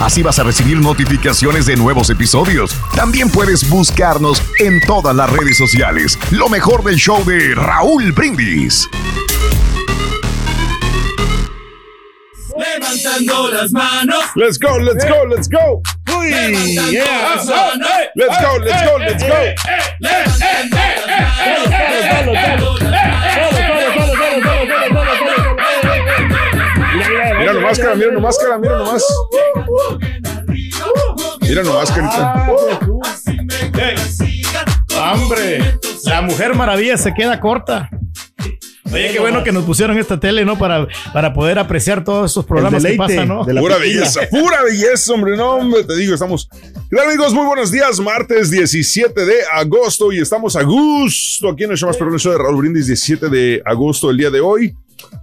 Así vas a recibir notificaciones de nuevos episodios. También puedes buscarnos en todas las redes sociales. Lo mejor del show de Raúl Brindis. Levantando las manos. Let's go, let's go, let's go. Uy, Levantando yeah. las manos. Let's go, let's go, let's go. Nomás, cara, mira nomás, cara, mira nomás. Mira nomás, carita. Hombre, la Mujer Maravilla se queda corta. Oye, qué bueno que nos pusieron esta tele, ¿no? Para, para poder apreciar todos estos programas que deleite pasan, ¿no? Pura belleza, pura belleza, hombre. No, hombre, te digo, estamos. ¿Qué tal, amigos? Muy buenos días. Martes 17 de agosto y estamos a gusto aquí en el show más perrón, el show de Raúl Brindis, 17 de agosto, el día de hoy.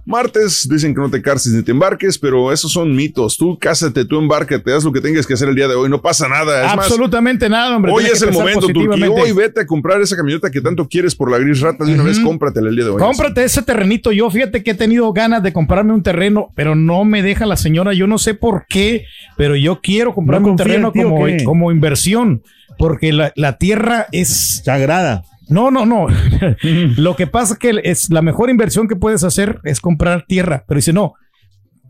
Martes, dicen que no te carces ni te embarques, pero esos son mitos. Tú cásate, tú embárcate, haz lo que tengas que hacer el día de hoy, no pasa nada. Es más, Absolutamente nada, hombre. Hoy es el momento, Turquía. Hoy vete a comprar esa camioneta que tanto quieres por la gris rata. De una vez, cómpratela el día de hoy. Cómprate ese terrenito. Yo fíjate que he tenido ganas de comprarme un terreno, pero no me deja la señora. Yo no sé por qué, pero yo quiero comprarme ¿No un terreno como, como inversión, porque la, la tierra es... Sagrada. No, no, no. Lo que pasa es que es la mejor inversión que puedes hacer es comprar tierra, pero dice no.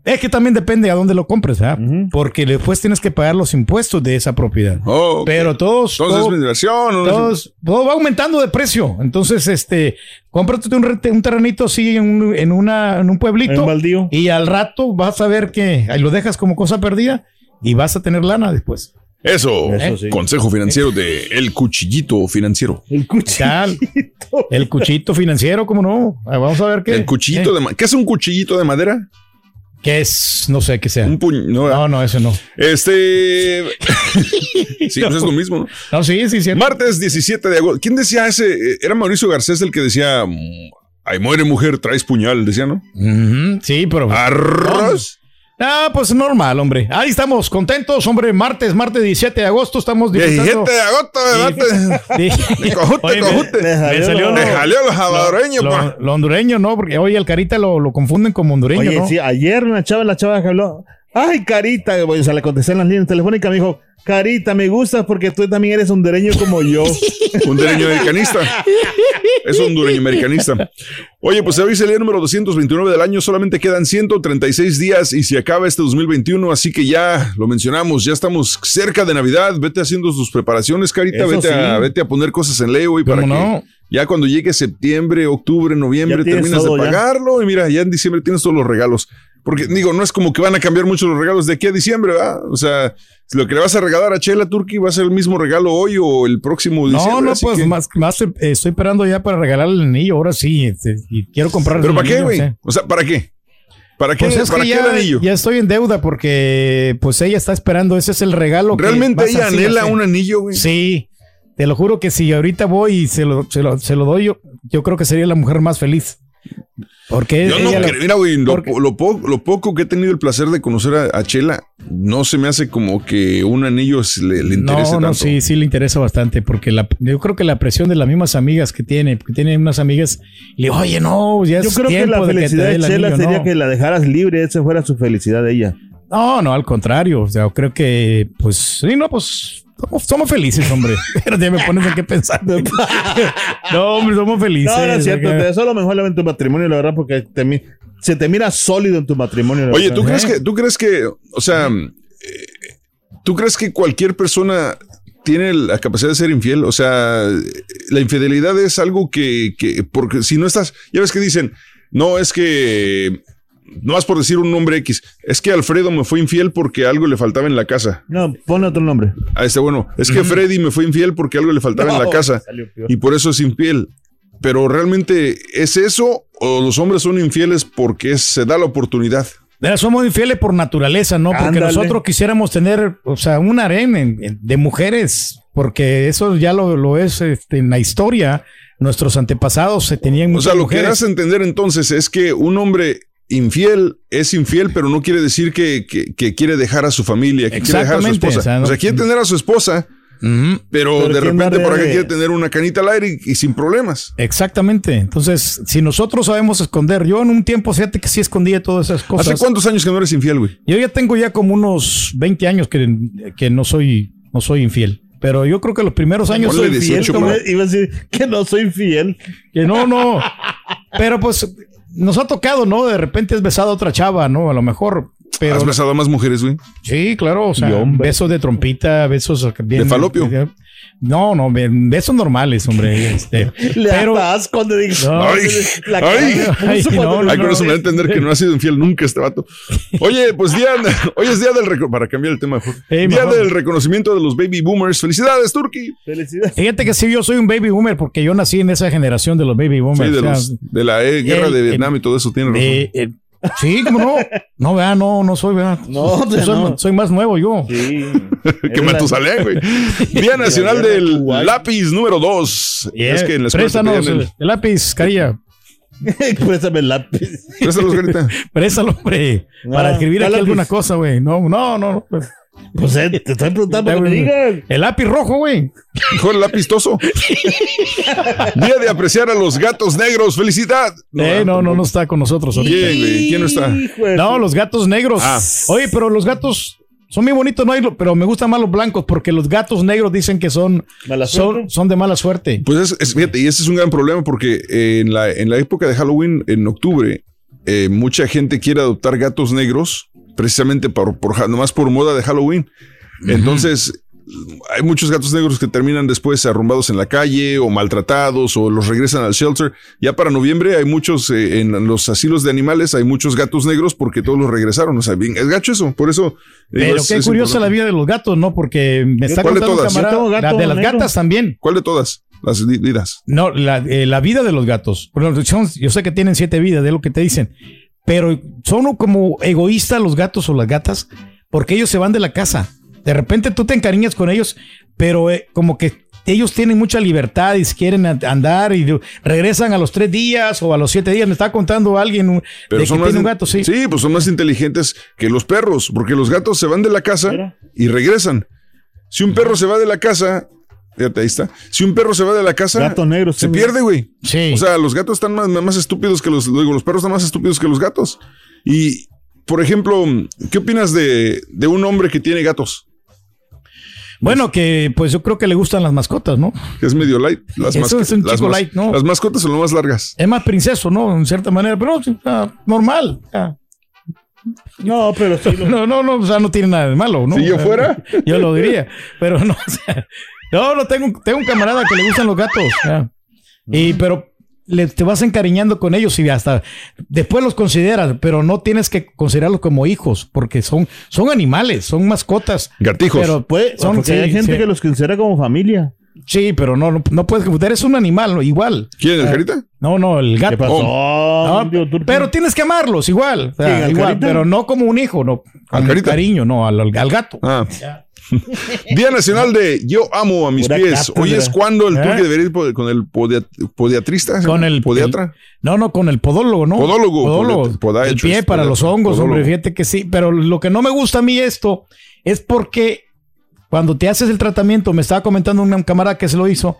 Es que también depende a dónde lo compres, ¿verdad? Porque después tienes que pagar los impuestos de esa propiedad. Oh. Pero todos, Entonces, todo- mi diversión. ¿no? todos- todo va aumentando de precio. Entonces, este, cómprate un, un terrenito así en un, en una, en un pueblito. En un baldío. Y al rato vas a ver que ahí lo dejas como cosa perdida y vas a tener lana después. Eso, Eso sí. consejo financiero de El Cuchillito Financiero. El cuchillo. Tal. El cuchito financiero, ¿cómo no? Ah, Vamos a ver qué. El cuchillito eh, de ¿Qué es un cuchillito de madera? ¿Qué es? No sé qué sea. Un puñ... No, No, no, eso no. Este. sí, pues es lo mismo, ¿no? No, sí, sí, sí. Martes 17 de agosto. ¿Quién decía ese? Eh, Era Mauricio Garcés el que decía. mm, Ay, muere mujer, traes puñal, decía, ¿no? Sí, pero. Arroz. Ah, pues normal, hombre. Ahí estamos, contentos, hombre. Martes, martes 17 de agosto, estamos 17 disfrutando. de agosto, ¿verdad? Sí. Cojute, Oye, cojute. Le me salió salió lo- los salvadoreños, lo, pa. lo hondureño, ¿no? Porque oye, el carita lo, lo confunden como hondureño, Oye, ¿no? sí, ayer una chava, la chava que habló, ay, Carita, o sea, le contesté en las líneas telefónicas, me dijo, Carita, me gustas porque tú también eres hondureño como yo. Hondureño americanista. Es hondureño americanista. Oye, pues hoy es el día número 229 del año. Solamente quedan 136 días y se acaba este 2021. Así que ya lo mencionamos, ya estamos cerca de Navidad. Vete haciendo tus preparaciones, Carita. Eso Vete, a, vete a poner cosas en ley, güey, para ¿Cómo que no? ya cuando llegue septiembre, octubre, noviembre, terminas de ya. pagarlo. Y mira, ya en diciembre tienes todos los regalos. Porque digo, no es como que van a cambiar mucho los regalos de aquí a diciembre, ¿verdad? O sea, lo que le vas a regalar a Chela Turkey va a ser el mismo regalo hoy o el próximo No, diciembre. no, así pues que- más, más eh, estoy esperando ya para regalarle el anillo. Ahora sí, este, y quiero comprar ¿Pero el para qué, güey? O sea, ¿para qué? ¿Para qué, Pues es ¿para que qué ya, el anillo? ya estoy en deuda porque pues ella está esperando, ese es el regalo. que ¿Realmente ella anhela un anillo, güey? Sí, te lo juro que si ahorita voy y se lo, se lo, se lo doy, yo, yo creo que sería la mujer más feliz. Porque Yo no creo, mira, güey, lo, porque- lo po- lo poco que he tenido el placer de conocer a, a Chela, no se me hace como que un anillo le, le interese No, no, tanto. sí, sí le interesa bastante porque la, yo creo que la presión de las mismas amigas que tiene, porque tiene unas amigas, le digo, oye, no, ya Yo es creo que la de que felicidad de el Chela anillo", sería no. que la dejaras libre, esa fuera su felicidad de ella. No, no, al contrario, o sea, yo creo que, pues, sí, no, pues, somos, somos felices, hombre. Pero ya me pones en qué pensar. no, hombre, somos felices. No, no es cierto, te deseo lo mejor en tu matrimonio, la verdad, porque te se te mira sólido en tu matrimonio. Oye. ¿tú crees que, tú crees que, o sea, eh, tú crees que cualquier persona tiene la capacidad de ser infiel? O sea, la infidelidad es algo que, que porque si no estás, ya ves que dicen, no es que, no más por decir un nombre X, es que Alfredo me fue infiel porque algo le faltaba en la casa. No, ponle otro nombre. Ah, este, bueno, es que Freddy me fue infiel porque algo le faltaba en la casa y por eso es infiel. Pero realmente es eso o los hombres son infieles porque se da la oportunidad. Mira, somos infieles por naturaleza, ¿no? Porque Ándale. nosotros quisiéramos tener, o sea, un harén de mujeres, porque eso ya lo, lo es este, en la historia. Nuestros antepasados se tenían O muchas sea, lo que das a entender entonces es que un hombre infiel es infiel, pero no quiere decir que, que- que quiere dejar a su familia, que quiere dejar a su esposa. o sea, O sea, no- quiere tener a su esposa, pero, Pero de ¿quién repente por acá quiere tener una canita al aire y, y sin problemas. Exactamente. Entonces, si nosotros sabemos esconder, yo en un tiempo, fíjate que sí escondía todas esas cosas. ¿Hace cuántos años que no eres infiel, güey? Yo ya tengo ya como unos 20 años que, que no soy no soy infiel. Pero yo creo que los primeros años soy Fiel, 18, como bro. iba a decir que no soy fiel. que no, no. Pero pues nos ha tocado, ¿no? De repente has besado a otra chava, ¿no? A lo mejor. Pero ¿Has besado a más mujeres, güey? sí, claro, o sea, besos de trompita, besos bien, ¿De falopio? No, no, besos normales, hombre. Este, Le pero da asco cuando digo. No. Ay, la ay, ay, no, no, Ay, con eso me da a entender que no ha sido infiel nunca este vato. Oye, pues día, hoy es día del para cambiar el tema, mejor. Ey, día mejor. del reconocimiento de los baby boomers. Felicidades, Turkey. Felicidades. Fíjate que sí, yo soy un baby boomer porque yo nací en esa generación de los baby Sí, boomers. de, o sea, los, de la eh, guerra el- de el- Vietnam y todo eso, tiene razón. eh, eh, sí, como no. No, vea, no, no soy, vea. No, soy, no. soy más nuevo yo. Sí. que Matusalén, güey. Día Nacional del. Lápiz número 2. Yeah. Es que en la pedían el, el- el lápiz, carilla. Préstame el lápiz. Préstalos, Carita. Préstalo, hombre. para Ah, escribir ¿cuál aquí lápiz? alguna cosa, güey. No, no, no. no, pues, eh, te estoy preguntando que. El lápiz rojo, güey. Hijo el lapistoso. Día de apreciar a los gatos negros. ¡Felicidad! Eh, no, no, no está con nosotros ahorita. ¿Quién, güey? ¿Quién no está? No, los gatos negros. Ah. Oye, pero los gatos son muy bonitos, no hay, pero me gustan más los blancos porque los gatos negros dicen que son, Mala son, de mala suerte. Pues es, es- fíjate, y ese es un gran problema porque eh, en, la, en la época de Halloween, en octubre, eh, mucha gente quiere adoptar gatos negros precisamente por, por, nomás por moda de Halloween. Entonces, hay muchos gatos negros que terminan después arrumbados en la calle o maltratados o los regresan al shelter. Ya para noviembre hay muchos, eh, en los asilos de animales, hay muchos gatos negros porque todos los regresaron. O sea, bien, es gacho eso. Por eso. digo, Pero es- qué es curiosa la vida de los gatos, ¿no? Porque me está ¿Cuál de contando un todas? camarada, gato la de las negro. gatas también. ¿Cuál de todas? Las vidas. No, la, eh, la vida de los gatos. Bueno, yo sé que tienen siete vidas, de lo que te dicen. Pero son como egoístas los gatos o las gatas porque ellos se van de la casa. De repente tú te encariñas con ellos, pero eh, como que ellos tienen mucha libertad y quieren andar y regresan a los tres días o a los siete días. Me está contando alguien Pero de que son más tiene un gato, sí. pues son más inteligentes que los perros, porque los gatos se van de la casa Mira. y regresan. Si un perro se va de la casa, fíjate, ahí está. Si un perro se va de la casa, Gato negro. se pierde, güey. Sí. O sea, los gatos están más, más estúpidos que los, digo, los perros están más estúpidos que los gatos. Y, por ejemplo, ¿qué opinas de, de un hombre que tiene gatos? bueno, que pues yo creo que le gustan las mascotas, ¿no? Que es medio light. Las, Eso es un las chico light, ¿no? Las mascotas son lo más largas. Es más princeso, ¿no? En cierta manera, pero sí, ah, normal. ah. No, pero sí. lo- No, no, no, o sea, no tiene nada de malo, ¿no? Si yo fuera. Yo lo diría, pero no, o sea, no, no, tengo, tengo un camarada que le gustan los gatos, y pero le, te vas encariñando con ellos y hasta después los consideras, pero no tienes que considerarlos como hijos, porque son, son animales, son mascotas. Gatijos. Pero Pues, son, porque sí, hay gente sí. que los considera como familia. Sí, pero no, no, no puedes confundir, es un animal, igual. ¿Quién, el carita? No, no, el gato. ¿Qué pasó? No, Indio Turco? pero tienes que amarlos igual, pero no como un hijo, no, ¿Al con cariño, no, al, al gato. Ah. Día Nacional de Yo amo a mis Pura pies. cátedra. Hoy es cuando el ¿Eh? turque debería ir con el podia- podiatrista. Con el podiatra. el- no, no, con el podólogo, ¿no? Podólogo, Podólogo. el pie para los hongos, hombre, fíjate que sí. Pero lo que no me gusta a mí esto es porque cuando te haces el tratamiento, me estaba comentando un camarada que se lo hizo,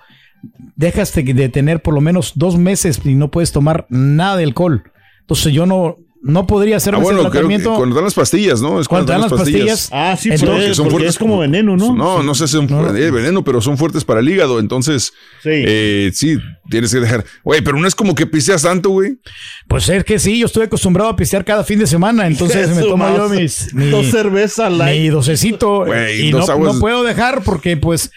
dejas de, de tener por lo menos dos meses y no puedes tomar nada de alcohol. Entonces yo no, no podría hacer Ah, bueno, creo que tratamiento. cuando dan las pastillas, ¿no? Es Cuando dan las pastillas. Ah, sí, Entonces, porque, que son porque fuertes es como veneno, ¿no? No, no sé si son No. eh, veneno, pero son fuertes para el hígado. Entonces, Sí. eh, sí, tienes que dejar. Güey, pero no es como que piseas tanto, güey. Pues es que sí, yo estoy acostumbrado a pistear cada fin de semana, entonces me tomo yo mis, mi, Dos cervezas mi light. docecito Güey, y dos no, aguas- no puedo dejar porque pues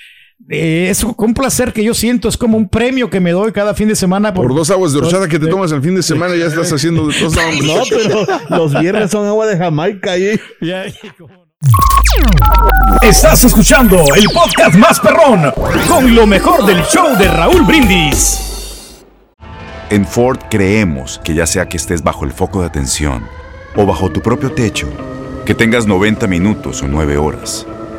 eh, es un placer que yo siento, es como un premio que me doy cada fin de semana Por dos aguas de horchata que te eh, tomas el fin de semana, ya estás haciendo de dos hombres. No, pero los viernes son agua de Jamaica Ya, Estás escuchando el podcast más perrón con lo mejor del show de Raúl Brindis. En Ford creemos que ya sea que estés bajo el foco de atención o bajo tu propio techo, que tengas 90 minutos o 9 horas,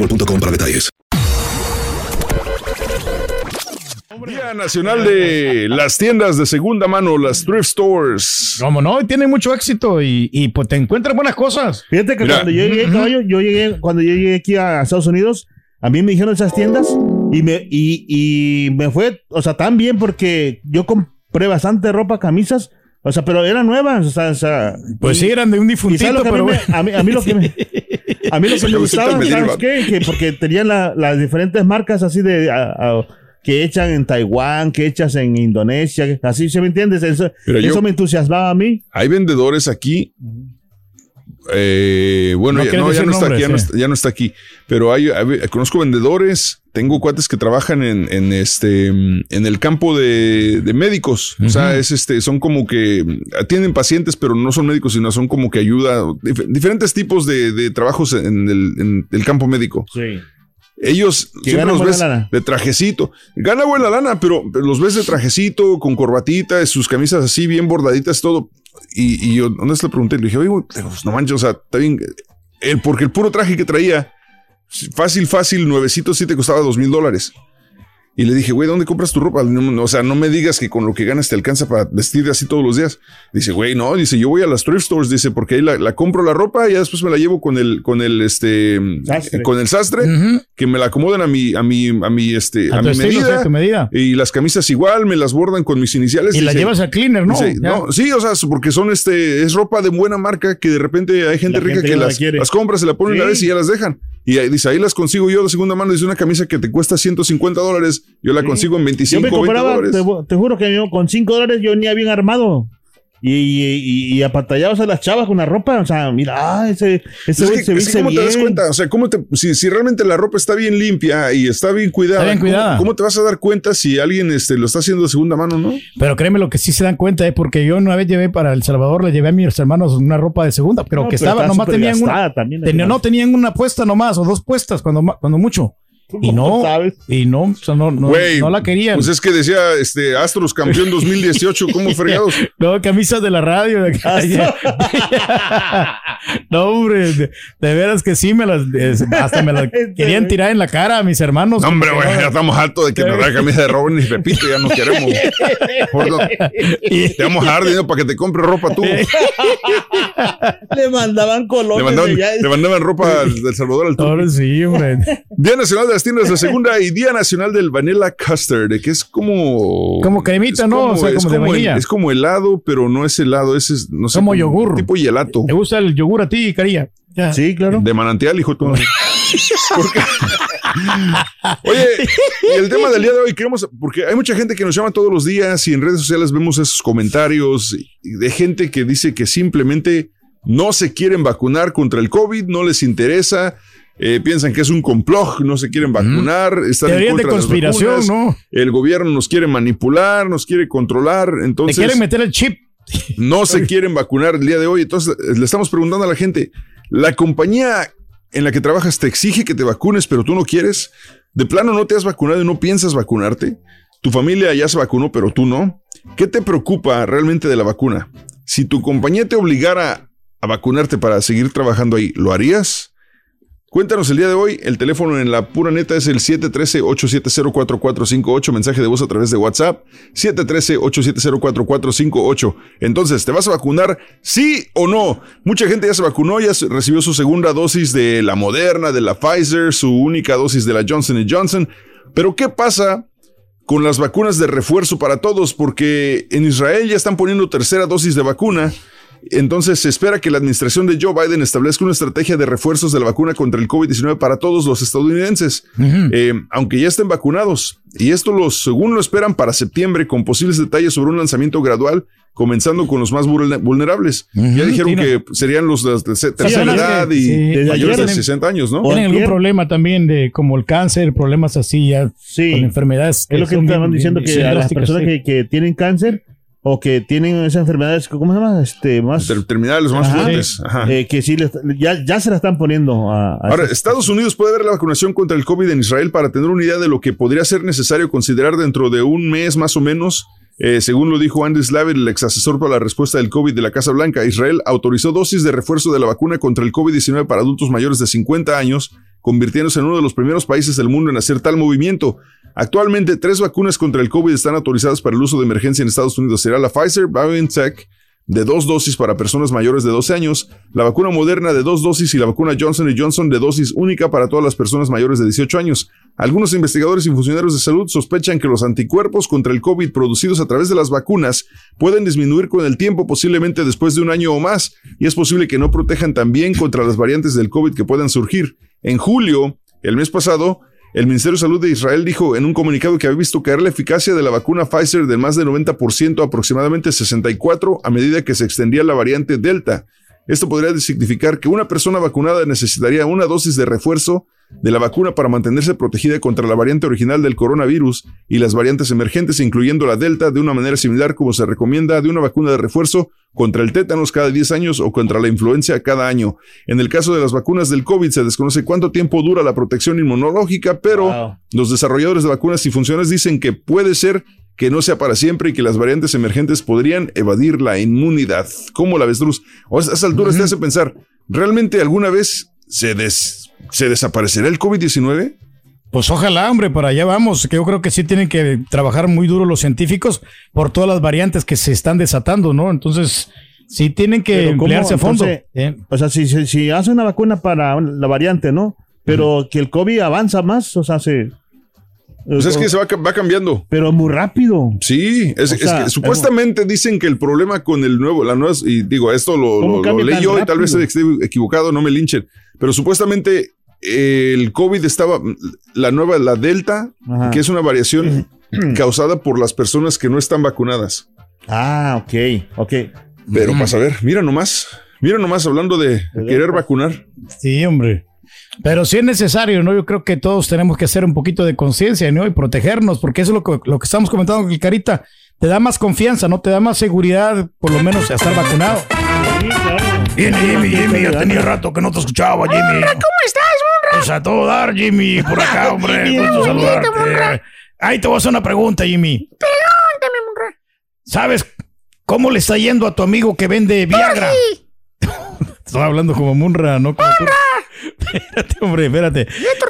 boostmobile.com para detalles. Día Nacional de las tiendas de segunda mano, las thrift stores. Como no, y tiene mucho éxito y, y, pues te encuentras buenas cosas. Fíjate que Mira. cuando yo llegué, caballo, yo llegué, cuando yo llegué aquí a Estados Unidos, a mí me dijeron esas tiendas y me, y, y me fue, o sea, tan bien porque yo compré bastante ropa, camisas, o sea, pero eran nuevas, o sea, o sea, Pues y- sí, eran de un y ¿sabes difuntito, pero me, a, mí, a mí lo que me, a mí lo que me gustaba. ¿sabes qué? Que porque tenían la- las diferentes marcas así de a- a- que echan en Taiwán, que echas en Indonesia, así se me entiendes, eso, Pero yo- eso me entusiasmaba a mí. Hay vendedores aquí. Eh, bueno, No ya, no, ya no está aquí, ya no está, ya no está aquí. Pero hay, hay- conozco vendedores, tengo cuates que trabajan en, en este en el campo de, de médicos. O sea, es este, son como que atienden pacientes, pero no son médicos, sino son como que ayuda, dif- diferentes tipos de, de trabajos en el, en el campo médico. Sí. Ellos Que siempre los ves lana. de trajecito. Gana buena lana, pero, pero los ves de trajecito, con corbatita, sus camisas así bien bordaditas, todo. Y, yo, ¿dónde se le pregunté? Le dije, oye, pues, no manches, o sea, está bien. El, porque el puro traje que traía, fácil, fácil, nuevecito, sí te costaba dos mil dólares. Y le dije, güey, ¿dónde compras tu ropa? No, o sea, no me digas que con lo que ganas te alcanza para vestir así todos los días. Dice, güey, no, dice, yo voy a las thrift stores, dice, porque ahí la, la compro la ropa y ya después me la llevo con el, con el, este, Sastre. con el sastre, que me la acomodan a mi, a mi, a mi, este, a, A mi medida. a tu medida. Y las camisas igual, me las bordan con mis iniciales. Y la dice- llevas al cleaner, ¿no? dice, no, sí, o sea, porque son este, es ropa de buena marca que de repente hay gente La rica gente que las, las compra, se la ponen Sí. una vez y ya las dejan. Y ahí dice, ahí las consigo yo de segunda mano. Dice una camisa que te cuesta 150 dólares, yo la consigo en 25 Yo me 20 compraba, dólares. te, te juro que yo con 5 dólares yo venía bien armado. Y, y, y, y apantallados a las chavas con la ropa. O sea, mira, ah, ese, ese Es que, se es que viste ¿Cómo bien. te das cuenta? O sea, ¿cómo te, si, si realmente la ropa está bien limpia y está bien cuidada, Está bien ¿cómo- cuidada. ¿cómo, te vas a dar cuenta si alguien este, lo está haciendo de segunda mano, no? Pero créeme lo que sí se dan cuenta es porque yo una vez llevé para El Salvador, le llevé a mis hermanos una ropa de segunda, pero No, que pero estaba, nomás tenían una, también, no tenían una puesta nomás o dos puestas cuando, cuando mucho. Y no, ¿Sabes? y no, o sea, no, no, no la querían. Pues es que decía este Astros campeón 2018, ¿cómo fregados? No, camisas de la radio. de acá. no, hombre, de, de veras que sí me las, hasta me las querían tirar en la cara a mis hermanos. No, hombre, güey, ya estamos hartos de que nos da camisa de Robin y Pepito, ya no queremos. Te vamos a dar dinero para que te compre ropa tú. Le Le mandaban colores. mandaban, de allá. le mandaban ropa del Salvador al. Ahora sí, hombre. Día Nacional de las tiendas la segunda y Día Nacional del Vanilla Custard, que es como. Como cremita, es ¿no? O sea, es como de el- es como helado, pero no es helado, es, es, no sé. Como yogur. Tipo gelato. ¿Te gusta el yogur a ti, Carilla? Ya. Sí, claro. De manantial, hijo tú. Porque- Oye, y el tema del día de hoy queremos, porque hay mucha gente que nos llama todos los días y en redes sociales vemos esos comentarios de gente que dice que simplemente no se quieren vacunar contra el COVID, no les interesa, eh, piensan que es un complot, no se quieren vacunar, están en Teorías de las conspiración, ¿no? El gobierno nos quiere manipular, nos quiere controlar, Te entonces quieren meter el chip. no se quieren vacunar el día de hoy. Entonces eh, le estamos preguntando a la gente, ¿la compañía en la que trabajas te exige que te vacunes, pero tú no quieres? ¿De plano no te has vacunado y no piensas vacunarte? ¿Tu familia ya se vacunó, pero tú no? ¿Qué te preocupa realmente de la vacuna? Si tu compañía te obligara a vacunarte para seguir trabajando ahí, ¿lo harías? Cuéntanos el día de hoy. El teléfono en la pura neta es el 713-870-4458. Mensaje de voz a través de WhatsApp. 713-870-4458. Entonces, ¿te vas a vacunar? ¿Sí o no? Mucha gente ya se vacunó, ya recibió su segunda dosis de la Moderna, de la Pfizer, su única dosis de la Johnson Johnson. Pero, ¿qué pasa con las vacunas de refuerzo para todos? Porque en Israel ya están poniendo tercera dosis de vacuna. Entonces se espera que la administración de Joe Biden establezca una estrategia de refuerzos de la vacuna contra el COVID-19 para todos los estadounidenses, eh, aunque ya estén vacunados. Y esto, lo, según lo esperan, para septiembre, con posibles detalles sobre un lanzamiento gradual, comenzando con los más vulne- vulnerables. ya dijeron Tino. que serían los de tercera que- edad y sí. Mayores de ayer- 60 años, ¿no? Tienen algún problema también de como el cáncer, problemas así ya Sí. con enfermedades. Es lo que estaban bien- diciendo bien que a las personas sí. que, que tienen cáncer o que tienen esas enfermedades, ¿cómo se llama? Este, más, Ter- Terminales más Ajá. fuertes. Ajá. eh, que sí, ya, ya se la están poniendo a, a Ahora, esas- Estados Unidos puede ver la vacunación contra el COVID en Israel para tener una idea de lo que podría ser necesario considerar dentro de un mes más o menos. Eh, según lo dijo Andy Slavitt, el ex asesor para la respuesta del COVID de la Casa Blanca, Israel autorizó dosis de refuerzo de la vacuna contra el COVID-19 para adultos mayores de 50 años, convirtiéndose en uno de los primeros países del mundo en hacer tal movimiento. Actualmente, tres vacunas contra el COVID están autorizadas para el uso de emergencia en Estados Unidos. Será la Pfizer, BioNTech, de dos dosis para personas mayores de 12 años, la vacuna moderna de dos dosis y la vacuna Johnson Johnson de dosis única para todas las personas mayores de 18 años. Algunos investigadores y funcionarios de salud sospechan que los anticuerpos contra el COVID producidos a través de las vacunas pueden disminuir con el tiempo, posiblemente después de un año o más, y es posible que no protejan también contra las variantes del COVID que puedan surgir. En julio, el mes pasado, el Ministerio de Salud de Israel dijo en un comunicado que había visto caer la eficacia de la vacuna Pfizer del más de 90% a aproximadamente 64 a medida que se extendía la variante Delta. Esto podría significar que una persona vacunada necesitaría una dosis de refuerzo de la vacuna para mantenerse protegida contra la variante original del coronavirus y las variantes emergentes, incluyendo la Delta, de una manera similar como se recomienda de una vacuna de refuerzo contra el tétanos cada 10 años o contra la influencia cada año. En el caso de las vacunas del COVID se desconoce cuánto tiempo dura la protección inmunológica, pero Wow. los desarrolladores de vacunas y funciones dicen que puede ser que no sea para siempre y que las variantes emergentes podrían evadir la inmunidad. ¿Cómo la ves, Drus? O a esas alturas te hace pensar, ¿realmente alguna vez se, des- se desaparecerá el COVID-19? Pues ojalá, hombre, para allá vamos. Que yo creo que sí tienen que trabajar muy duro los científicos por todas las variantes que se están desatando, ¿no? Entonces, sí tienen que emplearse a fondo. Entonces, ¿eh? O sea, si, si, si hace una vacuna para la variante, ¿no? Pero que el COVID avanza más, o sea, se... Pues es que se va, ca- va cambiando. Pero muy rápido. Sí, es, O es sea, que supuestamente dicen que el problema con el nuevo, la nueva, y digo, esto lo, ¿Cómo lo- leí yo y tal vez esté equivocado, no me linchen, pero supuestamente eh, el COVID estaba, la nueva, la Delta, Ajá. que es una variación causada por las personas que no están vacunadas. Ah, ok, ok. Pero para saber, mira nomás, mira nomás hablando de querer vacunar. Sí, hombre. Pero sí es necesario, ¿no? Yo creo que todos tenemos que hacer un poquito de conciencia, ¿no? Y protegernos, porque eso es lo que, lo que estamos comentando con el Carita. Te da más confianza, ¿no? Te da más seguridad, por lo menos, a estar vacunado. Viene Jimmy, Jimmy, ya tenía rato que no te escuchaba, Jimmy. ¿Cómo estás, Monra? Pues a todo dar, Jimmy, por acá, hombre. Gusto saludarte. Ahí te voy a hacer una pregunta, Jimmy. Pregúntame, Monra. ¿Sabes cómo le está yendo a tu amigo que vende Viagra? Estoy hablando como Munra, no como tú. Espérate, hombre, espérate.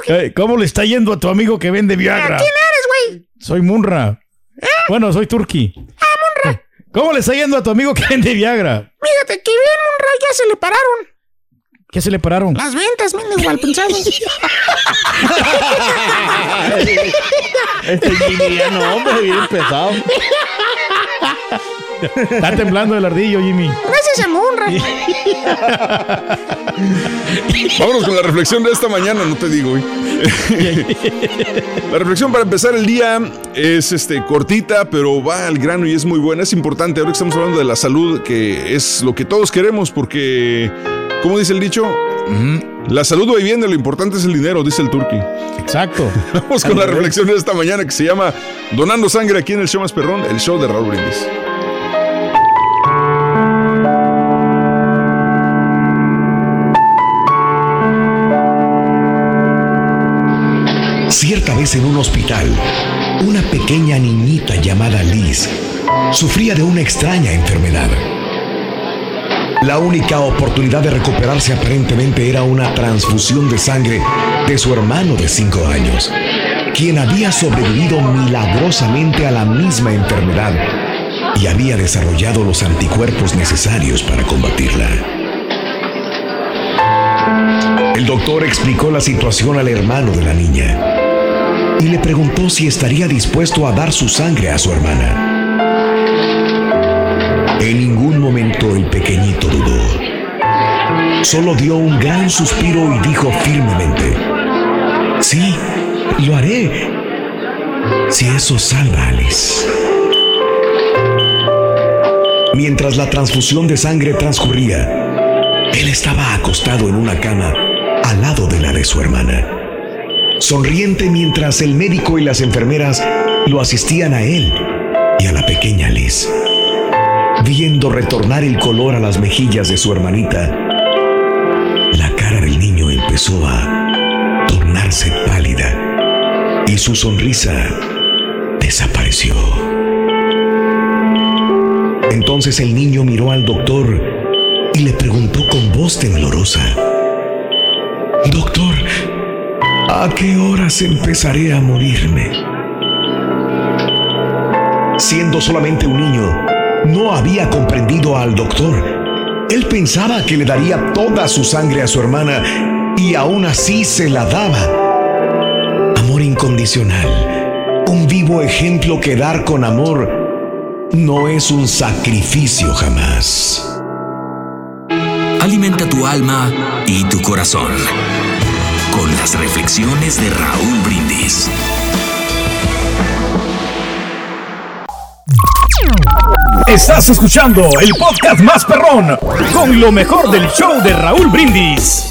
Eh, ¿Cómo le está yendo a tu amigo que vende Viagra? ¿Quién eres, güey? Soy Munra. Bueno, soy Turki. Ah, Munra. ¿Cómo le está yendo a tu amigo que vende Viagra? Fíjate que bien, Monra, ya se le pararon. ¿Qué se le pararon? Las ventas, mendigos malpensados. Este Jimmy ya no, hombre, bien pesado. Está temblando el ardillo, Jimmy. Gracias Munra. Vámonos con la reflexión de esta mañana, no te digo. La reflexión para empezar el día es este cortita, pero va al grano y es muy buena. Es importante ahora que estamos hablando de la salud, que es lo que todos queremos, porque, como dice el dicho, la salud va y viene, lo importante es el dinero, dice el turqui. Exacto. Vamos con la reflexión de esta mañana que se llama Donando Sangre aquí en el show más perrón, el show de Raúl Brindis. Cierta vez en un hospital, una pequeña niñita llamada Liz sufría de una extraña enfermedad. La única oportunidad de recuperarse aparentemente era una transfusión de sangre de su hermano de 5 años, quien había sobrevivido milagrosamente a la misma enfermedad y había desarrollado los anticuerpos necesarios para combatirla. El doctor explicó la situación al hermano de la niña y le preguntó si estaría dispuesto a dar su sangre a su hermana. En ningún momento el pequeñito dudó. Solo dio un gran suspiro y dijo firmemente, sí, lo haré, si eso salva a Alice. Mientras la transfusión de sangre transcurría, él estaba acostado en una cama al lado de la de su hermana, sonriente mientras el médico y las enfermeras lo asistían a él y a la pequeña Liz. Viendo retornar el color a las mejillas de su hermanita, la cara del niño empezó a tornarse pálida y su sonrisa desapareció. Entonces el niño miró al doctor y le preguntó con voz temblorosa, Doctor, ¿a qué horas empezaré a morirme? Siendo solamente un niño, no había comprendido al doctor. Él pensaba que le daría toda su sangre a su hermana y aún así se la daba. Amor incondicional, un vivo ejemplo que dar con amor no es un sacrificio jamás. Alimenta tu alma y tu corazón con las reflexiones de Raúl Brindis. Estás escuchando el podcast más perrón con lo mejor del show de Raúl Brindis.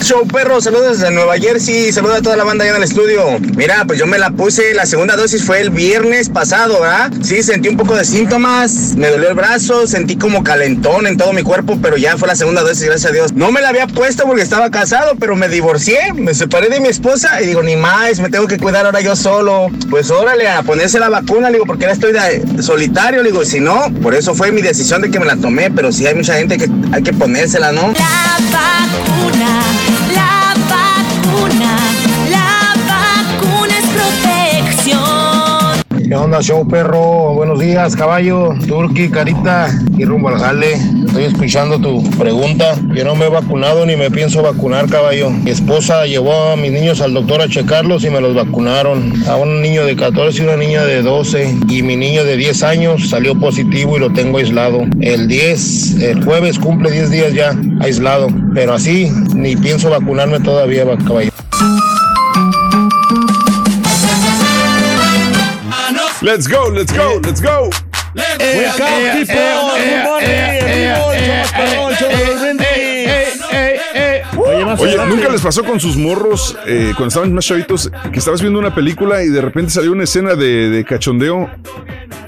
Show perro, saludos desde Nueva Jersey, saludos a toda la banda allá en el estudio. Mira, pues yo me la puse, la segunda dosis fue el viernes pasado, ¿ah? Sí, sentí un poco de síntomas, me dolió el brazo, sentí como calentón en todo mi cuerpo, pero ya fue la segunda dosis, gracias a Dios. No me la había puesto porque estaba casado, pero me divorcié, me separé de mi esposa y digo, ni más, me tengo que cuidar ahora yo solo. Pues órale, a ponerse la vacuna, digo, porque ahora estoy solitario, le digo, si no, por eso fue mi decisión de que me la tomé, pero sí hay mucha gente que hay que ponérsela, ¿no? vacuna, la vacuna, ¿Qué onda, show perro? Buenos días, caballo, turqui, carita y rumbo al jale. Estoy escuchando tu pregunta. Yo no me he vacunado ni me pienso vacunar, caballo. Mi esposa llevó a mis niños al doctor a checarlos y me los vacunaron. A un niño de 14 y una niña de 12. Y mi niño de 10 años salió positivo y lo tengo aislado. El 10, el jueves cumple 10 días ya aislado. Pero así ni pienso vacunarme todavía, caballo. Let's go, let's go, let's go. People. Perrón, show de Raúl Brindis. Oye. ¿nunca les pasó con sus morros eh, cuando estaban más chavitos que estabas viendo una película y de repente salió una escena de, de cachondeo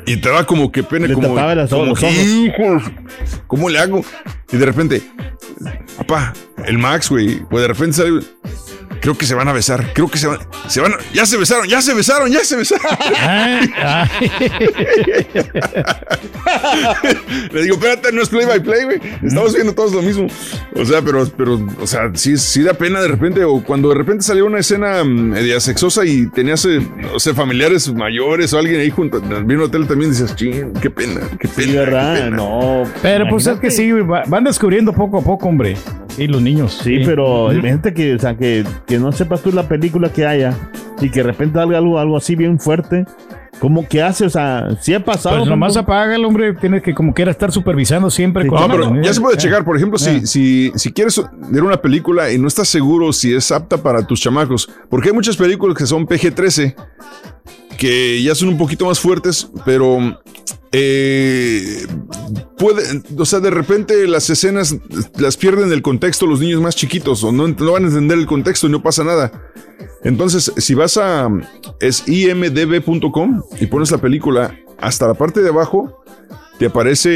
y te da como que pena, Le como, tapaba las- como los que, ojos. "Hijos, ¿cómo le hago? Y de repente, papá, el Max, güey, pues de repente sale, creo que se van a besar, creo que se van, se van, a- ya se besaron, ya se besaron, ya se besaron. Le digo, espérate, no es play by play, güey. Estamos viendo todos lo mismo. O sea, pero, pero, o sea, sí, sí da pena de repente. O cuando de repente salió una escena mm, media sexosa y tenías, eh, o sea, familiares mayores o alguien ahí junto, viendo la tele también, dices, ching, qué pena, qué pena. Sí, ¿verdad? No. Pero pues es que sí, van descubriendo poco a poco, hombre. Sí, los niños. Sí, pero imagínate que, o sea, que, que no sepas tú la película que haya y que de repente salga algo, algo así bien fuerte. ¿Cómo que hace? O sea, sí ha pasado. Pues nomás apaga el hombre, tiene que como quiera estar supervisando siempre. con No, pero ya se puede Eh. checar. Por ejemplo, si, Eh. si, si quieres ver una película y no estás seguro si es apta para tus chamacos, porque hay muchas películas que son PG-13 que ya son un poquito más fuertes, pero eh, puede, o sea, de repente las escenas las pierden el contexto los niños más chiquitos o no, no van a entender el contexto y no pasa nada. Entonces, si vas a es imdb.com y pones la película hasta la parte de abajo, te aparece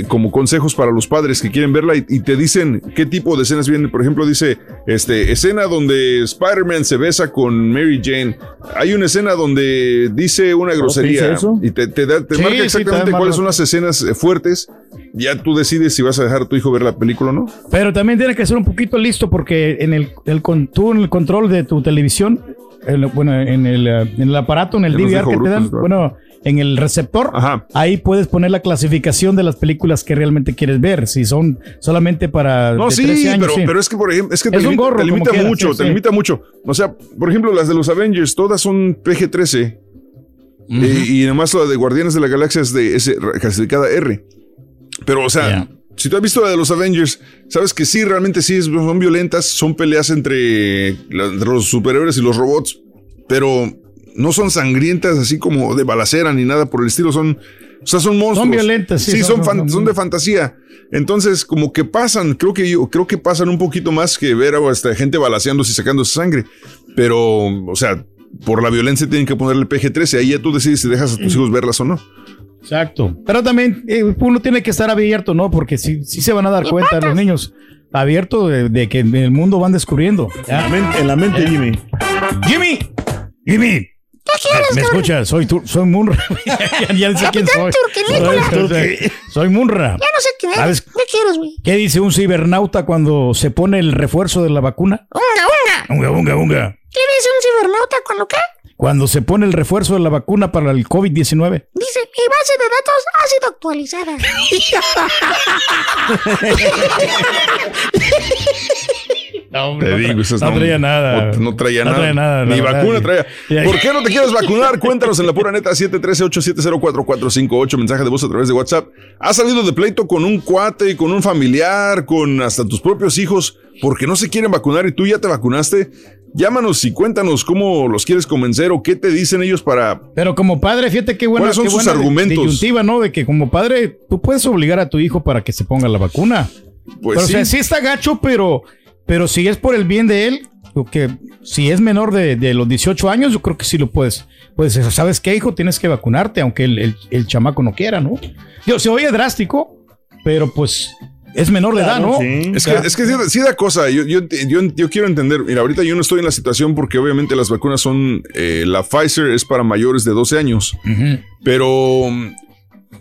eh, como consejos para los padres que quieren verla y, y te dicen qué tipo de escenas vienen. Por ejemplo, dice, este, escena donde Spider-Man se besa con Mary Jane. Hay una escena donde dice una grosería dice eso? y te, te da- te Sí, marca exactamente cuáles son las escenas eh, fuertes. Ya tú decides si vas a dejar a tu hijo ver la película o no. Pero también tiene que ser un poquito listo porque en el, el con- tú en el control de tu televisión, bueno, en el, eh, en el aparato, en el DVR que te dan, bueno, en el receptor, ahí puedes poner la clasificación de las películas que realmente quieres ver, si son solamente para No, de sí, 13 años. pero, sí. pero es que por ejemplo, es que te Es limita, gorro, te como limita quiera, mucho, sí, te sí. limita mucho. O sea, por ejemplo, las de los Avengers, todas son PG-13. Eh, y además la de Guardianes de la Galaxia es de S, clasificada R. Pero, o sea, si tú has visto la de los Avengers, sabes que sí, realmente sí, son violentas, son peleas entre, los superhéroes y los robots, pero no son sangrientas así como de balacera ni nada por el estilo, son, o sea, son monstruos. violentas, sí, Sí, son- son, son- son de fantasía. Entonces, como que pasan, creo que yo, creo que pasan un poquito más que ver a esta gente balaseándose y sacando sangre. Pero, o sea, por la violencia tienen que ponerle PG-13. Ahí ya tú decides si dejas a tus hijos verlas o no. Exacto. Pero también eh, uno tiene que estar abierto, ¿no? Porque sí, sí se van a dar cuenta los niños. Abierto de, de que en el mundo van descubriendo. En la mente, en la mente, Jimmy. Jimmy, Jimmy. ¿Qué quieres, ¿Me cabrón? escuchas? Soy, tu- soy Munra. ya, ya sé quién soy. Turquilícola. Soy, soy- soy Munra. Ya no sé quién ¿Sabes eres. ¿Qué quieres, güey? qué dice un cibernauta cuando se pone el refuerzo de la vacuna? Unga, unga. Unga, unga, unga. ¿Qué dice un cibernauta cuando qué? Cuando se pone el refuerzo de la vacuna para el COVID-19. Dice, mi base de datos ha sido actualizada. No, Te digo, esas no traía nada. No, no traía No nada. traía nada, Ni vacuna traía. ¿Por qué no te quieres vacunar? Cuéntanos en la pura neta 713-870-4458. Mensaje de voz a través de WhatsApp. ¿Has salido de pleito con un cuate, con un familiar, con hasta tus propios hijos porque no se quieren vacunar y tú ya te vacunaste? Llámanos y cuéntanos cómo los quieres convencer o qué te dicen ellos para. Pero como padre, fíjate qué buena, ¿Cuáles son qué sus buena argumentos? disyuntiva, ¿no? De que como padre tú puedes obligar a tu hijo para que se ponga la vacuna. Pues pero, o sea, sí. sí está gacho, pero, pero si es por el bien de él, que si es menor de, de los 18 años, yo creo que sí lo puedes. Pues, ¿sabes qué, hijo? Tienes que vacunarte, aunque el, el- el chamaco no quiera, ¿no? Yo, se oye drástico, pero pues es menor de edad, ¿no? Es que, es que sí, sí da cosa. Yo, yo, yo, yo quiero entender. Mira, ahorita yo no estoy en la situación porque obviamente las vacunas son. eh, la Pfizer es para mayores de 12 años. Pero mm,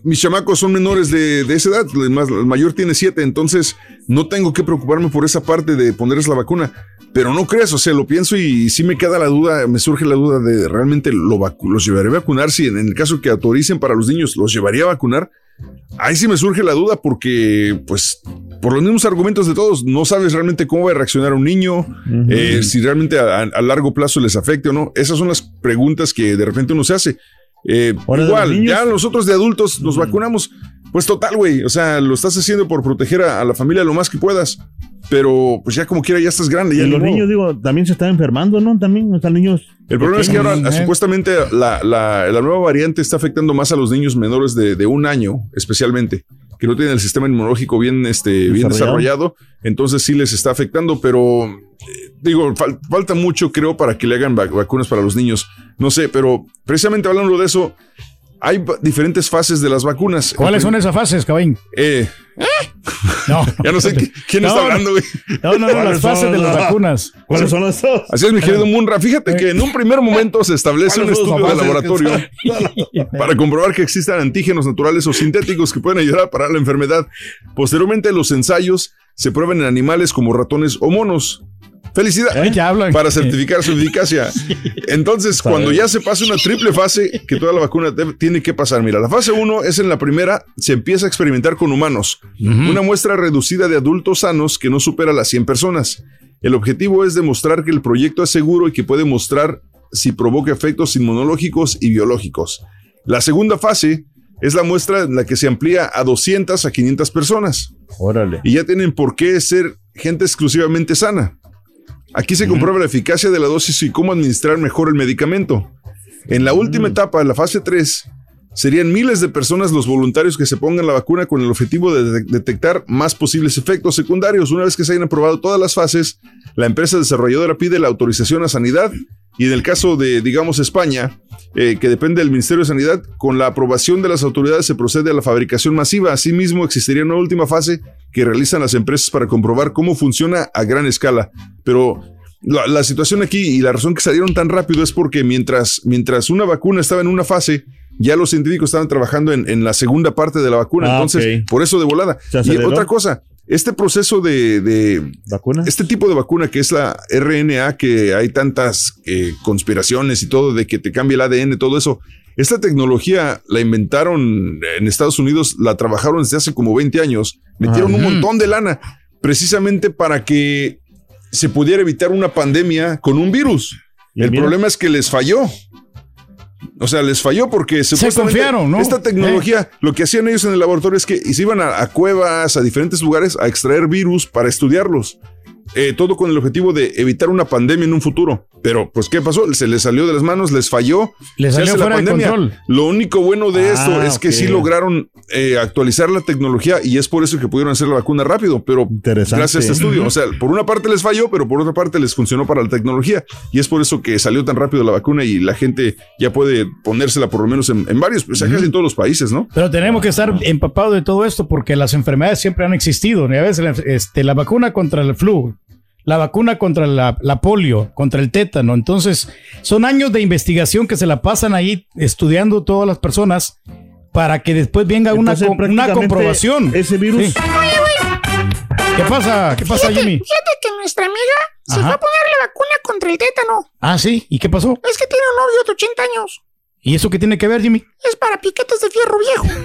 mis chamacos son menores de, de esa edad. El, más- el mayor tiene 7. Entonces no tengo que preocuparme por esa parte de ponerles la vacuna. Pero no crees, o sea, lo pienso y sí me queda la duda, me surge la duda de realmente lo los llevaré a vacunar. Si en, en el caso que autoricen para los niños, los llevaría a vacunar. Ahí sí me surge la duda porque, pues, por los mismos argumentos de todos, no sabes realmente cómo va a reaccionar un niño, eh, si realmente a, a largo plazo les afecte o no. Esas son las preguntas que de repente uno se hace. Eh, igual, ya nosotros de adultos nos vacunamos, pues total, güey. O sea, lo estás haciendo por proteger a, a la familia lo más que puedas. Pero, pues ya como quiera, ya estás grande. Ya Y los modo. niños, digo, también se están enfermando, ¿no? También están niños. El problema es que ahora ah, supuestamente la, la- la nueva variante está afectando más a los niños menores de, de un año, especialmente, que no tienen el sistema inmunológico bien, este, bien Desarrollado. desarrollado. Entonces sí les está afectando, pero eh, digo, fal- falta mucho, creo, para que le hagan vac- vacunas para los niños. No sé, pero precisamente hablando de eso, hay diferentes fases de las vacunas. ¿Cuáles son esas fases, Cabín? Eh, No. ya no sé qui- quién No, está hablando, güey. No, no, no, las fases de las vacunas. ¿Cuáles son las dos? Así es, mi querido Munra. Fíjate que en un primer momento se establece un ¿Cuáles son estudio de laboratorio para comprobar que existan antígenos naturales o sintéticos que pueden ayudar a parar la enfermedad. Posteriormente, los ensayos se prueban en animales como ratones o monos. Felicidad para certificar su eficacia. Entonces, cuando ya se pasa una triple fase, que toda la vacuna tiene que pasar. Mira, la fase 1 es en la primera, se empieza a experimentar con humanos. Una muestra reducida de adultos sanos que no supera las 100 personas. El objetivo es demostrar que el proyecto es seguro y que puede mostrar si provoca efectos inmunológicos y biológicos. La segunda fase es la muestra en la que se amplía a 200 a 500 personas. Órale. Y ya tienen por qué ser gente exclusivamente sana. Aquí se comprueba la eficacia de la dosis y cómo administrar mejor el medicamento. En la última etapa, la fase 3, serían miles de personas los voluntarios que se pongan la vacuna con el objetivo de de- detectar más posibles efectos secundarios. Una vez que se hayan aprobado todas las fases, la empresa desarrolladora pide la autorización a sanidad y en el caso de, digamos, España, eh, que depende del Ministerio de Sanidad, con la aprobación de las autoridades se procede a la fabricación masiva. Asimismo, existiría una última fase que realizan las empresas para comprobar cómo funciona a gran escala. Pero la, la situación aquí y la razón que salieron tan rápido es porque mientras, mientras una vacuna estaba en una fase, ya los científicos estaban trabajando en, en la segunda parte de la vacuna. Ah, Entonces, por eso de volada. Y otra cosa, este proceso de, de ¿Vacuna? este tipo de vacuna que es la RNA, que hay tantas eh, conspiraciones y todo de que te cambia el ADN, todo eso. Esta tecnología la inventaron en Estados Unidos, la trabajaron desde hace como 20 años, metieron un montón de lana precisamente para que se pudiera evitar una pandemia con un virus. El mira. problema es que les falló. O sea, les falló porque supuestamente confiaron, ¿no? Esta tecnología, lo que hacían ellos en el laboratorio es que se iban a, a cuevas, a diferentes lugares, a extraer virus para estudiarlos. Eh, todo con el objetivo de evitar una pandemia en un futuro. Pero, pues, ¿qué pasó? Se les salió de las manos, les falló. Les salió la de pandemia. control. Lo único bueno de Ah, esto es que sí lograron eh, actualizar la tecnología y es por eso que pudieron hacer la vacuna rápido. Pero gracias a este estudio, o sea, por una parte les falló, pero por otra parte les funcionó para la tecnología y es por eso que salió tan rápido la vacuna y la gente ya puede ponérsela por lo menos en, en varios, pues casi en todos los países, ¿no? Pero tenemos que estar empapados de todo esto porque las enfermedades siempre han existido. A veces este, la vacuna contra el flu, la vacuna contra la, la polio, contra el tétano. Entonces, son años de investigación que se la pasan ahí estudiando todas las personas para que después venga una, Entonces, una comprobación. ese virus- Sí. ¿Qué pasa? ¿Qué pasa, fíjate, Jimmy? fíjate que nuestra amiga se Ajá. fue a poner la vacuna contra el tétano. Ah, sí. ¿Y qué pasó? Es que tiene un novio de 80 años. ¿Y eso qué tiene que ver, Jimmy? Es para piquetes de fierro viejo.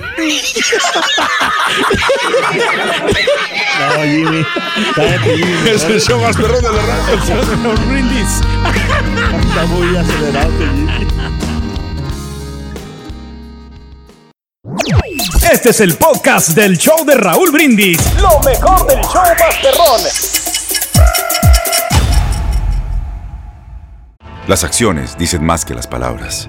No, Jimmy. Cállate, Jimmy. Es el show más perrón de la radio. El show de los brindis. Está muy acelerado, Jimmy. Este es el podcast del show de Raúl Brindis. Lo mejor del show Masterrón. Las acciones dicen más que las palabras.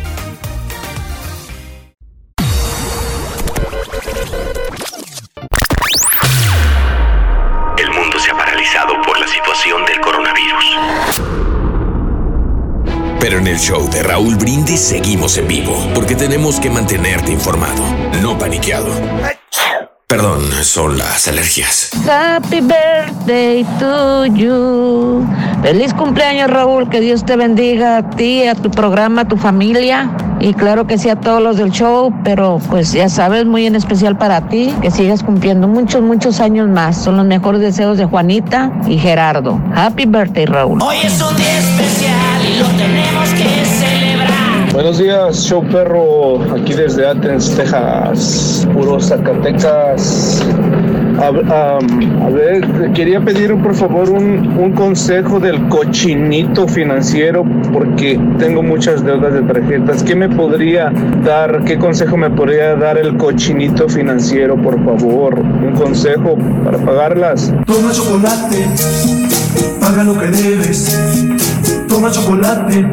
Pero en el show de Raúl Brindis seguimos en vivo, porque tenemos que mantenerte informado, no paniqueado. Perdón, son las alergias. Happy birthday to you. Feliz cumpleaños, Raúl. Que Dios te bendiga a ti, a tu programa, a tu familia. Y claro que sí a todos los del show, pero pues ya sabes, muy en especial para ti, que sigas cumpliendo muchos, muchos años más. Son los mejores deseos de Juanita y Gerardo. Happy birthday, Raúl. Hoy es un día especial y lo tenemos que. Buenos días, show perro, aquí desde Athens, Texas, puro Zacatecas. A, am, a ver, quería pedir por favor un, un consejo del cochinito financiero porque tengo muchas deudas de tarjetas. ¿Qué me podría dar, qué consejo me podría dar el cochinito financiero, por favor? Un consejo para pagarlas. Toma chocolate, paga lo que debes. Toma chocolate,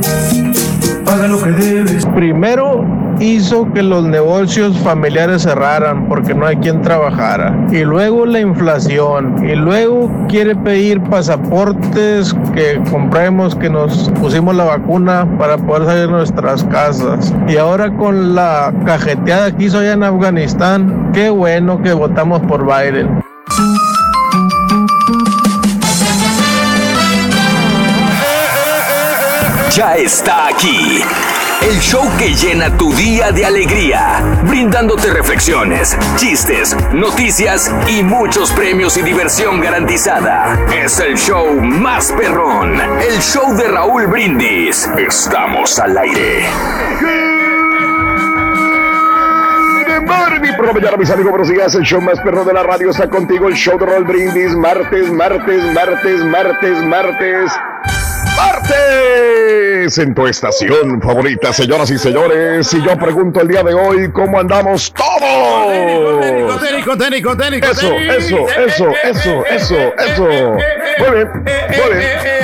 paga lo que debes. Primero hizo que los negocios familiares cerraran porque no hay quien trabajara. Y luego la inflación. Y luego quiere pedir pasaportes que compremos, que nos pusimos la vacuna para poder salir de nuestras casas. Y ahora con la cajeteada que hizo allá en Afganistán, qué bueno que votamos por Biden. Ya está aquí. El show que llena tu día de alegría, brindándote reflexiones, chistes, noticias y muchos premios y diversión garantizada. Es el show más perrón, el show de Raúl Brindis. Estamos al aire. La mañana, mis amigos, buenos días. El show más perro de la radio está contigo. El show de Roll Brindis. Martes, martes, martes, martes, martes. Martes en tu estación favorita, señoras y señores. Y yo pregunto el día de hoy, ¿cómo andamos todos? Técnico, técnico, técnico, Eso, eso, eso, eso, eso, eso. Muy bien, muy bien.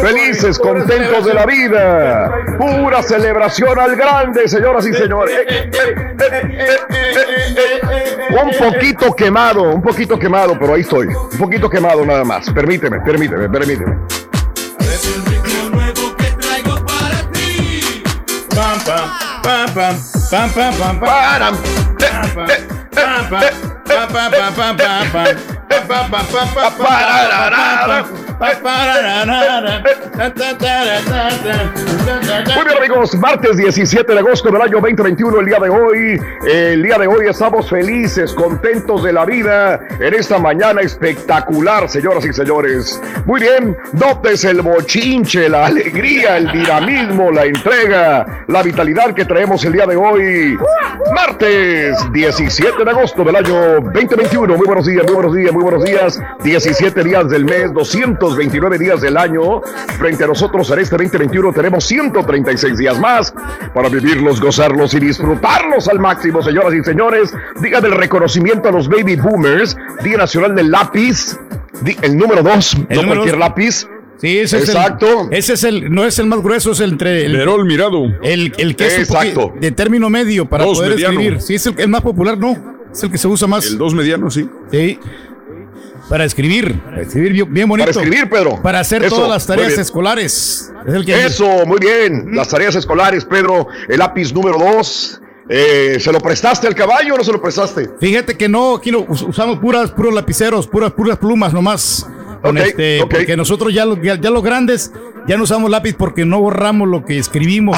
Felices, contentos de la vida. Pura celebración al grande, señoras y señores. Un poquito quemado, un poquito quemado, pero ahí estoy. Un poquito quemado nada más. Permíteme, permíteme, permíteme. Pam, pam, pam, pam, pam, pam, pam, pam. Param. Pam, pam, pam, pam, pam, pam, pam, pam, pam, pam. Pam, pam, pam, pam, pam, pam, pam, pam, Muy bien amigos, martes 17 de agosto del año 2021, el día de hoy, el día de hoy estamos felices, contentos de la vida en esta mañana espectacular, señoras y señores. Muy bien, notes el bochinche, la alegría, el dinamismo, la entrega, la vitalidad que traemos el día de hoy, martes 17 de agosto del año 2021. Muy buenos días, muy buenos días, muy buenos días. 17 días del mes, 229 días del año. Frente a nosotros en este 2021 tenemos 136 días más para vivirlos, gozarlos y disfrutarlos al máximo, señoras y señores. Día del reconocimiento a los baby boomers, Día Nacional del Lápiz, el número 2, no número cualquier dos. lápiz. Sí, ese Exacto. es el. Ese es el. No es el más grueso, es el entre. El, Verol Mirado. El, el que es de término medio para Dos, poder mediano. escribir. Sí, es el, el más popular, no. Es el que se usa más. El 2 mediano, sí. Sí. Para escribir. Para escribir bien, bonito. Para escribir, Pedro. Para hacer Eso, todas las tareas escolares. Es el que. Eso, muy bien. Las tareas escolares, Pedro. El lápiz número 2. ¿Se lo prestaste al caballo o no se lo prestaste? Fíjate que no, aquí no, us- usamos puras, puros lapiceros, puras, puras plumas nomás. Con este. Porque nosotros ya, los- ya, ya los grandes ya no usamos lápiz porque no borramos lo que escribimos.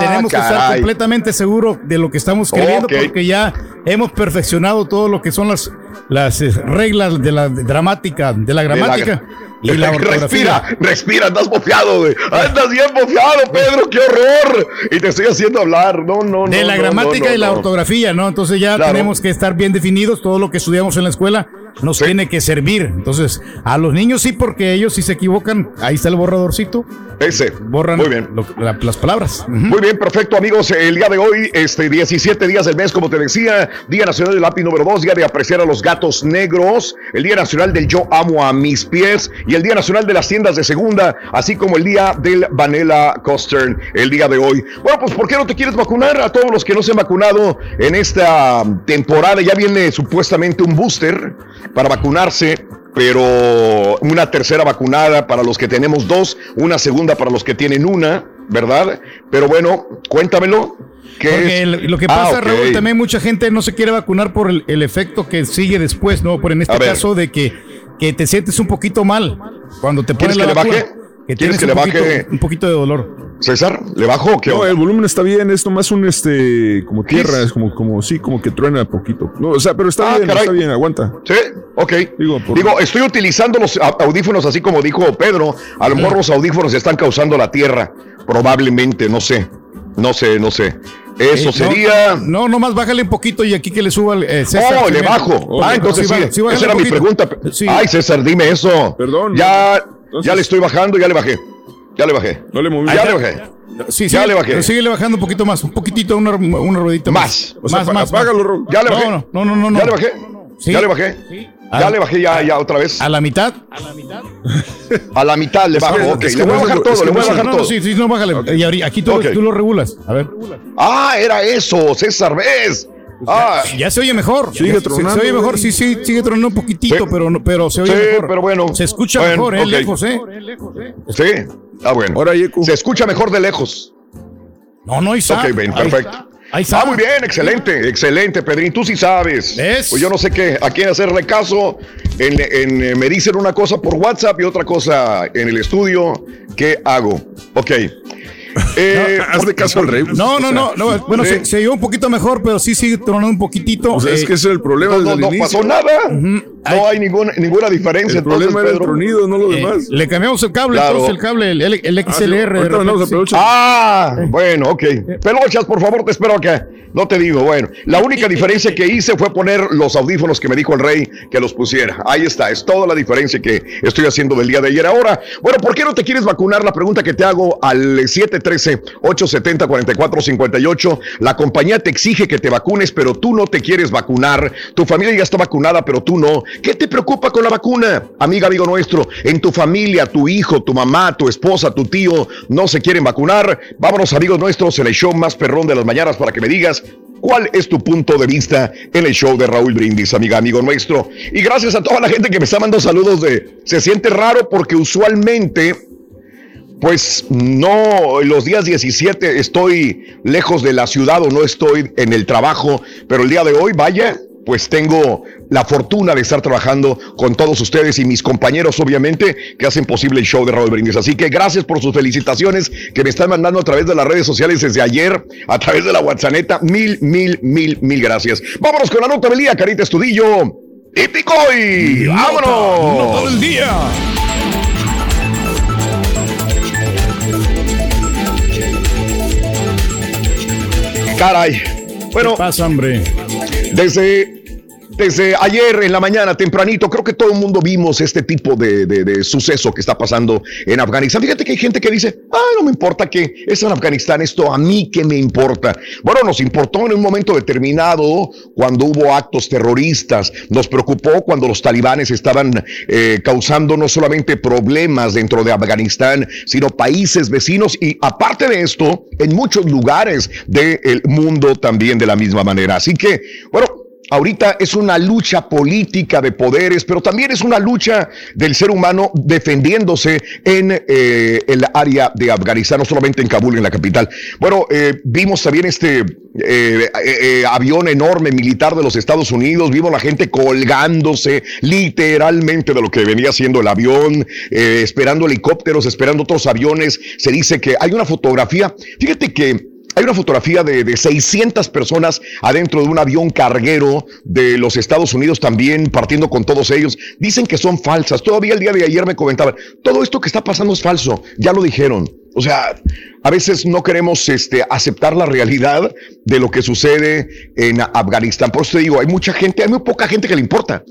Tenemos que estar Ah, completamente seguros de lo que estamos escribiendo porque ya hemos perfeccionado todo lo que son las, las eh, reglas de la dramática, de la gramática y la ortografía. Respira, respira, andas bofeado, güey. Andas bien bofeado, Pedro, qué horror. Y te estoy haciendo hablar. No, no, no. de la no, gramática no, no, y la ortografía, ¿no? Entonces ya Claro. tenemos que estar bien definidos, todo lo que estudiamos en la escuela nos tiene que servir. Entonces, a los niños sí, porque ellos si se equivocan, ahí está el borradorcito, Ese. borran Muy bien. lo- la- las palabras. Muy bien, perfecto, amigos. El día de hoy, este 17 días del mes, como te decía, Día Nacional del Lápiz número 2, Día de apreciar a los gatos negros, el Día Nacional del Yo amo a mis pies y el Día Nacional de las tiendas de segunda, así como el Día del Vanilla Costern, el día de hoy. Bueno, pues ¿por qué no te quieres vacunar? A todos los que no se han vacunado en esta temporada, ya viene supuestamente un booster para vacunarse pero una tercera vacunada para los que tenemos dos, una segunda para los que tienen una, ¿verdad? Pero bueno, cuéntamelo. ¿qué Porque es? el- lo que Ah, pasa. Raúl, también mucha gente no se quiere vacunar por el, el efecto que sigue después, ¿no? Por en este caso de que, que te sientes un poquito mal cuando te pones ¿Quieres la que le vacuna. baje? Que ¿Quieres tienes que le poquito- baje? un poquito de dolor. César, ¿le bajo o qué No, el volumen está bien, es nomás un este como tierra, es como, como sí, como que truena poquito. No, o sea, pero está Ah, bien, caray. está bien, aguanta. Sí, ok. Digo, por- Digo, estoy utilizando los audífonos así como dijo Pedro. A lo mejor los audífonos están causando la tierra. Probablemente, no sé. No sé, no sé. Eso Eh, no, sería. No, nomás bájale un poquito y aquí que le suba el eh, César Oh, le primero. bajo. Ok, ah, entonces sí. bájale, bájale esa era mi pregunta. Sí. Ay, César, dime eso. Perdón. Ya, Entonces- ya le estoy bajando, ya le bajé. Ya le bajé. No le moví. Ya le bajé. Sí, Ya sigue- le bajé. pero síguele bajando un poquito más, un poquitito, una, una ruedita más. Más. O sea, más, más. apágalo, más. Ro. Ya le bajé. No, no, no, no, no. Ya le bajé. Sí. Ya le bajé. Ah. Ya le bajé, ya, ya, otra vez. A la mitad. A la mitad le bajo. que- ok, es que le voy a bajar todo, le voy a bajar todo. sí, sí, no, bájale. Y ahori- aquí tú, Ok. tú lo regulas. A ver. Ah, era eso, César, ¿ves? Ah, Ya se oye mejor. Sigue se- tronando, Se, oye mejor, sí, sí, sigue tronando un poquitito, Sí. pero, no, pero se oye Sí, mejor. pero bueno. Se escucha Bueno, mejor, ¿eh? Lejos, ¿eh? sí. Ah, bueno. Ahora. Se escucha mejor de lejos. No, no, Isaac. Ok, bien, perfecto. Ahí está. Ah, muy bien, excelente, excelente, Pedrín. Tú sí sabes. ¿Ves? Pues yo no sé qué, a quién hacerle caso. En, en, eh, me dicen una cosa por WhatsApp y otra cosa en el estudio. ¿Qué hago? Ok. Eh, Hazle caso al rey. No, no, no, no. Bueno, se, se oyó un poquito mejor, pero sí sigue tronando un poquitito. O sea, es eh, que ese es el problema no, desde no, el no inicio. pasó nada. No hay ninguna, ninguna diferencia. El problema entonces, era el tronido, no lo Eh, demás. le cambiamos el cable, Claro. entonces el cable, el, el- el XLR. de ahorita repente, mandamos a sí. Peluche. Ah, bueno, ok. Peluchas, por favor, te espero acá. No te digo, bueno. La única diferencia que hice fue poner los audífonos que me dijo el rey que los pusiera. Ahí está, es toda la diferencia que estoy haciendo del día de ayer. Ahora, bueno, ¿por qué no te quieres vacunar? La pregunta que te hago al 713-870-4458. La compañía te exige que te vacunes, pero tú no te quieres vacunar. Tu familia ya está vacunada, pero tú no. ¿Qué te preocupa con la vacuna? Amiga, amigo nuestro, en tu familia, tu hijo, tu mamá, tu esposa, tu tío no se quieren vacunar. Vámonos, amigos nuestros, en el show más perrón de las mañanas para que me digas ¿Cuál es tu punto de vista en el show de Raúl Brindis, amiga, amigo nuestro? Y gracias a toda la gente que me está mandando saludos de... Se siente raro porque usualmente pues no, los días 17 estoy lejos de la ciudad o no estoy en el trabajo, pero el día de hoy, vaya, pues tengo la fortuna de estar trabajando con todos ustedes y mis compañeros, obviamente, que hacen posible el show de Raúl Brindis. Así que gracias por sus felicitaciones que me están mandando a través de las redes sociales desde ayer, a través de la WhatsApp. Mil, mil, mil, mil gracias. Vámonos con la nota del día, Carita Estudillo. Y Picoy. ¡Vámonos! Nota del día. Caray. Bueno, ¿Qué pasa, hombre? Desde, desde ayer en la mañana, tempranito, creo que todo el mundo vimos este tipo de, suceso que está pasando en Afganistán. Fíjate que hay gente que dice, ah, no me importa que es en Afganistán, esto a mí que me importa. Bueno, nos importó en un momento determinado cuando hubo actos terroristas, nos preocupó cuando los talibanes estaban eh, causando no solamente problemas dentro de Afganistán, sino países vecinos y aparte de esto, en muchos lugares del mundo también de la misma manera. Así que, bueno, Ahorita es una lucha política de poderes, pero también es una lucha del ser humano defendiéndose en eh, el área de Afganistán, no solamente en Kabul, en la capital. Bueno, eh, vimos también este eh, eh, avión enorme militar de los Estados Unidos, vimos la gente colgándose literalmente de lo que venía siendo el avión, esperando helicópteros, esperando otros aviones. Se dice que hay una fotografía, fíjate que hay una fotografía de, de 600 personas adentro de un avión carguero de los Estados Unidos también partiendo con todos ellos. Dicen que son falsas. Todavía el día de ayer me comentaban, todo esto que está pasando es falso. Ya lo dijeron. O sea, a veces no queremos este, aceptar la realidad de lo que sucede en Afganistán. Por eso te digo, hay mucha gente, hay muy poca gente que le importa.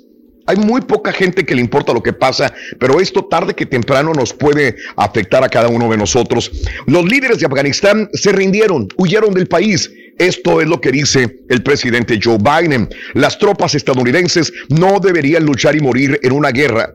Hay muy poca gente que le importa lo que pasa, pero esto tarde que temprano nos puede afectar a cada uno de nosotros. Los líderes de Afganistán se rindieron, huyeron del país. Esto es lo que dice el presidente Joe Biden. Las tropas estadounidenses no deberían luchar y morir en una guerra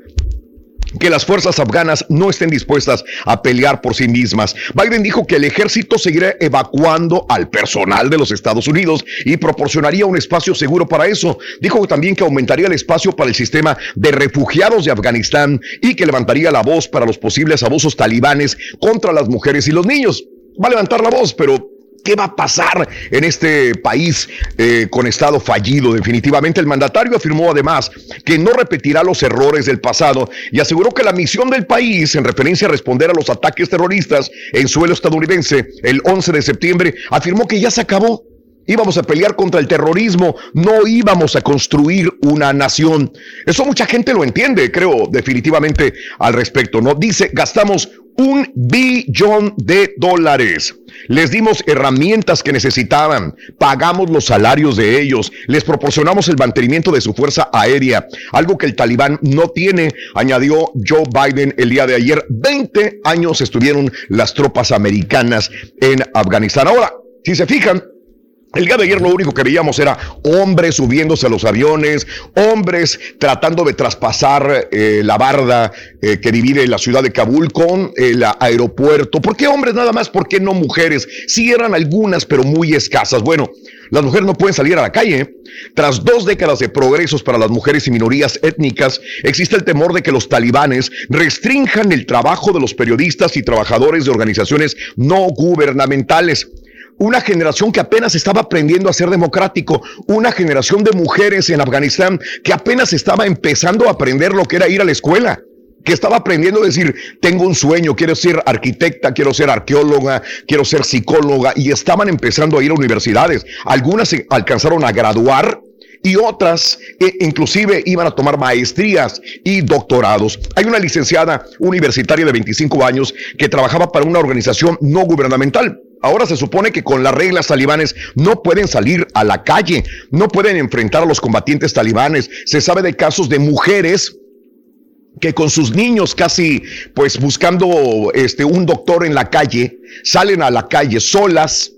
que las fuerzas afganas no estén dispuestas a pelear por sí mismas. Biden dijo que el ejército seguirá evacuando al personal de los Estados Unidos y proporcionaría un espacio seguro para eso. Dijo también que aumentaría el espacio para el sistema de refugiados de Afganistán y que levantaría la voz para los posibles abusos talibanes contra las mujeres y los niños. Va a levantar la voz, pero ¿Qué va a pasar en este país eh, con Estado fallido? Definitivamente el mandatario afirmó además que no repetirá los errores del pasado y aseguró que la misión del país en referencia a responder a los ataques terroristas en suelo estadounidense el 11 de septiembre afirmó que ya se acabó. Íbamos a pelear contra el terrorismo, no íbamos a construir una nación. Eso mucha gente lo entiende, creo, definitivamente al respecto, ¿no? Dice, gastamos un billón de dólares. Les dimos herramientas que necesitaban, pagamos los salarios de ellos, les proporcionamos el mantenimiento de su fuerza aérea, algo que el talibán no tiene, añadió Joe Biden el día de ayer. 20 años estuvieron las tropas americanas en Afganistán. Ahora, si se fijan, el día de ayer lo único que veíamos era hombres subiéndose a los aviones, hombres tratando de traspasar eh, la barda eh, que divide la ciudad de Kabul con el aeropuerto. ¿Por qué hombres nada más? ¿Por qué no mujeres? Sí eran algunas, pero muy escasas. Bueno, las mujeres no pueden salir a la calle. Tras dos décadas de progresos para las mujeres y minorías étnicas, existe el temor de que los talibanes restrinjan el trabajo de los periodistas y trabajadores de organizaciones no gubernamentales una generación que apenas estaba aprendiendo a ser democrático, una generación de mujeres en Afganistán que apenas estaba empezando a aprender lo que era ir a la escuela que estaba aprendiendo a decir, tengo un sueño, quiero ser arquitecta, quiero ser arqueóloga, quiero ser psicóloga, y estaban empezando a ir a universidades. Algunas se alcanzaron a graduar y otras eh, inclusive iban a tomar maestrías y doctorados. Hay una licenciada universitaria de 25 años que trabajaba para una organización no gubernamental. Ahora se supone que con las reglas talibanes no pueden salir a la calle, no pueden enfrentar a los combatientes talibanes. Se sabe de casos de mujeres que con sus niños casi pues buscando este un doctor en la calle, salen a la calle solas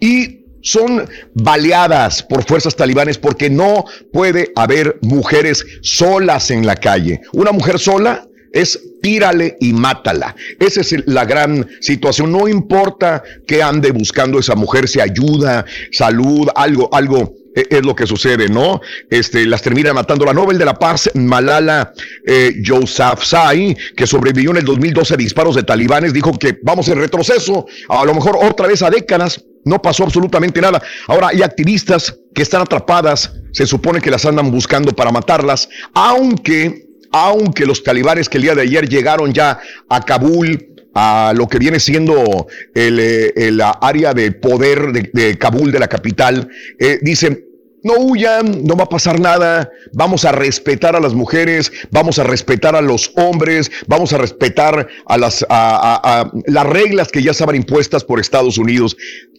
y son baleadas por fuerzas talibanes porque no puede haber mujeres solas en la calle. Una mujer sola es tírale y mátala. Esa es la gran situación. No importa que ande buscando esa mujer, si ayuda, salud, algo, algo es lo que sucede, ¿no? Este, las termina matando la Nobel de la Paz, Malala eh, Yousafzai, que sobrevivió en el 2012 a disparos de talibanes, dijo que vamos en retroceso, a lo mejor otra vez a décadas, no pasó absolutamente nada. Ahora hay activistas que están atrapadas, se supone que las andan buscando para matarlas, aunque, aunque los talibanes que el día de ayer llegaron ya a Kabul, a lo que viene siendo el, eh, el área de poder de, de Kabul, de la capital, eh, dicen, no huyan, no va a pasar nada, vamos a respetar a las mujeres, vamos a respetar a los hombres, vamos a respetar a las, a, a, a las reglas que ya estaban impuestas por Estados Unidos.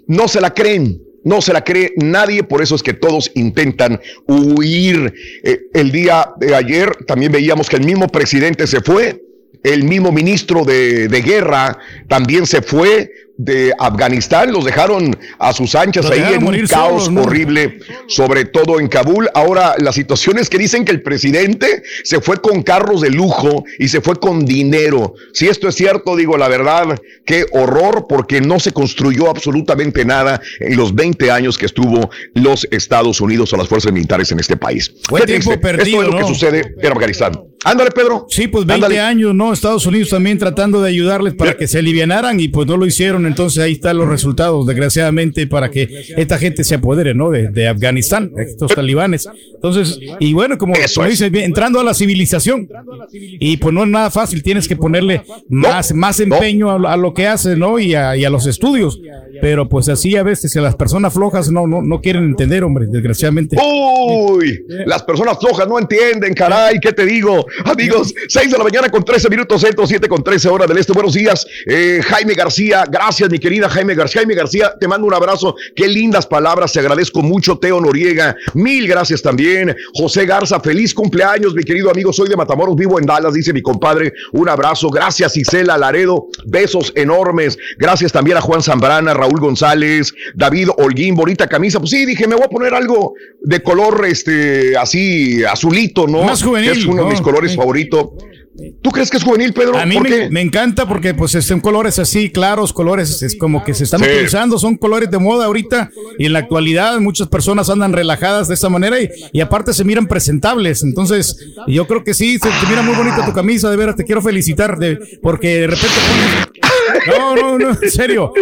No se la creen, no se la cree nadie, por eso es que todos intentan huir. Eh, el día de ayer también veíamos que el mismo presidente se fue, el mismo ministro de, de guerra también se fue de Afganistán, los dejaron a sus anchas Los ahí en un caos solos, ¿no? horrible, sobre todo en Kabul. Ahora, la situación es que dicen que el presidente se fue con carros de lujo y se fue con dinero. Si esto es cierto, digo la verdad, qué horror, porque no se construyó absolutamente nada en los 20 años que estuvo los Estados Unidos o las fuerzas militares en este país. Fue Qué tiempo perdido, Esto es lo que sucede en Afganistán. Ándale, Pedro. Sí, pues 20 Ándale. años, ¿no? Estados Unidos también tratando de ayudarles para que se alivianaran y pues no lo hicieron. Entonces ahí están los resultados, desgraciadamente, para que esta gente se apodere, ¿no? De, de Afganistán, estos talibanes. Entonces, y bueno, como, como dices, entrando a la civilización. Y pues no es nada fácil, tienes que ponerle más, más empeño a, lo- a lo que haces, ¿no? Y a, y a los estudios. Pero pues así a veces las personas flojas no, no, no quieren entender, hombre, desgraciadamente. Uy, las personas flojas no entienden, caray, ¿qué te digo? Amigos, 6 de la mañana con 13 minutos, centro, 7 con 13 hora del este. Buenos días, eh, Jaime García, gracias mi querida Jaime García. Jaime García, te mando un abrazo, qué lindas palabras, te agradezco mucho, Teo Noriega, mil gracias también. José Garza, feliz cumpleaños, mi querido amigo, soy de Matamoros, vivo en Dallas, dice mi compadre, un abrazo, gracias Isela Laredo, besos enormes, gracias también a Juan Zambrana, Raúl González, David Holguín, bonita camisa, pues sí, dije, me voy a poner algo de color, este, así, azulito, ¿no? Más juvenil, Que es uno de ¿no? mis colores Sí. favoritos. ¿Tú crees que es juvenil, Pedro? A mí ¿Por me, qué? me encanta porque pues son colores así claros, colores es como que se están Sí. utilizando, son colores de moda ahorita y en la actualidad muchas personas andan relajadas de esa manera y, y aparte se miran presentables, entonces yo creo que sí, se te mira muy bonita tu camisa, de veras te quiero felicitar de, porque de repente no, no, no, en serio.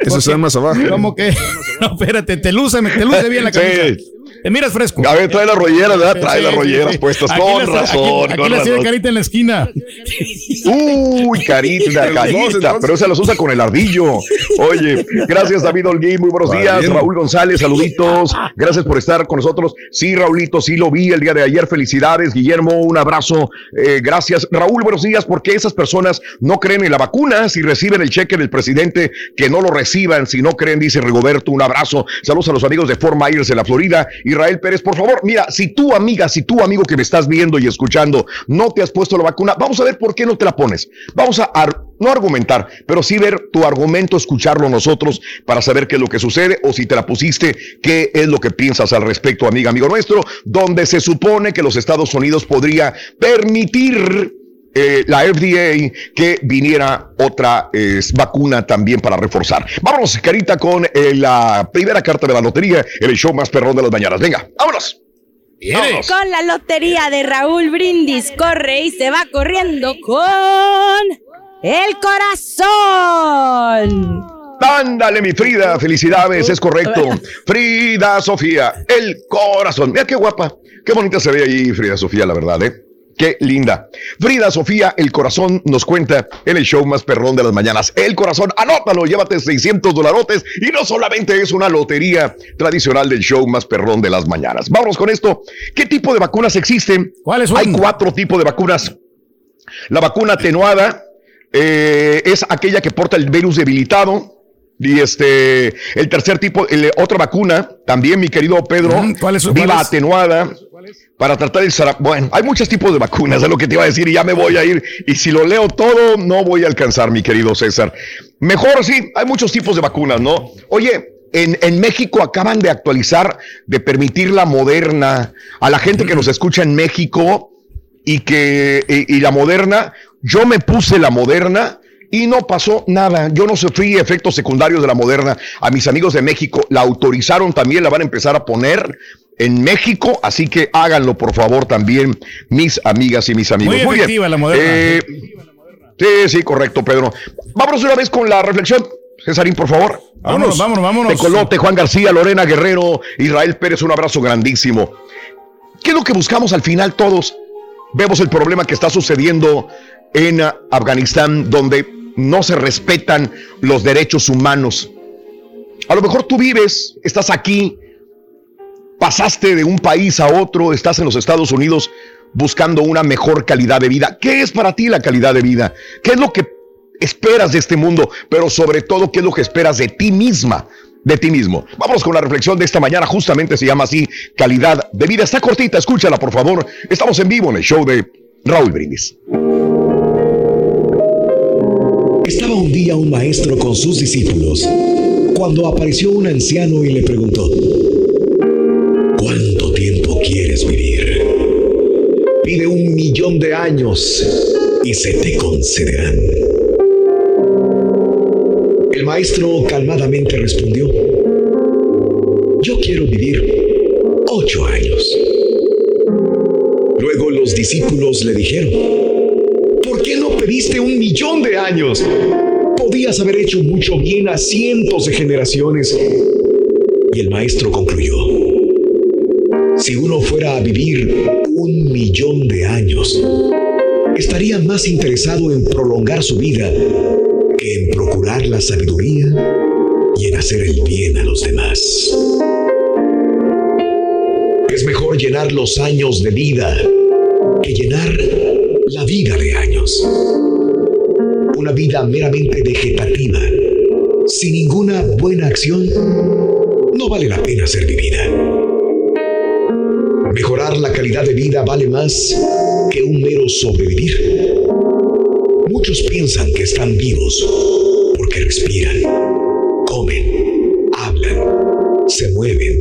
Eso está más abajo. Como que, no, espérate, te luce, te luce bien la camisa. Sí. Te miras fresco. A ver, trae las rolleras, ¿verdad? Trae Sí, las sí, rolleras sí. puestas. Aquí con las- razón, Aquí, aquí con las tiene razón. carita en la esquina. Uy, carita, carita, pero se los usa con el ardillo. Oye, gracias David Holguín, muy buenos días. bien. Raúl González, saluditos. Gracias por estar con nosotros. Sí, Raulito, sí lo vi el día de ayer. Felicidades, Guillermo, un abrazo. Eh, gracias. Raúl, buenos días. porque esas personas no creen en la vacuna? Si reciben el cheque del presidente, que no lo reciban. Si no creen, dice Rigoberto, un abrazo. Saludos a los amigos de Fort Myers en la Florida. Israel Pérez, por favor, mira, si tú, amiga, si tú, amigo que me estás viendo y escuchando, no te has puesto la vacuna, vamos a ver por qué no te la pones. Vamos a, ar- no argumentar, pero sí ver tu argumento, escucharlo nosotros para saber qué es lo que sucede o si te la pusiste, qué es lo que piensas al respecto, amiga, amigo nuestro, donde se supone que los Estados Unidos podría permitir eh, la FDA que viniera otra eh, vacuna también para reforzar. Vámonos, Carita, con eh, la primera carta de la lotería, el show más perrón de las mañanas. Venga, vámonos. Vámonos. Con la lotería de Raúl Brindis corre y se va corriendo con el corazón. Ándale, mi Frida, felicidades, es correcto. Frida Sofía, el corazón. Mira qué guapa, qué bonita se ve ahí, Frida Sofía, la verdad, ¿eh? Qué linda. Frida Sofía, el corazón nos cuenta en el show más perrón de las mañanas. El corazón, anótalo, llévate 600 dolarotes y no solamente es una lotería tradicional del show más perrón de las mañanas. Vámonos con esto. ¿Qué tipo de vacunas existen? ¿Cuáles son? Hay cuatro tipos de vacunas. La vacuna atenuada eh, es aquella que porta el virus debilitado. Y este, el tercer tipo, el- otra vacuna, también mi querido Pedro, ¿cuál es- viva cuál es? atenuada, para tratar el sarampión. Bueno, hay muchos tipos de vacunas, es lo que te iba a decir y ya me voy a ir. Y si lo leo todo, no voy a alcanzar, mi querido César. Mejor sí, hay muchos tipos de vacunas, ¿no? Oye, en, en México acaban de actualizar, de permitir la moderna a la gente que nos escucha en México y que y, y la moderna, yo me puse la moderna y no pasó nada. Yo no sufrí efectos secundarios de la moderna. A mis amigos de México la autorizaron también, la van a empezar a poner en México, así que háganlo por favor también mis amigas y mis amigos. Muy bien. efectiva la Moderna. Eh, sí, sí, correcto, Pedro. Vámonos una vez con la reflexión. Cesarín, por favor. Vámonos, vámonos, vámonos. Tecolote, Juan García, Lorena Guerrero, Israel Pérez, un abrazo grandísimo. ¿Qué es lo que buscamos al final todos? Vemos el problema que está sucediendo en Afganistán, donde no se respetan los derechos humanos. A lo mejor tú vives, estás aquí, pasaste de un país a otro, estás en los Estados Unidos buscando una mejor calidad de vida. ¿Qué es para ti la calidad de vida? ¿Qué es lo que esperas de este mundo? Pero sobre todo, ¿qué es lo que esperas de ti misma? De ti mismo. Vamos con la reflexión de esta mañana, justamente se llama así, calidad de vida. Está cortita, escúchala por favor. Estamos en vivo en el show de Raúl Brindis. Un día un maestro con sus discípulos cuando apareció un anciano y le preguntó, ¿cuánto tiempo quieres vivir? Pide un millón de años y se te concederán. El maestro calmadamente respondió, yo quiero vivir ocho años. Luego los discípulos le dijeron, ¿por qué no pediste un millón de años? Haber hecho mucho bien a cientos de generaciones. Y el maestro concluyó, si uno fuera a vivir un millón de años, estaría más interesado en prolongar su vida que en procurar la sabiduría y en hacer el bien a los demás. Es mejor llenar los años de vida que llenar la vida de años. Una vida meramente vegetativa, sin ninguna buena acción, no vale la pena ser vivida. Mejorar la calidad de vida vale más que un mero sobrevivir. Muchos piensan que están vivos porque respiran, comen, hablan, se mueven.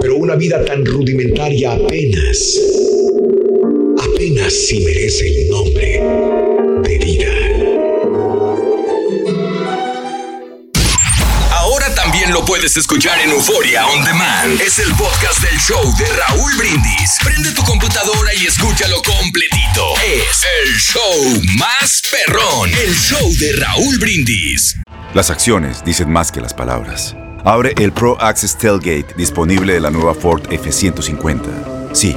Pero una vida tan rudimentaria apenas, apenas si merece el nombre de vida. Ahora también lo puedes escuchar en Euforia On Demand. Es el podcast del show de Raúl Brindis. Prende tu computadora y escúchalo completito. Es el show más perrón. El show de Raúl Brindis. Las acciones dicen más que las palabras. Abre el Pro Access Tailgate disponible de la nueva Ford F-150. Sí,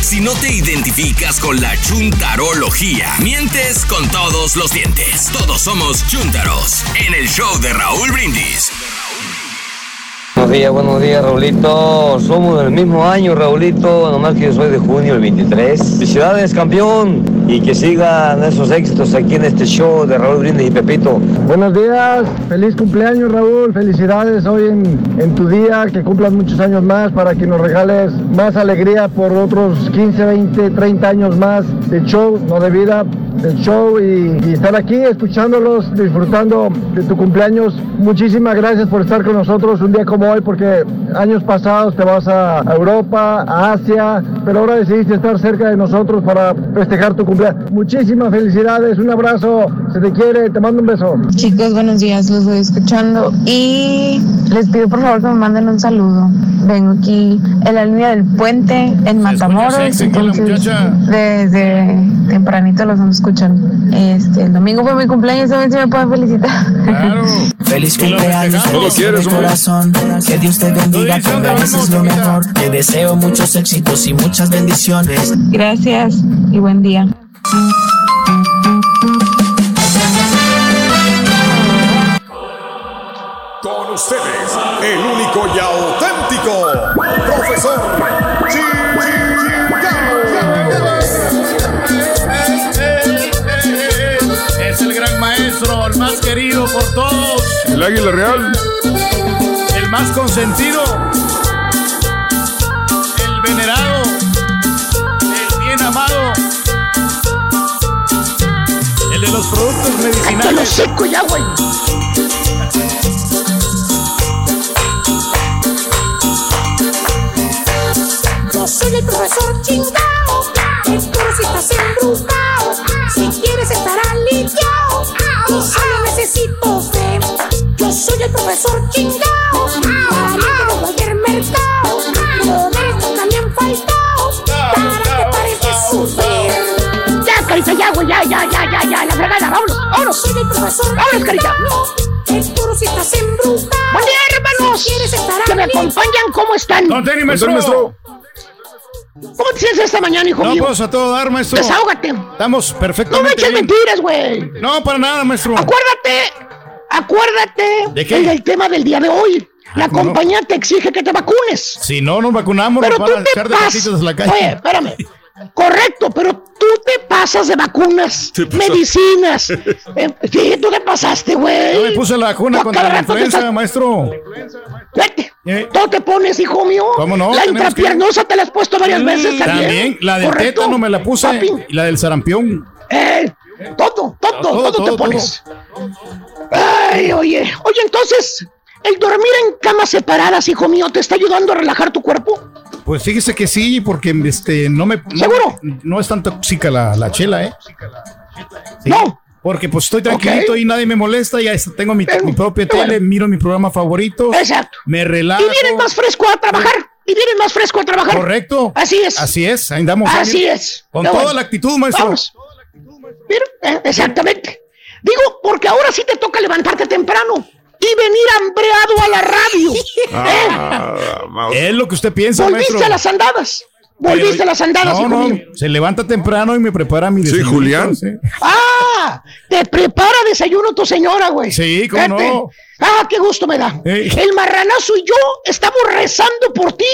Si no te identificas con la chuntarología, mientes con todos los dientes. Todos somos chuntaros en el show de Raúl Brindis. Buenos días, buenos días, Raulito. Somos del mismo año, Raulito, nomás que yo soy de junio, el 23. Felicidades, campeón. Y que sigan esos éxitos aquí en este show de Raúl Brindis y Pepito. Buenos días, feliz cumpleaños Raúl, felicidades hoy en, en tu día, que cumplas muchos años más para que nos regales más alegría por otros 15, 20, 30 años más de show, no de vida, del show y, y estar aquí escuchándolos, disfrutando de tu cumpleaños. Muchísimas gracias por estar con nosotros un día como hoy porque años pasados te vas a Europa, a Asia, pero ahora decidiste estar cerca de nosotros para festejar tu cumpleaños. Muchísimas felicidades, un abrazo, se te quiere, te mando un beso. Chicos, buenos días, los voy escuchando y les pido por favor que me manden un saludo. Vengo aquí en la línea del puente en Matamoros, desde tempranito los vamos escuchando. Este, el domingo fue mi cumpleaños, también se me pueden felicitar. Feliz Y lo cumpleaños, feliz ¿Cómo quieres, corazón. Que Dios te bendiga, que mereces lo mejor. Te deseo muchos éxitos y muchas bendiciones. Gracias y buen día. Con ustedes, el único y más querido por todos. El águila real. El más consentido. El venerado. El bien amado. El de los productos medicinales. lo seco ya, güey! Yo soy el profesor chingao, es por si estás embrujado. Si quieres estar aliviado, el profesor chingao, valiente de cualquier mercado. Modesto también faltao, para que parezca súper. Ya, carita, ya, güey, ya, ya, ya, ya, ya, la fregada, vámonos, vámonos. Soy el profesor vámonos, carita. Es por si estás embrujado. Buen día, hermanos. Si quieres estar que me acompañan, ¿cómo están? Don Tenny, maestro. ¿Cómo te sientes esta mañana, hijo No, mío? pues a todo dar, maestro. Desahógate. Estamos No perfectamente me eches bien. mentiras, güey. No, para nada, maestro. Acuérdate, acuérdate ¿De qué? del tema del día de hoy. La ¿cómo no? compañía te exige que te vacunes. Si no nos vacunamos, Pero nos tú van a te echar de a la calle. Oye, espérame. Correcto, pero tú te pasas de vacunas, medicinas. Eh, sí, tú te pasaste, güey. Yo me puse la vacuna Tú a contra la rato te influenza, estás- maestro. Vete. Eh. Tú te pones, hijo mío. ¿Cómo no? La que- intrapiernosa te la has puesto varias veces también. También, la del ¿Correcto? tétano me la puse Papi. y la del sarampión. Eh, todo, todo, todo, Todo, te pones. Ay, oye, oye, entonces, ¿el dormir en camas separadas, hijo mío, te está ayudando a relajar tu cuerpo? Pues fíjese que sí, porque este no me. no- ¿Seguro? No, es tan tóxica la, la chela, ¿eh? Sí, No. Porque pues estoy tranquilito y nadie me molesta, ya tengo mi, mi propia tele, bueno. miro mi programa favorito. Exacto. Me relajo. Y vienes más fresco a trabajar. Y vienes más fresco a trabajar. Correcto. Así es. Así es, ahí andamos. Así es. Con toda bueno. la actitud, maestro. Vamos. Mira, eh, exactamente. Digo, porque ahora sí te toca levantarte temprano y venir hambreado a la radio. Ah, Es lo que usted piensa, Volviste maestro. a las andadas. Volviste Pero- a las andadas, no, hijo no, mío. se levanta temprano y me prepara mi Sí, desayuno, Julián. sí. Ah, Ah, te prepara desayuno tu señora, güey. Sí, cómo no. Ah, qué gusto me da. Ey. El marranazo y yo estamos rezando por ti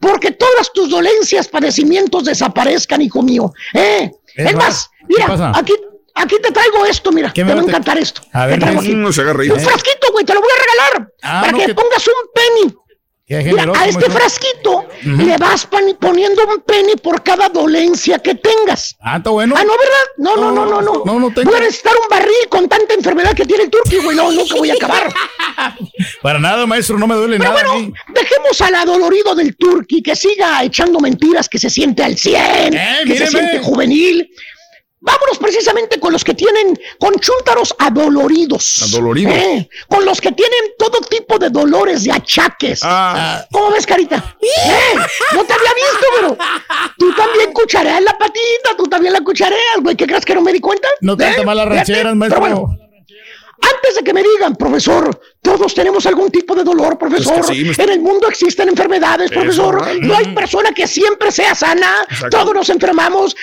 porque todas tus dolencias, padecimientos desaparezcan, hijo mío. ¿Eh? Es Es, más, más, ¿qué mira, aquí, aquí te traigo esto, mira. ¿Qué Te va a encantar esto. A Te ver, traigo ¿qué? aquí. No se agarra. Un frasquito, güey, te lo voy a regalar. Ah, para no, que que- pongas un penny. Mira, a este frasquito le vas poniendo un penny por cada dolencia que tengas. Ah, está bueno. Ah, no, ¿verdad? No, no, no, no, no. No, no tengo. Voy a necesitar un barril con tanta enfermedad que tiene el turqui, güey. No, nunca voy a acabar. Para nada, maestro, no me duele Pero nada. a bueno, mí. dejemos al adolorido del turqui que siga echando mentiras, que se siente al 100, Eh, que míreme. se siente juvenil. Vámonos precisamente con los que tienen, con chúntaros adoloridos. Adoloridos. Eh, con los que tienen todo tipo de dolores, de achaques. Ah. ¿Cómo ves, carita? Eh, no te había visto, pero tú también cuchareas la patita, tú también la cuchareas, güey. ¿Qué crees que no me di cuenta? No te ¿Eh? malas rancheras, Pero maestro. bueno, antes de que me digan, profesor, todos tenemos algún tipo de dolor, profesor. Que sí, me- En el mundo existen enfermedades, Es profesor. No hay persona que siempre sea sana. Exacto. Todos nos enfermamos.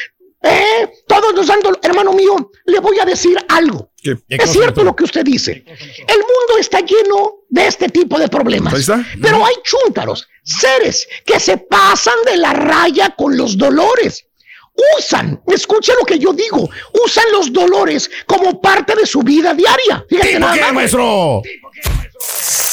¿Eh? Todos dan dolor. Hermano mío, le voy a decir algo. ¿Qué? ¿Qué Es cierto lo que usted dice. El mundo está lleno de este tipo de problemas. Ahí está. Pero hay chúntaros, seres que se pasan de la raya con los dolores. Usan, escucha lo que yo digo, usan los dolores como parte de su vida diaria. Fíjate ¿Tipo nada qué, maestro?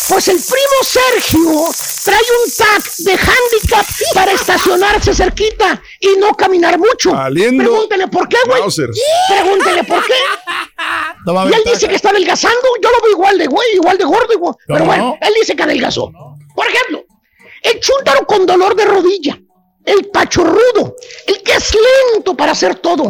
Pues el primo Sergio trae un tag de handicap para estacionarse cerquita y no caminar mucho. Valiendo. Pregúntele por qué, güey. Pregúntele por qué. No Y él dice que está adelgazando. Yo lo veo igual de güey, igual de gordo. Igual. Pero ¿Cómo bueno, no? él dice que adelgazó. Por ejemplo, el chúntaro con dolor de rodilla, el pachorrudo, el que es lento para hacer todo.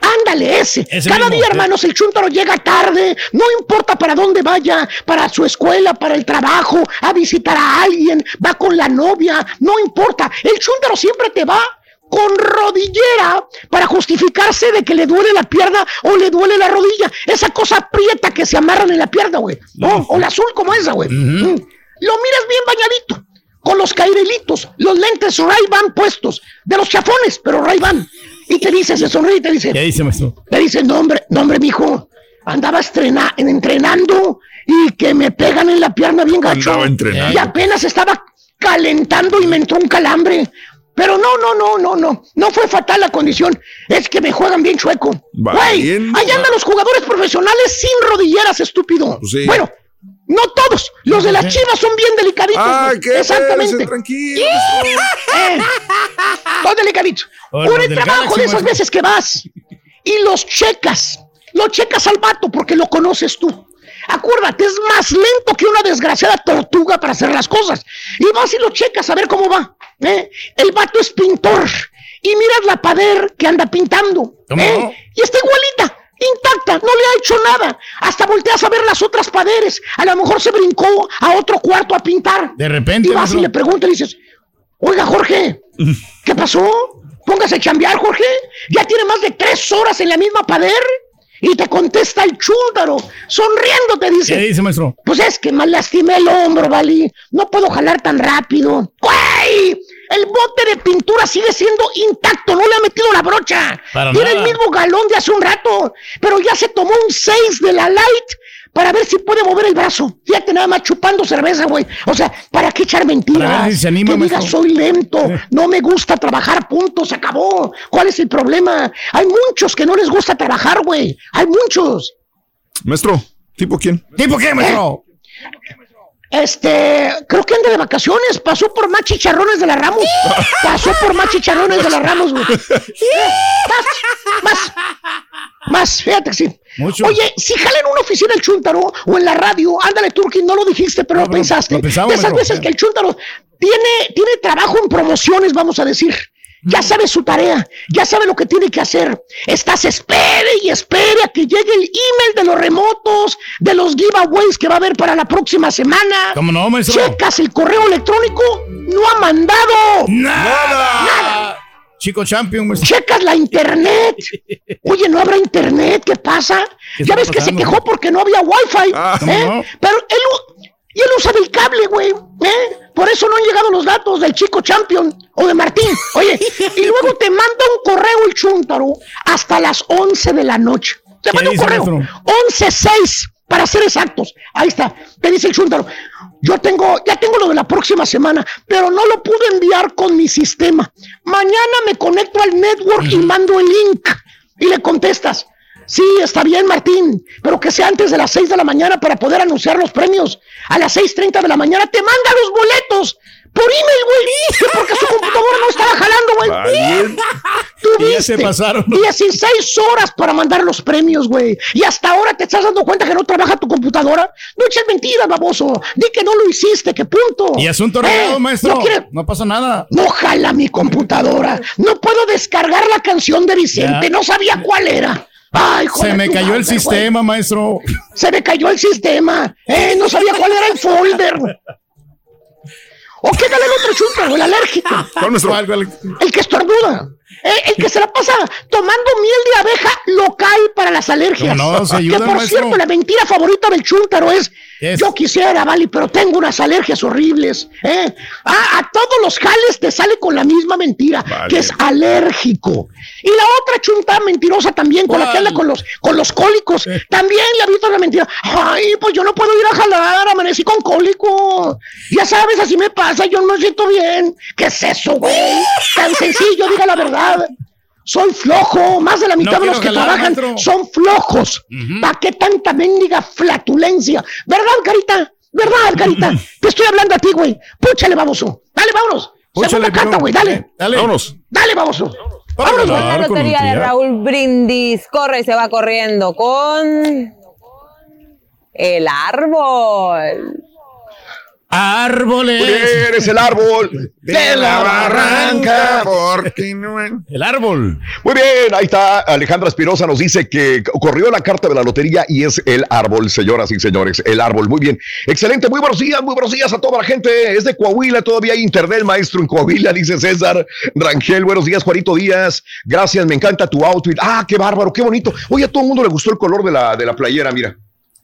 Ándale, ese. Ese Cada mismo, día, hermanos, el chúntaro llega tarde, no importa para dónde vaya, para su escuela, para el trabajo, a visitar a alguien, va con la novia, no importa. El chúntaro siempre te va con rodillera para justificarse de que le duele la pierna o le duele la rodilla. Esa cosa prieta que se amarran en la pierna, güey. ¿no? O la azul como esa, güey. Mm. Lo miras bien bañadito, con los cairelitos, los lentes Ray-Ban puestos, de los chafones, pero Ray-Ban. Y te dice, se sonríe y te dice, ¿Qué dice, maestro? le dice, no hombre, no hombre, mijo, andaba estrena- entrenando y que me pegan en la pierna bien gacho. Andaba entrenando. Y apenas estaba calentando y me entró un calambre. Pero no, no, no, no, no, no fue fatal la condición. Es que me juegan bien chueco. Güey, ahí andan los jugadores profesionales sin rodilleras, estúpido. Pues sí. Bueno, no todos. Los de las chivas son bien delicaditos. Ah, qué Exactamente. tranquilo. Eh, son delicaditos. Los del trabajo de esas veces que vas y los checas. Lo checas al vato porque lo conoces tú. Acuérdate, es más lento que una desgraciada tortuga para hacer las cosas. Y vas y lo checas a ver cómo va. ¿eh? El vato es pintor. Y miras la pader que anda pintando. ¿Cómo ¿eh? Y está igualita, intacta, no le ha hecho nada. Hasta volteas a ver las otras paderes. A lo mejor se brincó a otro cuarto a pintar. De repente, Y vas y le preguntas y dices, oiga Jorge, ¿qué pasó? Póngase a chambear, Jorge. Ya tiene más de tres horas en la misma pader. Y te contesta el chúndaro, sonriendo te dice. ¿Qué dice, maestro? Pues es que me lastimé el hombro, Vali. No puedo jalar tan rápido. ¡Güey! El bote de pintura sigue siendo intacto, no le ha metido la brocha. Para Tiene nada. el mismo galón de hace un rato, pero ya se tomó un 6 de la Light para ver si puede mover el brazo. Fíjate nada más chupando cerveza, güey. O sea, ¿para qué echar mentiras? Para ver si se anima, que diga maestro. soy lento, no me gusta trabajar, punto, se acabó. ¿Cuál es el problema? Hay muchos que no les gusta trabajar, güey. Hay muchos. Maestro, ¿tipo quién? ¿Tipo qué, maestro? Este, creo que anda de vacaciones. Pasó por más chicharrones de la Ramos. Pasó por más chicharrones de la Ramos, güey. Más, más, más, fíjate que sí. Mucho. Oye, si jala en una oficina el chúntaro o en la radio, ándale, Turki, no lo dijiste, pero No, lo pero pensaste. lo pensamos, de esas veces que el chúntaro tiene, tiene trabajo en promociones, vamos a decir. Ya sabe su tarea, ya sabe lo que tiene que hacer. Estás espere y espere a que llegue el email de los remotos, de los giveaways que va a haber para la próxima semana. ¿Cómo no, maestro? Checas el correo electrónico, no ha mandado. ¡Nada! Chico champion, maestro. Checas la internet. Oye, ¿no habrá internet? ¿Qué pasa? ¿Qué Ya ves que se quejó porque no había wifi. Ah, ¿cómo ¿eh? no? Pero él, y él usa del cable, güey. ¿eh? Por eso no han llegado los datos del chico champion o de Martín. Oye, y luego te manda un correo el chúntaro hasta las 11 de la noche. Te mando un correo. maestro? 11.6 para ser exactos. Ahí está. Te dice el chúntaro. Yo tengo, ya tengo lo de la próxima semana, pero no lo pude enviar con mi sistema. Mañana me conecto al network y mando el link. Y le contestas. Sí, está bien, Martín, pero que sea antes de las 6 de la mañana para poder anunciar los premios. A las 6.30 de la mañana te manda los boletos por email, güey. Porque su computadora no estaba jalando, güey. Y ya se pasaron. 16 horas para mandar los premios, güey. Y hasta ahora te estás dando cuenta que no trabaja tu computadora. No eches mentiras, baboso. Di que no lo hiciste, que punto. Y asunto Eh, arreglado, maestro. No, quiere- No pasa nada. no jala mi computadora. No puedo descargar la canción de Vicente. Ya. No sabía cuál era. Ay, Se me cayó el madre, sistema, maestro. Se me cayó el sistema. Eh, no sabía cuál era el folder. O qué tal el otro chupa, el alérgico. El que estornuda. Eh, el que se la pasa tomando miel de abeja local para las alergias. ¿Cómo no? Se ayuda, que por maestro. cierto, la mentira favorita del chúntaro es, es? yo quisiera, Vali, pero tengo unas alergias horribles. ¿eh? A todos los jales te sale con la misma mentira, Vale. que es alérgico. Y la otra chunta mentirosa también, con la que anda con los, con los cólicos, también le ha visto la mentira. Ay, pues yo no puedo ir a jalar, amanecí con cólico. Ya sabes, así me pasa, yo no me siento bien. ¿Qué es eso, güey? Tan sencillo, diga la verdad. Soy flojo, más de la mitad No de los que jalar, trabajan maestro. son flojos. ¿Para qué tanta mendiga flatulencia? ¿Verdad, Carita? ¿Verdad, Carita? Te estoy hablando a ti, güey. Púchale, baboso. Dale, vámonos. Púchale, Segunda carta, güey, dale. eh, dale. Vámonos. Dale, baboso. Vámonos, güey. La lotería de. Raúl Brindis corre y se va corriendo con el árbol. Árboles. Eres el árbol De la barranca, porque no El árbol. Muy bien, ahí está. Alejandra Espirosa nos dice que corrió la carta de la lotería y es el árbol, señoras y señores. El árbol, muy bien. Excelente, muy buenos días, muy buenos días a toda la gente. Es de Coahuila, todavía hay internet, maestro en Coahuila, dice César Rangel. Buenos días, Juanito Díaz. Gracias, me encanta tu outfit. Ah, qué bárbaro, qué bonito. Oye, a todo el mundo le gustó el color de la, de la playera, mira.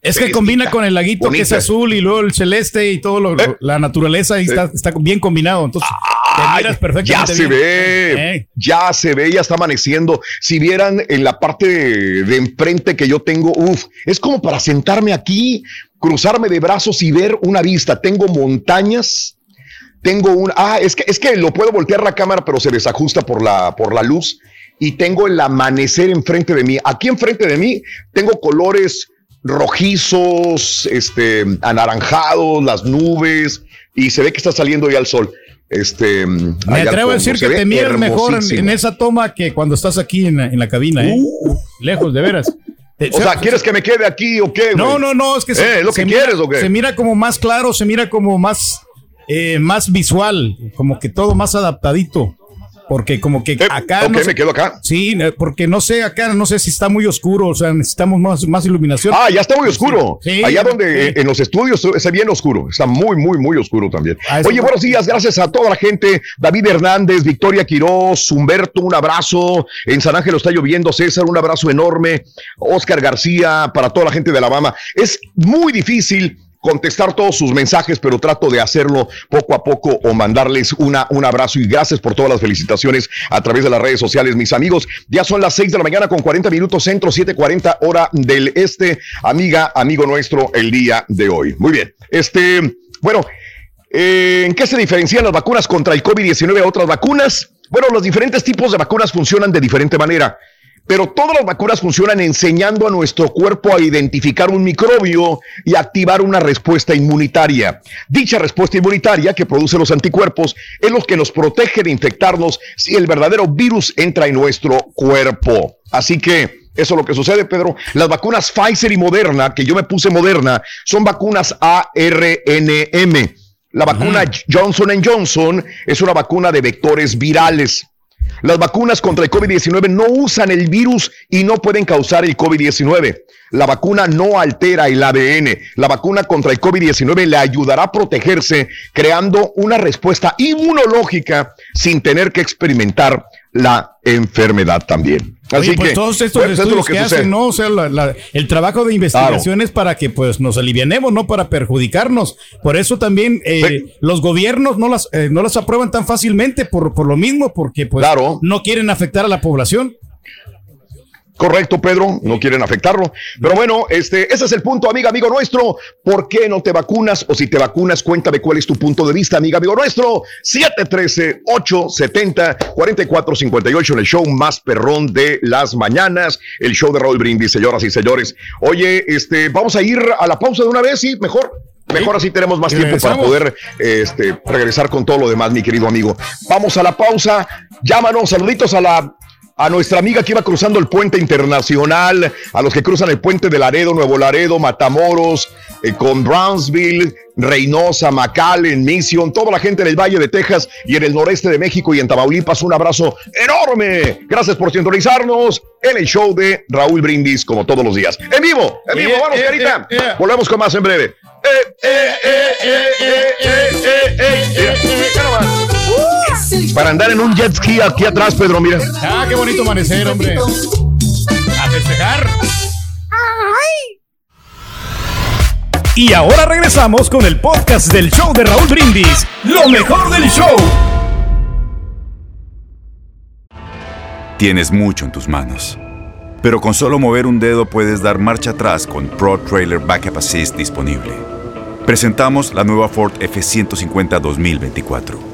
Es que combina con el laguito que es azul y luego el celeste y todo lo, Eh. la naturaleza y está, está bien combinado. Entonces, te miras ya perfectamente se bien. ve, Eh. ya se ve, ya está amaneciendo. Si vieran en la parte de, de enfrente que yo tengo, uff, es como para sentarme aquí, cruzarme de brazos y ver una vista. Tengo montañas, tengo un, ah, es que es que lo puedo voltear la cámara, pero se desajusta por la por la luz y tengo el amanecer enfrente de mí. Aquí enfrente de mí tengo colores rojizos, este, anaranjados, las nubes y se ve que está saliendo ya el sol. Este, Me atrevo a decir Se que te miras mejor en, esa toma que cuando estás aquí en la, en la cabina, ¿eh? Lejos, de veras. Te- Uh. O sea, ¿quieres que me quede aquí o qué? No, güey? no, no, es que Eh, ¿es lo que mira- quieres o qué? Se mira como más claro, se mira como más, eh, más visual, como que todo más adaptadito. Porque como que acá. Eh, ok, no sé- me quedo acá. Sí, porque no sé, acá no sé si está muy oscuro, o sea, necesitamos más, más iluminación. Ah, ya está muy oscuro. Sí, Allá donde eh, en los estudios está bien oscuro. Está muy, muy, muy oscuro también. Ah, Oye, buenos días. Gracias a toda la gente. David Hernández, Victoria Quiroz, Humberto, un abrazo. En San Ángel está lloviendo. César, un abrazo enorme. Oscar García, para toda la gente de Alabama. Es muy difícil contestar todos sus mensajes, pero trato de hacerlo poco a poco o mandarles una, un abrazo y gracias por todas las felicitaciones a través de las redes sociales, mis amigos. Ya son las 6 de la mañana con 40 minutos centro, 7:40 hora del este. Amiga, amigo nuestro, el día de hoy. Muy bien. Este, bueno, eh, ¿En qué se diferencian las vacunas contra el COVID-19 a otras vacunas? Bueno, los diferentes tipos de vacunas funcionan de diferente manera, pero todas las vacunas funcionan enseñando a nuestro cuerpo a identificar un microbio y activar una respuesta inmunitaria. Dicha respuesta inmunitaria que produce los anticuerpos es lo que nos protege de infectarnos si el verdadero virus entra en nuestro cuerpo. Así que eso es lo que sucede, Pedro. Las vacunas Pfizer y Moderna, que yo me puse Moderna, son vacunas ARNM. La vacuna Johnson Johnson es una vacuna de vectores virales. Las vacunas contra el COVID-19 no usan el virus y no pueden causar el COVID-19. La vacuna no altera el ADN. La vacuna contra el COVID-19 le ayudará a protegerse creando una respuesta inmunológica sin tener que experimentar la enfermedad también. Así Oye, pues que todos estos bueno, eso es estudios lo que, hacen, ¿no? O sea, la- la- el trabajo de investigación es para que pues nos alivianemos, no para perjudicarnos. Por eso también eh, los gobiernos no las, eh, no las aprueban tan fácilmente por, por lo mismo, porque pues no quieren afectar a la población. Correcto, Pedro, no quieren afectarlo. Pero bueno, este, ese es el punto, amiga, amigo nuestro. ¿Por qué no te vacunas? O si te vacunas, cuéntame cuál es tu punto de vista, amiga, amigo nuestro. 713-870-4458 en el show más perrón de las mañanas, el show de Raúl Brindis, señoras y señores. Oye, este, vamos a ir a la pausa de una vez, sí, mejor. Mejor así tenemos más Y tiempo para poder este, regresar con todo lo demás, mi querido amigo. Vamos a la pausa. Llámanos, saluditos a la a nuestra amiga que iba cruzando el puente internacional, a los que cruzan el puente de Laredo, Nuevo Laredo, Matamoros, eh, con Brownsville, Reynosa, McAllen, Mission, toda la gente en el Valle de Texas y en el noreste de México y en Tamaulipas, un abrazo enorme. Gracias por sintonizarnos en el show de Raúl Brindis, como todos los días. En vivo, en vivo, Yeah, vamos, yeah, carita. yeah, yeah. Volvemos con más en breve. Eh, eh, Para andar en un jet ski aquí atrás, Pedro, mira. Ah, qué bonito amanecer, hombre. A festejar. Y ahora regresamos con el podcast del show de Raúl Brindis. Lo mejor del show. Tienes mucho en tus manos. Pero con solo mover un dedo puedes dar marcha atrás con Pro Trailer Backup Assist disponible. Presentamos la nueva Ford F150 2024.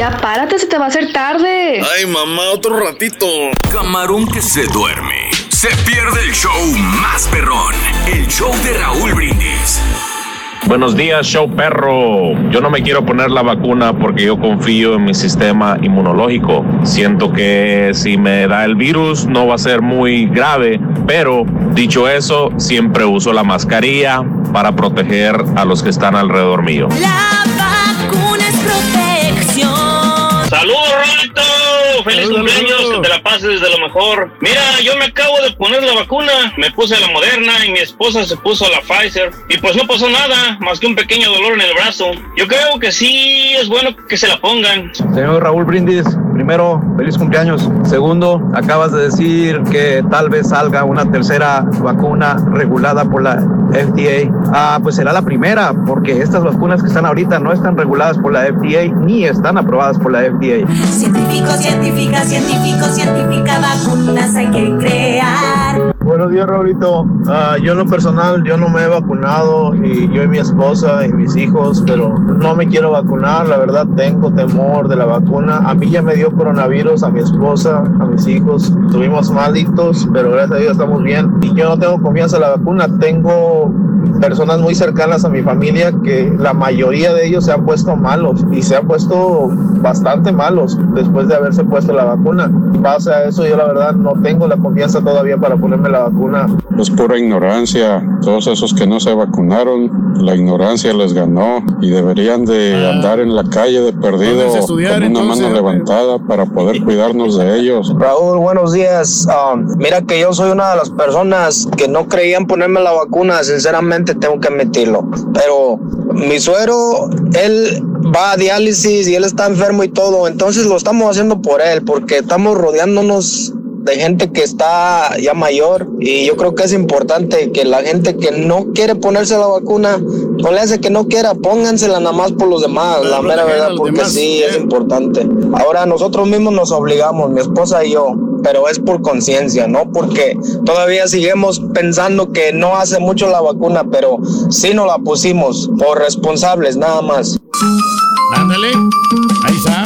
Ya párate, se te va a hacer tarde. Ay, mamá, otro ratito. Camarón que se duerme. Se pierde el show más perrón. El show de Raúl Brindis. Buenos días, show perro. Yo no me quiero poner la vacuna porque yo confío en mi sistema inmunológico. Siento que si me da el virus no va a ser muy grave, pero dicho eso, siempre uso la mascarilla para proteger a los que están alrededor mío. La Saludos, Roberto. Feliz cumpleaños, que te la pases de lo mejor. Mira, yo me acabo de poner la vacuna, me puse la Moderna y mi esposa se puso la Pfizer y pues no pasó nada, más que un pequeño dolor en el brazo. Yo creo que sí es bueno que se la pongan. Señor Raúl Brindis, primero, feliz cumpleaños. Segundo, acabas de decir que tal vez salga una tercera vacuna regulada por la FDA. Ah, pues será la primera, porque estas vacunas que están ahorita no están reguladas por la FDA ni están aprobadas por la FDA. Científico, científica, científico, científica, vacunas hay que crear. Buenos días, Raulito. Ah, yo en lo personal, yo no me he vacunado y yo y mi esposa y mis hijos, pero no me quiero vacunar. La verdad, tengo temor de la vacuna. A mí ya me dio coronavirus, a mi esposa, a mis hijos. Estuvimos malitos, pero gracias a Dios estamos bien. Y yo no tengo confianza en la vacuna. Tengo personas muy cercanas a mi familia que la mayoría de ellos se han puesto malos y se han puesto bastante malos después de haberse puesto la vacuna. En base a eso, yo la verdad no tengo la confianza todavía para ponerme la vacuna. Es pura ignorancia. Todos esos que no se vacunaron, la ignorancia les ganó y deberían de andar en la calle de perdido estudiar, con una entonces, mano levantada para poder cuidarnos de ellos. Raúl, buenos días. Ah, mira que yo soy una de las personas que no creían ponerme la vacuna, sinceramente tengo que admitirlo. Pero mi suero, él va a diálisis y él está enfermo y todo, entonces lo estamos haciendo por él, porque estamos rodeándonos de gente que está ya mayor y yo creo que es importante que la gente que no quiere ponerse la vacuna, no le hace que no quiera, póngansela nada más por los demás, la mera verdad, porque sí, es importante. Ahora nosotros mismos nos obligamos, mi esposa y yo, pero es por conciencia, no porque todavía seguimos pensando que no hace mucho la vacuna, pero sí nos la pusimos por responsables nada más. Ándale. Ahí está.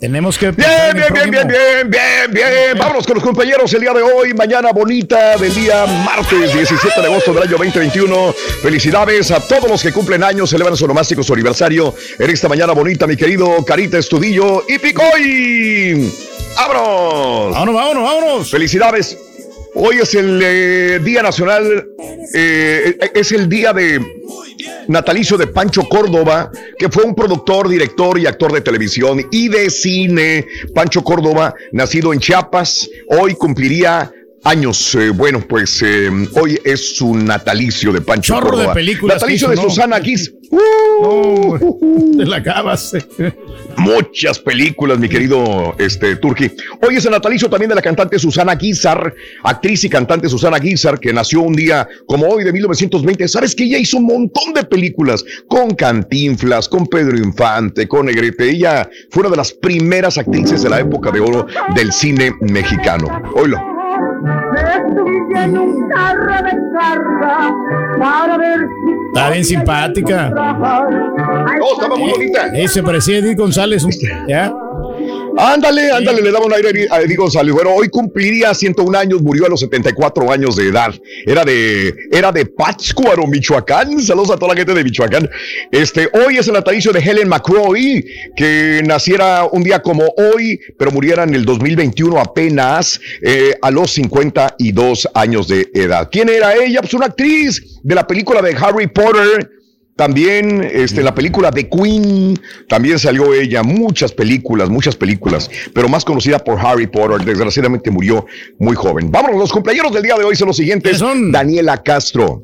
Tenemos que. Bien, bien, bien, bien, bien, bien, bien. Vámonos con los compañeros el día de hoy. Mañana bonita del día martes 17 de agosto del año 2021. Felicidades a todos los que cumplen años, celebran su nomástico, su aniversario en esta mañana bonita, mi querido Carita Estudillo y Picoy. ¡Vámonos! Vámonos, vámonos, vámonos. Felicidades. Hoy es el eh, Día Nacional, eh, es el día de natalicio de Pancho Córdoba, que fue un productor, director y actor de televisión y de cine. Pancho Córdoba, nacido en Chiapas, hoy cumpliría años. Eh, bueno, pues eh, hoy es su natalicio de Pancho Chorro de Córdoba. películas natalicio de. Susana Guis. Te la acabas. Muchas películas, mi querido este, Turki. Hoy es el natalicio también de la cantante Susana Guizar, actriz y cantante Susana Guizar, que nació un día como hoy de 1920. ¿Sabes que ella hizo un montón de películas con Cantinflas, con Pedro Infante, con Negrete? Ella fue una de las primeras actrices de la época de oro del cine mexicano. Oílo. en un carro de carga para ver si Está bien simpática. No, estaba muy bonita. Eh, se parecía Edith González. ¿Ya? Ándale, ándale, le daba un aire a Eddie González. Bueno, hoy cumpliría 101 años, murió a los 74 años de edad. Era de, era de Pátzcuaro, Michoacán. Saludos a toda la gente de Michoacán. Este, hoy es el natalicio de Helen McCroy, que naciera un día como hoy, pero muriera en el 2021 apenas eh, a los 52 años de edad. ¿Quién era ella? Pues una actriz de la película de Harry Potter. También este, la película de Queen, también salió ella, muchas películas, muchas películas, pero más conocida por Harry Potter, desgraciadamente murió muy joven. Vámonos, los cumpleaños del día de hoy son los siguientes. Daniela Castro.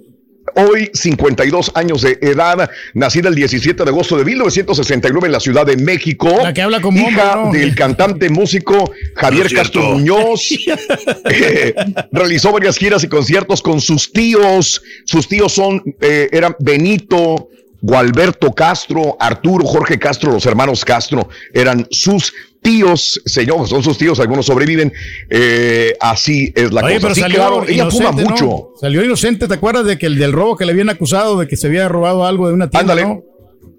Hoy, 52 años de edad, nacida el 17 de agosto de 1969 en la Ciudad de México. La que habla como hija hombre, ¿no? del cantante músico Javier No. Castro Muñoz. Eh, realizó varias giras y conciertos con sus tíos. Sus tíos son, eh, eran Benito, Gualberto Castro, Arturo, Jorge Castro, los hermanos Castro, eran sus tíos, señor, son sus tíos, algunos sobreviven. Eh, así es la Oye, cosa. pero Sí, salió claro, ella fuma inocente, ¿no? mucho. Salió inocente, ¿te acuerdas de que el del robo que le habían acusado de que se había robado algo de una tienda, Ándale. ¿no?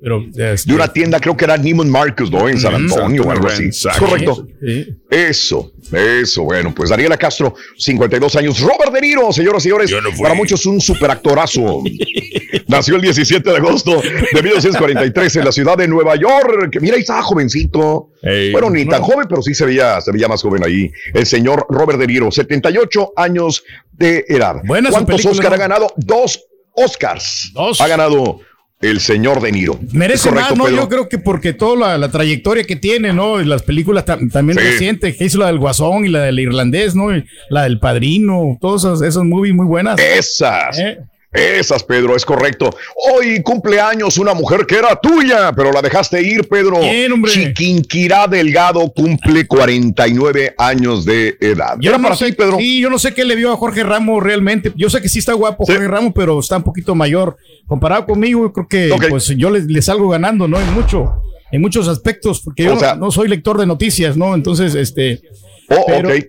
Pero, este, De una tienda, creo que era Neiman Marcus, ¿no? En San Mm, Antonio o algo así. Correcto. Sí. Eso, eso, bueno, pues Daniela Castro, 52 años. Robert De Niro, señoras y señores, para muchos un superactorazo. Nació el 17 de agosto de 1943 en la ciudad de Nueva York. Mira, ahí estaba jovencito. bueno, ni tan joven, pero sí se veía, se veía más joven ahí. El señor Robert De Niro, 78 años de edad. Buena su ¿Cuántos película, Oscar ¿no? ha ganado? Dos Oscars. Ha ganado el señor De Niro. Merece ¿Es correcto, más, ¿no? Pedro? Yo creo que porque toda la, la trayectoria que tiene, ¿no? Y las películas tam- también Sí. recientes, que hizo la del Guasón y la del Irlandés, ¿no? Y la del Padrino, todas esas, esas movies muy buenas. Esas. Eh. Esas, Pedro, es correcto. Hoy cumpleaños una mujer que era tuya, pero la dejaste ir, Pedro. ¿Quién, hombre? Chiquinquirá Delgado cumple 49 años de edad. Yo Era no para sé, ti, Pedro. Sí, yo no sé qué le vio a Jorge Ramos realmente. Yo sé que sí está guapo Jorge Ramos, pero está un poquito mayor. Comparado conmigo, yo creo que pues yo le, le salgo ganando, ¿no? En mucho, en muchos aspectos, porque yo O no- sea- no, soy lector de noticias, ¿no? Entonces, este. Oh,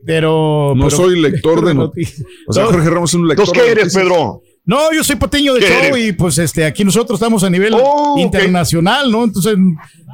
pero, No soy lector de noticias. O sea, Jorge Ramos es un lector Entonces, ¿qué eres. Pedro? No, yo soy pateño de ¿Qué show y pues este aquí nosotros estamos a nivel Oh, internacional, ¿no? Entonces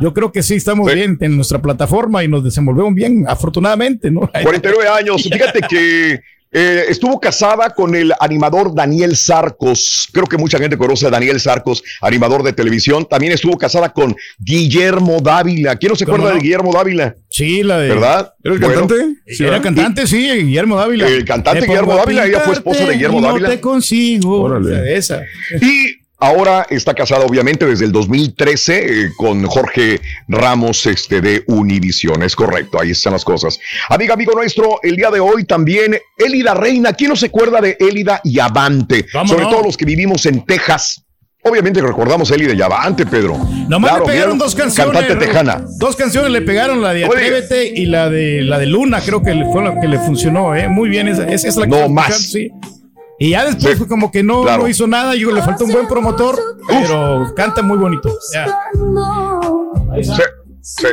yo creo que sí estamos bien en nuestra plataforma y nos desenvolvemos bien, afortunadamente, ¿no? 49 años. Fíjate que Eh, estuvo casada con el animador Daniel Sarcos. Creo que mucha gente conoce a Daniel Sarcos, animador de televisión. También estuvo casada con Guillermo Dávila. ¿Quién no se acuerda no? de Guillermo Dávila? Sí, la de. ¿Verdad? ¿Era el Bueno, cantante? Sí, Era ¿verdad? cantante, sí, Guillermo Dávila. El cantante Guillermo Dávila, ella fue esposa de Guillermo Dávila. No te consigo. Órale. Esa. Y ahora está casada, obviamente, desde el 2013 eh, con Jorge Ramos este, de Univisión. Es correcto, ahí están las cosas. Amiga, amigo nuestro, el día de hoy también, Élida Reina. ¿Quién no se acuerda de Élida y Avante? ¿Cómo Sobre no? todo los que vivimos en Texas. Obviamente recordamos a Élida y Avante, Pedro. Nomás Claro, le pegaron dos canciones. Cantante tejana. Dos canciones le pegaron, la de. Atrévete y la de la de Luna, creo que fue la que le funcionó, ¿eh? Muy bien, esa, esa es la que No más. escuchando, sí. Y ya después Sí. fue como que no, Claro. no hizo nada, yo le faltó un buen promotor, pero canta muy bonito. Ya. Sí, sí.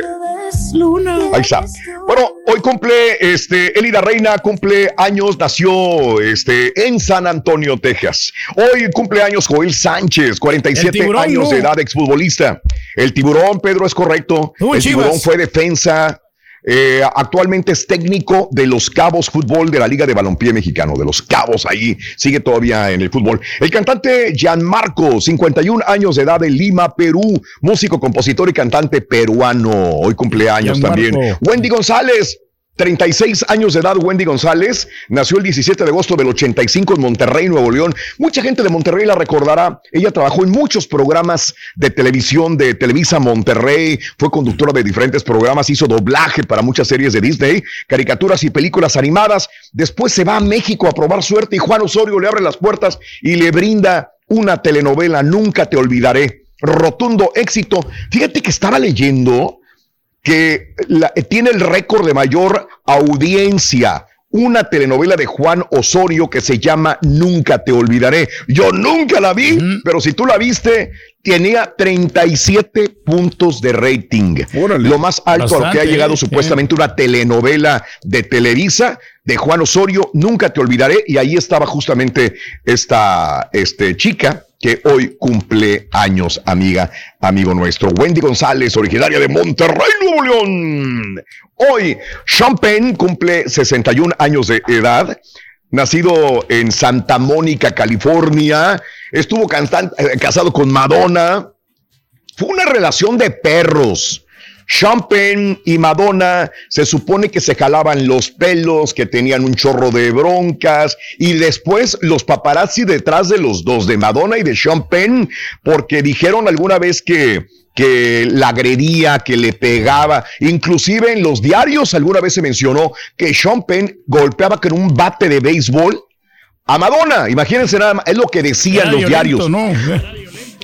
Ahí está. Bueno, hoy cumple, este, Elida Reina cumple años, nació, este, en San Antonio, Texas. Hoy cumple años Joel Sánchez, 47 El tiburón, años ¿no? de edad, exfutbolista. El tiburón, Pedro, es correcto. El tiburón Chivas. fue defensa. Eh, actualmente es técnico de los Cabos Fútbol de la Liga de Balompié Mexicano, de los Cabos ahí, sigue todavía en el fútbol. El cantante Gianmarco, 51 años de edad de Lima, Perú, músico, compositor y cantante peruano, hoy cumpleaños Gianmarco. también. Wendy González, 36 años de edad, Wendy González, nació el 17 de agosto del 85 en Monterrey, Nuevo León. Mucha gente de Monterrey la recordará. Ella trabajó en muchos programas de televisión de Televisa Monterrey, fue conductora de diferentes programas, hizo doblaje para muchas series de Disney, caricaturas y películas animadas. Después se va a México a probar suerte y Juan Osorio le abre las puertas y le brinda una telenovela, Nunca te olvidaré. Rotundo éxito. Fíjate que estaba leyendo que la- tiene el récord de mayor audiencia. Una telenovela de Juan Osorio que se llama Nunca te olvidaré. Yo nunca la vi, pero si tú la viste, tenía 37 puntos de rating. Lo más alto a lo que ha llegado eh. supuestamente una telenovela de Televisa de Juan Osorio, Nunca te olvidaré. Y ahí estaba justamente esta este, chica que hoy cumple años, amiga, amigo nuestro. Wendy González, originaria de Monterrey, Nuevo León. Hoy, Sean Penn cumple 61 años de edad. Nacido en Santa Mónica, California, estuvo eh, casado con Madonna. Fue una relación de perros. Sean Penn y Madonna se supone que se jalaban los pelos, que tenían un chorro de broncas y después los paparazzi detrás de los dos, de Madonna y de Sean Penn, porque dijeron alguna vez que que la agredía, que le pegaba, inclusive en los diarios alguna vez se mencionó que Sean Penn golpeaba con un bate de béisbol a Madonna, imagínense nada más, es lo que decían Era los violento, diarios. ¿no?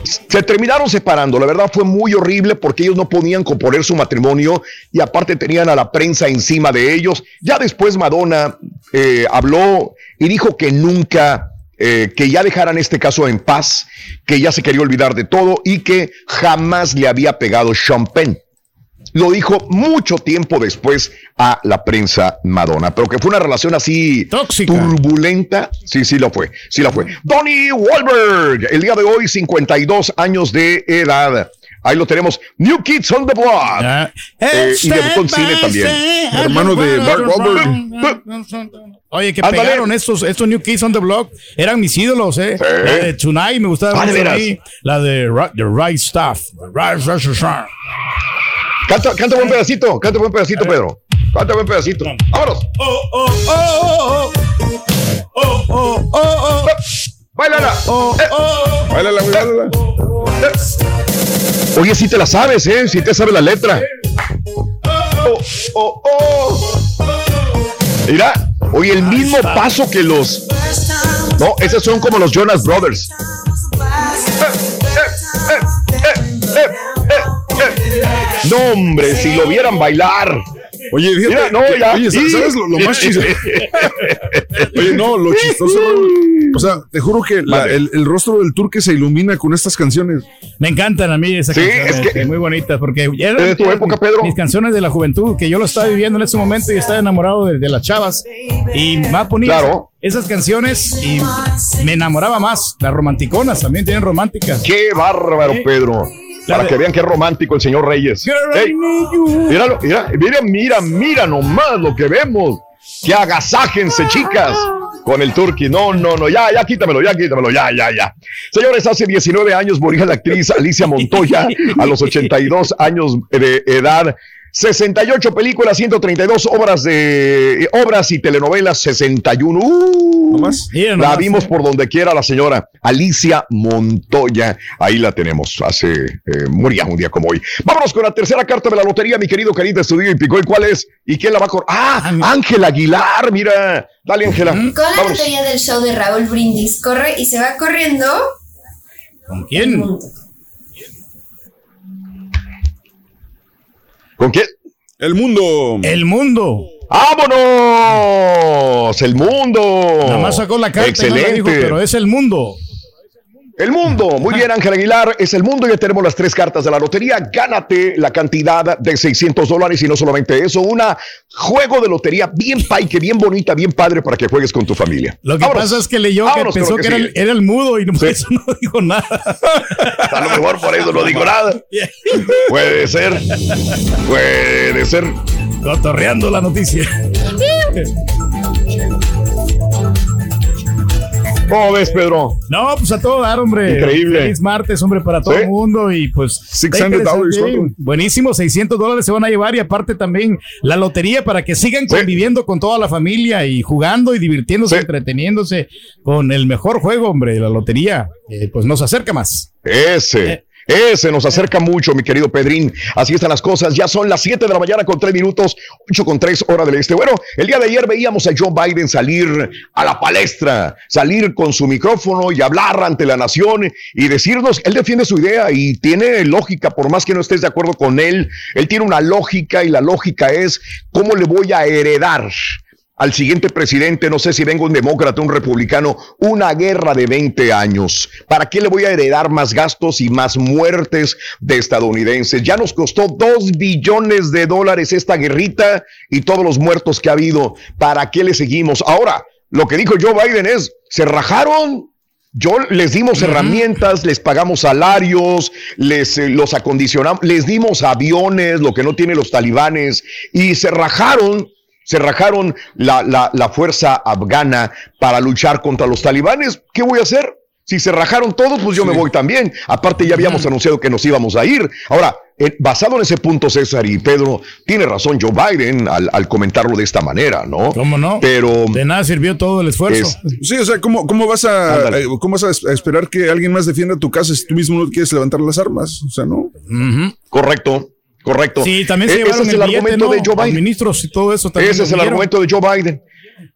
Se terminaron separando. La verdad fue muy horrible porque ellos no podían componer su matrimonio y aparte tenían a la prensa encima de ellos. Ya después Madonna eh, habló y dijo que nunca, eh, que ya dejaran este caso en paz, que ya se quería olvidar de todo y que jamás le había pegado Sean Penn. Lo dijo mucho tiempo después a la prensa Madonna, pero que fue una relación así turbulenta. Sí, sí lo fue, sí la fue. Donnie Wahlberg, el día de hoy, 52 años de edad. Ahí lo tenemos. New Kids on the Block. Eh, y debutó en cine también. Hermano de Mark Wahlberg. Oye, que pegaron estos, estos New Kids on the Block. Eran mis ídolos, ¿eh? La de Tonight me gustaba Ah. La de The Right Stuff. The Right Stuff. Canta, canta buen pedacito, canta buen pedacito, Pedro. Canta buen pedacito. Vámonos. Oh, oh, oh, oh. Oh, oh, oh, oh. Bailala. Oh, oh. Báilala, güey, báilala. Oye, si te la sabes, ¿eh? Si te sabes la letra. Oh, oh, oh. Mira, oye, el mismo paso que los. No, esos son como los Jonas Brothers. No, hombre, si lo vieran bailar. Oye, fíjate, Mira, no, ya. oye, ¿sabes lo, lo más chistoso? Oye, no, lo chistoso, o sea, te juro que la- el, el rostro del turque se ilumina con estas canciones. Me encantan a mí esas Sí, canciones, es que- eh, muy bonitas, porque eran, ¿Es de tu época, Pedro? mis canciones de la juventud, que yo lo estaba viviendo en ese momento y estaba enamorado de, de las chavas. Y más ponía Claro. esas canciones y me enamoraba más. Las romanticonas también tienen románticas. Qué bárbaro, Sí. Pedro. Para que vean qué romántico el señor Reyes. Girl, I Ey, need you. míralo, mira, mira, mira, mira nomás lo que vemos. Que agasájense, chicas. con el turqui. No, no, no, ya, ya, quítamelo, ya, quítamelo, ya, ya, ya. Señores, hace 19 años moría la actriz Alicia Montoya a los 82 años de edad. 68 películas, 132 obras de obras y telenovelas, 61. Uh, la nomás, vimos por donde quiera la señora Alicia Montoya. Ahí la tenemos. Hace eh, moría un día como hoy. Vámonos con la tercera carta de la lotería, mi querido Carita Estudio y Picó. ¿Y cuál es? ¿Y quién la va a correr? Ah, Ángela Aguilar, mira. Dale, Ángela. Con la Vámonos. lotería del show de Raúl Brindis corre y se va corriendo. ¿Con quién? ¿Con quién? El mundo. El mundo. ¡Vámonos! El mundo. Nada más sacó la carta y no la Excelente. dijo, pero es el mundo. El mundo. Muy bien, Ángel Aguilar. Es el mundo. Ya tenemos las tres cartas de la lotería. Gánate la cantidad de 600 dólares y no solamente eso, una juego de lotería bien paique, bien bonita, bien padre para que juegues con tu familia. Lo que Vámonos. pasa es que leyó que Vámonos con pensó que, era, el, sigue. era el mudo y no, por eso no dijo nada. A lo mejor por eso no digo nada. Puede ser. Puede ser. Cotorreando la noticia. ¿Cómo ves, Pedro? No, pues a todo dar, hombre. Increíble. Feliz martes, hombre, para todo Sí. el mundo. Y pues. está $600 interesante. ¿cuánto? Buenísimo, 600 dólares se van a llevar. Y aparte también la lotería para que sigan conviviendo con toda la familia y jugando y divirtiéndose, entreteniéndose con el mejor juego, hombre, la lotería. Eh, pues nos acerca más. Ese. Ese nos acerca mucho, mi querido Pedrín. Así están las cosas. Ya son las 7 de la mañana con 3 minutos, 8 con 3 hora del este. Bueno, el día de ayer veíamos a Joe Biden salir a la palestra, salir con su micrófono y hablar ante la nación y decirnos, él defiende su idea y tiene lógica, por más que no estés de acuerdo con él, él tiene una lógica y la lógica es cómo le voy a heredar al siguiente presidente, no sé si venga un demócrata, un republicano, una guerra de 20 años. ¿Para qué le voy a heredar más gastos y más muertes de estadounidenses? Ya nos costó dos billones de dólares esta guerrita y todos los muertos que ha habido. ¿Para qué le seguimos? Ahora, lo que dijo Joe Biden es, se rajaron. Yo les dimos herramientas, les pagamos salarios, les eh, los acondicionamos, les dimos aviones, lo que no tienen los talibanes, y se rajaron se rajaron la, la, la fuerza afgana para luchar contra los talibanes. ¿Qué voy a hacer? Si se rajaron todos, pues yo me voy también. Aparte, ya habíamos anunciado que nos íbamos a ir. Ahora, eh, basado en ese punto, César y Pedro, tiene razón Joe Biden al, al comentarlo de esta manera, ¿no? ¿Cómo no? Pero De nada sirvió todo el esfuerzo. Sí, o sea, ¿cómo, cómo vas a Ándale. eh, cómo vas a esperar que alguien más defienda tu casa si tú mismo no quieres levantar las armas? O sea, no. correcto, correcto. Sí, también se E- ese es el, billete, argumento ¿no? de Joe Biden. ministros y todo eso también. Ese es el argumento de Joe Biden.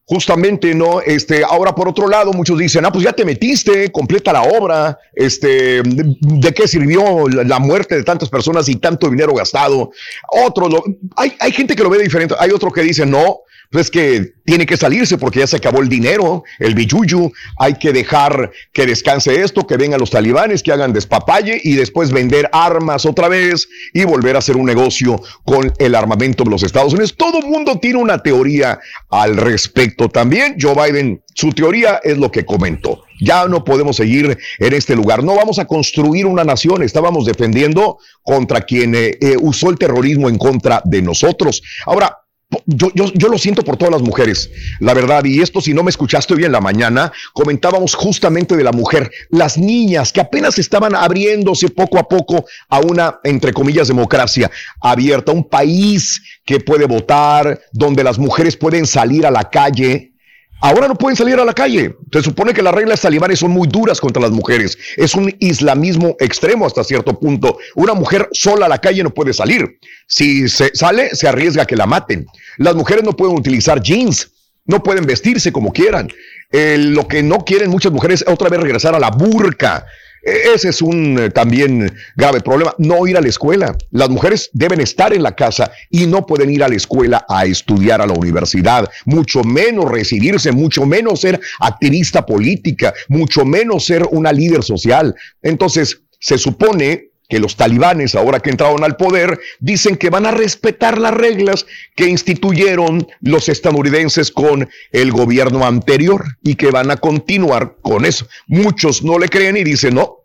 Justamente, ¿no? Este, ahora por otro lado, muchos dicen, ah, pues ya te metiste, completa la obra, este, ¿de, de qué sirvió la, la muerte de tantas personas y tanto dinero gastado? Otro, lo- hay, hay gente que lo ve diferente, hay otro que dice, no, pues es que tiene que salirse porque ya se acabó el dinero, el billuyu, hay que dejar que descanse esto, que vengan los talibanes, que hagan despapalle y después vender armas otra vez y volver a hacer un negocio con el armamento de los Estados Unidos. Todo mundo tiene una teoría al respecto también. Joe Biden, su teoría es lo que comentó. Ya no podemos seguir en este lugar. No vamos a construir una nación. Estábamos defendiendo contra quien eh, eh, usó el terrorismo en contra de nosotros. Ahora, yo, yo, yo lo siento por todas las mujeres, la verdad, y esto si no me escuchaste hoy en la mañana, comentábamos justamente de la mujer, las niñas que apenas estaban abriéndose poco a poco a una, entre comillas, democracia abierta, un país que puede votar, donde las mujeres pueden salir a la calle. Ahora no pueden salir a la calle. Se supone que las reglas talibanes son muy duras contra las mujeres. Es un islamismo extremo hasta cierto punto. Una mujer sola a la calle no puede salir. Si se sale, se arriesga a que la maten. Las mujeres no pueden utilizar jeans. No pueden vestirse como quieran. Eh, lo que no quieren muchas mujeres es otra vez regresar a la burka. E- Ese es un eh, también grave problema. No ir a la escuela. Las mujeres deben estar en la casa y no pueden ir a la escuela a estudiar a la universidad, mucho menos recibirse, mucho menos ser activista política, mucho menos ser una líder social. Entonces, se supone que los talibanes, ahora que entraron al poder, dicen que van a respetar las reglas que instituyeron los estadounidenses con el gobierno anterior y que van a continuar con eso. Muchos no le creen y dicen, no,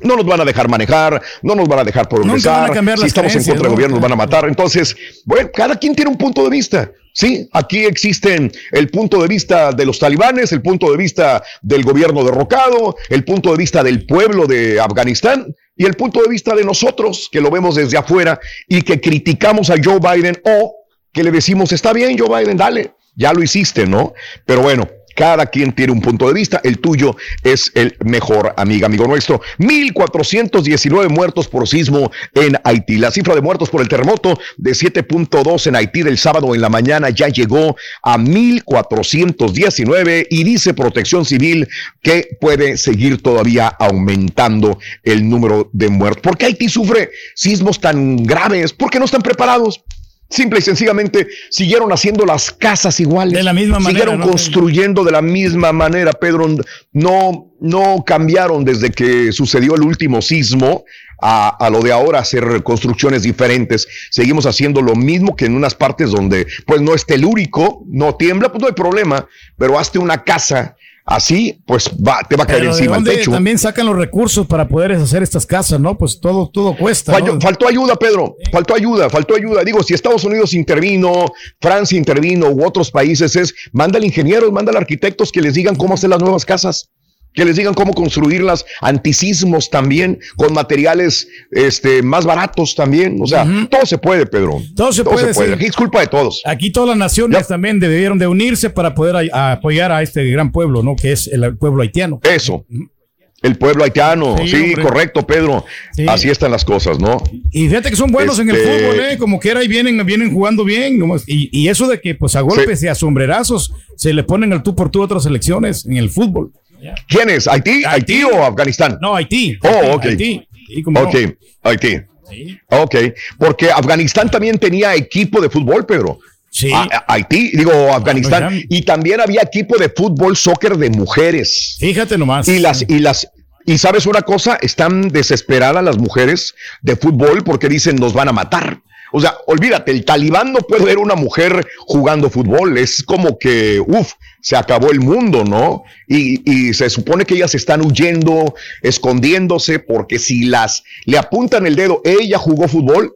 No nos van a dejar manejar, no nos van a dejar progresar. van a si estamos en contra del ¿no? gobierno, nos van a matar. Entonces, bueno, cada quien tiene un punto de vista. Sí, aquí existen el punto de vista de los talibanes, el punto de vista del gobierno derrocado, el punto de vista del pueblo de Afganistán y el punto de vista de nosotros que lo vemos desde afuera y que criticamos a Joe Biden o que le decimos, está bien, Joe Biden, dale, ya lo hiciste, ¿no? Pero bueno, cada quien tiene un punto de vista, el tuyo es el mejor, amiga, amigo nuestro. 1.419 muertos por sismo en Haití. La cifra de muertos por el terremoto de 7.2 en Haití del sábado en la mañana ya llegó a 1.419 y dice Protección Civil que puede seguir todavía aumentando el número de muertos. ¿Por qué Haití sufre sismos tan graves? Porque no están preparados. Simple y sencillamente siguieron haciendo las casas iguales. De la misma manera, Siguieron ¿no? construyendo de la misma manera, Pedro. No, no cambiaron desde que sucedió el último sismo a, a lo de ahora hacer construcciones diferentes. Seguimos haciendo lo mismo que en unas partes donde pues no es telúrico, no tiembla, pues no hay problema, pero hazte una casa así, pues va, te va a caer Pero ¿de encima el techo. también sacan los recursos para poder hacer estas casas, ¿no? Pues todo, todo cuesta. Faltó ayuda, Pedro. Faltó ayuda, faltó ayuda. Digo, si Estados Unidos intervino, Francia intervino u otros países, es mándale ingenieros, mándale arquitectos que les digan cómo hacer las nuevas casas, que les digan cómo construirlas, antisismos también, con materiales este, más baratos también. O sea, todo se puede, Pedro. Todo se puede, sí. Aquí es culpa de todos. Aquí todas las naciones también debieron de unirse para poder a- a apoyar a este gran pueblo, ¿no? Que es el pueblo haitiano. Eso. El pueblo haitiano, Sí, correcto, Pedro. Sí. Así están las cosas, ¿no? Y fíjate que son buenos en el Este- fútbol, ¿eh? Como quiera, y vienen, vienen jugando bien. nomás. Y, y eso de que, pues, a golpes y a sombrerazos se le ponen al tú por tú a otras selecciones en el fútbol. ¿Quién es? ¿Haití? ¿Haití, o Afganistán? No, Haití. Oh, ok. Haití. No. Haití. Ok, porque Afganistán también tenía equipo de fútbol, Pedro. Sí. Haití, digo Afganistán. y también había equipo de fútbol, soccer de mujeres. Fíjate nomás. Y las, y las, y sabes una cosa, están desesperadas las mujeres de fútbol porque dicen nos van a matar. O sea, olvídate, el talibán no puede ver una mujer jugando fútbol. Es como que, uff, se acabó el mundo, ¿no? Y, y se supone que ellas están huyendo, escondiéndose, porque si las le apuntan el dedo, ella jugó fútbol,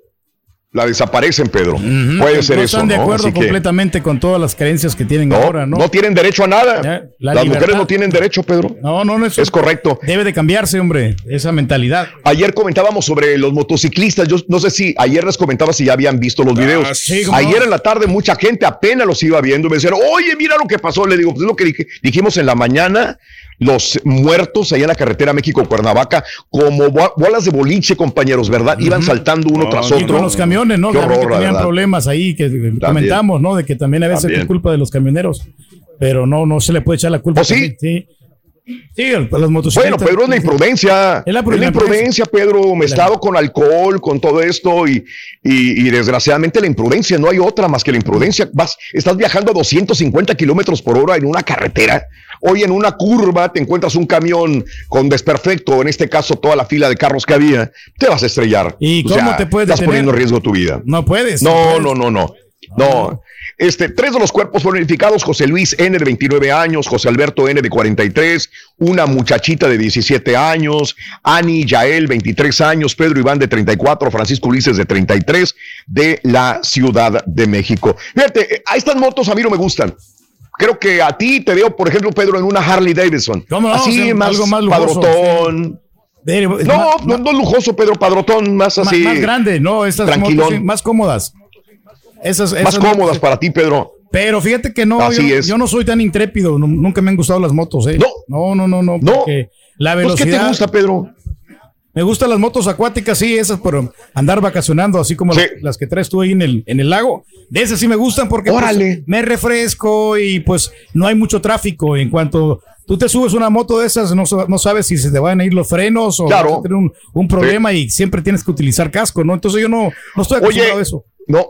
la desaparecen, Pedro. Puede ser no eso, están de ¿no? acuerdo Así que- completamente con todas las creencias que tienen ahora, ¿no? no tienen derecho a nada. Ya, la Las libertad. mujeres no tienen derecho, Pedro. No, no, no eso Es correcto. Debe de cambiarse, hombre, esa mentalidad. Ayer comentábamos sobre los motociclistas. Yo no sé si ayer les comentaba si ya habían visto los videos. Ah, sí, cómo ayer no. en la tarde mucha gente apenas los iba viendo. Me decían, oye, mira lo que pasó. Le digo, pues es lo que dije- dijimos en la mañana. Los muertos allá en la carretera México-Cuernavaca, como bo- bolas de boliche, compañeros, ¿verdad? Iban saltando uno tras Y otro. con los camiones, ¿no? Qué También horror, que tenían ¿verdad? problemas ahí que comentamos, ¿no? De que también a veces También. es culpa de los camioneros. Pero no, no se le puede echar la culpa. ¿Oh, sí? también, Sí. Sí, los motociclistas. Bueno, Pedro, es la imprudencia. Es la Es la imprudencia. Pedro. Me he estado con alcohol, con todo esto y, y, y desgraciadamente la imprudencia. No hay otra más que la imprudencia. Vas, estás viajando a 250 kilómetros por hora en una carretera. Hoy en una curva te encuentras un camión con desperfecto, en este caso toda la fila de carros que había. Te vas a estrellar. ¿Y O cómo sea, te puedes Estás detener? poniendo en riesgo tu vida. No puedes. No, no, no, no. No. Este, tres de los cuerpos fueron identificados, José Luis N de 29 años, José Alberto N de 43, una muchachita de 17 años, Ani Yael 23 años, Pedro Iván de 34, Francisco Ulises de 33 de la Ciudad de México. Fíjate, eh, a estas motos a mí no me gustan. Creo que a ti te veo, por ejemplo, Pedro, en una Harley Davidson. ¿Cómo no? Así, O sea, más, algo más lujoso, padrotón. De- No, más- no, no lujoso, Pedro, padrotón, más más, así. más grande, ¿no? Estas tranquilón. motos, sí, más cómodas. Esas, más cómodas para ti, Pedro. Pero fíjate que no, Así yo, es. yo no soy tan intrépido, nu- nunca me han gustado las motos, ¿eh? No, no, no, no. No. porque La Pues, velocidad. ¿Qué te gusta, Pedro? Me gustan las motos acuáticas, sí, esas por andar vacacionando, así como las, las que traes tú ahí en el, en el lago. De esas sí me gustan porque pues, me refresco y pues no hay mucho tráfico. En cuanto tú te subes una moto de esas, no, no sabes si se te van a ir los frenos o Claro. vas a tener un, un problema y siempre tienes que utilizar casco, ¿no? Entonces yo no, no estoy acostumbrado Oye, a eso. No.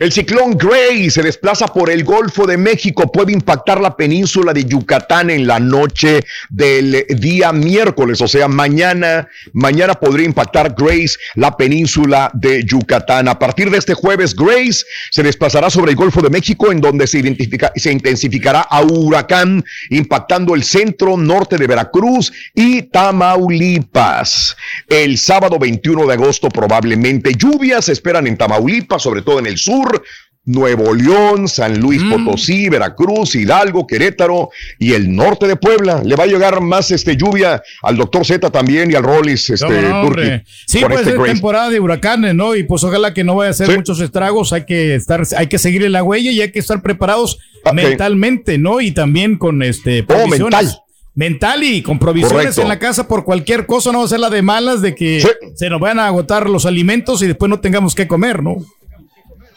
El ciclón Gray se desplaza por el Golfo de México, puede impactar la península de Yucatán en la noche del día miércoles, o sea, mañana, mañana podría impactar Grace la península de Yucatán. A partir de este jueves, Grace se desplazará sobre el Golfo de México, en donde se, identifica, se intensificará a huracán, impactando el centro norte de Veracruz y Tamaulipas. El sábado 21 de agosto probablemente lluvias se esperan en Tamaulipas, sobre todo en el sur Nuevo León, San Luis Potosí, Veracruz, Hidalgo, Querétaro y el norte de Puebla. Le va a llegar más este lluvia al doctor Z también y al Rollis, este No. Turki, Sí, pues este es Grace. temporada de huracanes, ¿no? Y pues ojalá que no vaya a hacer muchos estragos, hay que estar, hay que seguirle la huella y hay que estar preparados mentalmente, ¿no? Y también con este provisiones. Oh, mental. Mental y con provisiones Correcto. en la casa por cualquier cosa, no va a ser la de malas de que se nos van a agotar los alimentos y después no tengamos que comer, ¿no?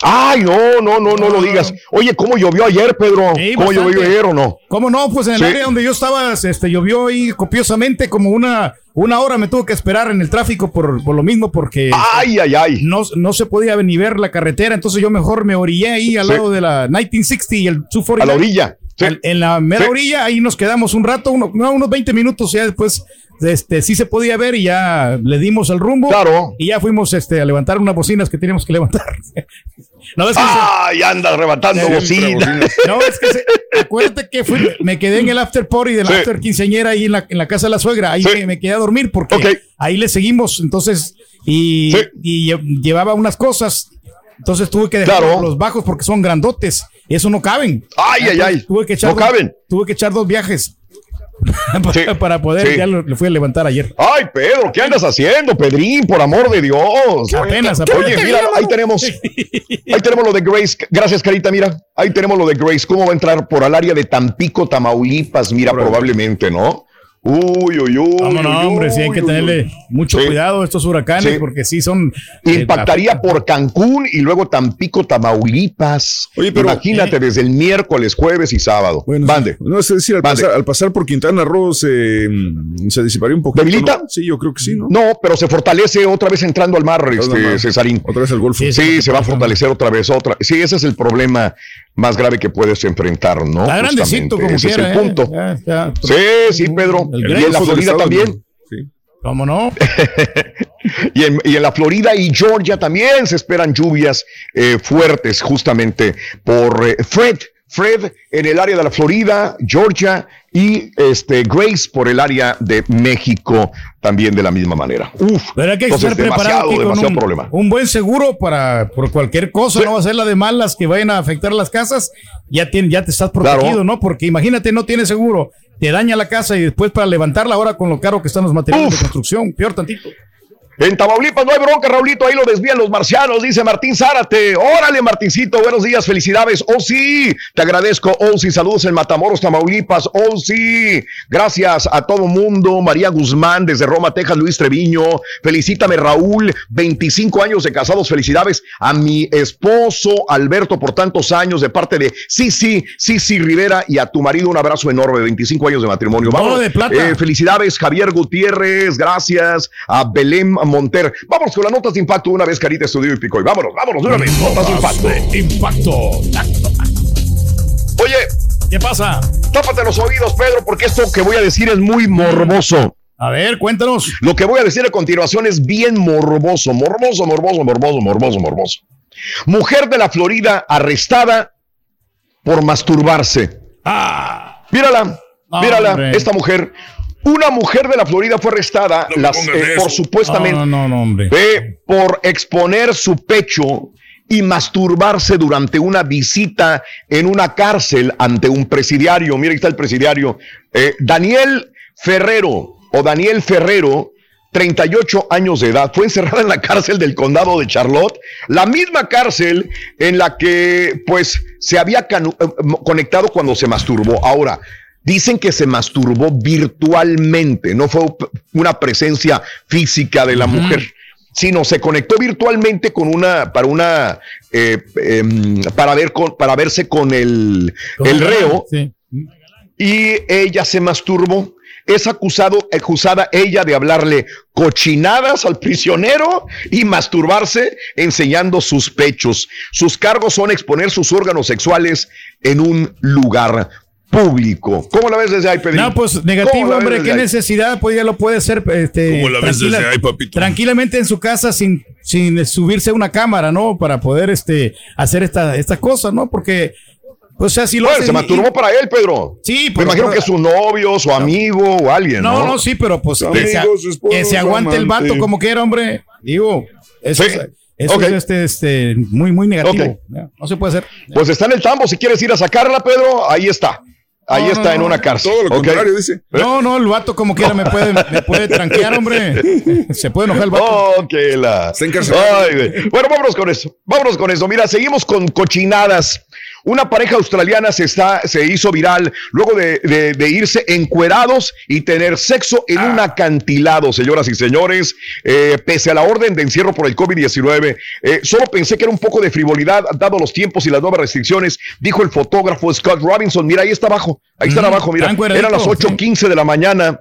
Ay, no, no, no, no lo digas. Oye, ¿cómo llovió ayer, Pedro? ¿Cómo bastante. llovió ayer o no? ¿Cómo no? Pues en el Sí. área donde yo estaba, este, llovió ahí copiosamente, como una, una hora me tuve que esperar en el tráfico por, por lo mismo, porque ay, ay, ay. No, no se podía ni ver la carretera, entonces yo mejor me orillé ahí al Sí. lado de la 1960 y el 249. A la orilla. En la mera Sí. orilla, ahí nos quedamos un rato, uno- no, unos 20 minutos, ya después este, sí se podía ver y ya le dimos el rumbo. Claro. Y ya fuimos este, a levantar unas bocinas que teníamos que levantar. no, es que se- Ay, anda arrebatando Sí, bocinas. no, es que se- acuérdate que fui- me quedé en el after party de la Sí. after quinceañera ahí en la, en la casa de la suegra. Ahí me, me quedé a dormir porque ahí le seguimos. Entonces, y, y lle- llevaba unas cosas. Entonces tuve que dejar Claro. los bajos porque son grandotes. Y eso no caben. Ay, ay, ay. Tuve que echar No dos- caben. Tuve que echar dos viajes para, para poder. sí. Ya lo, le fui a levantar ayer. Ay, Pedro, ¿qué andas haciendo, Pedrín? Por amor de Dios. Apenas, Oye, apenas. mira, ahí tenemos, ahí tenemos lo de Grace. Gracias, Carita, mira. Ahí tenemos lo de Grace. ¿Cómo va a entrar por al área de Tampico, Tamaulipas? Mira, probablemente, ¿no? Uy, uy, uy. Vámonos, uy, hombre, sí hay que uy, tenerle uy. mucho Sí. cuidado a estos huracanes Sí. porque sí son. eh, Impactaría por Cancún y luego Tampico, Tamaulipas. Oye, pero- Imagínate, desde el miércoles, jueves y sábado. Mande. No, es decir, al pasar, al pasar por Quintana Roo se, mm, se disiparía un poco. ¿Debilita? Sí, yo creo que sí, ¿no? No, pero se fortalece otra vez entrando al mar, este, al mar. Cesarín. Otra vez al Golfo. Sí, se va a fortalecer otra vez otra. Sí, ese es el problema más grave que puedes enfrentar, ¿no? Está grandecito Justamente, como Ese quiera. es el ¿eh? punto. Ya, ya. Sí, sí, Pedro. El Y en la Florida también. ¿Cómo no? y, en, y en la Florida y Georgia también se esperan lluvias eh, fuertes justamente por eh, Fred. Fred en el área de la Florida, Georgia y este Grace por el área de México también de la misma manera. Uf, Pero hay que estar preparado demasiado, aquí con demasiado un, problema. un buen seguro para por cualquier cosa, no va a ser la de malas que vayan a afectar las casas, ya, tiene, ya te estás protegido, Claro. ¿no? Porque imagínate, no tienes seguro, te daña la casa y después para levantarla ahora con lo caro que están los materiales de construcción, peor tantito. En Tamaulipas no hay bronca, Raulito, ahí lo desvían los marcianos, dice Martín Zárate. Órale, Martincito, buenos días, felicidades. Oh, sí, te agradezco. Oh, sí, saludos en Matamoros, Tamaulipas. Oh, sí, gracias a todo mundo. María Guzmán, desde Roma, Texas, Luis Treviño. Felicítame, Raúl, 25 años de casados. Felicidades a mi esposo, Alberto, por tantos años, de parte de sí, sí, sí, sí, Rivera, y a tu marido un abrazo enorme, 25 años de matrimonio. Vamos, de plata. eh, felicidades, Javier Gutiérrez, gracias a Belén Monter. Vamos con las notas de impacto una vez, Carita Estudio y Picoy. Vámonos, vámonos de una vez. Notas de impacto. impacto. Oye, ¿qué pasa? Tápate los oídos, Pedro, porque esto que voy a decir es muy morboso. A ver, cuéntanos. Lo que voy a decir a continuación es bien morboso, morboso, morboso, morboso, morboso, morboso. Mujer de la Florida arrestada por masturbarse. Ah. Mírala, mírala, Hombre. esta mujer. Una mujer de la Florida fue arrestada las, eh, por supuestamente No, no, no, hombre. eh, por exponer su pecho y masturbarse durante una visita en una cárcel ante un presidiario. Mira, ahí está el presidiario. Eh, Daniel Ferrero o Daniel Ferrero, 38 años de edad, fue encerrada en la cárcel del condado de Charlotte, la misma cárcel en la que pues se había eh, conectado cuando se masturbó. Ahora, Dicen que se masturbó virtualmente, no fue una presencia física de la mujer, sino se conectó virtualmente con una, para una, eh, em, para ver con, para verse con el, el reo. Sí. y ella se masturbó. Es acusado, acusada ella de hablarle cochinadas al prisionero y masturbarse enseñando sus pechos. Sus cargos son exponer sus órganos sexuales en un lugar público. ¿Cómo la ves desde ahí, Pedro? No, pues negativo, hombre, qué necesidad, pues ya lo puede hacer este, ¿Cómo la ves desde ahí, papito? tranquilamente en su casa sin, sin subirse a una cámara, ¿no? Para poder este, hacer esta, esta cosa, ¿no? Porque, o sea, si lo Bueno, hace- se masturbó para él, Pedro. Sí, Me pero- imagino que es su novio, su amigo o alguien, ¿no? No, no, sí, pero pues que se, Amigos, esposos, que se aguante el vato como quiera, hombre. Digo, eso, Sí. es, eso Ok. es este, este, muy, muy negativo. No se puede hacer. Pues está en el tambo. Si quieres ir a sacarla, Pedro, ahí está. Ahí No, está no, en una cárcel. Todo lo contrario, dice. No, no, el vato como quiera me puede, me puede tranquear, hombre. Se puede enojar el vato. Oh, que la. Ay, güey. bueno, vámonos con eso. Vámonos con eso. Mira, seguimos con cochinadas. Una pareja australiana se, está, se hizo viral luego de, de- de irse encuerados y tener sexo en un acantilado, señoras y señores. Eh, pese a la orden de encierro por el COVID-19, eh, solo pensé que era un poco de frivolidad, dado los tiempos y las nuevas restricciones, dijo el fotógrafo Scott Robinson. Mira, ahí está abajo. Ahí están Mm, abajo, mira. está Eran las 8:15 de la mañana.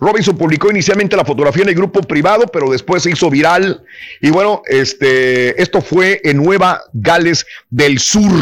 Robinson publicó inicialmente la fotografía en el grupo privado, pero después se hizo viral. Y bueno, este, esto fue en Nueva Gales del Sur.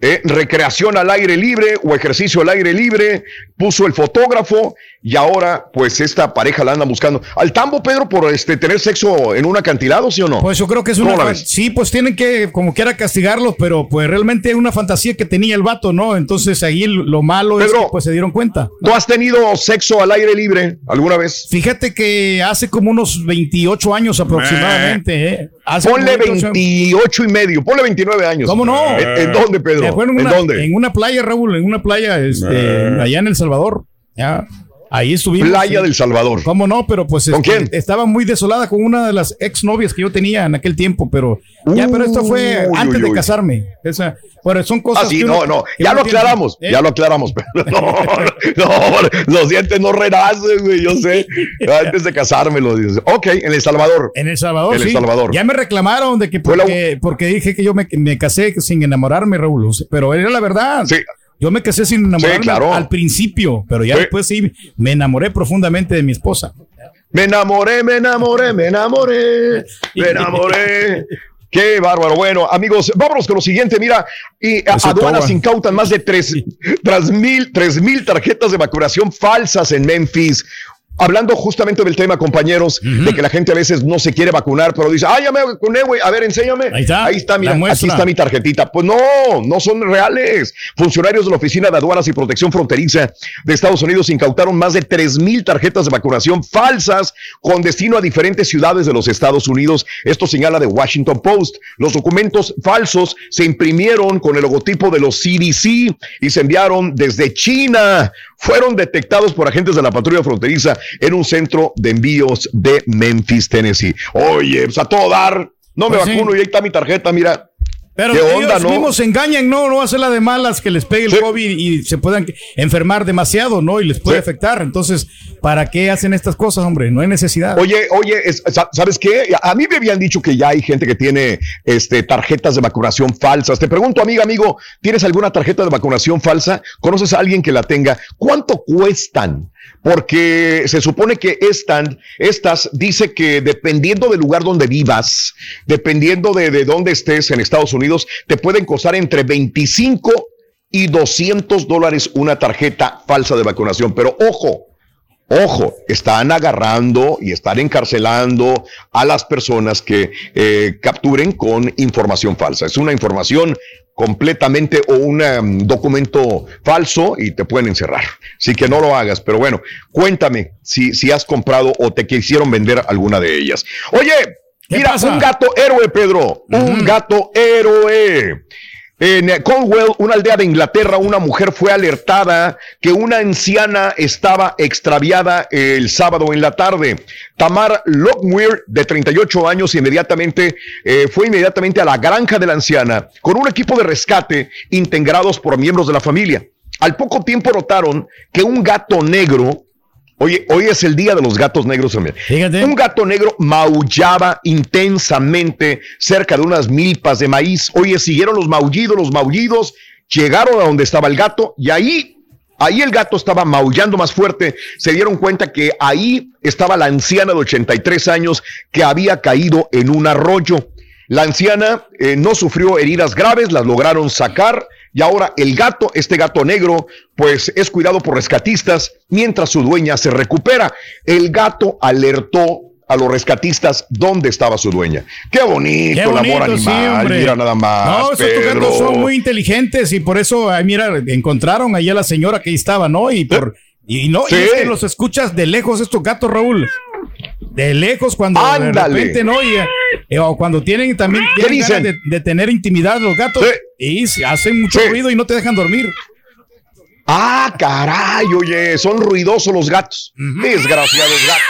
Eh, recreación al aire libre o ejercicio al aire libre, puso el fotógrafo y ahora pues esta pareja la anda buscando. Al tambo, Pedro, por este tener sexo en un acantilado, ¿sí o no? Pues yo creo que es ¿Cómo una. Sí, pues tienen que, como quiera, castigarlos, pero pues realmente es una fantasía que tenía el vato, ¿no? Entonces ahí lo malo es Pedro, que pues se dieron cuenta. ¿Tú has tenido sexo al aire libre alguna vez? Fíjate que hace como unos 28 años aproximadamente, ¿eh? Hace Ponle como 28 28 y medio, ponle 29 años. ¿Cómo no? ¿En, en dónde, Pedro? Eh, en, ¿En una, dónde? En una playa, Raúl, en una playa, este, allá en El Salvador. Ya. Ahí estuvimos. Playa sí. del Salvador. ¿Cómo no? Pero pues ¿Con este, quién? estaba muy desolada con una de las exnovias que yo tenía en aquel tiempo, pero ya, pero esto fue Uy, antes uy, de uy. casarme. Esa, bueno, son cosas Ah, sí, que uno- no, no, ya lo aclaramos, ¿eh? ya lo aclaramos, pero no, no, los dientes no renacen, güey, yo sé, antes de casarme lo dices. Ok, en El Salvador. En El Salvador, En El sí. Salvador. Ya me reclamaron de que porque, porque dije que yo me, me casé sin enamorarme, Raúl. Pero era la verdad. Sí. Yo me casé sin enamorarme claro. al principio, pero ya Sí. después sí me enamoré profundamente de mi esposa. Me enamoré, me enamoré, me enamoré, me enamoré. Qué bárbaro. Bueno, amigos, vámonos con lo siguiente. Mira, y Eso aduanas incautan más de tres, tras mil, tres mil tarjetas de vacunación falsas en Memphis. Hablando justamente del tema, compañeros, de que la gente a veces no se quiere vacunar, pero dice, ah, ya me vacuné, güey, a ver, enséñame. Ahí está, Ahí está, mira, aquí está mi tarjetita. Pues no, no son reales. Funcionarios de la Oficina de Aduanas y Protección Fronteriza de Estados Unidos incautaron más de 3 mil tarjetas de vacunación falsas con destino a diferentes ciudades de los Estados Unidos. Esto señala de Washington Post. Los documentos falsos se imprimieron con el logotipo de los CDC y se enviaron desde China. Fueron detectados por agentes de la patrulla fronteriza en un centro de envíos de Memphis, Tennessee. Oye, pues a todo dar. No me Pues sí. vacuno y ahí está mi tarjeta, mira. Pero ¿Qué onda, ellos no? mismos se engañan, no, no hacer la de malas que les pegue el COVID y se puedan enfermar demasiado, ¿no? Y les puede Sí. afectar. Entonces, ¿para qué hacen estas cosas, hombre? No hay necesidad. Oye, oye, es- sa- ¿sabes qué? A mí me habían dicho que ya hay gente que tiene este, tarjetas de vacunación falsas. Te pregunto, amiga, amigo, ¿tienes alguna tarjeta de vacunación falsa? ¿Conoces a alguien que la tenga? ¿Cuánto cuestan? Porque se supone que están, estas dice que dependiendo del lugar donde vivas, dependiendo de, de dónde estés en Estados Unidos, te pueden costar entre 25 y 200 dólares una tarjeta falsa de vacunación. Pero ojo, Ojo, están agarrando y están encarcelando a las personas que eh, capturen con información falsa. Es una información completamente o un um, documento falso y te pueden encerrar. Así que no lo hagas. Pero bueno, cuéntame si, si has comprado o te quisieron vender alguna de ellas. Oye, mira, pasa? un gato héroe, Pedro. Un gato héroe. En Cornwall, una aldea de Inglaterra, una mujer fue alertada que una anciana estaba extraviada el sábado en la tarde. Tamar Lockweir, de 38 años, inmediatamente eh, fue inmediatamente a la granja de la anciana con un equipo de rescate integrados por miembros de la familia. Al poco tiempo notaron que un gato negro Oye, hoy es el día de los gatos negros también. Un gato negro maullaba intensamente cerca de unas milpas de maíz. Oye, siguieron los maullidos, los maullidos, llegaron a donde estaba el gato y ahí Ahí el gato estaba maullando más fuerte. Se dieron cuenta que ahí estaba la anciana de 83 años que había caído en un arroyo. La anciana eh, no sufrió heridas graves, las lograron sacar y ahora el gato, este gato negro, pues es cuidado por rescatistas mientras su dueña se recupera. El gato alertó a los rescatistas dónde estaba su dueña. Qué bonito, Qué el amor bonito, sí, animal, hombre. mira nada más. No, esos gatos son muy inteligentes y por eso, ay, mira, encontraron ahí a la señora que ahí estaba, ¿no? Y por y no, y Sí. es que los escuchas de lejos estos gatos, Raúl. De lejos cuando Ándale. de repente, ¿no? Y, eh, o cuando tienen también ¿Qué tienen ganas de, de tener intimidad los gatos y se hacen mucho ruido y no te dejan dormir. Ah, caray, oye, son ruidosos los gatos. Desgraciados gatos.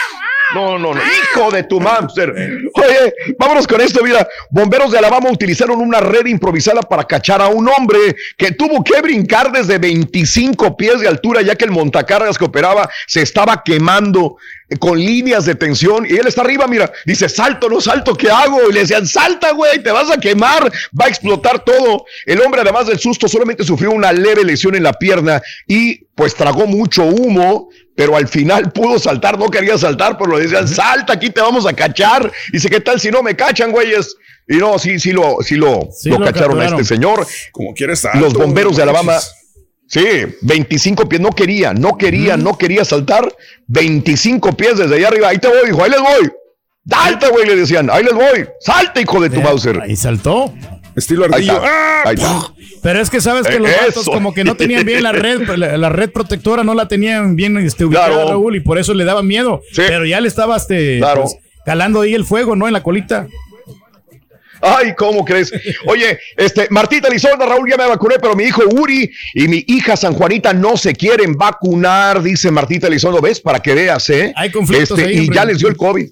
No, no, no, hijo de tu mamster. Oye, vámonos con esto, mira. Bomberos de Alabama utilizaron una red improvisada para cachar a un hombre que tuvo que brincar desde 25 pies de altura, ya que el montacargas que operaba se estaba quemando con líneas de tensión. Y él está arriba, mira, dice, salto, no salto, ¿qué hago? Y le decían, salta, güey, te vas a quemar, va a explotar todo. El hombre, además del susto, solamente sufrió una leve lesión en la pierna y pues tragó mucho humo, pero al final pudo saltar, no quería saltar, pero le decían, salta, aquí te vamos a cachar. Dice, ¿qué tal si no me cachan, güeyes? Y no, sí, sí lo, sí lo, Sí lo lo cacharon a este señor. Como quieres Los bomberos de Alabama. Sí, 25 pies, no quería, no quería, no quería saltar. 25 pies desde allá arriba. Ahí te voy, hijo, ahí les voy. Salta, güey, le decían. Ahí les voy. Salta, hijo de tu Mauser. Y saltó. Estilo ardillo. ¡Ah! Ahí está. Pero es que sabes que Eh, los gatos eso. como que no tenían bien la red, la, la red protectora no la tenían bien este, ubicada, Claro. Raúl, y por eso le daba miedo. Pero ya le estaba este, Claro. pues, calando ahí el fuego, ¿no? En la colita. Ay, ¿cómo crees? Oye, este, Martita Elizondo, Raúl, ya me vacuné, pero mi hijo Uri y mi hija San Juanita no se quieren vacunar, dice Martita Elizondo. ¿Ves? Para que veas, ¿eh? Hay conflictos Este, ahí, Y hombre. ya les dio el COVID.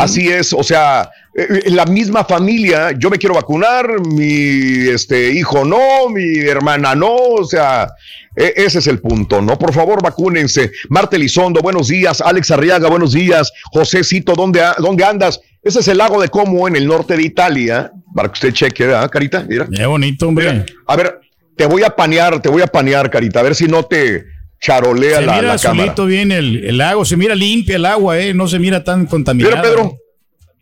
Así es, o sea, eh, la misma familia, yo me quiero vacunar, mi este, hijo no, mi hermana no, o sea, e- ese es el punto, ¿no? Por favor, vacúnense. Marta Elizondo, buenos días. Alex Arriaga, buenos días. José Cito, ¿dónde, ¿dónde andas? Ese es el lago de Como en el norte de Italia, para que usted cheque, ¿verdad, Carita? Mira. Qué bonito, hombre. A ver, te voy a panear, te voy a panear, Carita, a ver si no te charolea Se la, mira la cámara. bien el, el lago, se mira limpia el agua, ¿eh? No se mira tan contaminada. Mira, Pedro.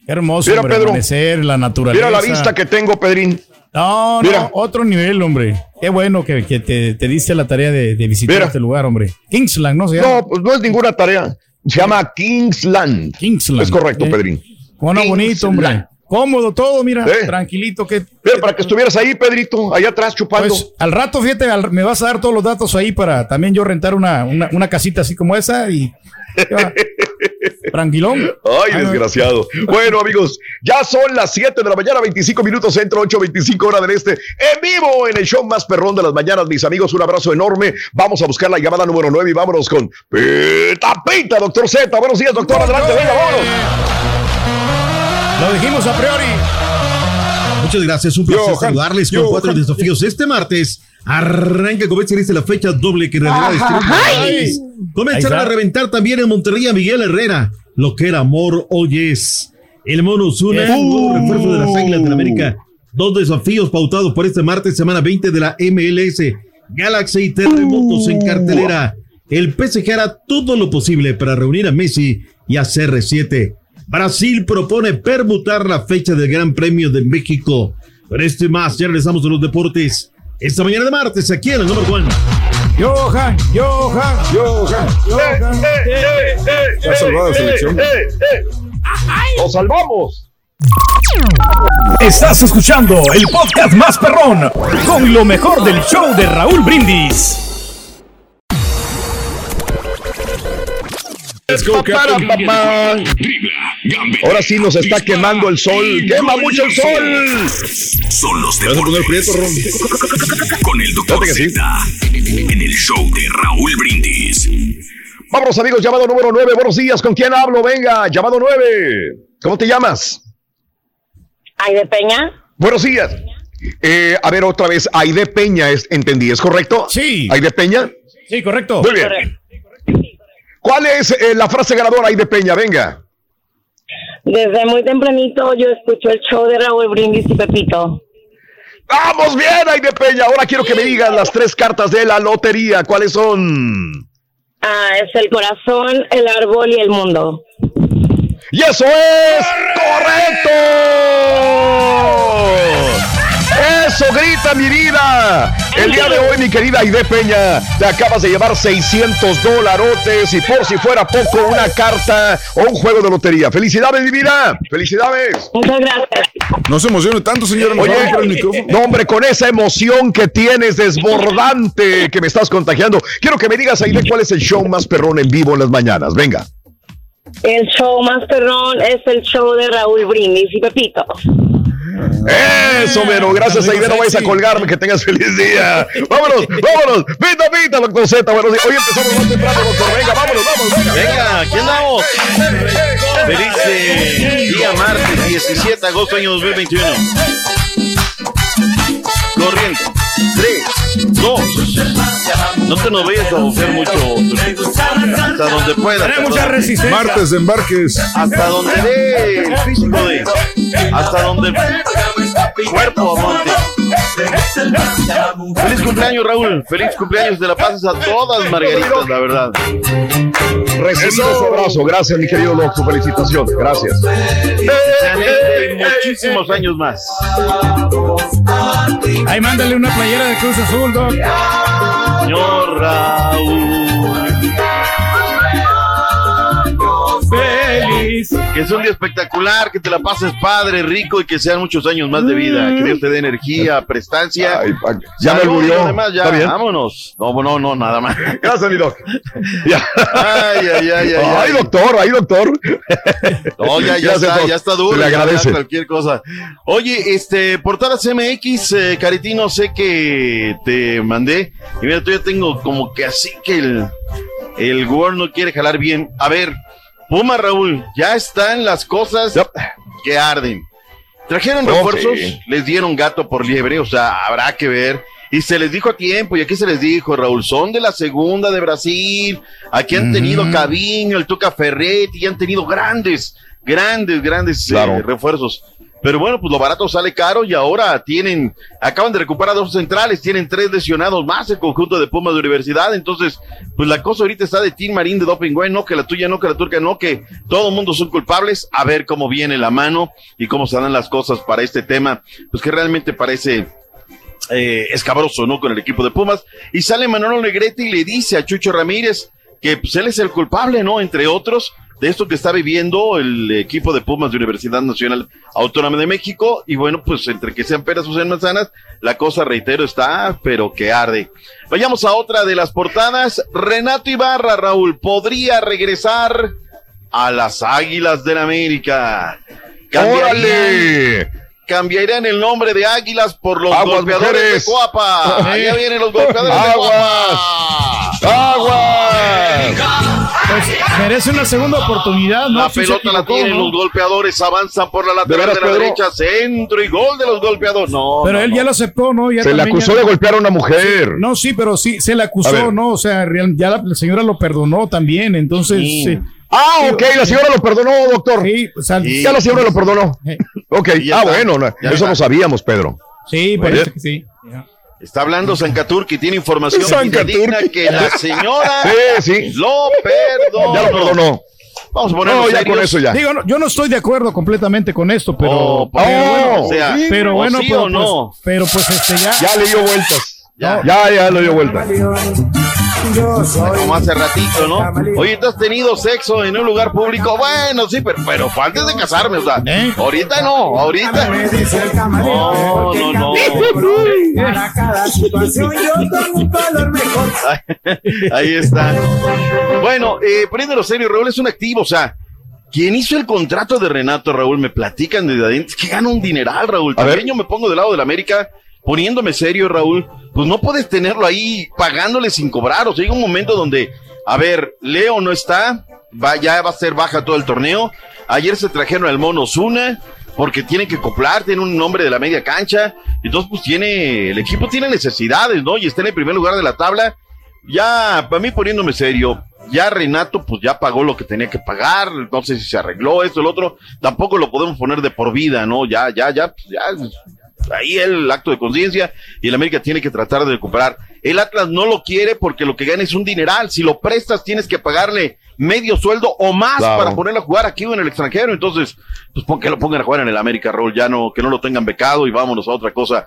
Qué hermoso, Mira, hombre, Pedro. amanecer, la naturaleza. Mira la vista que tengo, Pedrín. No, Mira. no, otro nivel, hombre. Qué bueno que, que te, te diste la tarea de, de visitar Mira. este lugar, hombre. Kingsland, ¿no se llama? No, pues no es ninguna tarea. Se llama Kingsland. Kingsland. Es correcto, Eh, Pedrín. Bueno, bonito, hombre. Cómodo todo, mira, Eh. tranquilito. Que, Mira, para que estuvieras ahí, Pedrito, allá atrás chupando. pues al rato, fíjate, al- me vas a dar todos los datos ahí para también yo rentar una, una, una casita así como esa y. Tranquilón. Ay, desgraciado. Bueno, amigos, ya son las 7 de la mañana, 25 minutos centro, 8, 25 hora del este, en vivo en el show más perrón de las mañanas, mis amigos. Un abrazo enorme. Vamos a buscar la llamada número 9 y vámonos con Pita Pita, doctor Z. Buenos días, doctor. Adelante, venga, vámonos. Lo dijimos a priori. Muchas gracias, un placer Johan, saludarles con Johan. cuatro desafíos. Este martes arranca, como dice, la fecha doble que realidad extrema. Comenzaron a reventar también en Monterrey a Miguel Herrera, lo que era amor hoy es. El Mono Zuna, Uh. refuerzo de las Águilas de América. Dos desafíos pautados por este martes, semana 20 de la MLS. Galaxy y Terremotos en cartelera. El PSG hará todo lo posible para reunir a Messi y a CR7. Brasil propone permutar la fecha del Gran Premio de México. Pero esto y más, ya regresamos a los deportes. Esta mañana de martes, aquí en el número one. Johan, Johan, Johan. Johan. Ya salvada la selección. ¡Lo salvamos! Estás escuchando el podcast más perrón con lo mejor del show de Raúl Brindis. Ahora sí nos está quemando el sol. ¡Quema mucho el sol! Son los ¿Te vas a poner prieto, Ron? Con el doctor. Z en el show de Raúl Brindis. Vámonos, amigos, llamado número 9. Buenos días, ¿con quién hablo? Venga, llamado 9. ¿Cómo te llamas? Aide Peña. Buenos días. Eh, a ver, otra vez, Aide Peña, es, ¿entendí? ¿Es correcto? Sí. Aide Peña. Sí, correcto. Muy bien. ¿Cuál es eh, la frase ganadora, Aide Peña? Venga. Desde muy tempranito yo escucho el show de Raúl Brindis y Pepito. Vamos bien, Aide Peña. Ahora quiero que me digas las tres cartas de la lotería. ¿Cuáles son? Ah, es el corazón, el árbol y el mundo. ¡Y eso es correcto! ¡Eso grita mi vida! El día de hoy, mi querida Aide Peña, te acabas de llevar 600 dolarotes y por si fuera poco, una carta o un juego de lotería. ¡Felicidades, mi vida! ¡Felicidades! Muchas gracias. No se emocione tanto, señora. Oye, el micrófono. no, hombre, con esa emoción que tienes desbordante que me estás contagiando, quiero que me digas, Aide, cuál es el show más perrón en vivo en las mañanas. Venga. El show más perrón es el show de Raúl Brindis y Pepito. Eso, mero. Gracias, Aide. No vayas a colgarme. Que tengas feliz día. Vámonos, vámonos. Pita, pita, doctor Z. Buenos días. Hoy empezamos más temprano, doctor. Venga, vámonos, vámonos. Venga, Venga, aquí andamos. Feliz eh, día martes 17 de agosto año 2021. Corriente. 3, 2. No te nos vayas a ofrecer mucho. Hasta donde pueda. Mucha resistencia. Martes de embarques. Hasta donde dé el físico de. Hasta donde el cuerpo aguante. Feliz cumpleaños, Raúl. Feliz cumpleaños de la paz a todas margaritas, la verdad. Recibido su abrazo. Gracias, mi querido doctor. Felicitaciones. Gracias. Muchísimos años más. Ahí mándale una playera de Cruz Azul, Doc. Señor Raúl. Que es un día espectacular, que te la pases padre, rico y que sean muchos años más de vida. Que Dios te dé energía, prestancia. Ay, ya me murió. lo demás, ya, vámonos. No, no, no, nada más. Gracias, mi doc. Ya. Ay, ay, ay, ay. Doctor, ay, doctor. No, ya, ya Gracias, está, ya está duro. Se le agradece. Cualquier cosa. Oye, este, portadas MX, eh, Caritino, sé que te mandé. Y mira, tú ya tengo como que así que el, el Word no quiere jalar bien. A ver, Puma Raúl, ya están las cosas que arden. Trajeron refuerzos, les dieron gato por liebre, o sea, habrá que ver. Y se les dijo a tiempo, y aquí se les dijo, Raúl, son de la segunda de Brasil, aquí han tenido. Caviño, el Tuca Ferretti, y han tenido grandes, grandes, grandes eh, refuerzos. Pero bueno, pues lo barato sale caro y ahora tienen, acaban de recuperar dos centrales, tienen tres lesionados más el conjunto de Pumas de Universidad. Entonces, pues la cosa ahorita está de Team Marín de Doping, güey, no que la tuya, no que la turca, no que todo el mundo son culpables. A ver cómo viene la mano y cómo se dan las cosas para este tema, pues que realmente parece eh, escabroso, ¿no? Con el equipo de Pumas. Y sale Manolo Negrete y le dice a Chucho Ramírez que pues, él es el culpable, ¿no? Entre otros, de esto que está viviendo el equipo de Pumas de Universidad Nacional Autónoma de México. Y bueno, pues entre que sean peras o sean manzanas, la cosa, reitero, está, pero que arde. Vayamos a otra de las portadas. Renato Ibarra, Raúl, podría regresar a las Águilas del América. ¡Órale! cambiarían el nombre de Águilas por los Aguas, golpeadores mujeres. de Coapa. Allá vienen los golpeadores de Aguas. Coapa. ¡Aguas! Pues merece una segunda oportunidad, ¿no? La Sí pelota la tienen ¿no? los golpeadores, avanzan por la lateral de, la Pedro? derecha, centro y gol de los golpeadores. No, Pero no, él no. ya lo aceptó, ¿no? Ya Se le acusó ya- de golpear a una mujer. No, sí, pero sí, se le acusó. ¿no? O sea, real- ya la, la señora lo perdonó también, entonces... Sí. sí. Ah, ok, la señora lo perdonó, doctor. Sí, o sea, Sí. Ya la señora lo perdonó. Ok, ah, está. bueno, eso está. no sabíamos, Pedro. sí, parece que sí. Está hablando Sancatur que tiene información que la señora Sí, sí. lo perdonó. Ya lo perdonó. Vamos a ponernos No, ya serios. con eso ya. Digo, no, yo no estoy de acuerdo completamente con esto, pero... Oh, pero oh, bueno, o sea, pero o bueno, sí pero, o no. pues, pero pues este ya... Ya le dio vueltas. Ya. Ya, ya le dio vueltas. Como hace ratito, ¿no? Oye, ¿tú has tenido sexo en un lugar público? Bueno, sí, pero, pero fue antes de casarme, o sea, ¿Eh? ahorita no, ahorita. No, no, no. Para cada situación yo con un color mejor. Ahí está. Bueno, eh, poniéndolo serio, Raúl es un activo, o sea, quien hizo el contrato de Renato, Raúl, me platican desde adentro, que gana un dineral, Raúl. A ver. También yo me pongo del lado de la América, poniéndome serio, Raúl, pues no puedes tenerlo ahí pagándole sin cobrar, o sea, llega un momento donde, a ver, Leo no está, va, ya va a ser baja todo el torneo, ayer se trajeron al mono Zuna, porque tienen que acoplar, tiene un nombre de la media cancha, entonces pues tiene, el equipo tiene necesidades, ¿no? Y está en el primer lugar de la tabla, ya, para mí poniéndome serio, ya Renato pues ya pagó lo que tenía que pagar, no sé si se arregló esto, el otro, tampoco lo podemos poner de por vida, ¿no? Ya, ya, ya, pues, ya, ahí el acto de conciencia y el América tiene que tratar de recuperar. El Atlas no lo quiere porque lo que gana es un dineral. Si lo prestas, tienes que pagarle medio sueldo o más Claro. para ponerlo a jugar aquí o en el extranjero. Entonces, pues pon que lo pongan a jugar en el América, Raúl, ya no, que no lo tengan becado y vámonos a otra cosa,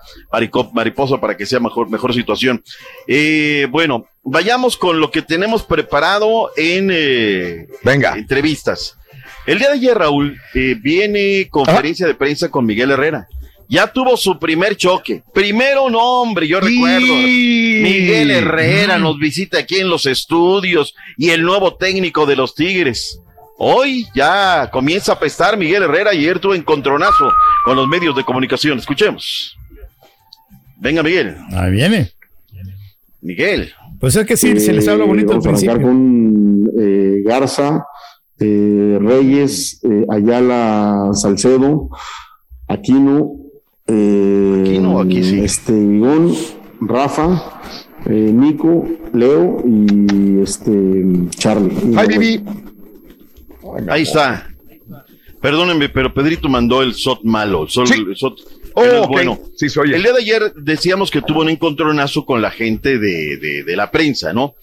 mariposa, para que sea mejor, mejor situación. Eh, bueno, vayamos con lo que tenemos preparado en eh, Venga. entrevistas. El día de ayer, Raúl, eh, viene conferencia de prensa con Miguel Herrera. Ya tuvo su primer choque. Primero nombre, yo recuerdo. Miguel Herrera nos visita aquí en los estudios y el nuevo técnico de los Tigres. Hoy ya comienza a pestar Miguel Herrera y ayer tuvo encontronazo con los medios de comunicación. Escuchemos. Venga, Miguel. Ahí viene. Miguel. Pues es que sí, se les habla bonito al Vamos a arrancar principio. con eh, Garza, eh, Reyes, eh, Ayala, Salcedo, Aquino, eh, este Vigón, Rafa, eh, Nico, Leo y este Charlie. Ahí está. Perdónenme, pero Pedrito mandó el SOT malo. El SOT, el SOT Oh, no bueno. Sí, se oye. El día de ayer decíamos que tuvo un encontronazo con la gente de, de- de la prensa, ¿no?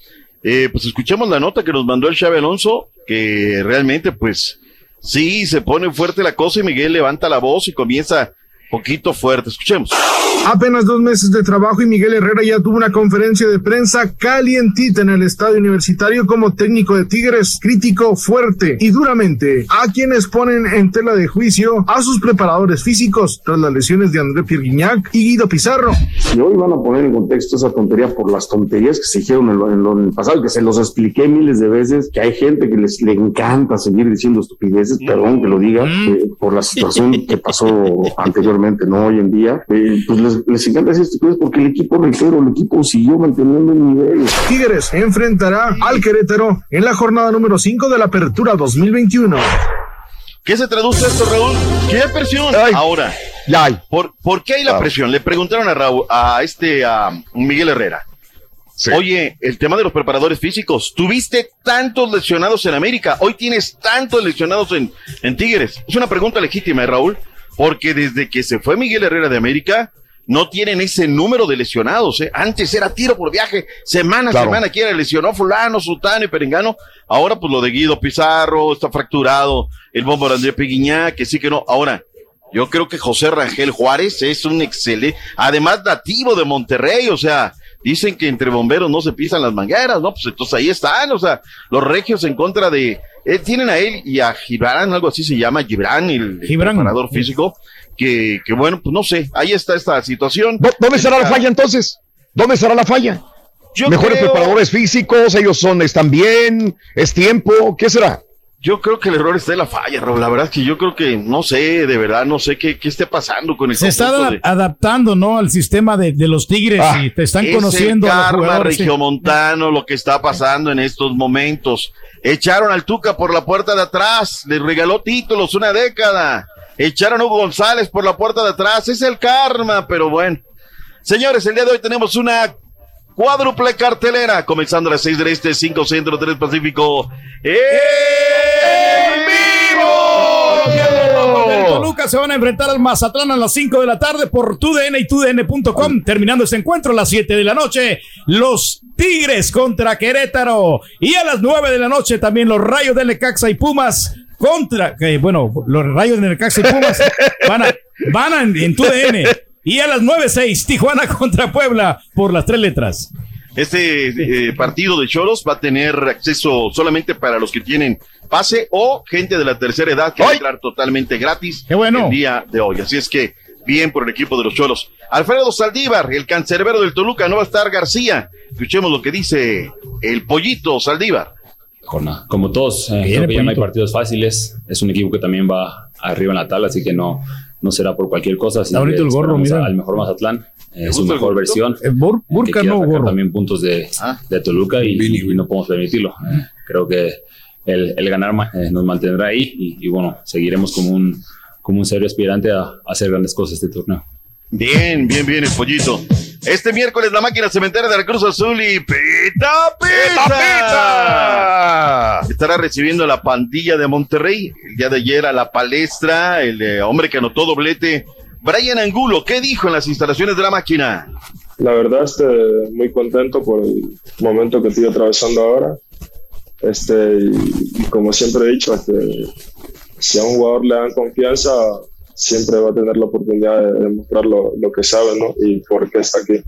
Eh, pues escuchemos la nota que nos mandó el Xavi Alonso, que realmente, pues, sí, se pone fuerte la cosa y Miguel levanta la voz y comienza poquito fuerte. Escuchemos. Apenas dos meses de trabajo y Miguel Herrera ya tuvo una conferencia de prensa calientita en el estadio universitario como técnico de Tigres, crítico fuerte y duramente a quienes ponen en tela de juicio a sus preparadores físicos tras las lesiones de André Pierre Guignac y Guido Pizarro. Si hoy van a poner en contexto esa tontería por las tonterías que se dijeron en, lo- en lo- en el pasado, que se los expliqué miles de veces, que hay gente que les le encanta seguir diciendo estupideces, perdón que lo diga, eh, por la situación que pasó anteriormente, no hoy en día, eh, pues les, les encanta decir estupideces porque el equipo, reitero, el equipo siguió manteniendo el nivel. Tigres enfrentará al Querétaro en la jornada número 5 de la Apertura 2021. ¿Qué se traduce esto, Raúl? ¿Qué hay presión? Ahora. Ya hay. ¿Por, por qué hay la presión? Le preguntaron a Raúl, a este, a Miguel Herrera. Oye, el tema de los preparadores físicos. Tuviste tantos lesionados en América. Hoy tienes tantos lesionados en, en Tigres. Es una pregunta legítima, ¿eh, Raúl? Porque desde que se fue Miguel Herrera de América, no tienen ese número de lesionados. ¿eh? Antes era tiro por viaje, semana a Claro. semana, quiera lesionó fulano, sutano y perengano. Ahora, pues lo de Guido Pizarro, está fracturado, el bombo de André Peguiñá, que sí que no. Ahora, yo creo que José Rangel Juárez es un excelente, además nativo de Monterrey, o sea, dicen que entre bomberos no se pisan las mangueras, ¿no? Pues entonces ahí están, o sea, los regios en contra de, eh, tienen a él y a Gibran, algo así se llama, Gibran, el, Gibran. preparador físico, que, que bueno, pues no sé, ahí está esta situación. ¿Dónde estará la falla entonces? ¿Dónde estará la falla? Yo Mejores creo- preparadores físicos, ellos son, están bien, es tiempo, ¿qué será? Yo creo que el error está en la falla, Raúl. La verdad es que yo creo que no sé, de verdad, no sé qué, qué esté pasando con el Se está de- adaptando, ¿no? Al sistema de, de los Tigres y te están Es conociendo el karma jugadores. sí. regiomontano lo que está pasando en estos momentos. Echaron al Tuca por la puerta de atrás, le regaló títulos una década. Echaron a Hugo González por la puerta de atrás, es el karma, pero bueno. Señores, el día de hoy tenemos una cuádruple cartelera, comenzando a las 6 del Este, 5 Centro, 3 Pacífico. ¡En vivo! Toluca se van a enfrentar al Mazatlán a las 5 de la tarde por TUDN y TUDN.com. Terminando este encuentro a las 7 de la noche, los Tigres contra Querétaro. Y a las 9 de la noche también los Rayos de Necaxa y Pumas contra, bueno, los Rayos de Necaxa y Pumas van a, van a en, en TUDN. Y a las 9.6, Tijuana contra Puebla por las tres letras. Este eh, partido de Choros va a tener acceso solamente para los que tienen pase o gente de la tercera edad que va a entrar totalmente gratis el día de hoy. Así es que bien por el equipo de los Choros. Alfredo Saldívar, el cancerbero del Toluca, no va a estar García. Escuchemos lo que dice el pollito Saldívar. Como todos, eh, Viene, creo que ya no hay partidos fáciles. Es un equipo que también va arriba en la tabla, así que no, no será por cualquier cosa. Está bonito el gorro, mira. Al mejor Mazatlán, eh, ¿Te su mejor versión. Eh, bur- burka, quiere no gorro. también puntos de, de Toluca y, y no podemos permitirlo. Eh, creo que el, el ganar eh, nos mantendrá ahí y, y bueno, seguiremos como un, como un serio aspirante a, a hacer grandes cosas este torneo. Bien, bien, bien, el pollito. Este miércoles la máquina cementera de la Cruz Azul y Pita Pita estará recibiendo la pandilla de Monterrey. El día de ayer a la palestra, el eh, hombre que anotó doblete Brian Angulo, ¿qué dijo en las instalaciones de la máquina? La verdad, este, muy contento por el momento que estoy atravesando ahora. Este, y, y como siempre he dicho, este, si a un jugador le dan confianza, siempre va a tener la oportunidad de demostrar lo, lo que sabe ¿no? y por qué está aquí.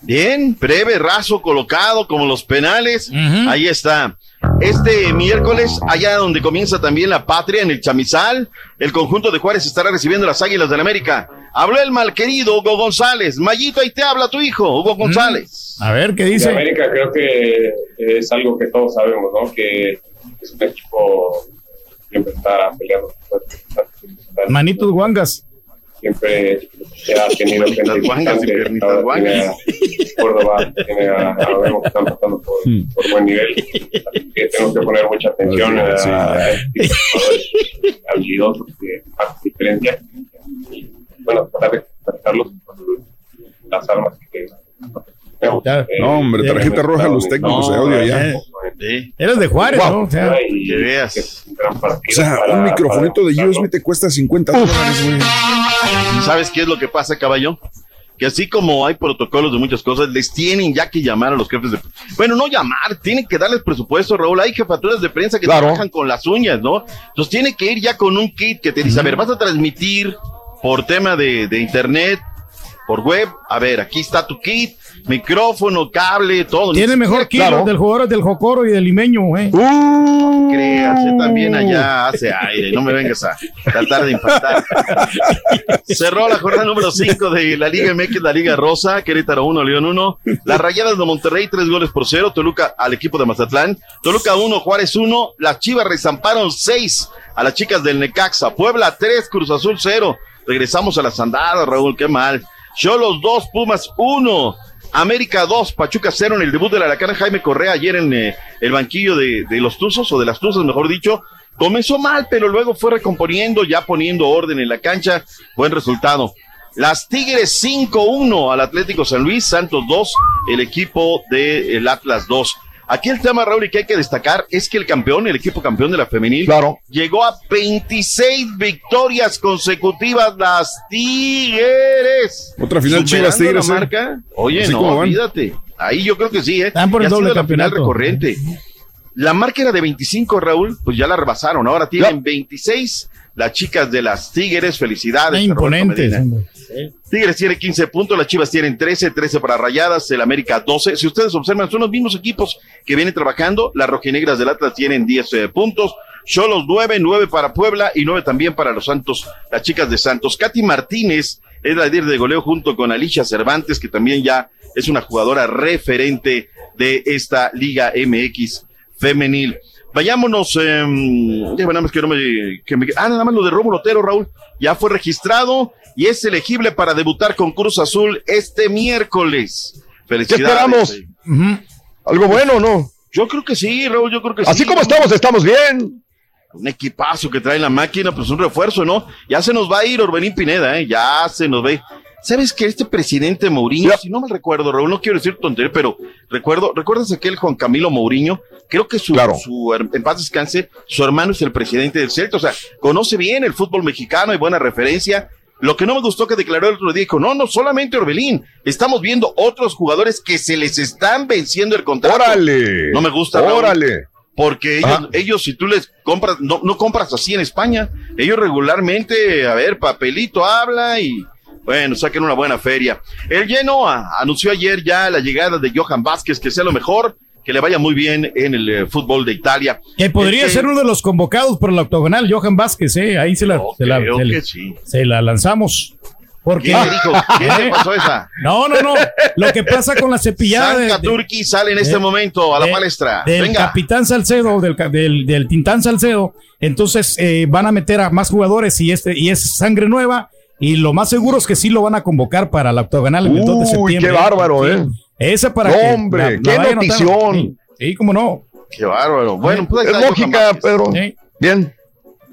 Bien, breve, raso, colocado como los penales. Ahí está. Este miércoles, allá donde comienza también la patria, en el Chamizal, el conjunto de Juárez estará recibiendo las Águilas del América. Habló el malquerido Hugo González. Mayito, ahí te habla tu hijo, Hugo González. A ver, ¿qué De América creo que es algo que todos sabemos, ¿no? Que es un equipo siempre está peleando. Manitos guangas. Siempre ha tenido gente importante. Ahora tiene a Córdoba, tiene a, a Vemos que están pasando por, por buen nivel. Así que tenemos que poner mucha atención a, a este que hacen diferencia. Y bueno, tratar de tratarlos con las armas que No, hombre, tarjeta roja a los técnicos de audio ya. Eres de Juárez, Wow. ¿no? O sea, Que veas. O sea, un microfonito de USB te cuesta 50 dólares, güey. ¿Sabes qué es lo que pasa, caballo? Que así como hay protocolos de muchas cosas, les tienen ya que llamar a los jefes de... Bueno, no llamar, tienen que darles presupuesto, Raúl. Hay jefaturas de prensa que Claro. trabajan con las uñas, ¿no? Entonces tiene que ir ya con un kit que te dice, a ver, vas a transmitir por tema de, de internet, por web. A ver, aquí está tu kit, micrófono, cable, todo. Tiene mejor kilo Claro. del jugador del Jocoro y del Limeño, ¿eh? Créase, también allá hace aire, no me vengas a tratar de impactar. Cerró la jornada número 5 de la Liga MX, la Liga Rosa, Querétaro 1, León 1, las Rayadas de Monterrey 3 goles por 0, Toluca al equipo de Mazatlán, Toluca 1, Juárez 1, las Chivas rezamparon 6 a las chicas del Necaxa, Puebla 3, Cruz Azul 0, regresamos a las andadas, Raúl, qué mal. Cholos 2, Pumas 1. América 2, Pachuca 0 en el debut de la Aracana Jaime Correa ayer en eh, el banquillo de, de los Tuzos, o de las Tuzas, mejor dicho. Comenzó mal, pero luego fue recomponiendo, ya poniendo orden en la cancha. Buen resultado. Las Tigres 5-1 al Atlético San Luis, Santos 2, el equipo del Atlas 2. Aquí el tema, Raúl, y que hay que destacar es que el campeón, el equipo campeón de la femenil, llegó a 26 victorias consecutivas las Tigres. Otra final Chivas Tigres, la ¿eh? marca. Oye, Así no, olvídate. Ahí yo creo que sí, ¿eh? Están por el doble la final campeonato. recurrente. La marca era de 25, Raúl, pues ya la rebasaron. Ahora tienen 26 las chicas de las Tigres. Felicidades. Imponentes. Tigres tiene 15 puntos, las Chivas tienen 13, 13 para Rayadas, el América 12. Si ustedes observan, son los mismos equipos que vienen trabajando. Las rojinegras del Atlas tienen 10 eh, puntos. Cholos 9, 9 para Puebla y 9 también para los Santos, las chicas de Santos. Katy Martínez es la líder de goleo junto con Alicia Cervantes, que también ya es una jugadora referente de esta Liga MX femenil. Vayámonos, eh, ya, nada más que no me, que me- ah, nada más lo de Rómulo Otero, Raúl, ya fue registrado y es elegible para debutar con Cruz Azul este miércoles. Felicidades. esperamos? eh. ¿Algo bueno o no? Yo creo que sí, Raúl, yo creo que sí. Así como estamos, estamos bien. Un equipazo que trae la máquina, pues un refuerzo, ¿no? Ya se nos va a ir Orbelín Pineda, ¿eh? Ya se nos ve. ¿Sabes que este presidente Mourinho, si no me recuerdo, Raúl, no quiero decir tontería, pero recuerdo, ¿recuerdas aquel Juan Camilo Mourinho? Creo que su, su her- en paz descanse, su hermano es el presidente del Celta, o sea, conoce bien el fútbol mexicano y buena referencia. Lo que no me gustó que declaró el otro día, dijo, no, no solamente Orbelín, estamos viendo otros jugadores que se les están venciendo el contrato. Órale. No me gusta. Raúl. Órale. Porque ellos, Ajá. ellos, si tú les compras, no, no compras así en España. Ellos regularmente, a ver, papelito habla y, bueno, saquen una buena feria. El Genoa anunció ayer ya la llegada de Johan Vázquez, que sea lo mejor, que le vaya muy bien en el eh, fútbol de Italia. Que podría Este, ser uno de los convocados por la octogonal, Johan Vázquez, ¿eh? Ahí se la, se la, creo se que la- sí. se la lanzamos. Porque, ¿Quién te dijo? ¿Quién te ¿Eh? pasó esa? No, no, no. Lo que pasa con la cepillada. de- Sanka de- Turki sale en este de- momento a la de- palestra. Del Venga. capitán Salcedo, del, del, del Tintán Salcedo. Entonces eh, van a meter a más jugadores y este y es sangre nueva. Y lo más seguro es que sí lo van a convocar para la octogonal el 2 de Uy, septiembre. qué bárbaro, ¿eh? Esa para que. hombre, qué notición. Sí, sí, cómo no. Qué bárbaro. Bueno, pues Es lógica. Pedro. Bien.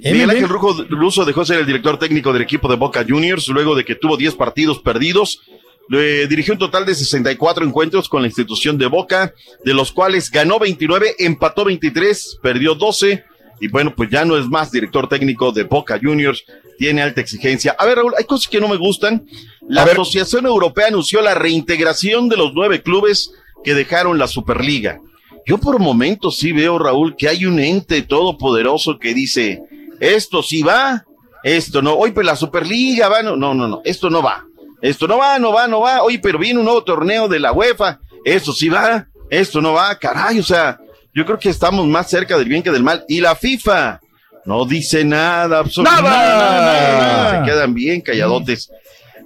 Miguel Ángel Rujo- Russo dejó ser el director técnico del equipo de Boca Juniors luego de que tuvo 10 partidos perdidos. Le dirigió un total de 64 encuentros con la institución de Boca, de los cuales ganó 29, empató 23, perdió 12 y bueno, pues ya no es más director técnico de Boca Juniors. Tiene alta exigencia. A ver, Raúl, hay cosas que no me gustan. La Asociación Europea anunció la reintegración de los nueve clubes que dejaron la Superliga. Yo por momentos sí veo, Raúl, que hay un ente todopoderoso que dice, esto sí va, esto no. Oye, pues la Superliga va, no, no, no, no, esto no va. Esto no va, no va, no va. Oye, pero viene un nuevo torneo de la UEFA. Esto sí va, esto no va. Caray, o sea, yo creo que estamos más cerca del bien que del mal. Y la FIFA no dice nada, absolutamente nada. Se quedan bien calladotes.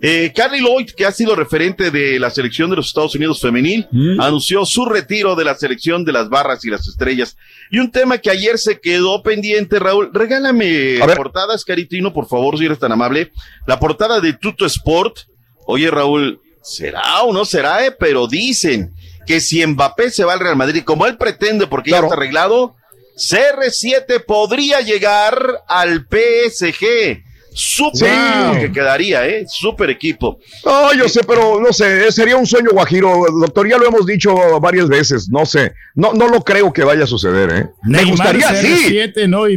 Eh, Carly Lloyd, que ha sido referente de la selección de los Estados Unidos femenil, anunció su retiro de la selección de las barras y las estrellas. Y un tema que ayer se quedó pendiente, Raúl, regálame portadas, Caritino, por favor, si eres tan amable. La portada de Tuto Sport. Oye, Raúl, ¿será o no será? Eh? Pero dicen que si Mbappé se va al Real Madrid, como él pretende, porque ya está arreglado, CR7 podría llegar al PSG. Súper equipo que quedaría, ¿eh? Súper equipo. No, yo sé, pero no sé, sería un sueño guajiro, doctor, ya lo hemos dicho varias veces, no sé, no, no lo creo que vaya a suceder, ¿eh? Me gustaría sí.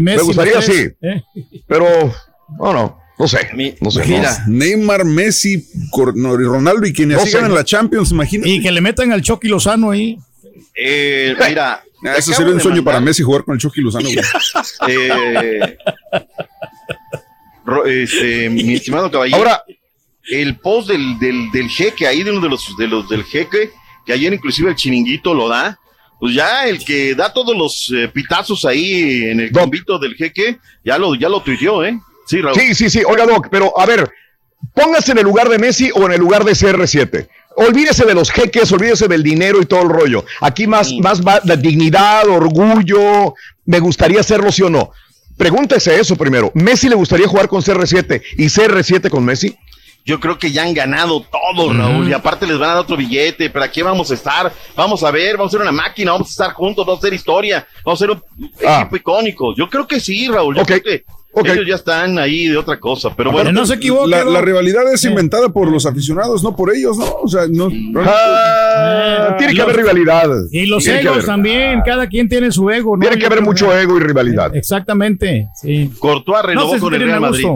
Me gustaría sí. ¿eh? Pero, no, no. No sé, no sé. Mira, Neymar, Messi, Ronaldo y quienes sigan en la Champions, imagínate. Y que le metan al Chucky Lozano ahí. Eh, mira. Eso sería un sueño para Messi jugar con el Chucky Lozano. eh, este, mi estimado caballero. Ahora, el post del, del, del, jeque ahí, de uno de los, de los del jeque, que ayer inclusive el chiringuito lo da, pues ya el que da todos los eh, pitazos ahí en el convito del jeque, ya lo, ya lo tuiteó, ¿eh? Sí, Raúl. Sí, sí, sí. Oiga, Doc, pero a ver, póngase en el lugar de Messi o en el lugar de CR7. Olvídese de los jeques, olvídese del dinero y todo el rollo. Aquí más, más va la dignidad, orgullo. Me gustaría hacerlo, sí o no. Pregúntese eso primero. ¿Messi le gustaría jugar con CR7 y CR7 con Messi? Yo creo que ya han ganado todo, Raúl, y aparte les van a dar otro billete. ¿Para qué vamos a estar? Vamos a ver, vamos a ser una máquina, vamos a estar juntos, vamos a hacer historia, vamos a ser un ah. equipo icónico. Yo creo que sí, Raúl. Yo creo que ellos ya están ahí de otra cosa, pero bueno. no se equivoque. La, rivalidad es inventada por los aficionados, no por ellos, ¿no? O sea, no. Ah, tiene que haber rivalidad. Y los egos también, cada quien tiene su ego, ¿no? Tiene que haber mucho ego y rivalidad. Exactamente, sí. Courtois renovó con el Real Madrid.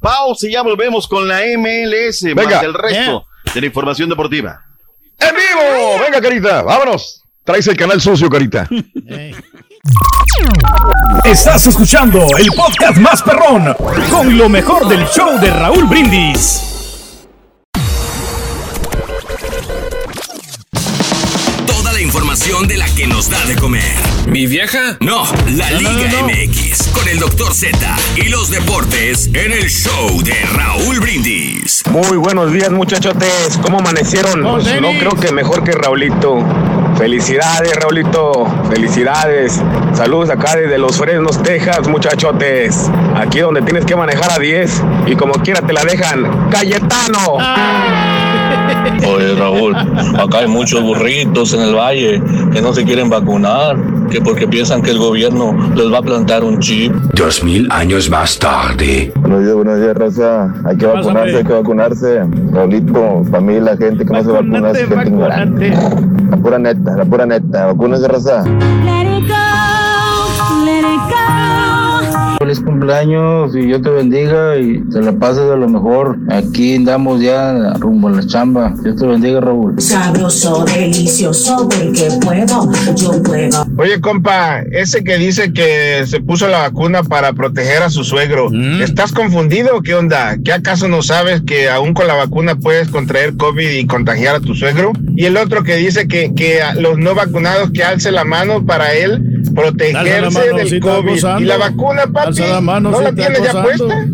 Pausa y ya volvemos con la MLS, Venga. más el resto de la información deportiva. ¡En vivo! Venga, Carita, vámonos. Traes el canal socio, Carita. Estás escuchando el podcast más perrón con lo mejor del show de Raúl Brindis. Toda la información de la que nos da de comer. ¿Mi vieja? No, la Liga MX con el Doctor Z y los deportes en el show de Raúl Brindis. Muy buenos días, muchachotes. ¿Cómo amanecieron? no creo que mejor que Raulito. Felicidades, Raulito. Felicidades. Saludos acá desde Los Fresnos, Texas, muchachotes. Aquí donde tienes que manejar a 10 y como quiera te la dejan. Cayetano. Oye, Raúl, acá hay muchos burritos en el valle que no se quieren vacunar, que porque piensan que el gobierno les va a plantar un chip. Dos mil años más tarde. Buenos días, buenos días, raza. Hay que vacunarse, hay que vacunarse. Raulito, familia, la gente que no se vacuna es gente ignorante. La pura neta, la pura neta. Vacúnense, raza. Feliz cumpleaños y Dios te bendiga y te la pases de lo mejor. Aquí andamos ya rumbo a la chamba. Dios te bendiga, Raúl. Sabroso, delicioso, porque puedo, yo puedo. Oye, compa, ese que dice que se puso la vacuna para proteger a su suegro, mm. ¿estás confundido o qué onda? ¿Qué acaso no sabes que aún con la vacuna puedes contraer COVID y contagiar a tu suegro? Y el otro que dice que, que los no vacunados que alce la mano para él protegerse del COVID. y la vacuna, papi, ¿no la tienes ya puesta?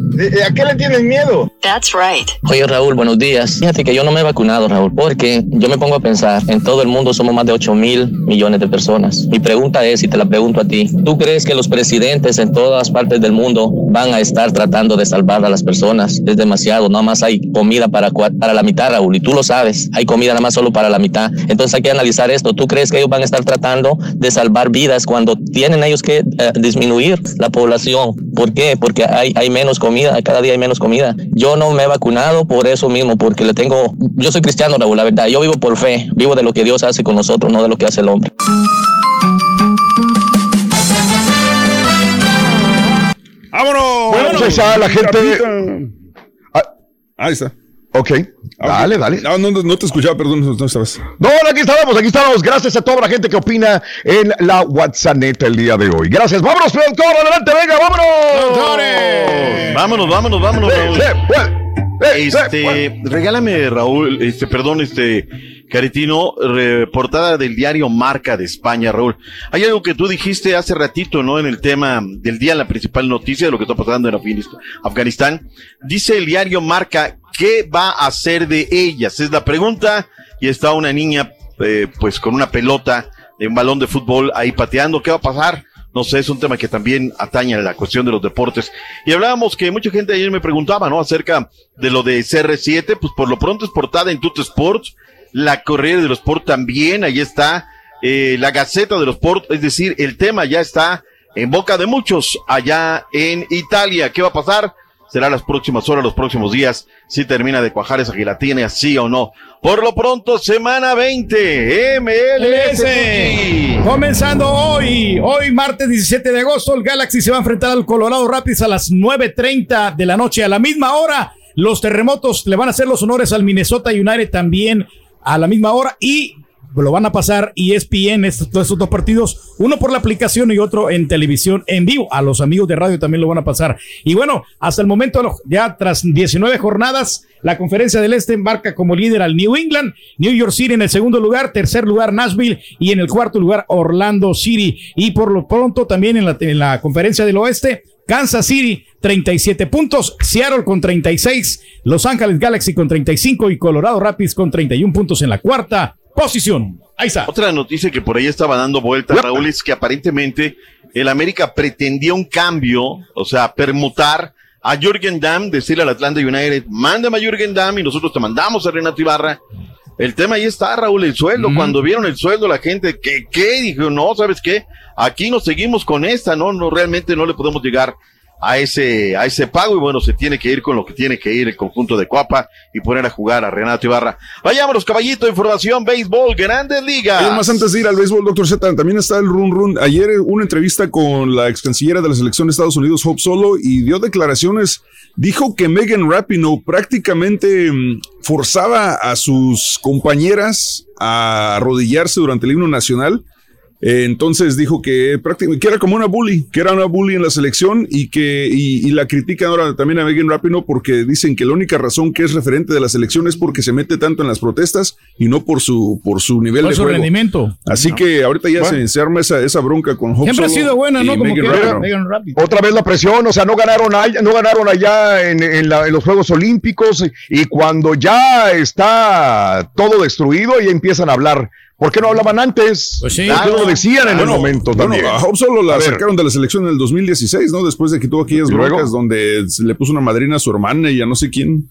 ¿A qué le tienes miedo? That's right. Oye, Raúl, buenos días. Fíjate que yo no me he vacunado, Raúl, porque yo me pongo a pensar, en todo el mundo somos más de 8 mil millones de personas. Mi pregunta es, y te la pregunto a ti, ¿tú crees que los presidentes en todas partes del mundo van a estar tratando de salvar a las personas? Es demasiado, nada más hay comida para, para la mitad, Raúl, y tú lo sabes, hay comida nada más solo para la mitad. Entonces hay que analizar esto. ¿Tú crees que ellos van a estar tratando de salvar vidas cuando tienen ellos que eh, disminuir la población? ¿Por qué? Porque hay, hay menos comida cada día hay menos comida. Yo no me he vacunado por eso mismo, porque le tengo, yo soy cristiano, Raúl, la verdad, yo vivo por fe, vivo de lo que Dios hace con nosotros, no de lo que hace el hombre. ¡Vámonos! Vámonos. Ahí está la gente. Ah, Ahí está. Ok, dale, dale. No, no, no te escuchaba, perdón, no, no estabas. No, aquí estábamos, aquí estábamos. Gracias a toda la gente que opina en la WhatsApp el día de hoy. Gracias. Vámonos, productor. Adelante, venga, vámonos. Vámonos, vámonos, vámonos. Sí. Sí, sí, Este, regálame, Raúl, este, perdón, este, Caritino, reportada del diario Marca de España, Raúl. Hay algo que tú dijiste hace ratito, ¿no? En el tema del día, la principal noticia de lo que está pasando en Afganist- Afganistán. Dice el diario Marca, ¿qué va a hacer de ellas? Es la pregunta. Y está una niña, eh, pues, con una pelota de un balón de fútbol ahí pateando. ¿Qué va a pasar? No sé, es un tema que también atañe a la cuestión de los deportes. Y hablábamos que mucha gente ayer me preguntaba, ¿no? Acerca de lo de CR7, pues por lo pronto es portada en Tut Sports, la Corriere de los Sport también, ahí está, eh, la Gaceta de los Sport, es decir, el tema ya está en boca de muchos allá en Italia. ¿Qué va a pasar? Será las próximas horas, los próximos días, si termina de cuajar esa gelatina, sí o no. Por lo pronto, semana 20, MLS. Comenzando hoy, hoy martes 17 de agosto, el Galaxy se va a enfrentar al Colorado Rapids a las 9.30 de la noche. A la misma hora, los terremotos le van a hacer los honores al Minnesota United también a la misma hora y lo van a pasar ESPN, estos, estos dos partidos, uno por la aplicación y otro en televisión en vivo. A los amigos de radio también lo van a pasar. Y bueno, hasta el momento, ya tras 19 jornadas, la conferencia del Este marca como líder al New England, New York City en el segundo lugar, tercer lugar Nashville y en el cuarto lugar Orlando City. Y por lo pronto también en la, en la conferencia del Oeste, Kansas City 37 puntos, Seattle con 36, Los Ángeles Galaxy con 35 y Colorado Rapids con 31 puntos en la cuarta posición. Ahí está. Otra noticia que por ahí estaba dando vuelta, Raúl, es que aparentemente el América pretendía un cambio, o sea, permutar a Jürgen Damm, decirle al Atlanta United, mándame a Jürgen Damm y nosotros te mandamos a Renato Ibarra. El tema ahí está, Raúl, el sueldo. Cuando vieron el sueldo, la gente, ¿qué, qué? Dijo, no, ¿sabes qué? Aquí nos seguimos con esta, ¿no? No, realmente no le podemos llegar a ese, a ese pago y bueno, se tiene que ir con lo que tiene que ir el conjunto de Coapa y poner a jugar a Renato Ibarra. Vayámonos, caballito, información, béisbol, grandes ligas. Y más antes de ir al béisbol, doctor Z, también está el run run. Ayer una entrevista con la ex canciller de la selección de Estados Unidos, Hope Solo, y dio declaraciones. Dijo que Megan Rapinoe prácticamente mm, forzaba a sus compañeras a arrodillarse durante el himno nacional. Eh, entonces dijo que prácticamente que era como una bully, que era una bully en la selección y que y, y la critican ahora también a Megan Rapinoe porque dicen que la única razón que es referente de la selección es porque se mete tanto en las protestas y no por su por su nivel Por de su juego. rendimiento. Así No. que ahorita ya Bueno. se, se arma esa, esa bronca con Hope Siempre ha Solo sido buena, ¿no? y Como que Megan era. Megan Rapinoe. Otra vez la presión, o sea, no ganaron, all- no ganaron allá en, en la- en los Juegos Olímpicos y cuando ya está todo destruido y empiezan a hablar. ¿Por qué no hablaban antes? Pues ¿Por qué no lo decían en el momento bueno, también? a Hope solo la sacaron de la selección en el 2016, ¿no? Después de que tuvo aquellas broncas donde se le puso una madrina a su hermana y a no sé quién.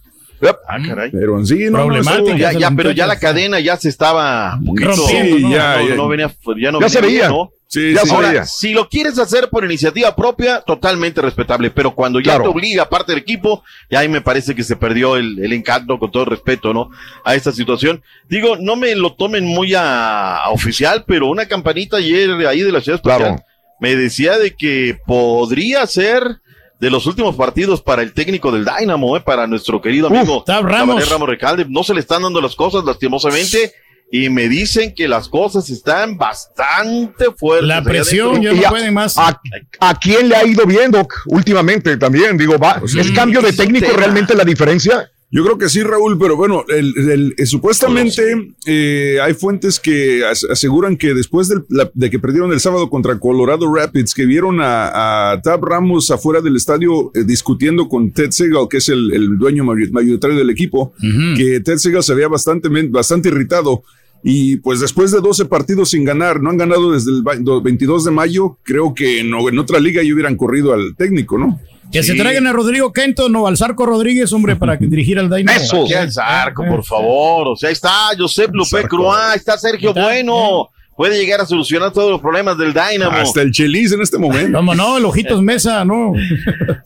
Ah, caray. Pero en sí, no, no, estuvo- ya, ya, pero ya la cadena ya se estaba Rompiendo, ¿no? no, ya, no, ya. no venía, ya no Ya se veía. Sí, sí. Ahora, si lo quieres hacer por iniciativa propia, totalmente respetable, pero cuando ya Claro. te obliga parte del equipo, ya ahí me parece que se perdió el, el encanto, con todo respeto, ¿no? A esta situación. Digo, no me lo tomen muy a, a oficial, pero una campanita ayer ahí de la ciudad Claro. espacial me decía de que podría ser de los últimos partidos para el técnico del Dynamo, ¿eh? para nuestro querido amigo Tab Ramos. Ramos Recalde. No se le están dando las cosas lastimosamente. Y me dicen que las cosas están bastante fuertes. La presión, ya no a- pueden más. ¿A, a quién le ha ido bien, Doc, últimamente también? Digo, va, ¿es cambio de técnico tema. realmente la diferencia? Yo creo que sí, Raúl, pero bueno, el- el- eh, supuestamente eh, hay fuentes que as- aseguran que después del- la- de que perdieron el sábado contra Colorado Rapids, que vieron a, a Tab Ramos afuera del estadio eh, discutiendo con Ted Segal, que es el, el dueño mayor- mayoritario del equipo, que Ted Segal se veía bastante, bastante irritado. Y pues después de 12 partidos sin ganar, no han ganado desde el va- do- 22 de mayo, creo que en, en otra liga ya hubieran corrido al técnico, ¿no? Que se traigan a Rodrigo Kenton o al Zarco Rodríguez, hombre, para que dirigir al Dynamo. Aquí al Zarco, por favor. O sea, ahí está Josep Lupe Croix, está Sergio Bueno. Puede llegar a solucionar todos los problemas del Dynamo. Hasta el Chelis en este momento. ¿Cómo no? El Ojitos Mesa, no.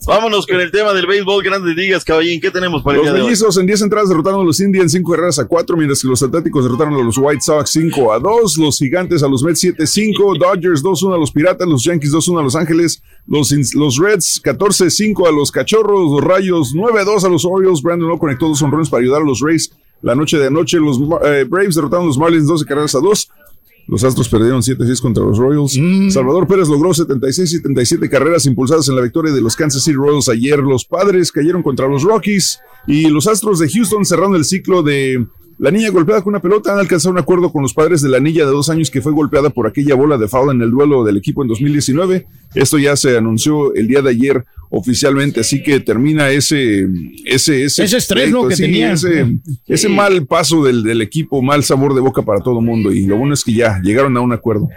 Vámonos con el tema del béisbol Grandes Ligas, caballín. ¿Qué tenemos para el Los día de hoy? mellizos en 10 entradas derrotaron a los Indians 5 carreras a 4, mientras que los Atléticos derrotaron a los White Sox 5 a 2, los Gigantes a los Mets 7-5, Dodgers 2-1 a los Piratas, los Yankees 2-1 a los Ángeles, los, los Reds 14-5 a los Cachorros, los Rayos 9-2 a los Orioles, Brandon no conectó dos honrones para ayudar a los Rays la noche de anoche, los eh, Braves derrotaron a los Marlins 12 carreras a 2, los Astros perdieron 7-6 contra los Royals. Salvador Pérez logró 76-77 carreras impulsadas en la victoria de los Kansas City Royals ayer. Los Padres cayeron contra los Rockies y los Astros de Houston cerraron el ciclo de la niña golpeada con una pelota. Han alcanzado un acuerdo con los padres de la niña de dos años que fue golpeada por aquella bola de foul en el duelo del equipo en 2019. Esto ya se anunció el día de ayer oficialmente, así que termina ese ese ese, Ese estrés, que sí, tenía. ese, ese mal paso del, del equipo, mal sabor de boca para todo el mundo. Y lo bueno es que ya llegaron a un acuerdo.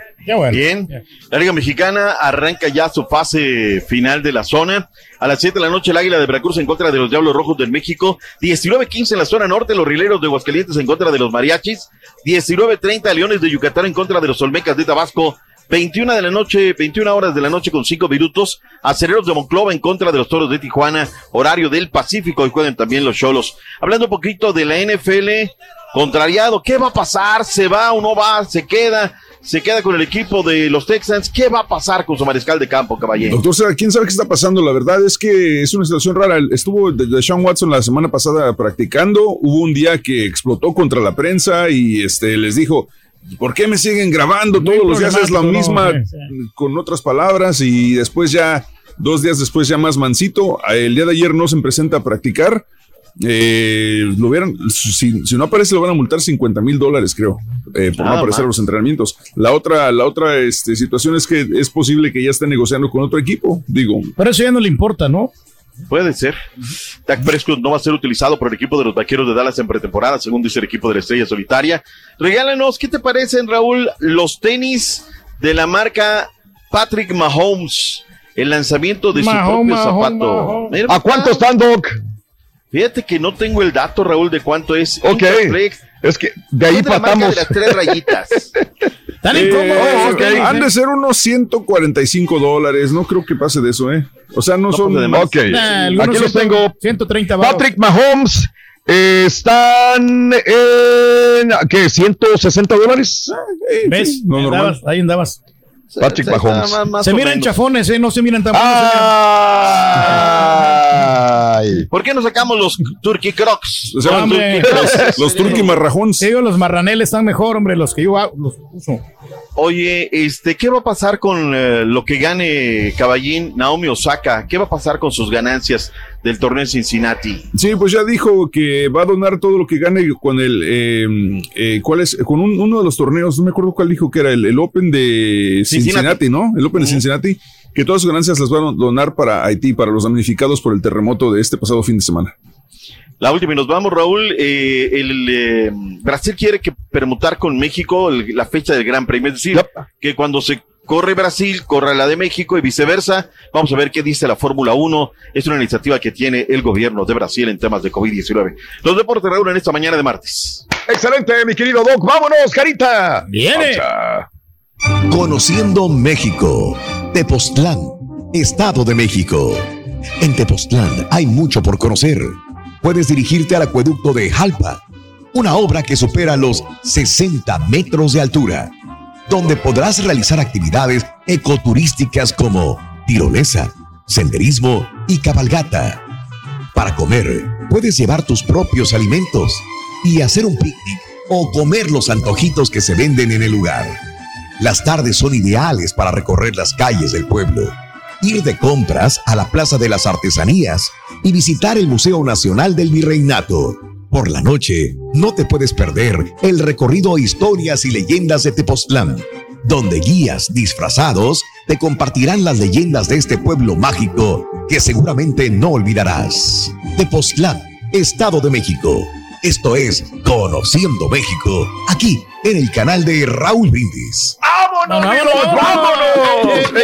Bien. La Liga Mexicana arranca ya su fase final de la zona. A las 7 de la noche, el Águila de Veracruz en contra de los Diablos Rojos del México. 19-15 en la zona norte, los Rileros de Aguascalientes en contra de los Mariachis. 19-30, Leones de Yucatán en contra de los Olmecas de Tabasco. 21 de la noche, 21 horas de la noche con 5 minutos. Acereros de Monclova en contra de los Toros de Tijuana. Horario del Pacífico y juegan también los Cholos. Hablando un poquito de la NFL, contrariado, ¿qué va a pasar? ¿Se va o no va? ¿Se queda? ¿Se queda con el equipo de los Texans? ¿Qué va a pasar con su mariscal de campo, caballero? Doctor, ¿quién sabe qué está pasando? La verdad es que es una situación rara. Estuvo Sean Watson la semana pasada practicando. Hubo un día que explotó contra la prensa y este les dijo. ¿Por qué me siguen grabando? Todos los días es la misma, no, sí, con otras palabras, y después ya, dos días después ya más mansito. El día de ayer no se presenta a practicar. Eh, lo hubieran, si, si no aparece, lo van a multar 50 mil dólares, creo, eh, por no Ah, aparecer a los entrenamientos. La otra, la otra este, situación es que es posible que ya esté negociando con otro equipo. Digo, Pero eso ya no le importa, ¿no? Puede ser. Dak Prescott no va a ser utilizado por el equipo de los vaqueros de Dallas en pretemporada, según dice el equipo de la estrella solitaria. Regálanos, ¿qué te parecen, Raúl, los tenis de la marca Patrick Mahomes? El lanzamiento de su propio Mahomes, zapato. ¿A cuánto están, Doc? Fíjate que no tengo el dato, Raúl, de cuánto es. Ok. Interflex. Es que de ahí de la marca patamos. de las tres rayitas. Tan eh, incómodos. ok, Han de ser unos 145 dólares. No creo que pase de eso, ¿eh? O sea, no, son. más. Ok, aquí los tengo. 130 baros. Patrick Mahomes eh, están en, ¿qué? ¿160 dólares? Eh, ¿Ves? sí, no Ahí andabas, ahí andabas. Patrick Está Mahomes. más- más se miran menos. chafones, ¿eh? No se miran tan Ay. ¿Por qué no sacamos los Turkey Crocs? Se llaman Hombre. turqui- los, los turqui marrajones. Digo, los marraneles están mejor, hombre, los que yo los uso. Oye, este, ¿qué va a pasar con eh, lo que gane Caballín Naomi Osaka? ¿Qué va a pasar con sus ganancias del torneo en Cincinnati? Sí, pues ya dijo que va a donar todo lo que gane con el, eh, eh, ¿cuál es? Con un- uno de los torneos, no me acuerdo cuál dijo que era, el, el Open de Cincinnati, Cincinnati. ¿no? El Open de Cincinnati, que todas sus ganancias las van a donar para Haití, para los damnificados por el terremoto de este pasado fin de semana. La última y nos vamos, Raúl. Eh, el eh, Brasil quiere que permutar con México el- la fecha del Gran Premio, es decir, Yep. que cuando se corre Brasil, corra la de México y viceversa. Vamos a ver qué dice la Fórmula 1. Es una iniciativa que tiene el gobierno de Brasil en temas de COVID-19. Los deportes, Raúl, en esta mañana de martes. Excelente, mi querido Doc. Vámonos, carita. Viene. Conociendo México. Tepoztlán, Estado de México. En Tepoztlán hay mucho por conocer. Puedes dirigirte al acueducto de Jalpa, una obra que supera los 60 metros de altura, donde podrás realizar actividades ecoturísticas como tirolesa, senderismo y cabalgata. Para comer, puedes llevar tus propios alimentos y hacer un picnic o comer los antojitos que se venden en el lugar. Las tardes son ideales para recorrer las calles del pueblo, ir de compras a la Plaza de las Artesanías y visitar el Museo Nacional del Virreinato. Por la noche, no te puedes perder el recorrido Historias y Leyendas de Tepoztlán, donde guías disfrazados te compartirán las leyendas de este pueblo mágico que seguramente no olvidarás. Tepoztlán, Estado de México. Esto es Conociendo México, aquí en el canal de Raúl Brindis. ¡Vámonos, amigos! ¡Vámonos!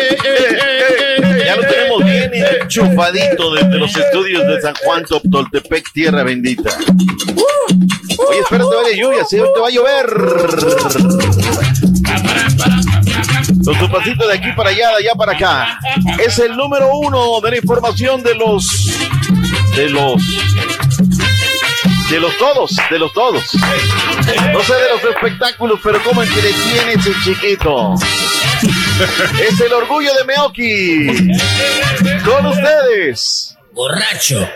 Ya lo tenemos bien enchufadito desde los estudios de San Juan Toptoltepec, tierra bendita. Oye, espérate, vaya lluvia, si hoy te va a llover. Con su pasito de aquí para allá, de allá para acá. Es el número uno de la información de los. De los. De los todos, de los todos. No sé de los espectáculos, pero cómo entretiene ese chiquito. Es el orgullo de Meoki. Con ustedes. Borracho.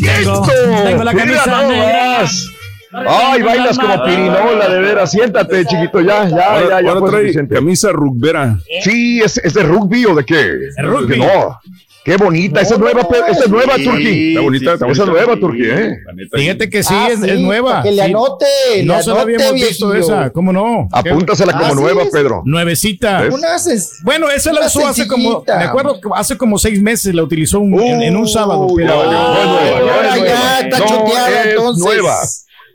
Tengo, tengo la camisa negra. Ay, bailas como pirinola, de veras. Siéntate, chiquito, ya, ya, Ahora- ya, ya. ahora trae camisa rugbera. Sí, ¿es, es de rugby o de qué? rugby. No. Qué bonita, esa es nueva, esa es nueva, Sí, Turquí. está bonita, está Esa es nueva, Turquí, ¿eh? Fíjate que sí, Ah, es, sí, es nueva. que le Sí. anote, le No se la habíamos visto viejillo. esa, ¿cómo no? Apúntasela como Así nueva, es. Pedro. Nuevecita. Sen- Bueno, esa la usó hace como, me acuerdo que hace como seis meses la utilizó un- en, en un sábado. Pero- ya. No es no es está No choteada, es entonces. nueva.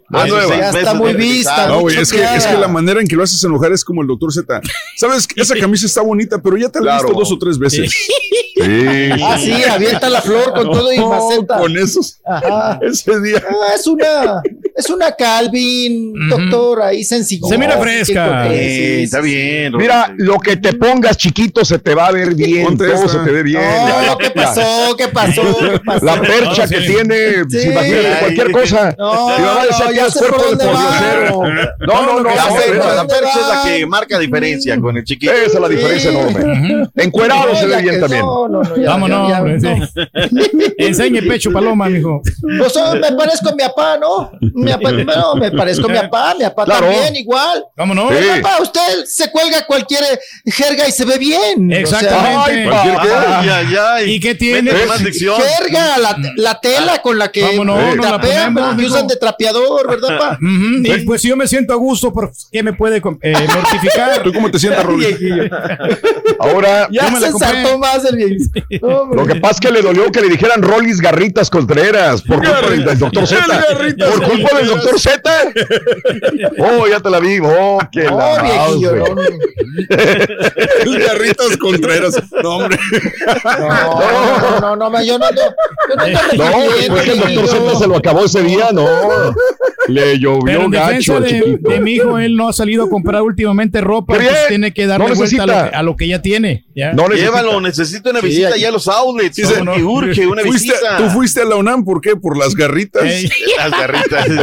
No es Hace nueva. Ya está muy vista. No, güey, es que, choteada. es que la manera en que lo haces enojar es como el doctor Z. ¿Sabes? que Esa camisa está bonita, pero ya te la he Claro. visto dos o tres veces. Sí. Ah, sí, avienta la flor con todo y maceta. Con esos. Ajá. Ese día. Ah, es una, es una Calvin, doctor, ahí sencillo. Se mira fresca. Sí, está bien. Mira, lo que te pongas chiquito se te va a ver bien, Ponte todo se te ve bien. No, ¿qué ya. pasó? ¿Qué pasó? ¿Qué pasó? La percha No, sí. que tiene, Sí. imagínate cualquier cosa. No, no, que ya es sé cuerpo por de dónde va. pordiosero. No, no, no, La percha, no, la percha es la que marca diferencia con el chiquito. Esa es la diferencia enorme. Encuerado se ve bien que- también. No, no, no, ya, Vámonos. Enseñe pecho, paloma, mijo. Pues oh, me parezco a mi papá, ¿no? Mi papá, no, me parezco a mi papá, mi papá Claro. también igual. Vámonos. Sí. Mi papá, usted se cuelga cualquier jerga y se ve bien. O sea, Exactamente. Ay, Cualquier pa- cosa. Ay, ay, ay. ¿Y qué tiene? Jerga, la, la tela con la que nos la trapean, ponemos, que usan de trapeador, ¿verdad, pa? Ujú, Y pues si yo me siento a gusto, ¿por qué me puede eh, mortificar? ¿Tú cómo te sientas, Rolly? Ahora, Ya me la se ensartó más el viejito. lo que pasa es que le dolió que le dijeran Rollis Garritas Contreras por culpa del, doctor Z. Por culpa del doctor Z. Oh, ya te la vi. Oh, qué No, la viejillo, no. El Garritas Contreras. No, hombre. no, no, no, no, yo no yo no No, después que el doctor. Z se lo acabó ese día, no. Le Pero llovió gacho al de, chiquito. de mi hijo, él no ha salido a comprar últimamente ropa, pues tiene que darle No vuelta a lo, que, a lo que ya tiene. ¿ya? No necesita. Llévalo, necesito una visita ya a los outlets. Se- ¿no? Y urge una Fuiste- visita. Tú fuiste a la UNAM, ¿por qué? Por las garritas. Ey. Las garritas.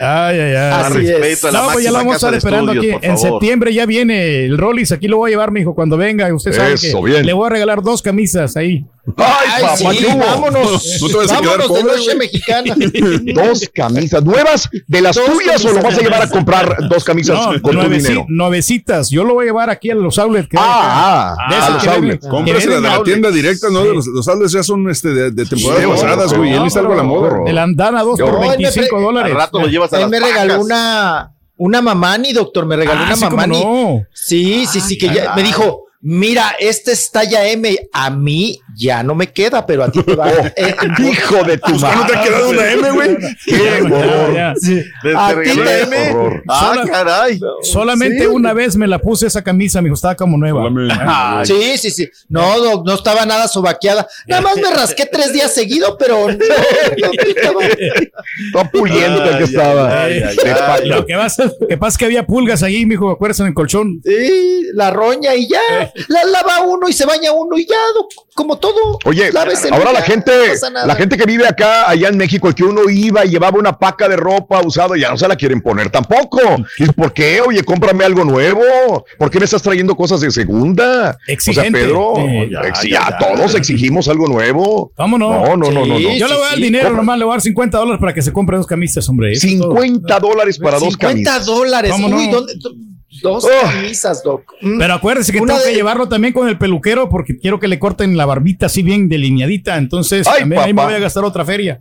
Ay, ay, ay. Así es. No, pues ya lo vamos a estar esperando estudios, aquí. En septiembre ya viene el Rollis. Aquí lo voy a llevar, mijo, cuando venga. Usted sabe Eso, que bien. le voy a regalar dos camisas ahí. Ay, Ay, papá, sí, vámonos. No te vas a quedar vámonos de noche mexicana. Dos camisas nuevas de las Dos tuyas o lo vas a llevar a comprar dos camisas No, con tu dinero. nuevecitas. Yo lo voy a llevar aquí a los outlets. que Ah, acá. ah, De a los que outlets. que Cómprasela de la tienda directa, ¿no? De los, los outlets ya son este, de, de temporadas Sí, pasadas, sí, güey. sí. Ya ni salgo a la moda. De la andana 2 Yo- por Ay, me 25 pre- dólares. Rato lo llevas a Él las me regaló una, una mamani, doctor, me regaló Ah, una mamani. no. Sí, sí, sí, que ya, me dijo, mira, este es talla M, a mí ya no me queda, pero a ti te va. Eh, Hijo de tu Pues, ¿cuándo te ha madre. quedado una M, güey? Qué horror. Ya. sí. A ti te- M. horror. Ah, Sola- caray. Solamente Sí. una vez me la puse esa camisa, mijo. Estaba como nueva. Ay, Sí, sí, sí. No, doc, no estaba nada sobaqueada. Nada más me rasqué tres días seguido, pero no, no, estaba- Todo puliente que estaba. ay, ay, ay. Lo que pasa, que pasa es que había pulgas ahí, mijo. Acuérdense en el colchón. Sí, la roña y ya. La lava uno y se baña uno y ya, como todo. Oye, ahora ya, la gente, no la gente que vive acá, allá en México, el que uno iba y llevaba una paca de ropa usada, ya no se la quieren poner tampoco. ¿Y por qué? Oye, cómprame algo nuevo. ¿Por qué me estás trayendo cosas de segunda? Exigente. O sea, Pedro, Eh, ya, exi- ya, ya, ya. todos exigimos algo nuevo. Vámonos. No, no, no, no. Yo le voy a dar sí, dinero, compra. nomás le voy a dar 50 dólares para que se compre dos camisas, hombre. Eso es todo. 50 dólares para dos 50 camisas. dólares. ¿Cómo Uy? ¿dónde? Dos Oh. camisas, doc. Mm. Pero acuérdese que Una tengo que llevarlo también con el peluquero porque quiero que le corten la barbita así bien delineadita. Entonces, Ay, también ahí me voy a gastar otra feria.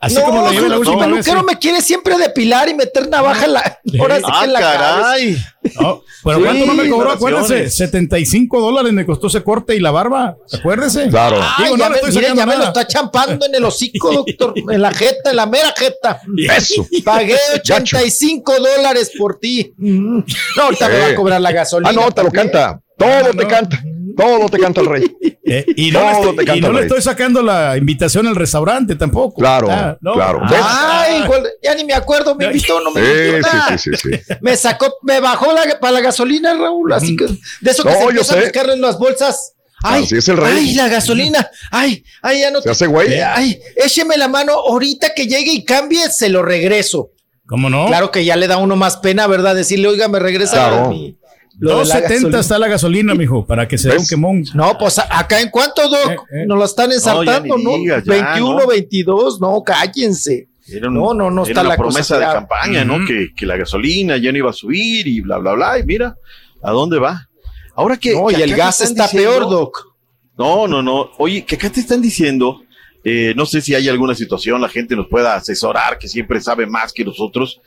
Así no, como lo llevé la su última vez. peluquero me quiere siempre depilar y meter navaja en la. Ahora sí que Ah, en la cabeza. caray. No, pero Sí, ¿cuánto no me cobró? Acuérdese, relaciones. 75 dólares me costó ese corte y la barba. Acuérdese. Claro. Ay, Digo, ya no me, estoy mire, sacando ya me lo está champando en el hocico, doctor. En la jeta, en la mera jeta. Eso. Pagué 85 dólares por ti. Mm. No, ahorita me va a cobrar la gasolina. Ah, no, te lo canta. Todo te canta. Todo te canta el rey. Eh, y no, Todo le te estoy, canta y no el le rey. estoy sacando la invitación al restaurante tampoco. Claro, Ah, no. claro. Ay, ¿cuál- ya ni me acuerdo, me invitó, no me Sí, invitó. sí, nada. sí, sí, sí. Me sacó, me bajó la, para la gasolina, Raúl, así que de eso que No, se empieza a sé. buscarle en las bolsas. Ay, Así es el rey. ay, la gasolina. Ay, ay, ya no. Se hace güey. Ay, écheme la mano ahorita que llegue y cambie, se lo regreso. ¿Cómo no? Claro que ya le da uno más pena, ¿verdad? Decirle, oiga, me regresa Claro. mi- 270 gasolina. está la gasolina, mijo, para que se dé un quemón. No, pues acá en cuánto, Doc, nos lo están ensartando, ¿no? digas, ya, 21, ¿no? 22, no, cállense. Era un- no, no, no era está una la promesa cosa de campaña, ¿no? Que, que la gasolina ya no iba a subir y bla, bla, bla. Y mira, ¿a dónde va? Ahora que. No, que y el gas está peor, Doc. No, no, no. Oye, que acá te están diciendo, eh, no sé si hay alguna situación, la gente nos pueda asesorar, que siempre sabe más que nosotros.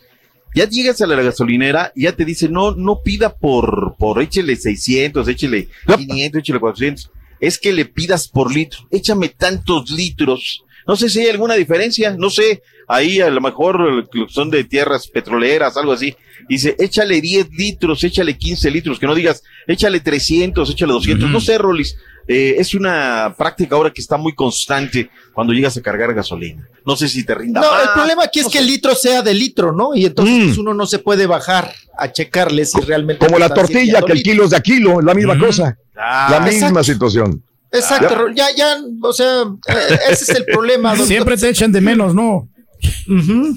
Ya llegas a la gasolinera y ya te dice, no, no pida por, por échele 600, échele 500, échele 400. Es que le pidas por litro. Échame tantos litros. No sé si hay alguna diferencia. No sé. Ahí a lo mejor son de tierras petroleras, algo así. Dice, échale 10 litros, échale 15 litros. Que no digas, échale 300, échale 200. No sé, Rolis. Eh, es una práctica ahora que está muy constante cuando llegas a cargar gasolina. No sé si te rinda No, más. el problema aquí es que el litro sea de litro, ¿no? Y entonces pues, uno no se puede bajar a checarle si realmente. Mm. Como la tortilla, que el kilo es de a kilo, es la misma cosa. Ah, la misma exacto. situación. Exacto, Ya. Ya, ya, o sea, eh, ese es el problema. doctor. Siempre te echan de menos, ¿no?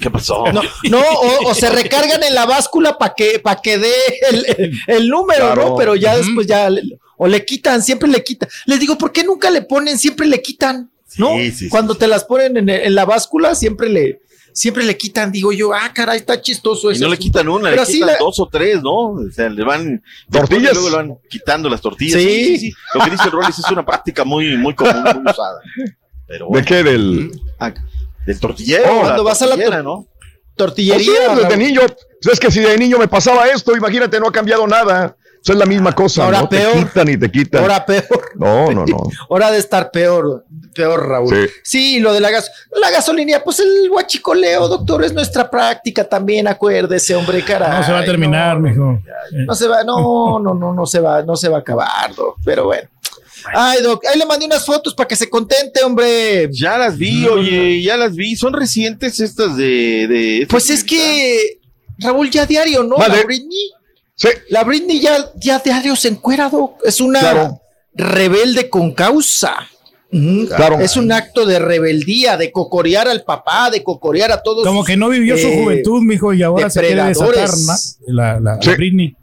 ¿Qué pasó? No, no, o, o se recargan en la báscula para que, para que dé el, el- el número, Claro. ¿no? Pero ya después ya, le- o le quitan, siempre le quitan. Les digo, ¿por qué nunca le ponen? Siempre le quitan, ¿no? Sí, sí, sí. Cuando te las ponen en, en la báscula, siempre le, siempre le quitan. Digo yo, ah, caray, está chistoso Y eso. no le quitan una, Pero le quitan la- dos o tres, ¿no? O sea, le van Tortillas. Y luego le van quitando las tortillas. Sí. Sí, sí, sí. Lo que dice Rollis es una práctica muy, muy común, muy usada. Pero ¿De qué? Del. del tortillero. Oh, cuando vas a la ¿no? tortillería. Pues sí, desde niño. Pues es que si de niño me pasaba esto, imagínate, no ha cambiado nada. Eso es la misma cosa. Ahora ¿no? peor. Te quitan y te quitan. Ahora peor. No, no, no. Hora de estar peor, peor, Raúl. Sí. Sí, lo de la gas, la gasolina, pues el guachicoleo, doctor, es nuestra práctica también, acuérdese, hombre, caray. No se va a terminar, mijo. No se va, no, no, no, no se va, no se va a acabar, doc, pero bueno. Ay, doc, ahí le mandé unas fotos para que se contente, hombre. Ya las vi, oye, ya las vi. Son recientes estas de. de Pues es que, Raúl, ya diario, ¿no? Vale. La Britney. Sí. La Britney ya, ya diario se encuera, doc. Es una Claro. rebelde con causa. Claro. Es un acto de rebeldía, de cocorear al papá, de cocorear a todos. Como sus, que no vivió su eh, juventud, mijo, y ahora se quiere desatar. ¿no? La, la, Sí. la Britney.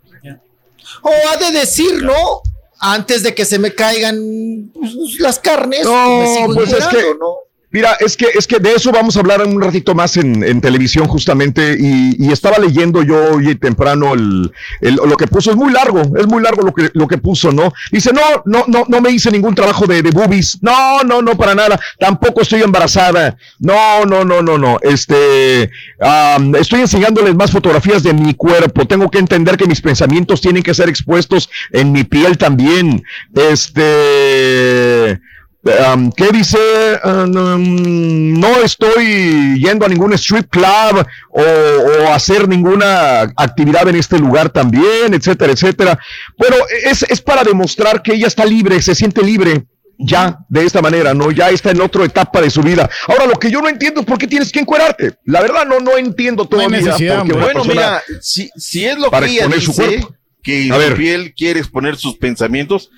O ha de decir, ¿no? Antes de que se me caigan pues, las carnes, No, me sigo pues es que- ¿no? Mira, es que, es que de eso vamos a hablar un ratito más en, en televisión justamente y, y estaba leyendo yo hoy temprano el, el- lo que puso, es muy largo, es muy largo lo que, lo que puso, ¿no? Dice, no, no, no, no me hice ningún trabajo de, de boobies, no, no, no, para nada, tampoco estoy embarazada, no, no, no, no, no, este, am, estoy enseñándoles más fotografías de mi cuerpo, tengo que entender que mis pensamientos tienen que ser expuestos en mi piel también, este... Um, ¿Qué dice? No, no estoy yendo a ningún strip club o, o hacer ninguna actividad en este lugar también, etcétera, etcétera. Pero es, es para demostrar que ella está libre, se siente libre ya de esta manera, ¿no? Ya está en otra etapa de su vida. Ahora, lo que yo no entiendo es por qué tienes que encuerarte. La verdad, no, no entiendo todavía. necesidad, porque Bueno, persona- mira, si, si es lo que ella su dice, cuerpo. que A su ver. piel quiere exponer sus pensamientos,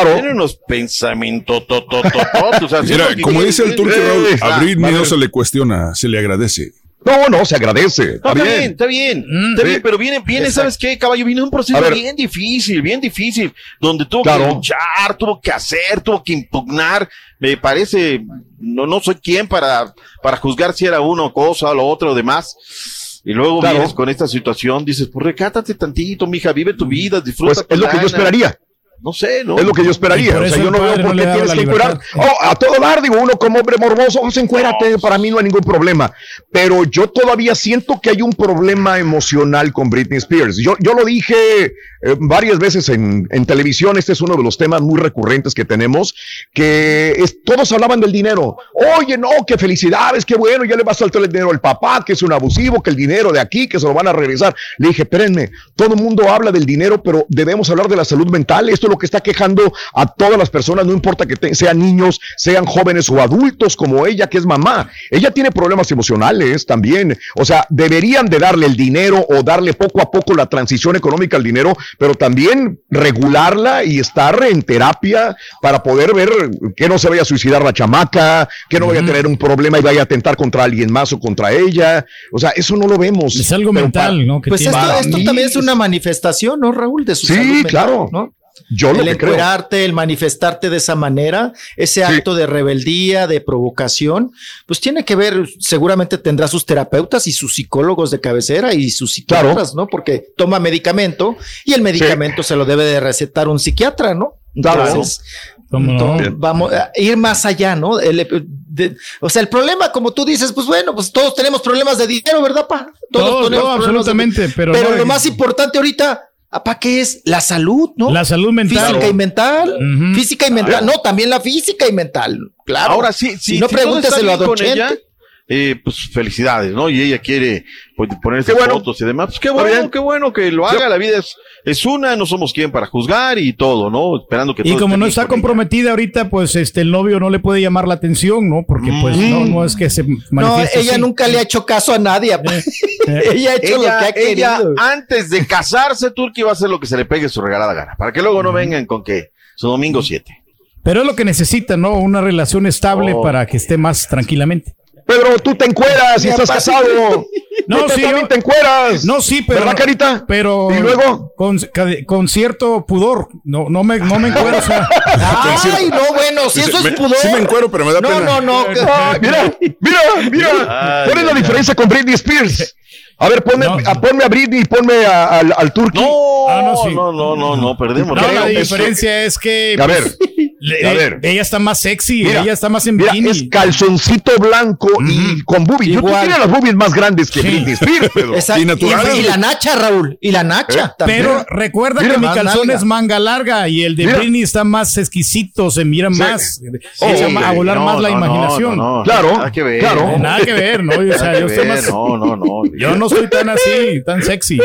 Claro. tiene unos pensamientos, to, to, to, to, o sea, si es Mira, como dice el turco a ah, Britney no se le cuestiona, se le agradece. No, no, se agradece. No, Está está bien, bien. está bien, está Sí. bien, pero viene, viene, Exacto. ¿sabes qué, caballo? Viene un proceso bien difícil, bien difícil, donde tuvo Claro. que luchar, tuvo que hacer, tuvo que impugnar. Me parece, no, no soy quien para, para juzgar si era uno cosa o lo otro o demás. Y luego Claro. vienes con esta situación, dices, pues recátate tantito, mija, vive tu vida, disfruta. Pues es lo que yo esperaría. No sé, ¿no? Es lo que yo esperaría. O sea, yo no veo por no qué tienes que encuerar. Oh, a todo dar, digo, uno como hombre morboso, se encuérate, para mí no hay ningún problema. Pero yo todavía siento que hay un problema emocional con Britney Spears. Yo, yo lo dije eh, varias veces en, en televisión, este es uno de los temas muy recurrentes que tenemos, que es- todos hablaban del dinero. Oye, no, qué felicidades, qué bueno, ya le va a saltar el dinero al papá, que es un abusivo, que el dinero de aquí, que se lo van a regresar. Le dije, espérenme, todo el mundo habla del dinero, pero debemos hablar de la salud mental. Esto es lo que está quejando a todas las personas, no importa que te- sean niños, sean jóvenes o adultos como ella, que es mamá. Ella tiene problemas emocionales también. O sea, deberían de darle el dinero o darle poco a poco la transición económica al dinero, pero también regularla y estar en terapia para poder ver que no se vaya a suicidar la chamaca, que no vaya a tener un problema y vaya a atentar contra alguien más o contra ella. O sea, eso no lo vemos. Es algo Pero mental, ¿no? Que Pues esto, también es una manifestación, ¿no, Raúl? De su Sí, salud mental, claro. ¿no? Yo lo el que creo. encuerarte, el manifestarte de esa manera, ese acto de rebeldía, de provocación, pues tiene que ver, seguramente tendrá sus terapeutas y sus psicólogos de cabecera y sus psiquiatras, ¿no? Porque toma medicamento y el medicamento se lo debe de recetar un psiquiatra, ¿no? Claro. Entonces, vamos a ir más allá, ¿no? El- de- o sea, el problema, como tú dices, pues bueno, pues todos tenemos problemas de dinero, ¿verdad, pa? Todos Todo, tenemos todo, problemas de- absolutamente, pero pero no- lo más importante ahorita, ¿para qué es? La salud, ¿no? La salud mental. Física y mental. Física y mental. No, también la física y mental. Claro. Ahora sí, Si sí, no, si pregúnteselo a Don ella. Eh, pues felicidades, ¿no? Y ella quiere pues, ponerse Qué bueno. fotos y demás. Pues qué bueno, bien. qué bueno que lo haga. La vida es, es una, no somos quien para juzgar y todo, ¿no? Esperando que Y todo como no está con ella. comprometida ahorita, pues este el novio no le puede llamar la atención, ¿no? Porque pues Mm. no, no es que se No, manifieste ella así. nunca le ha hecho caso a nadie. pa. ella ha hecho Ella, lo que ha ella, querido. antes de casarse, Turki va a hacer lo que se le pegue su regalada gana. Para que luego no vengan con que su domingo 7. Pero es lo que necesita, ¿no? Una relación estable Oh. para que esté más tranquilamente. Pedro, tú te encueras y estás casado. No, Tú sí, también yo- te encueras. No, sí, pero. ¿Verdad, Carita? Pero. ¿Y luego? Con, con cierto pudor. No, no me, no me encuentro. o sea, Ay, no, bueno, si eso Me- es pudor. sí me encuero, pero me da no, pena. No, no, Ah, mira, mira, mira. Ay, ¿Cuál es la diferencia con Britney Spears? A ver, ponme, No. a, ponme a Britney y ponme a- al, al Turqui. No, Ah, no, sí. no, no, no, no, perdemos. no, la diferencia es que. A ver, pues, le- a ver. Ella está más sexy. Mira, ella está más en Mira, bikini. es calzoncito blanco y con boobies. Yo tú Igual. tienes las boobies más grandes que Britney Spears, Pedro. Esa- Y la nacha, Raúl. Y la nacha también. Pero recuerda Mira, que mi calzón es manga larga y el de. Britney está más exquisito, se mira más, se Oh, echa ok. a volar No, más la no, imaginación. no, no, Claro, Nada que ver. claro. Eh, Nada que ver, ¿no? O sea, Nada yo estoy más. No, no, no. Yo no soy tan así, tan sexy.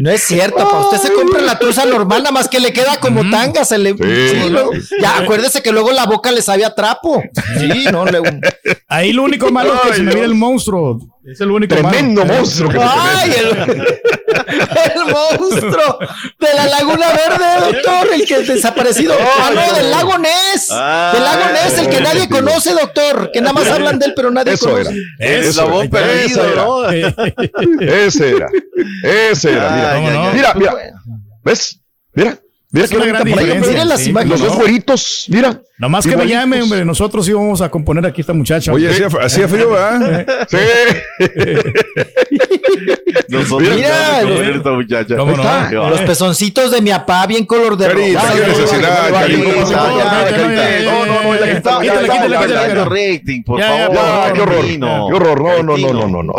No es cierto, pa. Usted se compra la truza normal, nada más que le queda como tanga. Se le, sí, ya, acuérdese que luego la boca le sabe a trapo. Sí, no, le, Ahí lo único malo es que se me mira el monstruo. Es el único Tremendo malo. monstruo. El, el monstruo de la Laguna Verde, doctor, el que es desaparecido. Ah, no, del lago Ness. Ah, del lago Ness, el que nadie conoce, doctor. Que nada más hablan de él, pero nadie Eso conoce. era. El Eso Eso era. ¿no? Ese era. Ese era. Ay, mira, mira. ¿Ves? Mira. Mira Es qué una bonita gran diferencia, Miren las sí, imágenes. Los ¿no? dos güeritos, mira. Nomás que me llame, hombre. Nosotros íbamos a componer aquí esta muchacha. Oye, hacía, hacía frío, ¿verdad? Sí. Nosotros Mira, a los- esta muchacha. ¿Cómo no? Los pezoncitos de mi papá, bien color de Carita, rosa. qué necesidad, Carita, Carita. ¿cómo se No, No, no, no, ya ya, está, ya, ya. ya, rating, por favor. Qué horror. Qué horror. No, no, no, no, no, no.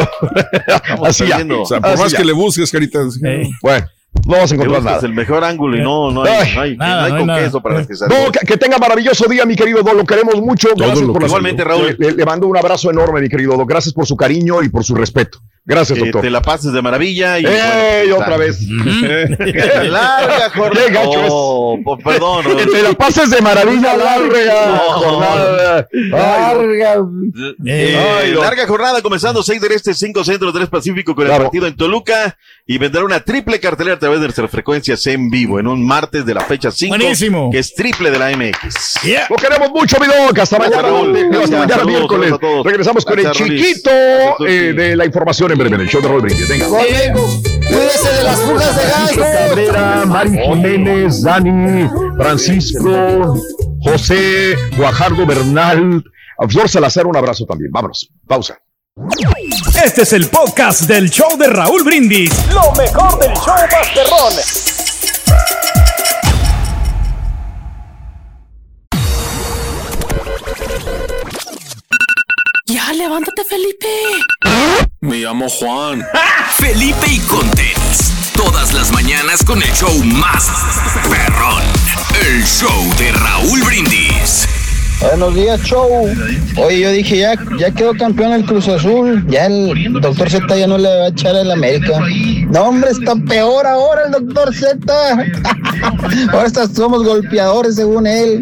Así ya. perdiendo. O sea, por más que le busques, Carita. Eh, Bueno, no vas a encontrar nada. el mejor ángulo y no, no hay, Ay, no hay, nada, no hay con nada. queso para que se No, que, que tenga maravilloso día, mi querido Doc. Lo queremos mucho. Gracias lo por la Igualmente, Raúl. Le, le mando un abrazo enorme, mi querido Doc. Gracias por su cariño y por su respeto. Gracias, Que doctor. te la pases de maravilla y ¡Ey! bueno, otra vez. larga jornada. Qué gacho es. Oh, perdón. Que te la pases de maravilla larga No. jornada. Larga. Eh, Ay, larga jornada comenzando 6 del Este, 5 Centro, 3 Pacífico con el Claro. partido en Toluca y vendrá una triple cartelera a través de nuestras frecuencias en vivo en un martes de la fecha 5 Buenísimo. que es triple de la MX. yeah. Lo queremos mucho, mi Doc. Hasta mañana. Hasta mañana miércoles. Regresamos con el chiquito eh, de la información breve en el show de Raúl Brindis. Venga. Cuídese de las fugas de gas. Cabrera, Mari Jiménez, Dani, Francisco, José, Guajardo Bernal, a Flor Salazar, un abrazo también. Vámonos, pausa. Este es el podcast del show de Raúl Brindis. Lo mejor del show Masterrón. Ya, levántate, Felipe. Me llamo Juan. Felipe y con tenis. Todas las mañanas con el show más perrón. El show de Raúl Brindis. Buenos días, show. Oye, yo dije, ya, ya quedó campeón el Cruz Azul. Ya el doctor Z ya no le va a echar al América. No, hombre, está peor ahora el doctor Z. ahora está- somos golpeadores, según él.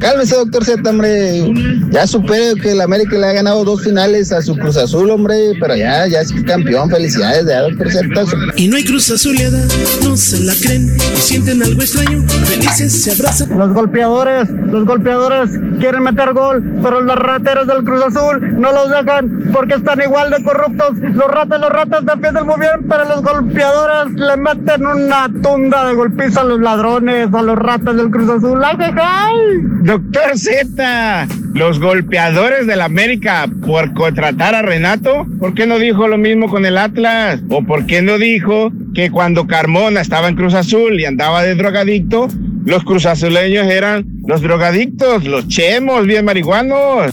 Cálmese, doctor Z, hombre. Ya supere que el América le ha ganado dos finales a su Cruz Azul, hombre. Pero ya, ya es campeón. Felicidades, ya, doctor Z. Y no hay cruz azuleada, no se la creen y sienten algo extraño, felices se abrazan. Los golpeadores, los golpeadores quieren meter gol, pero los rateros del Cruz Azul no los dejan porque están igual de corruptos. Los ratas, los ratas defienden muy bien, pero los golpeadores le meten una tunda de golpiza a los ladrones, a los ratas del Cruz Azul. ¡Ay, ay! Doctor Z, los golpeadores del América por contratar a Renato, ¿por qué no dijo lo mismo con el Atlas? ¿O por qué no dijo que cuando Carmona estaba en Cruz Azul y andaba de drogadicto, los cruzazuleños eran los drogadictos, los chemos, bien marihuanos?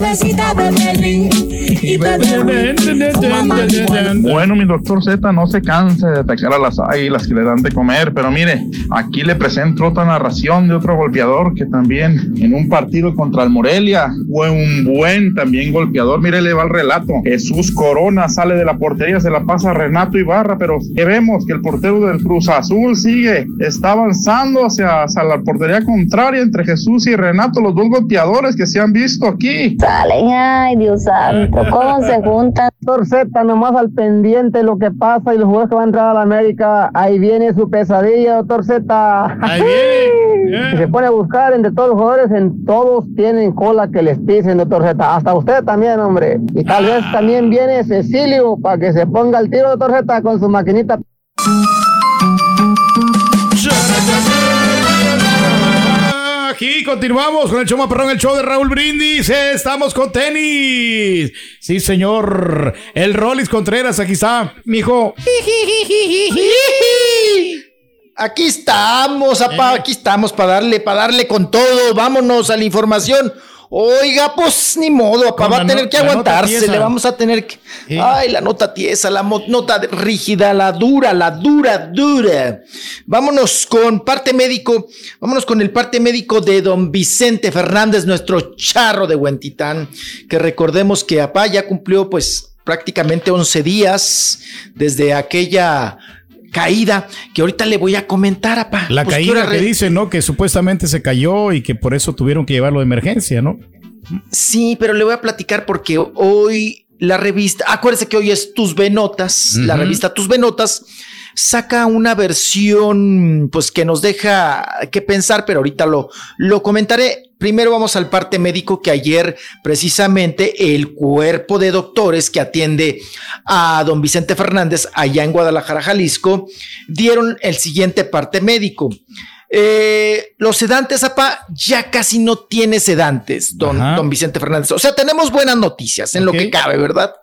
Bueno, mi doctor Z no se canse de atacar a las águilas que le dan de comer, pero mire, aquí le presento otra narración de otro golpeador que también en un partido contra el Morelia fue un buen también golpeador. Mire, le va el relato. Jesús Corona sale de la portería, se la pasa a Renato Ibarra, pero que vemos que el portero del Cruz Azul sigue, está avanzando hacia, hacia la portería contraria entre Jesús y Renato, los dos golpeadores que se han visto aquí. Salen, ay, Dios santo, ¿cómo se juntan? Doctor Z, nomás al pendiente lo que pasa y los jugadores que van a entrar a la América, ahí viene su pesadilla, doctor Z. Ahí viene. Se pone a buscar entre todos los jugadores, en todos tienen cola que les pisen, doctor Z. Hasta usted también, hombre. Y tal vez también viene Cecilio para que se ponga el tiro, doctor Z, con su maquinita. Aquí continuamos con el show más perrón, el show de Raúl Brindis. Estamos con tenis. Sí, señor. El Rollis Contreras, aquí está, mijo. Aquí estamos, apá, aquí estamos para darle, para darle con todo. Vámonos a la información. Oiga, pues ni modo, apá, Con va a tener no- que aguantarse, le vamos a tener que. Ay, la nota tiesa, la nota rígida, la dura, la dura, dura. Vámonos con parte médico, vámonos con el parte médico de don Vicente Fernández, nuestro charro de Huentitán, que recordemos que apá ya cumplió pues prácticamente 11 días desde aquella caída que ahorita le voy a comentar, apá. La Pues, caída que dice, ¿no? Que supuestamente se cayó y que por eso tuvieron que llevarlo de emergencia, ¿no? Sí, pero le voy a platicar porque hoy la revista, acuérdese que hoy es Tus Venotas, la Ujú. revista Tus Venotas saca una versión pues que nos deja que pensar, pero ahorita lo, lo comentaré. Primero vamos al parte médico que ayer precisamente el cuerpo de doctores que atiende a don Vicente Fernández allá en Guadalajara, Jalisco, dieron el siguiente parte médico. Eh, los sedantes, apa, ya casi no tiene sedantes, don, Ajá. don Vicente Fernández. O sea, tenemos buenas noticias en lo que cabe, ¿verdad?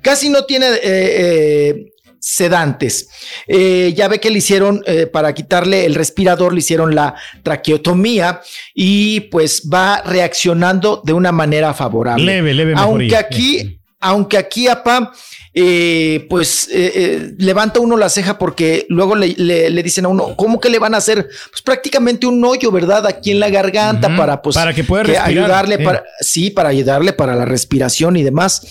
Casi no tiene eh, eh, sedantes. Eh, ya ve que le hicieron, eh, para quitarle el respirador, le hicieron la traqueotomía y pues va reaccionando de una manera favorable. Leve, leve Aunque mejoría. aquí, aunque aquí, apa, eh, pues eh, eh, levanta uno la ceja porque luego le, le- le dicen a uno, ¿cómo que le van a hacer? Pues prácticamente un hoyo, ¿verdad? Aquí en la garganta para, pues, para que pueda respirar, ayudarle para, sí, para ayudarle para la respiración y demás.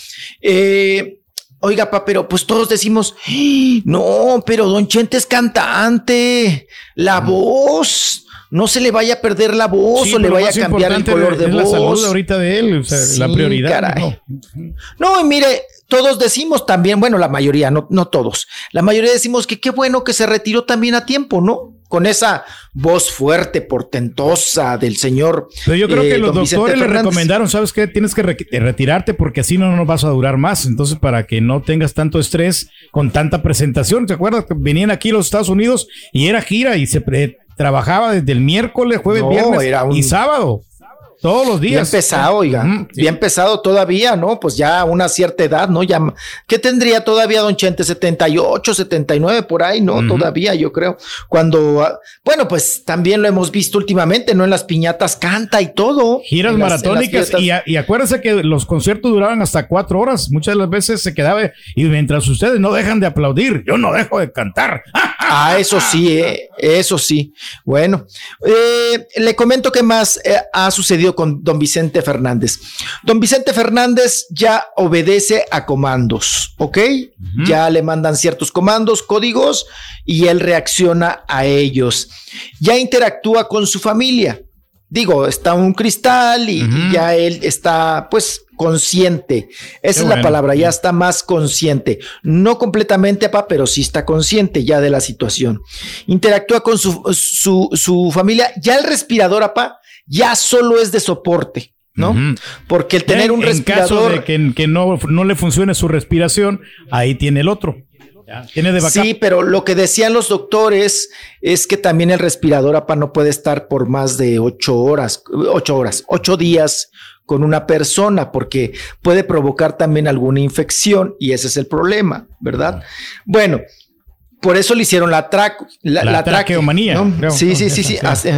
Eh, Oiga, pa, pero pues todos decimos, "¡Ah! no, pero Don Chente es cantante, la voz, no se le vaya a perder la voz Sí, o le vaya a cambiar el color de es la voz. salud ahorita de él, o sea, la prioridad. caray. ¿no? No, y mire, todos decimos también, bueno, la mayoría, no, no todos, la mayoría decimos que qué bueno que se retiró también a tiempo, ¿no? Con esa voz fuerte, portentosa del señor. Pero yo creo eh, que los don Vicente doctores le recomendaron, ¿sabes qué? Tienes que re- retirarte porque así no nos vas a durar más. Entonces, para que no tengas tanto estrés con tanta presentación. ¿Te acuerdas que venían aquí a los Estados Unidos y era gira y se pre- trabajaba desde el miércoles, jueves, No, viernes era un- y sábado? Todos los días. Bien pesado, oiga. Bien pesado todavía, ¿no? Pues ya a una cierta edad, ¿no? Ya, ¿qué tendría todavía Don Chente? 78, 79 por ahí, ¿no? Todavía, yo creo. Cuando, ah, bueno, pues también lo hemos visto últimamente, ¿no? En las piñatas canta y todo. Giras las- maratónicas y, a- y acuérdense que los conciertos duraban hasta cuatro horas. Muchas de las veces se quedaba y mientras ustedes no dejan de aplaudir, yo no dejo de cantar. Ah, eso sí, eh, eso sí. Bueno, eh, le comento qué más eh, ha sucedido con don Vicente Fernández. Don Vicente Fernández ya obedece a comandos, ¿ok? Ya le mandan ciertos comandos, códigos, y él reacciona a ellos. Ya interactúa con su familia. Digo, está un cristal y, y ya él está, pues, consciente. Esa es la bueno. palabra, ya está más consciente. No completamente, papá, pero sí está consciente ya de la situación. Interactúa con su, su, su familia. Ya el respirador, papá, ya solo es de soporte, ¿no? Porque el tener En- un En caso respirador. de que, que no, no le funcione su respiración, ahí tiene el otro. Tiene de backup. Sí, pero lo que decían los doctores es que también el respirador, apa, no puede estar por más de ocho horas, ocho horas, ocho días con una persona, porque puede provocar también alguna infección y ese es el problema, ¿verdad? Bueno, por eso le hicieron la, traco, la, La la traque- traqueomanía, ¿no? creo. Sí, sí, sí, sí. Sí, así- sí.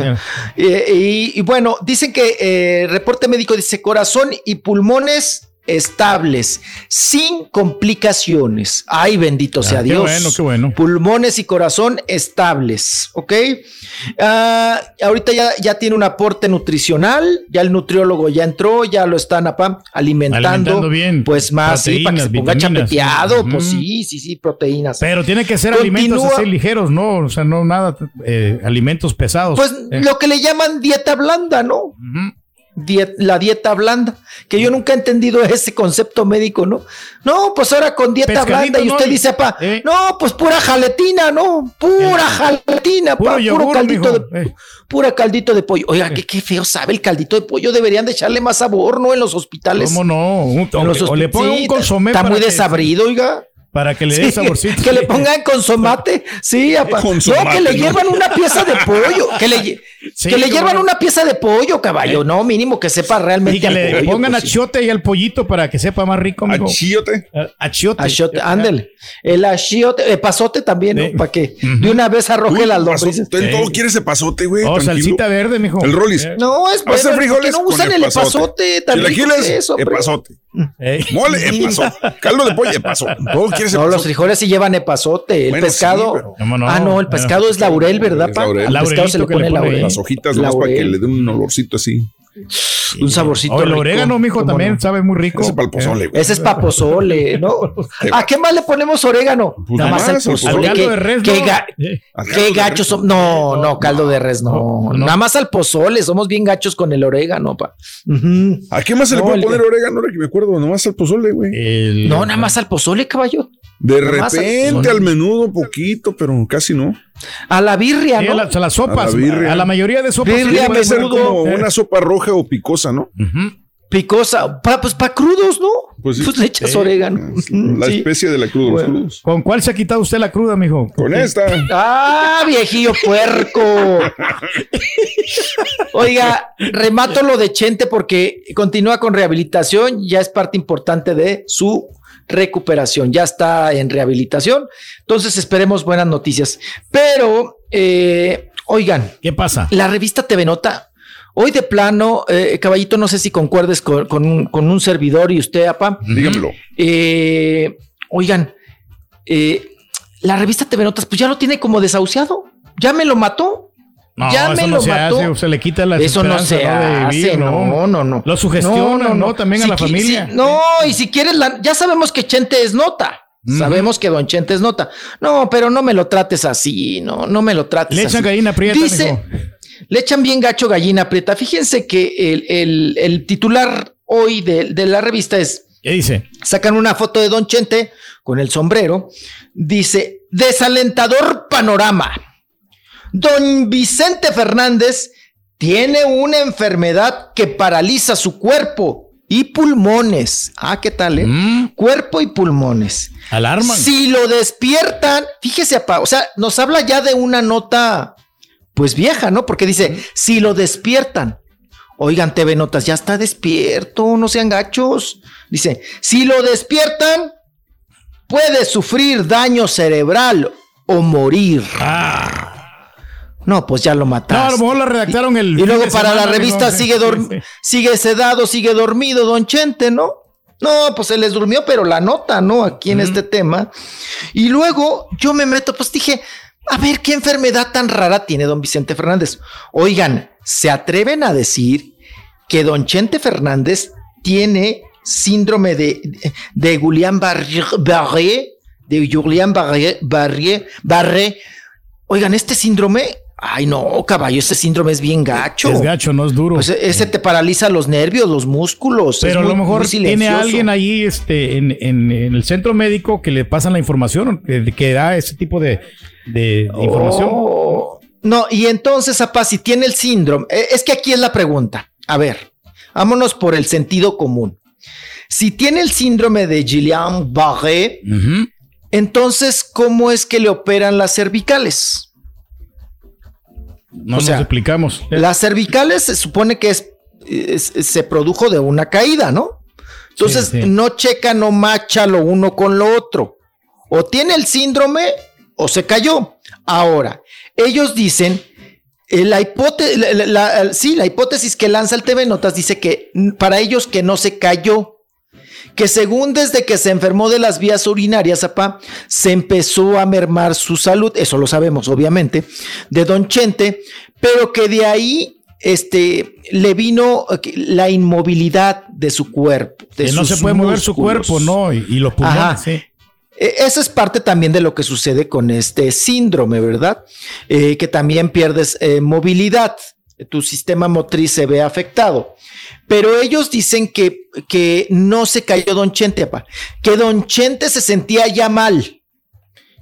eh, y, y bueno, dicen que eh, reporte médico dice corazón y pulmones estables, sin complicaciones. Ay, bendito sea Ah, qué Dios. bueno, qué bueno. Pulmones y corazón estables, ¿ok? Ah, ahorita ya, ya tiene un aporte nutricional, ya el nutriólogo ya entró, ya lo están apa, alimentando, Alimentando bien, Pues más, sí, para que se proteínas, ponga chapeteado, sí. pues sí, sí, sí, proteínas. Pero tiene que ser Continúa- alimentos así ligeros, ¿no? O sea, no nada, eh, alimentos pesados. Pues Eh. lo que le llaman dieta blanda, ¿no? Diet- la dieta blanda, que yo nunca he entendido ese concepto médico, ¿no? No, pues ahora con dieta Pescadito, blanda y ¿no? usted dice, pa, Eh. no, pues pura jaletina, ¿no? Pura jaletina, Puro pa, puro caldito mijo. de, pura caldito de pollo. Oiga, qué, qué feo sabe el caldito de pollo, deberían de echarle más sabor, ¿no? En los hospitales. ¿Cómo no? Un- En los o, o le sí, un consomé Está muy desabrido, oiga. Para que le dé Sí, saborcito. Que le pongan consomate. Sí. Consomate, no, que le ¿no? hiervan una pieza de pollo. Que le, Sí, que le no. una pieza de pollo, caballo. No, mínimo que sepa realmente. Y que a le pollo, pongan pues, sí. achiote y al pollito para que sepa más rico, mijo. ¿Achiote? Eh, Achiote. Achiote, ándele. El achiote, el pasote también, ¿no? Para que de una vez arroje Uy, las pasote, lombrices. en todo quiere ese pasote, güey. Oh, salsita verde, mijo. El Rollis. Eh. No, es bueno, frijoles que no usan el epazote, también. Epazote. Eh. Mole, epazote. Caldo de pollo, epazote. Todo No, los frijoles sí llevan epazote. El Bueno, pescado. sí, pero- ¿Cómo no? Ah, no, el pescado es laurel, ¿verdad, pa? Al pescado se le pone laurel. Las hojitas nomás para que le den un olorcito así. Un saborcito. Oh, el rico. orégano, mijo, ¿Cómo también no? sabe muy rico. Ese para el pozole, güey. Ese es papozole, ¿no? ¿A qué más le ponemos orégano? Pues Nada más al pozole. Al caldo ¿Qué- de res, qué ¿no? ga- Qué de gachos somos. No, no, caldo de res, no. no. Nada más al pozole, somos bien gachos con el orégano, pa. ¿A qué más se le No, puede el- poner orégano ahora que me acuerdo? Nomás al pozole, güey. El- No, nada más al pozole, caballo. De repente al menudo poquito, pero casi no. A la birria, Sí, ¿no? a, la- a las sopas. A la birria. A la mayoría de sopas. Birria, sí, Puede ser como Eh. una sopa roja o picosa, ¿no? Picosa. Pa, pues para crudos, ¿no? Pues Pues, sí. le echas Sí. orégano. La Sí. especie de la cruda, los Bueno. crudos. ¿Con cuál se ha quitado usted la cruda, mijo? Con esta. Ah, viejillo puerco. Oiga, remato lo de Chente porque continúa con rehabilitación, ya es parte importante de su recuperación, ya está en rehabilitación, entonces esperemos buenas noticias. Pero, eh, oigan, ¿Qué pasa? la revista TV Nota, hoy de plano, eh, caballito, no sé si concuerdes con, con un, con un servidor y usted, apa. Dígamelo. Eh, oigan, eh, la revista TV Notas, pues ya lo tiene como desahuciado. Ya me lo mató. No, ya eso me no lo se mató. hace, o se le quita la Eso no se De hace, vivir, no, no, no. Lo sugestiona, ¿no? También a la familia. si- no, y si quieres, la- ya sabemos que Chente es nota. Sabemos que Don Chente es nota. No, pero no me lo trates así, no, no me lo trates Le así. echan gallina prieta, Dice, mijo. le echan bien gacho gallina prieta. Fíjense que el, el- el titular hoy de, de la revista es ¿Qué dice? sacan una foto de Don Chente con el sombrero. Dice, desalentador panorama. Don Vicente Fernández tiene una enfermedad que paraliza su cuerpo y pulmones. Ah, ¿qué tal? eh? Mm, Cuerpo y pulmones. alarman. Si lo despiertan, fíjese, o sea, nos habla ya de una nota, pues vieja, ¿no? Porque dice, si lo despiertan, oigan, TV Notas, ya está despierto, no sean gachos. Dice, si lo despiertan, puede sufrir daño cerebral o morir. Ah. No, pues ya lo No, a lo mejor la redactaron el. Y luego para la revista sigue, dorm- Sí, sí. sigue sedado, sigue dormido, don Chente, ¿no? No, pues se les durmió, pero la nota, ¿no? Aquí en este tema. Y luego yo me meto, pues dije, a ver, ¿qué enfermedad tan rara tiene don Vicente Fernández? Oigan, ¿se atreven a decir que don Chente Fernández tiene síndrome de, de Guillain-Barré, de Julián-Barré, Barré, Barré. Oigan, este síndrome, ay no, caballo, este síndrome es bien gacho. Es gacho, no es duro. Pues ese te paraliza los nervios, los músculos. Pero a lo mejor tiene alguien ahí este, en, en- en el centro médico que le pasan la información, que, que da ese tipo de, de información. Oh. No, y entonces, apá, si tiene el síndrome, eh, es que aquí es la pregunta. A ver, vámonos por el sentido común. Si tiene el síndrome de Guillain-Barré, entonces, ¿cómo es que le operan las cervicales? No o sea, nos explicamos. Las cervicales se supone que es, es- se produjo de una caída, ¿no? Entonces, Sí, sí. no checa, no macha lo uno con lo otro. O tiene el síndrome o se cayó. Ahora, ellos dicen, eh, la hipótesis, sí, la hipótesis que lanza el TV Notas dice que para ellos que no se cayó, que según desde que se enfermó de las vías urinarias, apá, se empezó a mermar su salud, eso lo sabemos, obviamente, de Don Chente, pero que de ahí este, le vino la inmovilidad de su cuerpo. De Que no se puede mover su cuerpo, ¿no? Y, y los pulmones, Ajá. sí. Eh, Eso es parte también de lo que sucede con este síndrome, ¿verdad? Eh, que también pierdes eh, movilidad, tu sistema motriz se ve afectado. Pero ellos dicen que, que no se cayó Don Chente, apa, que Don Chente se sentía ya mal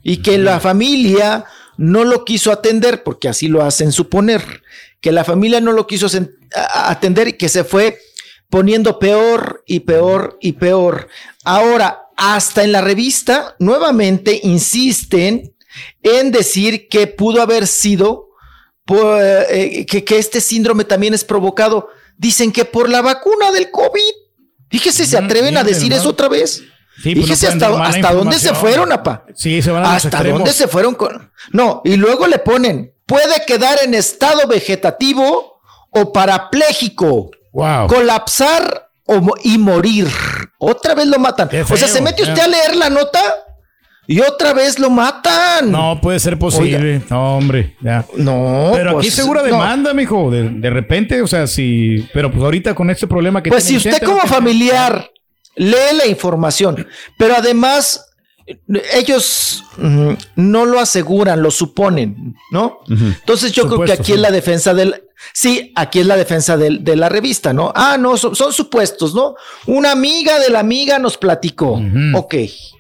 y que la familia no lo quiso atender, porque así lo hacen suponer, que la familia no lo quiso atender y que se fue poniendo peor y peor y peor. Ahora, hasta en la revista, nuevamente insisten en decir que pudo haber sido, por, eh, que, que este síndrome también es provocado, dicen que por la vacuna del COVID. Fíjese, se atreven a decir eso otra vez. Sí, pues no Fíjese pueden dar hasta, dónde se fueron, apa. Sí, se van a ¿Hasta extremos. dónde se fueron con.? No, y luego le ponen, puede quedar en estado vegetativo o parapléjico. Wow. Colapsar o y morir. Otra vez lo matan. o sea, se mete usted a leer la nota y otra vez lo matan. No puede ser posible. No, hombre, ya. No, Pero aquí pues, segura no. demanda, mijo. De, de repente, o sea, si. Pero pues ahorita con este problema que Pues si usted como familiar lee la información, pero además eh, ellos mm, no lo aseguran, lo suponen, ¿no? Entonces yo creo que aquí sí. es la defensa del... Sí, aquí es la defensa de la revista, ¿no? Ah, no, son, son supuestos, ¿no? Una amiga de la amiga nos platicó. Ok,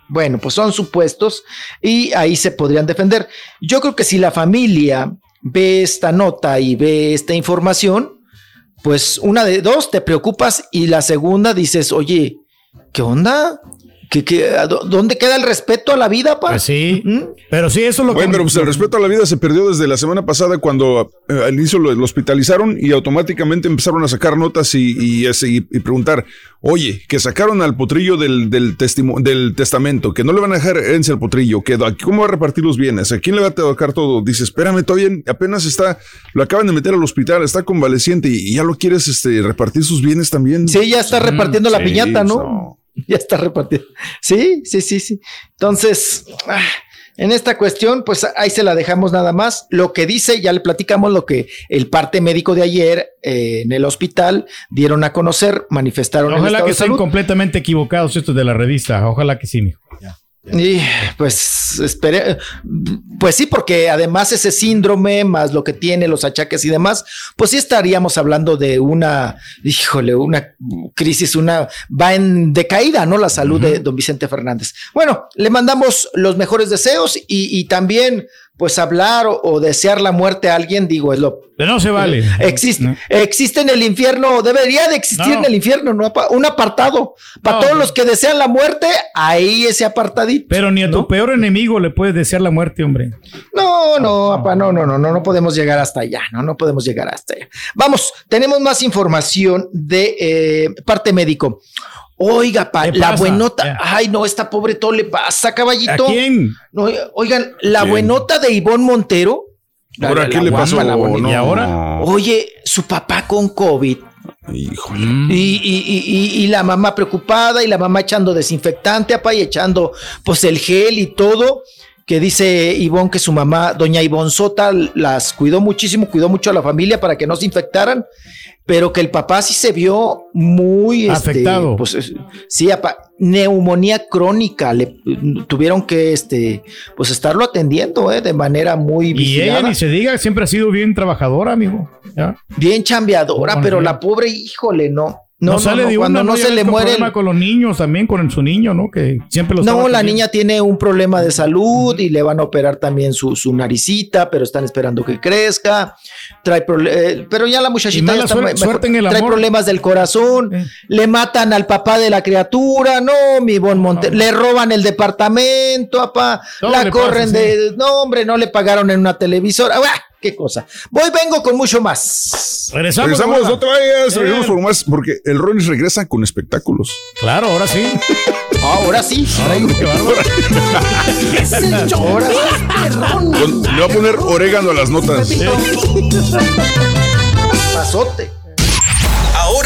bueno, pues son supuestos y ahí se podrían defender. Yo creo que si la familia ve esta nota y ve esta información, pues una de dos, te preocupas y la segunda dices, oye, ¿qué onda? ¿Qué, qué, ¿Dónde queda el respeto a la vida, pa? Pues sí. Pero sí, eso es lo Bueno, que. pero pues el respeto a la vida se perdió desde la semana pasada cuando eh, al inicio lo, lo hospitalizaron y automáticamente empezaron a sacar notas y, y, y- y preguntar, oye, que sacaron al potrillo del, del, testimo- del testamento, que no le van a dejar herencia al potrillo, que ¿cómo va a repartir los bienes? ¿A quién le va a tocar todo? Dice, espérame, todavía apenas está, lo acaban de meter al hospital, está convaleciente y, y ya lo quieres este, repartir sus bienes también. Sí, ya está repartiendo la sí, piñata, ¿no? no. Ya está repartiendo. Sí, sí, sí, sí. Entonces, ah, en esta cuestión, pues ahí se la dejamos nada más. Lo que dice, ya le platicamos lo que el parte médico de ayer eh, en el hospital dieron a conocer, manifestaron Ojalá que estén completamente equivocados estos de la revista. Ojalá que sí, mijo. Y pues esperé, pues sí, porque además ese síndrome, más lo que tiene, los achaques y demás, pues sí estaríamos hablando de una, híjole, una crisis, una, va en decaída, ¿no? La salud de don Vicente Fernández. Bueno, le mandamos los mejores deseos y, y también, pues hablar o, o desear la muerte a alguien, digo, es lo... Pero no se vale. Existe, existe en el infierno, debería de existir No. en el infierno, ¿no? Un apartado. Para No, todos los que desean la muerte, ahí ese apartadito. Pero ni a tu peor enemigo le puedes desear la muerte, hombre. No, no, no, no, no, no, no podemos llegar hasta allá, no, no podemos llegar hasta allá. Vamos, tenemos más información de eh, parte médico. Oiga, pa, ¿Qué la pasa? buenota, ay, no, esta pobre todo le pasa, caballito. ¿A quién? No, oigan, la ¿Quién? buenota de Ivonne Montero. ¿Ahora la- qué la le guapa, pasó? la bonita. No. ¿Y ahora? Oye, su papá con COVID. Híjole. Y, y- y- y- y la mamá preocupada y la mamá echando desinfectante, apa, y echando pues el gel y todo. que dice Ivonne que su mamá, doña Ivonne Sota, las cuidó muchísimo, cuidó mucho a la familia para que no se infectaran, pero que el papá sí se vio muy este, Afectado. pues es- sí, neumonía crónica, le tuvieron que este, pues estarlo atendiendo eh, de manera muy Y ella vigilada. ni se diga, siempre ha sido bien trabajadora, amigo. ¿ya? Bien chambeadora, Bueno, pero la pobre, híjole, no. No, sale no, de cuando no se le muere el- problema con los niños también, con su niño, ¿no? Que siempre los No, la niña tiene un problema de salud y le van a operar también su, su naricita, pero están esperando que crezca. Trae prole- eh, pero ya la muchachita ya está suerte en el trae amor. problemas del corazón, le matan al papá de la criatura, no, mi bon Monte, le roban el departamento, papá, la corren pasa, de, no hombre, no le pagaron en una televisora, ¡Ah! Qué cosa. Voy, vengo con mucho más. Regresamos. Regresamos, no te vayas, regresamos por más, porque el Rollins regresa con espectáculos. Claro, ahora sí. Ahora sí. Ahora perrón. Con- le va a poner orégano a las notas. Pasote.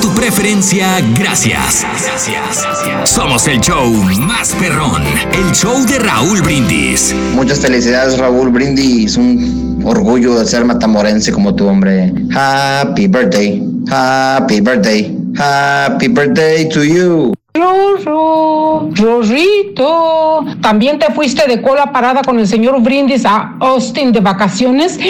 Tu preferencia, gracias. Somos el show más perrón. El show de Raúl Brindis. Muchas felicidades, Raúl Brindis. Un orgullo de ser matamorense como tu hombre. Happy birthday. Happy birthday. Happy birthday to you. Rorro, Rorrito, también te fuiste de cola parada con el señor Brindis a Austin de vacaciones.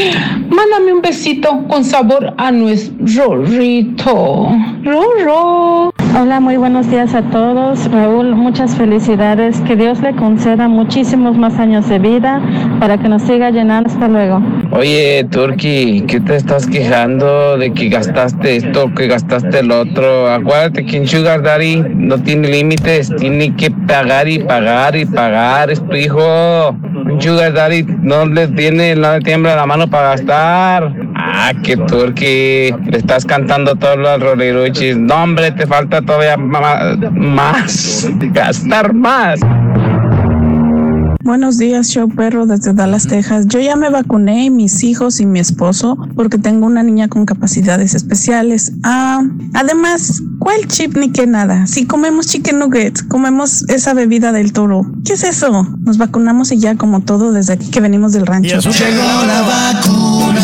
Mándame un besito con sabor a nuestro Rorrito. Rorro. Hola, muy buenos días a todos. Raúl, muchas felicidades. Que Dios le conceda muchísimos más años de vida para que nos siga llenando. Hasta luego. Oye, Turki, ¿qué te estás quejando de que gastaste esto, que gastaste el otro? Acuérdate que en Sugar Daddy no tiene límites, tiene que pagar y pagar y pagar, es tu hijo. Sugar Daddy no le tiene, no le tiembla la mano para gastar. Ah, que Turki, le estás cantando todos los roliruchis. No, hombre, te falta todavía más, gastar más. Buenos días, show perro desde Dallas, Texas. Yo ya me vacuné, mis hijos y mi esposo, porque tengo una niña con capacidades especiales. Ah, además, ¿cuál chip ni qué nada? Si comemos chicken nuggets, comemos esa bebida del toro. ¿Qué es eso? Nos vacunamos y ya como todo desde aquí que venimos del rancho. Llegó la vacuna.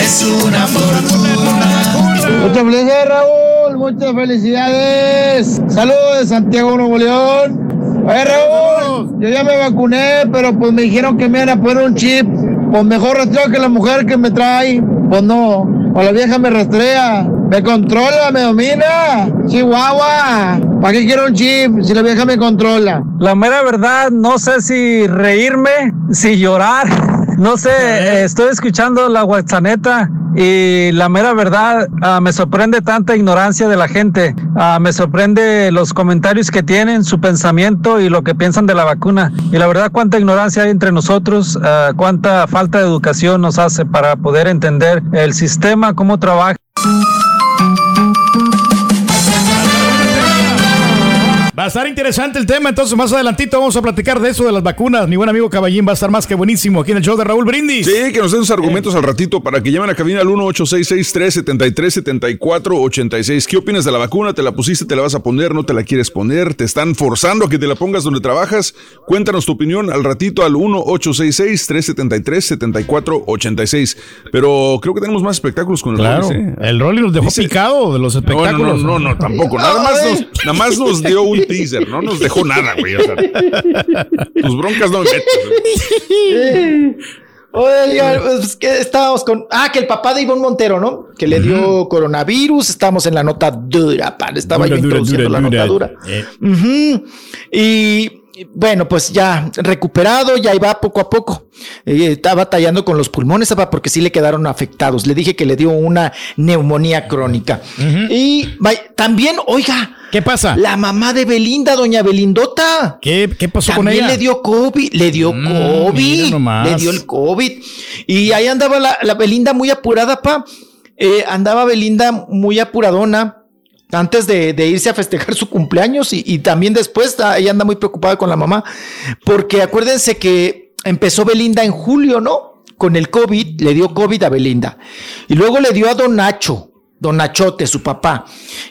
Es una fortuna. Muchas felicidades, Raúl. Muchas felicidades. Saludos de Santiago, Nuevo León. Oye, Raúl, yo ya me vacuné, pero pues me dijeron que me iban a poner un chip. Pues mejor rastreo que la mujer que me trae. Pues no. O la vieja me rastrea. Me controla, me domina. Chihuahua. ¿Para qué quiero un chip si la vieja me controla? La mera verdad, no sé si reírme, si llorar. No sé, estoy escuchando la WhatsApp y la mera verdad ah, me sorprende tanta ignorancia de la gente. Ah, me sorprende los comentarios que tienen, su pensamiento y lo que piensan de la vacuna. Y la verdad, cuánta ignorancia hay entre nosotros, ah, cuánta falta de educación nos hace para poder entender el sistema, cómo trabaja. Va a estar interesante el tema, entonces más adelantito vamos a platicar de eso de las vacunas. Mi buen amigo Caballín va a estar más que buenísimo aquí en el show de Raúl Brindis. Sí, que nos den sus argumentos al ratito para que llamen a cabina al 1-866-373-7486. ¿Qué opinas de la vacuna? ¿Te la pusiste? ¿Te la vas a poner? ¿No te la quieres poner? ¿Te están forzando a que te la pongas donde trabajas? Cuéntanos tu opinión al ratito al 1-866-373-7486. Pero creo que tenemos más espectáculos con el Claro, Rollis, ¿eh? el Rolly nos dejó picado de los No, no, espectáculos. no, no, no, tampoco. Nada más, nos, nada más nos dio un teaser, no nos dejó nada, güey. O sea, tus broncas no me. Oigan, pues que estábamos con. Ah, que el papá de Ivonne Montero, ¿no? Que le dio coronavirus. Estamos en la nota dura, pan. Estaba Dura, yo dura, introduciendo dura, la nota dura. Eh. Y bueno, pues ya recuperado, ya iba poco a poco. Eh, estaba batallando con los pulmones, papá, porque sí le quedaron afectados. Le dije que le dio una neumonía crónica. Y también, oiga. ¿Qué pasa? La mamá de Belinda, doña Belindota. ¿Qué, qué pasó con También ella? le dio COVID, le dio mira COVID, nomás. le dio el COVID. Y ahí andaba la, la Belinda muy apurada, pa. Eh, andaba Belinda muy apuradona antes de, irse a festejar su cumpleaños y, y también después ah, ella anda muy preocupada con la mamá, porque acuérdense que empezó Belinda en julio, ¿no? Con el COVID, le dio COVID a Belinda. Y luego le dio a Don Nacho, Don Nachote, su papá.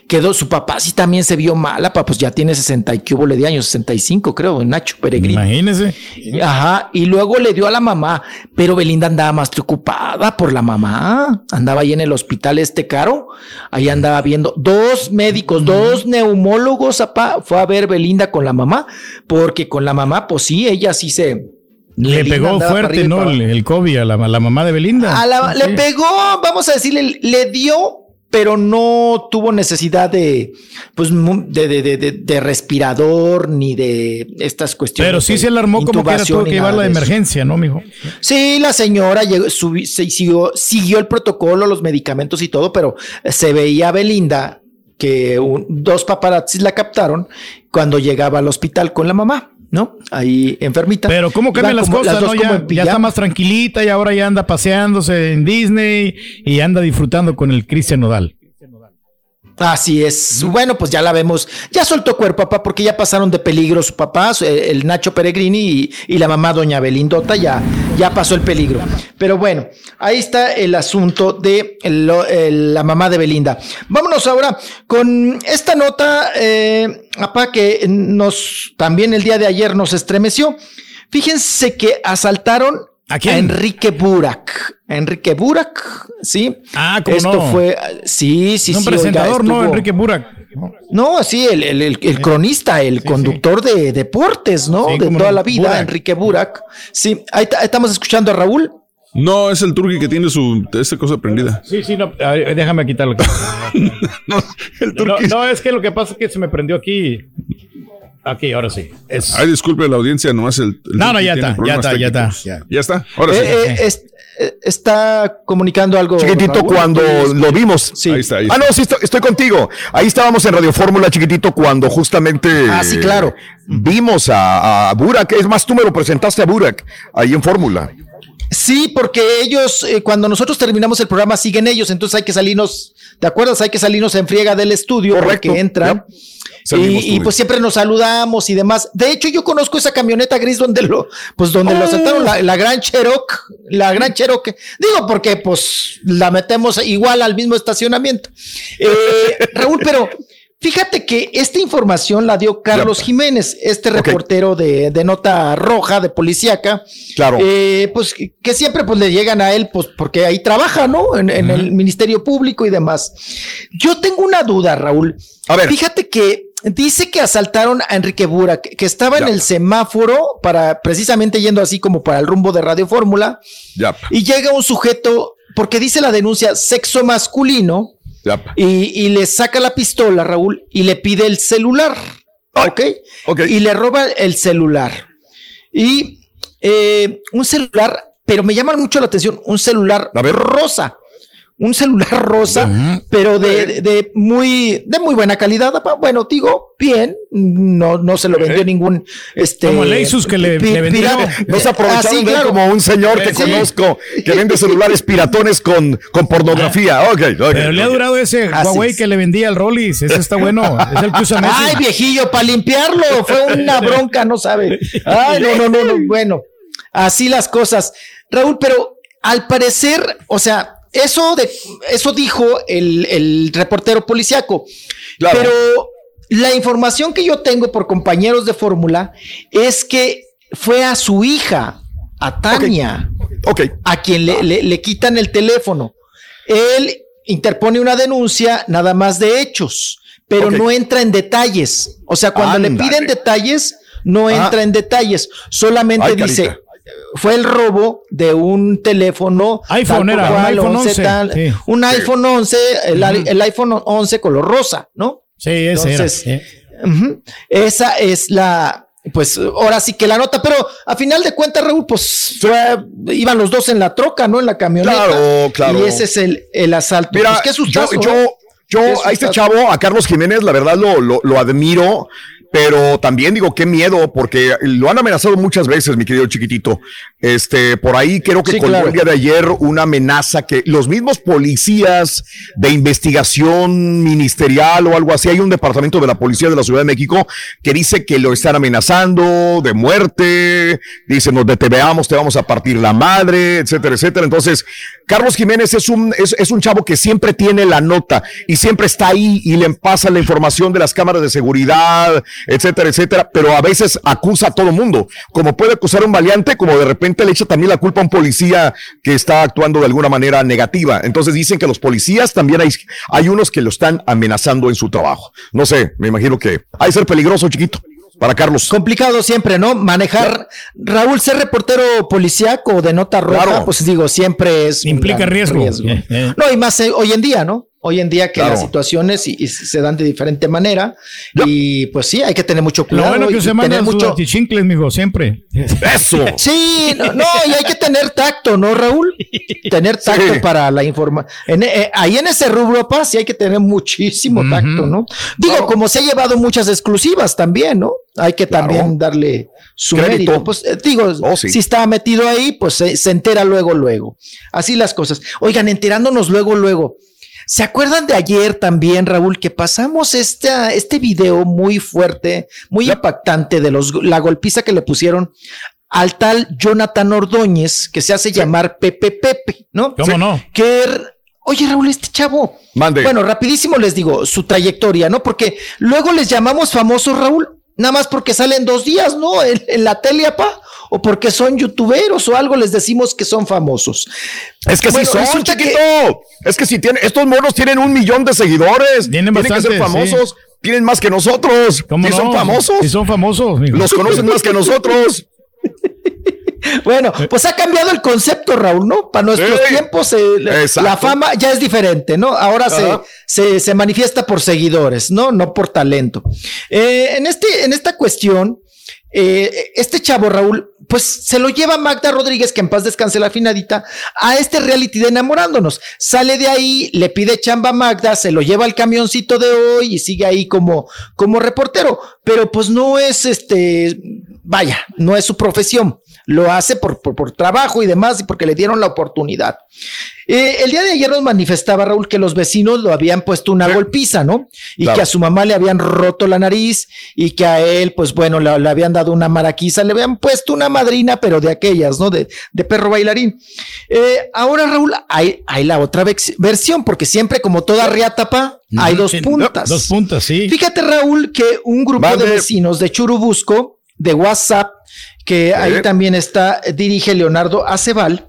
Quedó, su papá sí también se vio mala, pa, pues ya tiene 60 y que hubo le de años, 65 creo, Don Nacho Peregrino. Imagínese. Ajá, y luego le dio a la mamá, pero Belinda andaba más preocupada por la mamá. Andaba ahí en el hospital este caro, ahí andaba viendo dos médicos, dos neumólogos, apá, fue a ver Belinda con la mamá, porque con la mamá, pues sí, ella sí se... Le Belinda pegó fuerte, ¿no? El, el COVID a la, mamá de Belinda. a la- Sí. Le pegó, vamos a decirle, le dio, pero no tuvo necesidad de, pues, de, de, de, respirador ni de estas cuestiones. Pero sí se la armó como que era tuvo que llevarla de emergencia, ¿no, mijo? Sí, la señora llegó, subi- se- siguió, siguió el protocolo, los medicamentos y todo, pero se veía Belinda que un- dos paparazzis la captaron cuando llegaba al hospital con la mamá, ¿no? Ahí enfermita. Pero cómo cambian las como- cosas, ¿no? Ya, ya está más tranquilita y ahora ya anda paseándose en Disney y anda disfrutando con el Cristian Nodal. Así es. Bueno, pues ya la vemos. Ya soltó cuerpo, papá, porque ya pasaron de peligro su papá, eh, el Nacho Peregrini y, y la mamá doña Belindota, ya, ya pasó el peligro. Pero bueno, ahí está el asunto de el- la mamá de Belinda. Vámonos ahora con esta nota, eh, papá, que nos también el día de ayer nos estremeció. Fíjense que asaltaron a, Enrique Burak. Enrique Burak, sí. Ah, ¿cómo Esto no? fue, sí, sí, Es un sí. presentador, oiga, ¿no? estuvo- Enrique Burak. no, sí, el, el- el- el cronista, el conductor de deportes, ¿no? Sí, de toda no, la vida, Burak. Enrique Burak. Sí, ahí ta- estamos escuchando a Raúl. No, es el turqui que tiene su esta cosa prendida. Sí, sí, no, déjame quitarlo. no, no, es que lo que pasa es que se me prendió aquí. Aquí, ahora sí. Es- Ay, disculpe la audiencia, nomás el. el No, no, ya está, ya está, ya está, ya. Ya está, ahora sí. Eh, eh, es- eh, está comunicando algo. Chiquitito, Raúl. cuando lo vimos. Ahí está, ahí Ah, no, sí, estoy, estoy contigo. Ahí estábamos en Radio Fórmula, chiquitito, cuando justamente. Ah, sí, claro. Vimos a, a Burak. Es más, tú me lo presentaste a Burak ahí en Fórmula. Sí, porque ellos, eh, cuando nosotros terminamos el programa, siguen ellos, entonces hay que salirnos, ¿te acuerdas? Hay que salirnos en friega del estudio Correcto, porque entran. Y, y, pues siempre nos saludamos y demás. De hecho, yo conozco esa camioneta gris donde lo, pues donde lo asaltaron, la, la gran Cherokee, la gran Cherokee. Digo, porque pues la metemos igual al mismo estacionamiento. Eh, Raúl, pero fíjate que esta información la dio Carlos Jiménez, este reportero de, de nota roja, de policíaca. Claro. Eh, pues que siempre pues le llegan a él, pues porque ahí trabaja, ¿no? En, en el Ministerio Público y demás. Yo tengo una duda, Raúl. A ver. Fíjate que dice que asaltaron a Enrique Burak, que estaba en el semáforo para precisamente yendo así como para el rumbo de Radio Fórmula Ya. y llega un sujeto porque dice la denuncia sexo masculino. Y, y le saca la pistola, Raúl, y le pide el celular. ¿Ok? Y le roba el celular. Y eh, un celular, pero me llama mucho la atención, un celular rosa. Un celular rosa, pero de, de- de muy, de muy buena calidad. Bueno, digo, bien, no, no se lo vendió ningún, este. Como el Asus que le- pi- le vendió. pirata. No se aprovecharon Ah, sí, de él claro. como un señor que Sí. conozco que vende celulares piratones con, con pornografía. Ok, ok. Pero le ha durado ese Así Huawei es. que le vendía al Rollis. Ese está bueno. Es el que usa Messi. Ay, viejillo, para limpiarlo. Fue una bronca, no sabe. Ay, no, no, no, no. Bueno, así las cosas. Raúl, pero al parecer, o sea, eso de eso dijo el, el reportero policiaco. Pero la información que yo tengo por compañeros de fórmula es que fue a su hija, a Tania, a quien le, le- le quitan el teléfono. Él interpone una denuncia nada más de hechos, pero no entra en detalles. O sea, cuando le piden detalles, no Ah. entra en detalles. Solamente Ay, dice, carita. Fue el robo de un teléfono. iPhone tal era, cual, un iPhone 11, tal, sí. un iPhone 11, el, el iPhone 11 color rosa, ¿no? Sí, ese Entonces, era. sí. Ujú. Esa es la, pues ahora sí que la nota, pero a final de cuentas, Raúl, pues fue- iban los dos en la troca, ¿no? En la camioneta. Claro, claro. Y ese es el, el asalto. Mira, Pues, qué yo, sustazo, yo, ¿eh? yo Qué a este chavo, a Carlos Jiménez, la verdad lo, lo, lo admiro pero también digo, qué miedo, porque lo han amenazado muchas veces, mi querido chiquitito. Este, por ahí creo que Sí, claro. el día de ayer una amenaza que los mismos policías de investigación ministerial o algo así, hay un departamento de la policía de la Ciudad de México que dice que lo están amenazando de muerte, dicen, nos te veamos, te vamos a partir la madre, etcétera, etcétera. Entonces, Carlos Jiménez es un, es, es un chavo que siempre tiene la nota y siempre está ahí y le pasa la información de las cámaras de seguridad, etcétera, etcétera, pero a veces acusa a todo mundo. Como puede acusar a un valiente, como de repente le echa también la culpa a un policía que está actuando de alguna manera negativa. Entonces dicen que los policías también hay, hay unos que lo están amenazando en su trabajo. No sé, me imagino que hay que ser peligroso, chiquito, para Carlos. Complicado siempre, ¿no? Manejar, Raúl, ser reportero policíaco de nota roja, Claro. pues digo, siempre es. Implica riesgo. Eh, eh. No, y más eh, hoy en día, ¿no? Hoy en día que Claro. las situaciones y, y se dan de diferente manera. Y pues sí, hay que tener mucho Lo cuidado. bueno que y se manda mucho. mijo, siempre. Eso. Sí, no, no, y hay que tener tacto, ¿no, Raúl? Tener tacto Sí. para la información. ahí en ese rubro, pa, sí hay que tener muchísimo tacto, ¿no? Digo, como se ha llevado muchas exclusivas también, ¿no? Hay que también darle su Crédito. mérito. Pues eh, digo, Oh, sí. si está metido ahí, pues se, se entera luego, luego. Así las cosas. Oigan, enterándonos luego, luego. ¿Se acuerdan de ayer también, Raúl, que pasamos esta, este video muy fuerte, muy impactante de los, la golpiza que le pusieron al tal Jonathan Ordóñez, que se hace llamar Pepe Pepe, ¿no? ¿Cómo no? Que, r- oye, Raúl, este chavo. Mande. Bueno, rapidísimo les digo su trayectoria, ¿no? Porque luego les llamamos famosos, Raúl, nada más porque salen dos días, ¿no? En, en la tele, apa, o porque son youtuberos o algo les decimos que son famosos. Es que Bueno, sí son, resulta que- chiquito. Es que si tienen, estos monos tienen un millón de seguidores. Tienen que ser bastante, famosos. Tienen más que nosotros. ¿Cómo Sí no? son famosos. Sí son famosos, mijo. Los conocen más que nosotros. Bueno, pues ha cambiado el concepto, Raúl, ¿no? Para nuestros Sí. tiempos, eh, la- fama ya es diferente, ¿no? Ahora se, se, se manifiesta por seguidores, ¿no? No por talento. Eh, en, este, en esta cuestión, eh, este chavo, Raúl, pues se lo lleva Magda Rodríguez, que en paz descanse la finadita, a este reality de enamorándonos. Sale de ahí, le pide chamba a Magda, se lo lleva al camioncito de hoy y sigue ahí como, como reportero. Pero pues no es este, vaya, no es su profesión. Lo hace por, por, por trabajo y demás y porque le dieron la oportunidad. Eh, el día de ayer nos manifestaba Raúl que los vecinos lo habían puesto una golpiza, ¿no? Y Claro. que a su mamá le habían roto la nariz y que a él, pues bueno, le, le habían dado una maraquiza, le habían puesto una madrina, pero de aquellas, ¿no? De, de perro bailarín. Eh, ahora, Raúl, hay, hay la otra vex- versión, porque siempre, como toda riatapa, hay dos puntas. Dos puntas, sí. Fíjate, Raúl, que un grupo de vecinos de Churubusco, de WhatsApp, que ahí Eh. también está, eh, dirige Leonardo Aceval,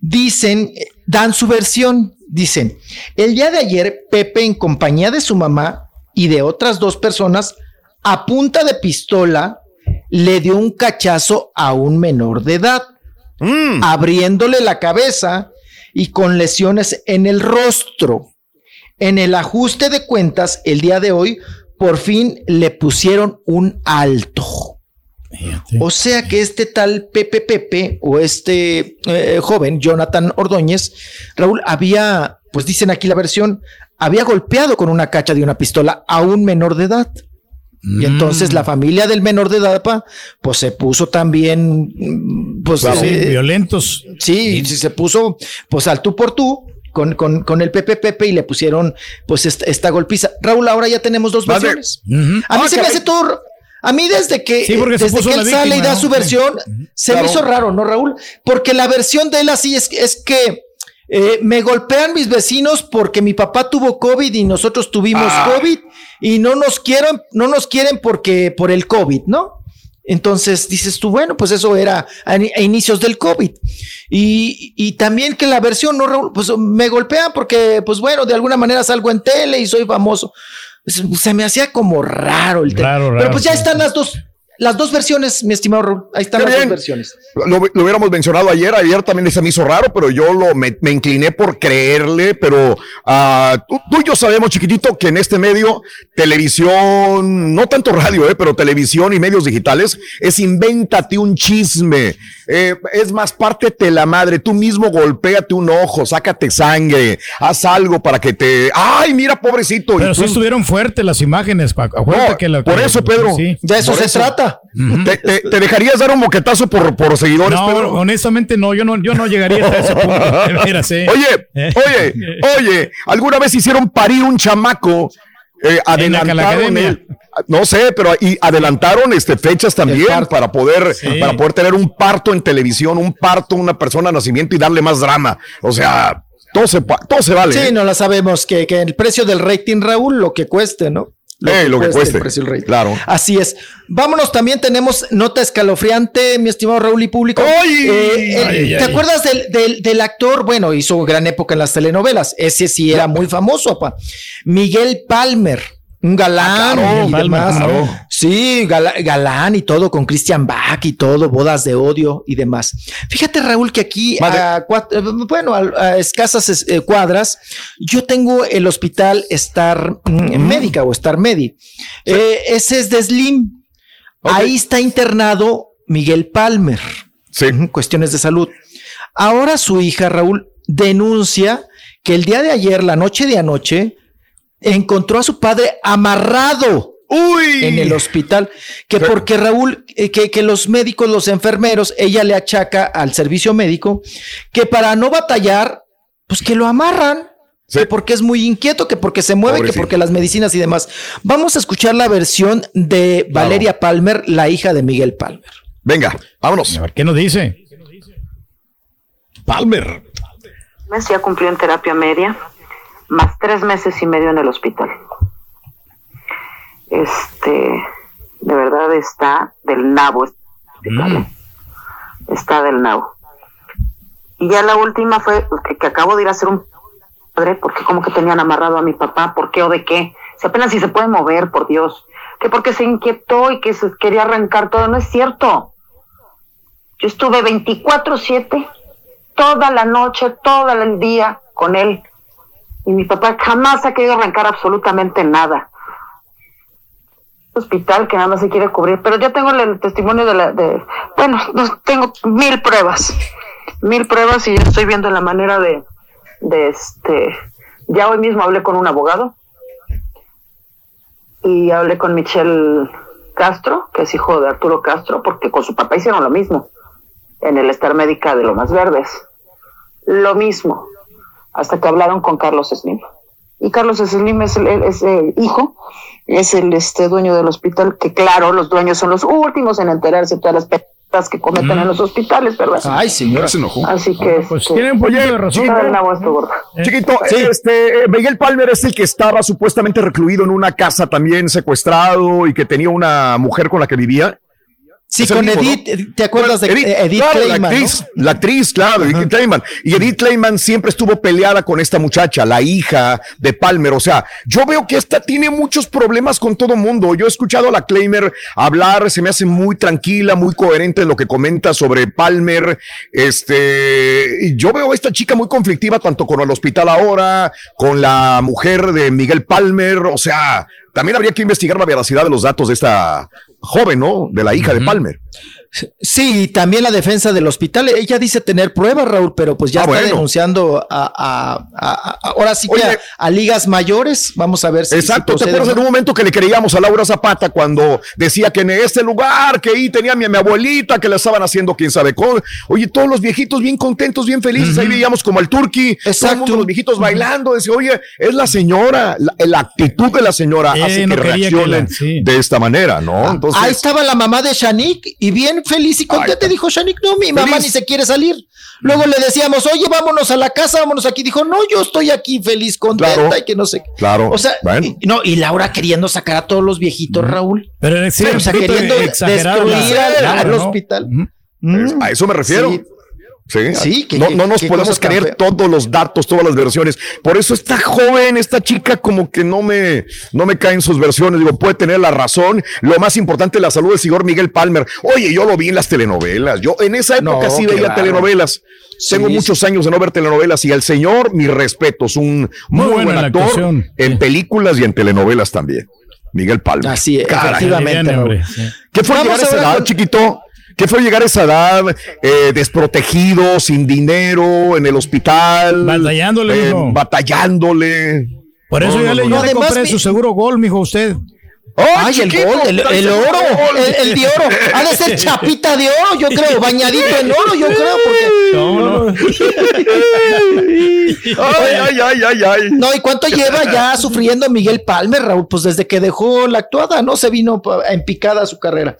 dicen, eh, dan su versión, dicen, el día de ayer Pepe en compañía de su mamá y de otras dos personas, a punta de pistola, le dio un cachazo a un menor de edad, Mm. abriéndole la cabeza y con lesiones en el rostro. En el ajuste de cuentas, el día de hoy, por fin le pusieron un alto. O sea que este tal Pepe Pepe o este eh, joven, Jonathan Ordóñez, Raúl, había, pues dicen aquí la versión, había golpeado con una cacha de una pistola a un menor de edad. Y entonces la familia del menor de edad, pa, pues se puso también, mm, pues eh, violentos. Sí, sí, se puso pues al tú por tú con, con, con el Pepe Pepe y le pusieron pues esta, esta golpiza. Raúl, ahora ya tenemos dos versiones. A mí Ah, se me hace todo. A mí desde que, Sí, porque se desde que él sale y da ¿no? su Sí. versión, se Claro. me hizo raro, ¿no, Raúl? Porque la versión de él así es, es que eh, me golpean mis vecinos porque mi papá tuvo COVID y nosotros tuvimos Ah. COVID y no nos quieren, no nos quieren porque por el COVID, ¿no? Entonces dices tú, bueno, pues eso era a, ni- a inicios del COVID. Y, y también que la versión, no, Raúl, pues me golpean porque, pues bueno, de alguna manera salgo en tele y soy famoso. Se se me hacía como raro el tema. Pero pues ya están las dos, las dos versiones, mi estimado Raúl. Ahí están Qué las bien. dos versiones. Lo, lo hubiéramos mencionado ayer, ayer también se me hizo raro, pero yo lo, me, me incliné por creerle, pero ah, tú, tú y yo sabemos, chiquitito, que en este medio, televisión, no tanto radio, eh, pero televisión y medios digitales, es invéntate un chisme, eh, es más, pártete la madre, tú mismo golpéate un ojo, sácate sangre, haz algo para que te... ¡Ay, mira, pobrecito! Pero sí tú- estuvieron fuertes las imágenes, Paco. Acuérdate No, que lo por que- eso, Pedro. sí. De eso Por se eso. trata. ¿Te, te- te dejarías dar un moquetazo por, por seguidores, No, Pedro? honestamente no, yo no, yo no llegaría hasta ese punto. de veras, eh. Oye, oye, oye, ¿alguna vez hicieron parir un chamaco? Eh, adelantaron el- no sé, pero y adelantaron este fechas también para poder Sí. para poder tener un parto en televisión, un parto, una persona de nacimiento y darle más drama. O sea, todo se todo se vale. Sí, ¿eh? no la sabemos que, que el precio del rating, Raúl, lo que cueste, ¿no? Eh, lo que cueste. precio. Claro. Así es. Vámonos, también tenemos nota escalofriante, mi estimado Raúl y público. ¡Ay! Eh, el- Ay, ¿Te ay. acuerdas del, del- del actor? Bueno, hizo gran época en las telenovelas. Ese sí era muy famoso, papá. Miguel Palmer. Un galán claro, y demás. claro. Sí, gala- galán y todo, con Christian Bach y todo, bodas de odio y demás. Fíjate, Raúl, que aquí, a eh, bueno, a, a escasas es- eh, cuadras, yo tengo el hospital Star mm, Médica o Star Medi. Eh, ese es de Slim. Ahí está internado Miguel Palmer. Ujú, Cuestiones de salud. Ahora su hija, Raúl, denuncia que el día de ayer, la noche de anoche, encontró a su padre amarrado. En el hospital, que porque Raúl, eh, que, que los médicos, los enfermeros, ella le achaca al servicio médico que para no batallar, pues que lo amarran, que porque es muy inquieto, que porque se mueve, que porque las medicinas y demás. Vamos a escuchar la versión de Valeria Palmer, la hija de Miguel Palmer. Venga, vámonos. A ver, ¿qué nos dice? Palmer. mes ya cumplió en terapia media, más tres meses y medio en el hospital. Este, de verdad está del nabo, este hospital, ¿eh? está del nabo. Y ya la última fue que, que acabo de ir a hacer un padre, porque como que tenían amarrado a mi papá, ¿por qué o de qué? Si apenas si se puede mover, por Dios. Que porque se inquietó y que se quería arrancar todo, no es cierto. Yo estuve 24/7 toda la noche, todo el día con él. Y mi papá jamás ha querido arrancar absolutamente nada. Hospital que nada más se quiere cubrir, pero yo tengo el testimonio de la, de, bueno, no, tengo mil pruebas, mil pruebas y estoy viendo la manera de, de este, ya hoy mismo hablé con un abogado y hablé con Michelle Castro, que es hijo de Arturo Castro, porque con su papá hicieron lo mismo en el Star Médica de Lomas Verdes. Lo mismo, hasta que hablaron con Carlos Slim. Y Carlos Slim es el, es el hijo, es el este dueño del hospital, que claro, los dueños son los últimos en enterarse de todas las petas que cometen en los hospitales, ¿verdad? Ay, señora. Se enojó. Así que... Pues este, tiene un poquito de razón. esto, gordo. Chiquito, este eh, Miguel Palmer es el que estaba supuestamente recluido en una casa también secuestrado y que tenía una mujer con la que vivía. Sí, Es con mismo, ¿no? Edith, ¿te acuerdas de Edith, Edith claro, Kleiman, la no? actriz, la actriz, claro, Edith Kleiman. Y Edith Kleiman siempre estuvo peleada con esta muchacha, la hija de Palmer. O sea, yo veo que esta tiene muchos problemas con todo mundo. Yo he escuchado a la Kleimer hablar, se me hace muy tranquila, muy coherente en lo que comenta sobre Palmer. Este, yo veo a esta chica muy conflictiva, tanto con el hospital ahora, con la mujer de Miguel Palmer. O sea, también habría que investigar la veracidad de los datos de esta joven, ¿no? De la hija de Palmer. Sí, y también la defensa del hospital. Ella dice tener pruebas, Raúl, pero pues ya Ah, está bueno. denunciando a, a- a- a- ahora sí que Oye. a, a ligas mayores. Vamos a ver si. Exacto, si ¿te acuerdas en un momento que le creíamos a Laura Zapata cuando decía que en este lugar, que ahí tenía a mi, mi abuelita, que le estaban haciendo quién sabe cómo? Oye, todos los viejitos bien contentos, bien felices, ahí veíamos como al turqui, todo el mundo, los viejitos bailando, decía, oye, es la señora, la, la actitud de la señora Eh, hace no que reaccionen la- sí. de esta manera, ¿no? Entonces, Ahí estaba la mamá de Shanik y bien feliz y contenta. Dijo Shanik, no, mi mamá Feliz. ni se quiere salir. Luego le decíamos, oye, vámonos a la casa, vámonos aquí. Dijo, no, yo estoy aquí feliz, contenta Claro. y que no sé qué. claro, O sea, bueno. y, no, y Laura queriendo sacar a todos los viejitos, Raúl. Pero sí, o sea, un poquito queriendo destruir la- al, claro, al ¿no? hospital. es- a eso me refiero. Sí. Sí, Sí, que- no, que- no nos podemos creer todos los datos, todas las versiones. Por eso esta joven, esta chica, como que no me, no me caen sus versiones. Digo, puede tener la razón. Lo más importante, la salud del señor Miguel Palmer. Oye, yo lo vi en las telenovelas. Yo en esa época No, sí veía bárbaro. telenovelas. Tengo Sí, muchos años de no ver telenovelas y al señor, mis respetos, un muy, Muy buena buen actor actuación. en películas y en telenovelas también. Miguel Palmer. Así es, efectivamente. Bien. ¿Qué fue llegar a esa edad, chiquito? ¿Qué fue llegar a esa edad eh, desprotegido, sin dinero, en el hospital? Batallándole, eh, mijo. batallándole. Por eso No, ya no, le, no, ya no. le Además, compré mi- su seguro gol, mijo, usted. Ay, el gol, el, el oro, el, el de oro. Ha de ser chapita de oro, yo creo, bañadito en oro, yo creo, porque. No, no. Ay, ay, ay, ay, ay. No, ¿y cuánto lleva ya sufriendo Miguel Palmer, Raúl? Pues desde que dejó la actuada, ¿no? Se vino en picada su carrera.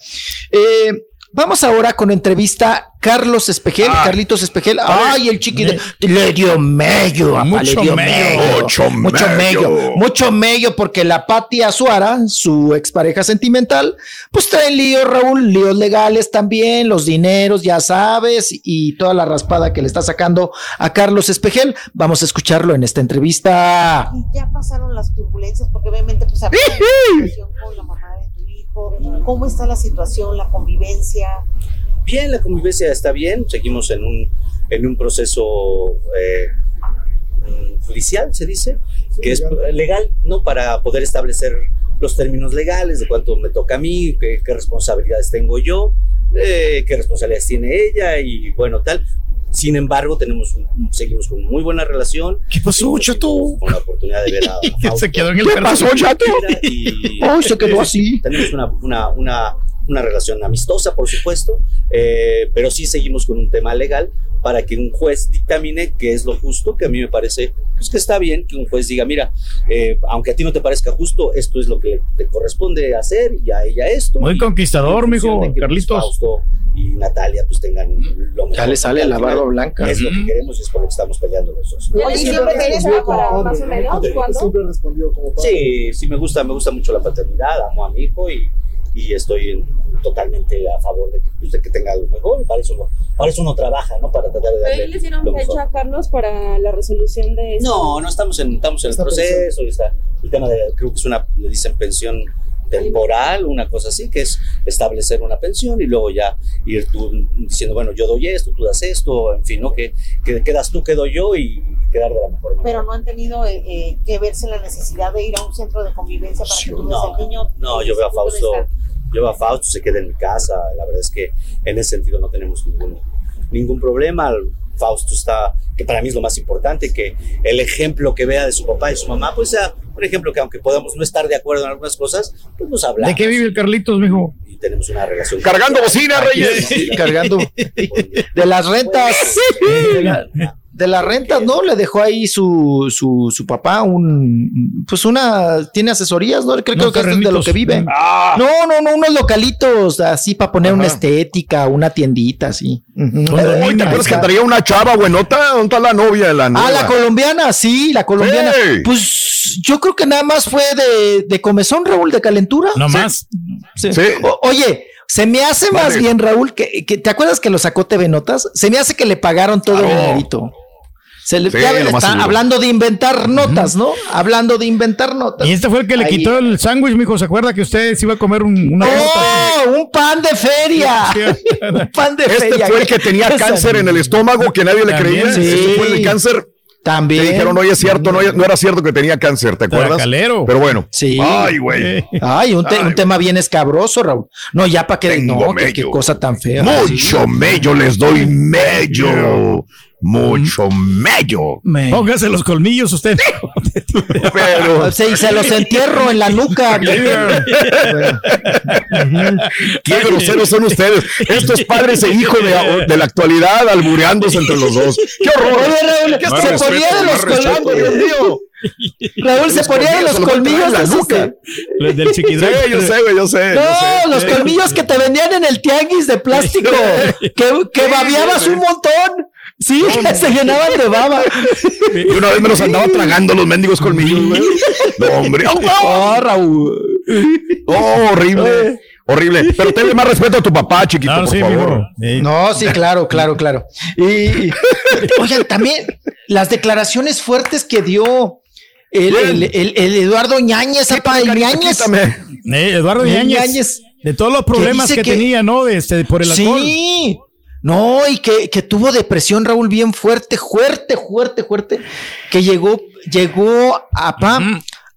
Eh, vamos ahora con entrevista Carlos Espejel, Ah. Carlitos Espejel. Ay, el chiqui de- le dio mello, Mucho le dio mello. Mucho mucho mello. Mucho mello porque la Pati Azuara, su expareja sentimental, pues trae líos, Raúl, líos legales también, los dineros, ya sabes, y toda la raspada que le está sacando a Carlos Espejel. Vamos a escucharlo en esta entrevista. Y ya pasaron las turbulencias, porque obviamente pues con la mamá ¿Cómo está la situación, la convivencia? Bien, la convivencia está bien, seguimos en un, en un proceso eh, judicial, se dice, que es legal, ¿no? Para poder establecer los términos legales de cuánto me toca a mí, qué, qué responsabilidades tengo yo, eh, qué responsabilidades tiene ella y bueno, tal. Sin embargo, tenemos un- seguimos con muy buena relación. ¿Qué pasó, chato? Con la oportunidad de ver a, Fausto se quedó en el ¿Qué pasó, chato? y Ay, se quedó así. tenemos una, una, una, una relación amistosa, por supuesto, eh, pero sí seguimos con un tema legal para que un juez dictamine qué es lo justo, que a mí me parece pues, que está bien que un juez diga, mira, eh, aunque a ti no te parezca justo, esto es lo que te corresponde hacer y a ella esto. Muy Y- conquistador, mijo, que, pues, Carlitos. Fausto y Natalia pues tengan lo mejor. Ya le sale la barba blanca. Es lo que queremos y es por lo que estamos peleando los dos. Oye, siempre tienes para más o menos? Siempre respondió como padre. Sí, sí, me gusta, me gusta mucho la paternidad, amo a mi hijo y, y estoy en- totalmente a favor de que, pues, de que tenga lo mejor. y Para eso, lo- para eso uno trabaja, ¿no? Para tratar de darle. ¿Pero lo mejor. fecha a Carlos para la resolución de? No, no estamos en, estamos en el proceso. y Está el tema de, creo que es una, le dicen pensión temporal, una cosa así, que es establecer una pensión y luego ya ir tú diciendo, bueno, yo doy esto, tú das esto, en fin, ¿no? Que, que quedas tú, quedo yo y quedar de la mejor manera. Pero no han tenido eh, eh, que verse la necesidad de ir a un centro de convivencia para que tú No, al niño. no, yo veo a Fausto, yo veo a Fausto, se queda en mi casa, la verdad es que en ese sentido no tenemos ningún, ningún problema. Fausto está, que para mí es lo más importante, que el ejemplo que vea de su papá y su mamá, pues sea un ejemplo que aunque podamos no estar de acuerdo en algunas cosas, pues nos hablamos. ¿De qué vive el Carlitos, mijo? Y tenemos una relación. Cargando bocina, Reyes. Cargando de las rentas. De, la- de las rentas, ¿no? Le dejó ahí su, su, su papá un, pues una, tiene asesorías, ¿no? Creo que esto es de lo que vive. Ah. No, no, no, unos localitos así para poner una estética, una tiendita así. Con Ahí dominio. ¿Te acuerdas que traía una chava buenota? ¿Dónde está la novia de la Ah, nueva? la colombiana, sí, la colombiana. Pues yo creo que nada más fue de, de comezón, Raúl, de calentura. No más. Sí. Sí. O- oye, se me hace más bien, Raúl, que, que- ¿te acuerdas que lo sacó TV Notas? Se me hace que le pagaron todo el dinerito. Se le, Sí, ya hablando de inventar notas, ¿no? Hablando de inventar notas. Y este fue el que le Ahí. quitó el sándwich, mijo. ¿Se acuerda que usted se iba a comer un- una nota? ¡Oh! ¡Un pan de feria! un pan de Este feria. fue el que tenía cáncer en el estómago que nadie le También, creía. sí. Este fue el de cáncer. También. Te dijeron, oye, es cierto, no, no era cierto que tenía cáncer, ¿te acuerdas? Tracalero. Pero bueno. Sí. Ay, güey. Ay, un, te- Ay, un tema bien escabroso, Raúl. No, ya para que Tengo no, que- qué cosa tan fea. Mucho mello les doy mello. Mucho mello. Me- Póngase los colmillos usted. Pero Sí, se los entierro en la nuca. qué groseros son ustedes. Esto es padres e hijos de, de la actualidad albureándose entre los dos. ¡Qué horror! Oye, Raúl, ¿Qué se respeto, ponía de los colmillos, Dios mío. Raúl se ponía de los colmillos la nuca. Los del Sí, yo sé, güey, yo sé. yo No, sé. los colmillos que te vendían en el tianguis de plástico, que, que babiabas un montón. Sí, que se llenaban de baba. Y una vez me los andaba tragando los mendigos colmillos, güey. No, hombre. Oh, Raúl. Oh, horrible. Horrible. Pero tenle más respeto a tu papá, chiquito, Claro, por sí, favor. mijo. No, sí, claro, claro, claro. Y, oigan, también las declaraciones fuertes que dio el, el- el- el Eduardo Ñañez, apa, el Ñañez. Eh, Eduardo Yáñez. de todos los problemas que, que- tenía, ¿no? De este, por el alcohol. Sí. No, y que, que tuvo depresión, Raúl, bien fuerte, fuerte, fuerte, fuerte, que llegó, llegó a, pa-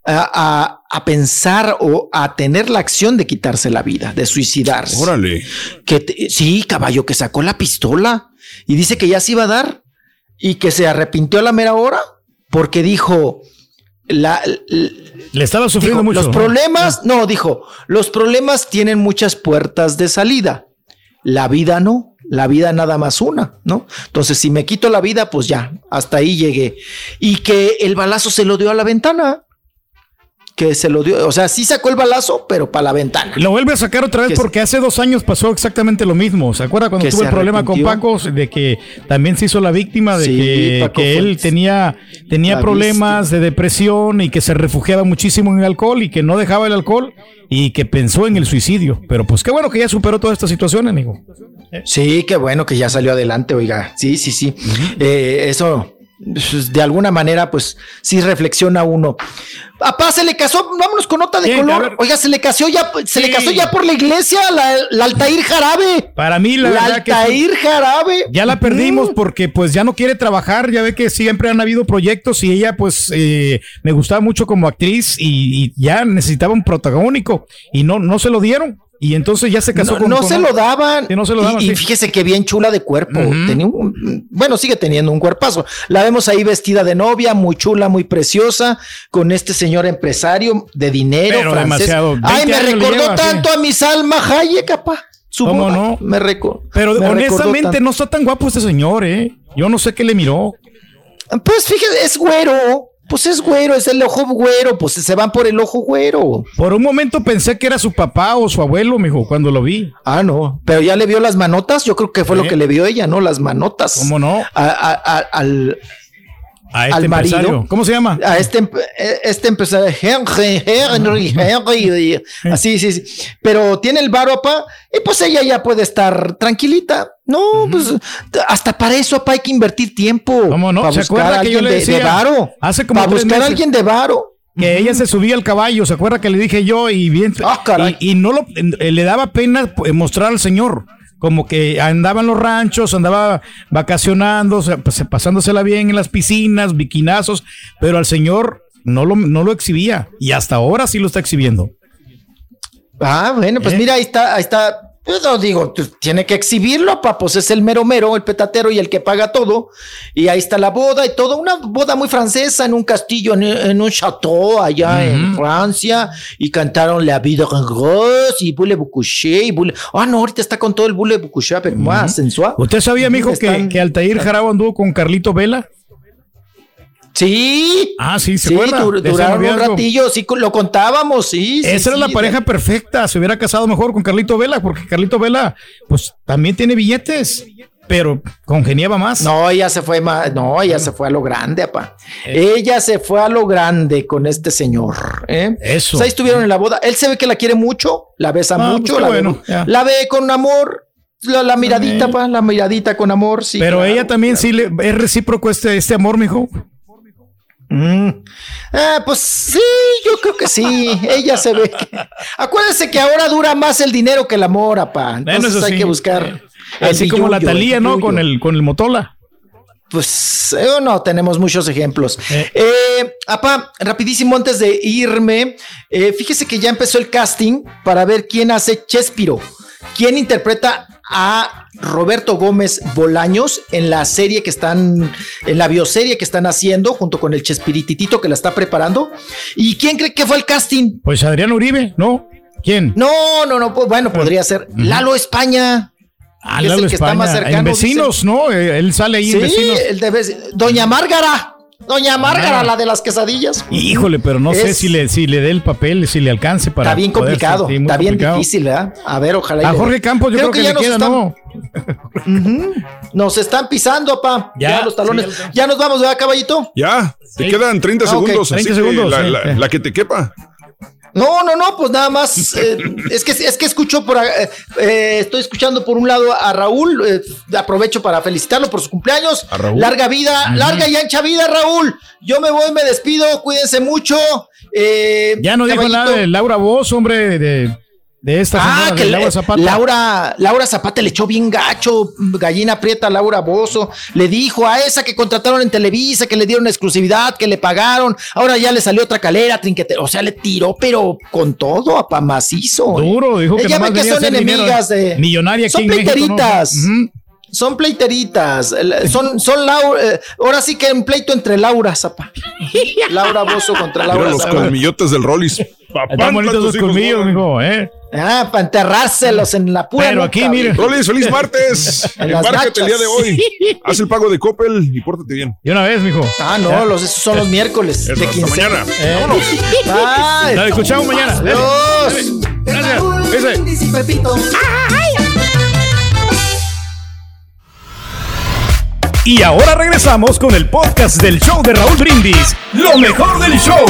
a, a- a pensar o a tener la acción de quitarse la vida, de suicidarse. Órale. Que te- sí, caballo, que sacó la pistola y dice que ya se iba a dar y que se arrepintió a la mera hora porque dijo, la, Le estaba sufriendo Dijo, mucho. Los ¿no? problemas, no, dijo, los problemas tienen muchas puertas de salida. La vida no, la vida nada más una, ¿no? Entonces, si me quito la vida, pues ya, hasta ahí llegué. Y que el balazo se lo dio a la ventana. Que se lo dio, o sea, sí sacó el balazo, pero para la ventana. Lo vuelve a sacar otra vez Que porque hace dos años pasó exactamente lo mismo. ¿Se acuerda cuando tuvo el problema con. Paco? De que también se hizo la víctima de Sí, que, él tenía, tenía problemas de depresión y que se refugiaba muchísimo en el alcohol y que no dejaba el alcohol y que pensó en el suicidio. Pero pues qué bueno que ya superó toda esta situación, amigo. Sí, qué bueno que ya salió adelante, oiga. Sí, sí, sí. Eh, eso, de alguna manera, pues sí reflexiona uno. Papá, se le casó, vámonos con nota de color. Oiga, se le casó ya, se le casó ya por la iglesia, la, la Altair Jarabe. Para mí, la, La que Altair Jarabe. ya la perdimos porque pues ya no quiere trabajar. Ya ve que siempre han habido proyectos y ella pues eh, me gustaba mucho como actriz y, y ya necesitaba un protagónico y no, no se lo dieron. Y entonces ya se casó No, con no con- se lo daban. Sí, no se lo daban, y, y fíjese que bien chula de cuerpo. Tenía un- bueno, sigue teniendo un cuerpazo. La vemos ahí vestida de novia, muy chula, muy preciosa, con este señor empresario de dinero Pero francés. demasiado, 20 Ay, me recordó lleva, sí. tanto a mi Salma Hayek, capaz. ¿Cómo boda. no? Me recordó. Pero me honestamente no está tan guapo este señor, ¿eh? Yo no sé qué le miró. Pues fíjese, es güero. Pues es güero, es el ojo güero. Pues se van por el ojo güero. Por un momento pensé que era su papá o su abuelo, mijo, cuando lo vi. Ah, no. Pero ya le vio las manotas. Yo creo que fue lo que le vio ella, ¿no? Las manotas. ¿Cómo no? A- a- a- al, A este al marido. empresario. ¿Cómo se llama? A este, este empresario, Henry, Henry, Henry. Así, sí, sí. Pero tiene el varo, papá, y pues ella ya puede estar tranquilita. No, pues hasta para eso, papá, hay que invertir tiempo. ¿Cómo no? Para ¿Se buscar acuerda a que yo alguien le de, de decía varo. hace como Para buscar a alguien de varo. que ella se subía al caballo, ¿se acuerda que le dije yo? Y bien, y, y no lo, eh, le daba pena eh, mostrar al señor, como que andaba en los ranchos, andaba vacacionando, pues, pasándosela bien en las piscinas, biquinazos, pero al señor no lo, no lo exhibía y hasta ahora sí lo está exhibiendo. Ah, bueno, pues mira, ahí está, ahí está. No digo, pues, tiene que exhibirlo, pa, pues es el mero mero, el petatero y el que paga todo. Y ahí está la boda y todo, una boda muy francesa en un castillo, en, en un chateau allá en Francia. Y cantaron La Vida en Rose y Boule Boucouché y Boule. Ah, no, ahorita está con todo el Boule Boucouché, pero más sensual. ¿Usted sabía, mijo, que, que Altair Jarabo anduvo con Carlito Vela? Sí. Ah, sí, ¿se Sí, acuerda? dur- duraron un ratillo, sí, lo contábamos, sí. sí, Esa era sí, la pareja perfecta. Se hubiera casado mejor con Carlito Vela, porque Carlito Vela, pues también tiene billetes, pero congeniaba más. No, ella se fue más, no, ella se fue a lo grande, apa. Ella se fue a lo grande con este señor. ¿eh? Eso. Pues ahí estuvieron en la boda. Él se ve que la quiere mucho, la besa Ah, pues mucho, la, bueno, ve, ya. la ve con amor. La, la miradita, pa, la miradita con amor, sí. pero claro. ella también sí le es recíproco este, este amor, mijo. Mm. Ah, pues sí, yo creo que sí. Ella se ve que. Acuérdense que ahora dura más el dinero que el amor, apa. Entonces Bueno, hay sí. que buscar. el Así como la Talía, ¿no? Con el, con el Motola. Pues eh, no, tenemos muchos ejemplos. Eh, apa, rapidísimo antes de irme, eh, fíjese que ya empezó el casting para ver quién hace Chespiro, quién interpreta a Roberto Gómez Bolaños en la serie que están, en la bioserie que están haciendo junto con el Chespirititito que la está preparando. ¿Y quién cree que fue el casting? Pues Adrián Uribe, ¿no? ¿Quién? No, no, no, pues bueno, podría ser Lalo España. Ah, que es Lalo el que está más cercano. En vecinos, ¿no? Eh, Él sale ahí Sí, en vecinos. el de vec- Doña Márgara. Doña Márgara, Ah. la de las quesadillas. Híjole, pero no sé si le, si le dé el papel, si le alcance para. Está bien complicado, sí, está bien complicado. difícil, ¿verdad? A ver, ojalá. y A Jorge Campos, yo creo, que, ya le nos queda, están, ¿no? Nos están pisando, pa. Ya, Ya, los talones. sí, ya ya nos vamos, ¿verdad, caballito? Ya, te Sí. quedan 30 Ah, segundos. así 30 que segundos, La, sí, la- sí. la que te quepa. No, no, no, pues nada más. eh, es que es que escucho por eh, eh, estoy escuchando por un lado a Raúl. eh, aprovecho para felicitarlo por su cumpleaños. ¿A Raúl? Larga vida, larga y ancha vida, Raúl. Yo me voy, me despido, cuídense mucho. Ya no dijo nada de Laura Voz, hombre, de, de esta Ah, señora, que de Laura Zapata. Laura, Laura Zapata le echó bien gacho, gallina prieta a Laura Bozo. Le dijo a esa que contrataron en Televisa, que le dieron exclusividad, que le pagaron. Ahora ya le salió otra calera, trinquete. O sea, le tiró, pero con todo, a pa macizo. ¿eh? Duro, dijo que Ella nomás ve que son enemigas de. millonaria aquí Son en México, ¿no? pleiteritas. Son pleiteritas. El- Son, son Laura. eh, ahora sí que un pleito entre Laura Zapa. Laura Bozo contra Mira Laura los Zapata. colmillotes del Rollis. Están bonitos los colmillos, mijo, ¿eh? Ah, para enterrárselos en la pura. Pero aquí, mire. güey. Rollis, feliz martes. Embárcate el día de hoy. Haz el pago de Coppel y pórtate bien. Y una vez, mijo. Ah, no, Ya. los, esos son los miércoles. Eso, de hasta quincena. mañana. Eh. Vámonos. Bye. La escuchamos mañana. Adiós. Gracias. Y ahora regresamos con el podcast del show de Raúl Brindis. Lo mejor del show.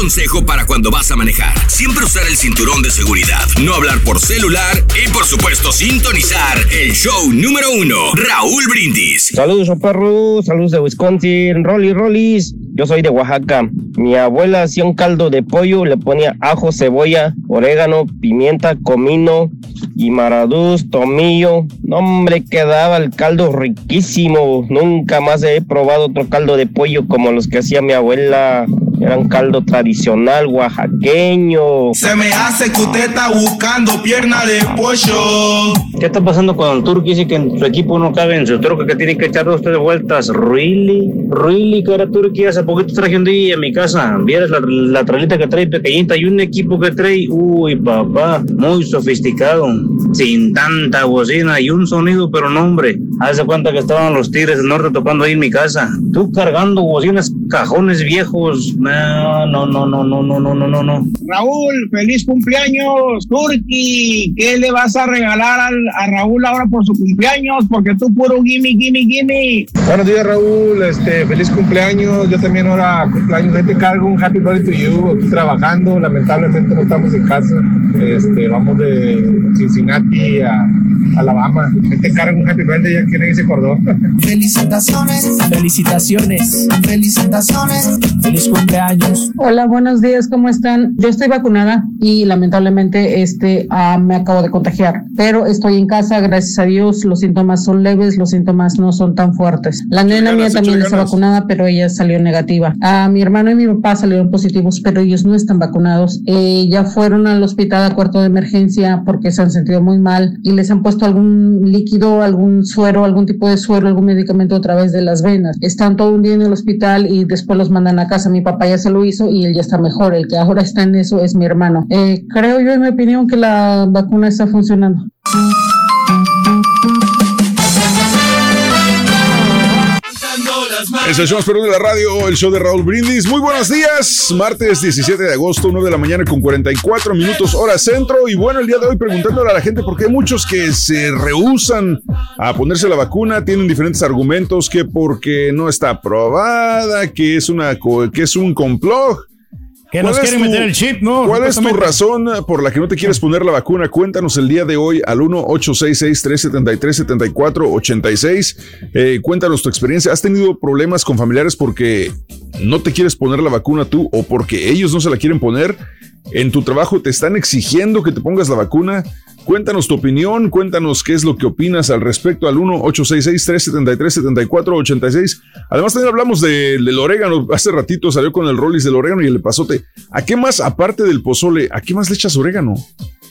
Consejo para cuando vas a manejar. Siempre usar el cinturón de seguridad, no hablar por celular y por supuesto sintonizar el show número uno, Raúl Brindis. Saludos, perro. Saludos de Wisconsin. Rolly, Rollis. Yo soy de Oaxaca. Mi abuela hacía un caldo de pollo, le ponía ajo, cebolla, orégano, pimienta, comino y maraduz, tomillo. No, hombre, quedaba el caldo riquísimo. Nunca más he probado otro caldo de pollo como los que hacía mi abuela. Era un caldo tradicional oaxaqueño. Se me hace que usted está buscando pierna de pollo. ¿Qué está pasando con el Turqui? Dice que en su equipo no cabe en su troca, que tiene que echar dos tres vueltas. ¿Really? ¿Really, cara Turqui? Hace poquito traje un día en mi casa. Vieras la, la trailita que trae pequeñita y un equipo que trae, uy, papá, muy sofisticado. Sin tanta bocina y un sonido, pero no, hombre. Hace cuenta que estaban los tigres del norte tocando ahí en mi casa. Tú cargando bocinas, cajones viejos. No, no, no, no, no, no, no, no, no, no. Raúl, feliz cumpleaños, Turki. ¿Qué le vas a regalar al- a Raúl ahora por su cumpleaños? Porque tú puro gimme, gimme, gimme. Buenos días, Raúl. Este, feliz cumpleaños. Yo también ahora cumpleaños. Ahí te cargo un happy birthday to you. Aquí trabajando. Lamentablemente no estamos en casa. Este, vamos de Cincinnati a Alabama. Ahí te cargo un happy birthday. Ya quieren ese cordón. Felicitaciones, felicitaciones, felicitaciones, feliz cumpleaños. Hola, buenos días, ¿cómo están? Yo estoy vacunada y lamentablemente este ah, me acabo de contagiar, pero estoy en casa, gracias a Dios, los síntomas son leves, los síntomas no son tan fuertes. La nena mía ganas, también échale está vacunada, pero ella salió negativa. Ah, mi hermano y mi papá salieron positivos, pero ellos no están vacunados. Eh, ya fueron al hospital a cuarto de emergencia porque se han sentido muy mal y les han puesto algún líquido, algún suero, algún tipo de suero, algún medicamento a través de las venas. Están todo un día en el hospital y después los mandan a casa. Mi papá ya se lo hizo y él ya está mejor. El que ahora está en eso es mi hermano. Eh, creo yo, en mi opinión, que la vacuna está funcionando. Es el show de la radio, el show de Raúl Brindis. Muy buenos días, martes 17 de agosto, 9 de la mañana con 44 minutos hora centro. Y bueno, el día de hoy preguntándole a la gente, porque hay muchos que se rehusan a ponerse la vacuna, tienen diferentes argumentos, que porque no está aprobada, que es, una, que es un complot. Que nos ¿Cuál es quieren tu- meter el chip, ¿no? ¿Cuál es tu razón por la que no te quieres poner la vacuna? Cuéntanos el día de hoy al 1-866-373-7486. Eh, cuéntanos tu experiencia. ¿Has tenido problemas con familiares porque no te quieres poner la vacuna tú o porque ellos no se la quieren poner? ¿En tu trabajo te están exigiendo que te pongas la vacuna? Cuéntanos tu opinión, cuéntanos qué es lo que opinas al respecto al 1-866-373-7486. Además, también hablamos de- del orégano. Hace ratito salió con el rolis del orégano y el pasote. ¿A qué más, aparte del pozole, a qué más le echas orégano?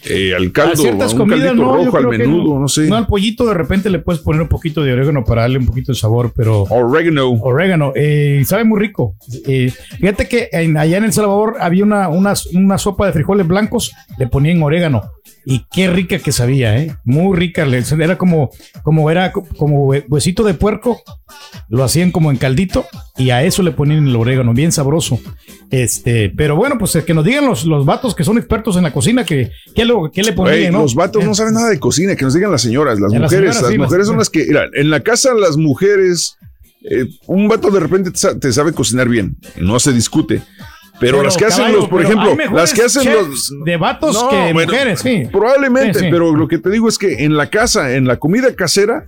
Eh, al A caldo, ciertas a un comidas, caldito no, yo rojo, al menudo, no, sé. No, al pollito de repente le puedes poner un poquito de orégano para darle un poquito de sabor, pero... Orégano. Orégano, eh, sabe muy rico. Eh, fíjate que en- allá en El Salvador había una, una, una sopa de frijoles blancos, le ponían orégano. Y qué rica que sabía, ¿eh? Muy rica. le- Era como, como era co- como hue- huesito de puerco, lo hacían como en caldito y a eso le ponían el orégano, bien sabroso. Este, pero bueno, pues eh, que nos digan los, los vatos que son expertos en la cocina que lo, qué le ponían, ¿no? Los vatos no saben nada de cocina, que nos digan las señoras. Las mujeres, señoras, las sí, mujeres las- son las que, mira, en la casa las mujeres eh, un vato de repente te sabe cocinar bien, no se discute. Pero, las que hacen los, por ejemplo, las que hacen los de vatos No, que bueno, mujeres, sí. Probablemente, Sí, sí. pero lo que te digo es que en la casa, en la comida casera,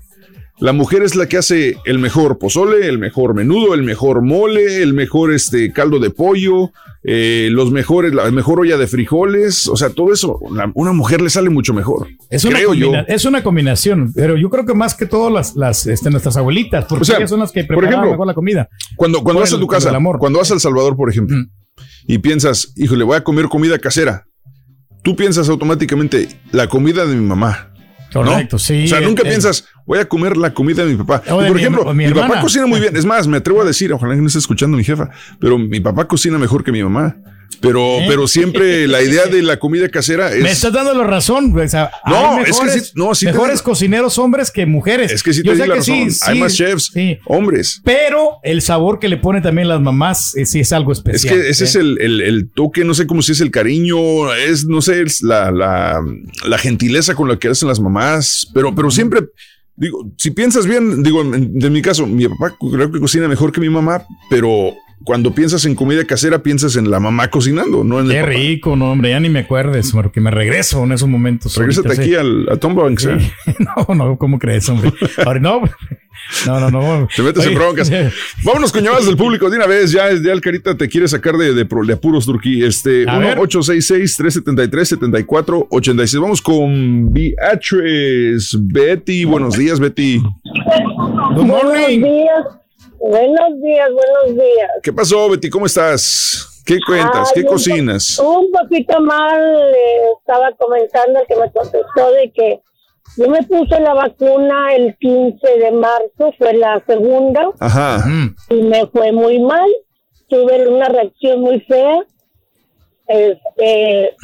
la mujer es la que hace el mejor pozole, el mejor menudo, el mejor mole, el mejor este caldo de pollo, eh, los mejores, la mejor olla de frijoles, o sea, todo eso, la- una mujer le sale mucho mejor. Es una, creo yo. es una combinación, pero yo creo que más que todo las, las este, nuestras abuelitas, porque O sea, ellas son las que mejor la comida. Cuando, cuando vas a tu el casa, amor. cuando vas a El Salvador, por ejemplo, y piensas, híjole, voy a comer comida casera, tú piensas automáticamente la comida de mi mamá. ¿no? Correcto, sí, O sea, nunca piensas, voy a comer la comida de mi papá. De por mi- ejemplo, mi mi, papá cocina muy bien. Es más, me atrevo a decir, ojalá que no esté escuchando mi jefa, pero mi papá cocina mejor que mi mamá. Pero, ¿Eh? pero siempre la idea de la comida casera es. Me estás dando la razón. O sea, No, es que sí- no, sí mejores cocineros hombres que mujeres. Es que sí te Yo sé la que razón. sí, Hay más chefs, hombres. Pero el sabor que le ponen también las mamás eh, sí es algo Es especial. que ese ¿eh? es el, el- el toque, no sé cómo si es el cariño, es, no sé, es la, la, la gentileza con la que hacen las mamás, pero, pero siempre, digo, si piensas bien, digo, en, mi caso, mi papá creo que cocina mejor que mi mamá, pero cuando piensas en comida casera, piensas en la mamá cocinando, no en el Qué papá. rico, no, hombre, ya ni me acuerdes, porque me regreso en esos momentos. Regrésate ahorita, aquí sí. al, a Tombo, aunque sea. No, no, ¿cómo crees, hombre? Ahora, no, no, no, no. Te metes en broncas. Vámonos con llamadas del público de una vez. Ya, ya el Carita te quiere sacar de, de, pro- de apuros, Turquí. Este, A ver. 1-866-373-7486. Vamos con Beatriz. Betty, buenos días, Betty. Buenos días, buenos días, buenos días. ¿Qué pasó, Betty? ¿Cómo estás? ¿Qué cuentas? Ay, ¿Qué un po- cocinas? Un poquito mal, eh, estaba comentando el que me contestó de que yo me puse la vacuna el 15 de marzo, fue la segunda, Ajá. y me fue muy mal. Tuve una reacción muy fea. Este,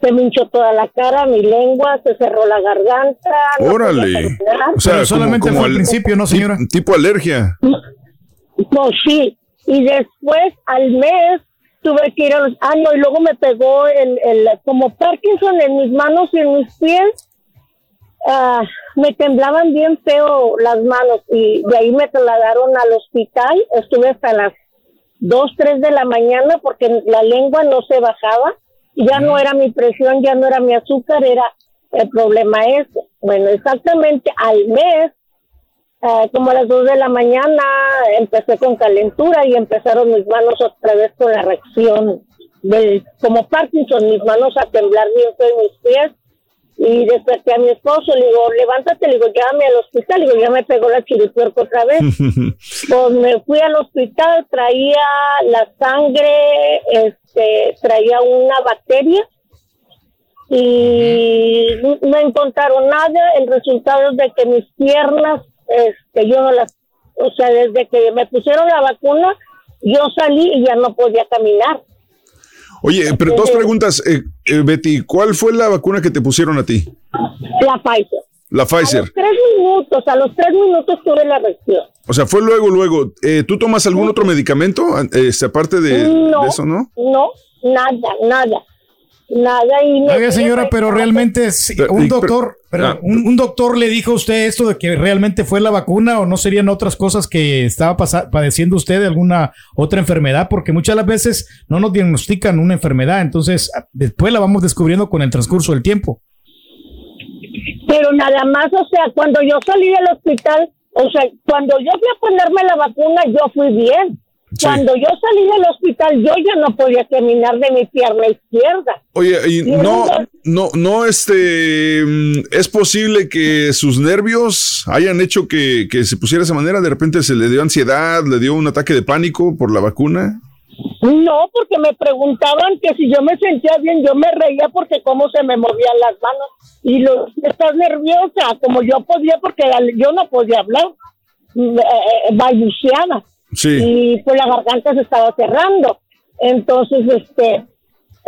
se me hinchó toda la cara, mi lengua, se cerró la garganta. Órale. O sea, Pero solamente fue al principio, ¿no, señora? ti- Tipo alergia. Pues sí, y después al mes tuve que ir a los... Ah, no, y luego me pegó el, el como Parkinson en mis manos y en mis pies. Ah, me temblaban bien feo las manos y de ahí me trasladaron al hospital. Estuve hasta las 2, 3 de la mañana porque la lengua no se bajaba. Ya no era mi presión, ya no era mi azúcar, era el problema ese. Bueno, exactamente al mes Ah, como a las 2 de la mañana empecé con calentura y empezaron mis manos otra vez con la reacción del como Parkinson, mis manos a temblar bien en mis pies y desperté a mi esposo, le digo, levántate, le digo, llévame al hospital, le digo, ya me pegó la chiripiorca otra vez. Pues me fui al hospital, traía la sangre, este, traía una bacteria y no encontraron nada. El resultado es de que mis piernas, este, yo no las, o sea, desde que me pusieron la vacuna, yo salí y ya no podía caminar. Oye, pero dos preguntas, eh, eh, Betty. ¿Cuál fue la vacuna que te pusieron a ti? La Pfizer. La A Pfizer. los tres minutos, a los tres minutos tuve la reacción. O sea, fue luego, luego. Eh, ¿Tú tomas algún otro medicamento? Este, aparte de, no, de eso, ¿no? No, nada, nada. Nada. Y me- Oiga, señora, pero realmente un doctor, pero ah. un, un doctor le dijo a usted esto de que realmente fue la vacuna o no serían otras cosas que estaba padeciendo usted de alguna otra enfermedad, porque muchas de las veces no nos diagnostican una enfermedad, entonces ah, después la vamos descubriendo con el transcurso del tiempo. Pero nada más, o sea, cuando yo salí del hospital, o sea, cuando yo fui a ponerme la vacuna, yo fui bien. Cuando yo salí del hospital, yo ya no podía caminar de mi pierna izquierda. Oye, y no, no, no, este, mm, es posible que sus nervios hayan hecho que, que se pusiera de esa manera. De repente se le dio ansiedad, le dio un ataque de pánico por la vacuna. No, porque me preguntaban que si yo me sentía bien, yo me reía porque cómo se me movían las manos. Y lo, estás nerviosa, como yo podía, porque yo no podía hablar, eh, eh, balbuceaba. Sí. Y pues la garganta se estaba cerrando. Entonces, este,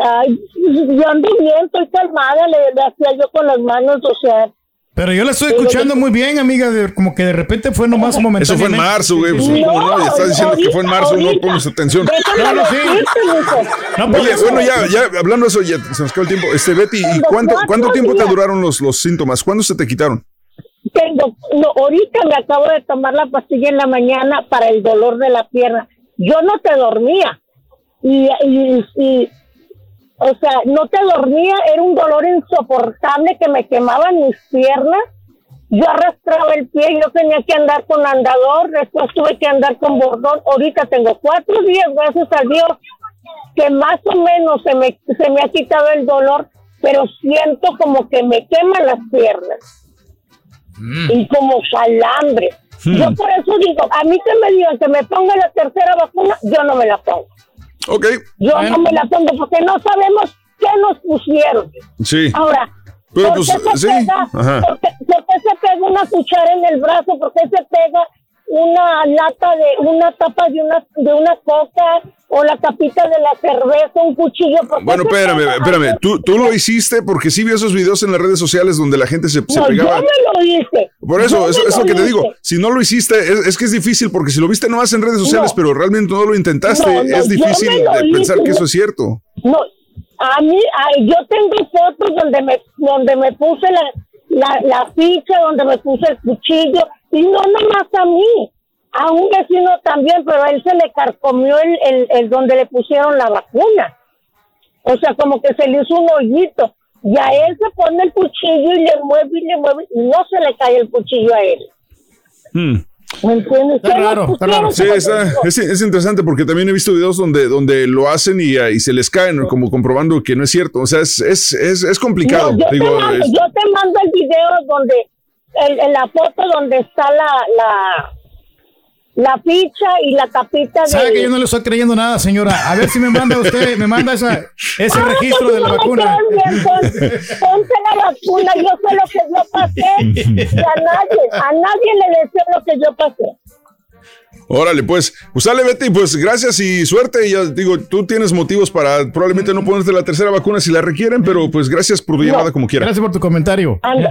ay, yo ando bien, estoy calmada, le, le hacía yo con las manos, o sea, Pero yo la estoy escuchando muy bien, amiga, de- como que de repente fue nomás un momento. Eso fue en marzo, güey. Pues, ¿cómo no? Ya estás diciendo que fue en marzo, no pongas atención. No, no, sí. No, por Oye, bueno, ya, ya hablando de eso, ya se nos acaba el tiempo. Este, Betty, ¿y cuánto, cuánto tiempo te duraron los, los síntomas? ¿Cuándo se te quitaron? No, ahorita me acabo de tomar la pastilla en la mañana para el dolor de la pierna. Yo no te dormía. Y, y, y, o sea, no te dormía, era un dolor insoportable que me quemaba en mis piernas. Yo arrastraba el pie, yo tenía que andar con andador, después tuve que andar con bordón. Ahorita tengo cuatro días, gracias a Dios, que más o menos se me, se me ha quitado el dolor, pero siento como que me queman las piernas y como calambre. Hmm. Yo por eso digo, a mí que me digan que me ponga la tercera vacuna, yo no me la pongo. Ok. Yo no me la pongo porque no sabemos qué nos pusieron. Sí. Ahora, Pero ¿por, pues, qué se sí, pega, por, qué, por qué se pega una cuchara en el brazo? ¿Por qué se pega una lata de, una tapa de una, de una coca o la tapita de la cerveza, un cuchillo? ¿Por qué Bueno, espérame, espérame. ¿Tú, tú lo hiciste porque sí vi esos videos en las redes sociales donde la gente se, se No, yo pegaba. me lo hice. Por eso, Yo eso es lo que te digo. Si no lo hiciste, es, es que es difícil porque si lo viste nomás en redes sociales, No. pero realmente no lo intentaste, No, no, es yo difícil de pensar que eso yo- es cierto. No, a mí, a- yo tengo fotos donde me, donde me puse la, la, la ficha, donde me puse el cuchillo, y no nomás a mí, a un vecino también, pero a él se le carcomió el, el, el donde le pusieron la vacuna. O sea, como que se le hizo un hoyito. Y a él se pone el cuchillo y le mueve y le mueve, y no se le cae el cuchillo a él. ¿Me entiendes? Está ¿Qué raro, está raro. Sí, está- es, es interesante porque también he visto videos donde, donde lo hacen y, y se les caen, como comprobando que no es cierto. O sea, es, es, es, es complicado. No, yo, Digo, te mando, es- yo te mando el video donde, el, en la foto donde está la, la, la ficha y la tapita de... ¿Sabe que yo no le estoy creyendo nada, señora? A ver si me manda usted, me manda esa, ese Ah, registro pues de la no me vacuna. bien, pon- Ponte la vacuna, yo sé lo que yo pasé y a nadie, a nadie le deseo lo que yo pasé. Órale, pues, pues sale Betty, pues gracias y suerte. Y ya digo, tú tienes motivos para probablemente no ponerte la tercera vacuna si la requieren, pero pues gracias por tu llamada como quiera. Gracias por tu comentario. Anda.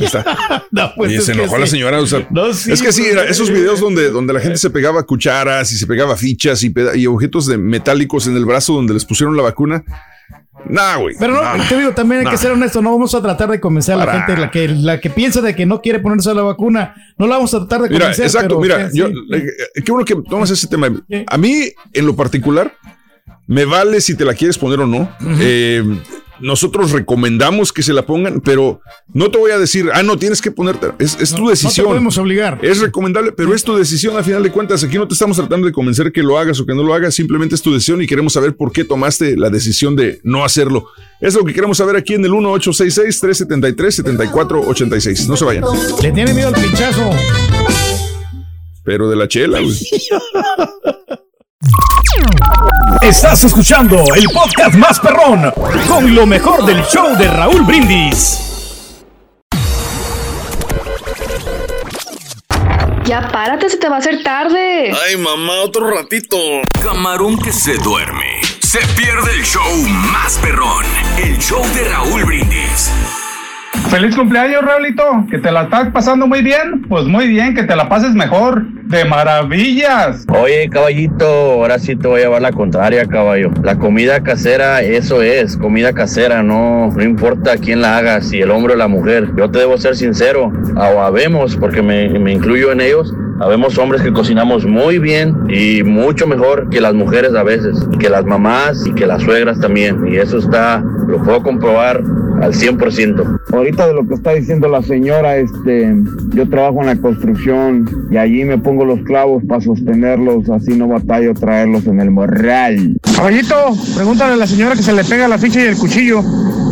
Está. No, pues y es se que enojó la sí. señora. o sea, No, sí, es que sí, pues, era esos videos donde, donde la gente se pegaba cucharas y se pegaba fichas y, objetos de metálicos en el brazo donde les pusieron la vacuna. Nah, güey. Pero no, nah. te digo, también hay Nah. que ser honesto, no vamos a tratar de convencer a la Para. gente, la que, la que piensa de que no quiere ponerse la vacuna, no la vamos a tratar de Mira, convencer. exacto, pero mira, sí, yo, sí. eh, eh, qué bueno que tomas ese tema. A mí, en lo particular, me vale si te la quieres poner o no. Eh, nosotros recomendamos que se la pongan, pero no te voy a decir, ah, no, tienes que ponerte. Es, es tu decisión. No te podemos obligar. Es recomendable, pero es tu decisión a final de cuentas. Aquí no te estamos tratando de convencer que lo hagas o que no lo hagas, simplemente es tu decisión y queremos saber por qué tomaste la decisión de no hacerlo. Es lo que queremos saber aquí en el 1866-373-7486. No se vayan. Le tiene miedo al pinchazo. Pero de la chela, güey. Estás escuchando el podcast más perrón con lo mejor del show de Raúl Brindis. Ya párate, se te va a hacer tarde. Ay, mamá, otro ratito. Camarón que se duerme. Se pierde el show más perrón. El show de Raúl Brindis. Feliz cumpleaños, Raulito. Que te la estás pasando muy bien. Pues muy bien, que te la pases mejor. De maravillas. Oye, caballito, ahora sí te voy a llevar la contraria, caballo. La comida casera, eso es, comida casera, no, no importa quién la haga, si el hombre o la mujer. Yo te debo ser sincero, o habemos, porque me, me incluyo en ellos, habemos hombres que cocinamos muy bien y mucho mejor que las mujeres a veces, y que las mamás y que las suegras también. Y eso está, lo puedo comprobar al 100%. Ahorita de lo que está diciendo la señora, este, yo trabajo en la construcción y allí me pongo los clavos para sostenerlos, así no batallo traerlos en el morral. Caballito, pregúntale a la señora que se le pega la ficha y el cuchillo.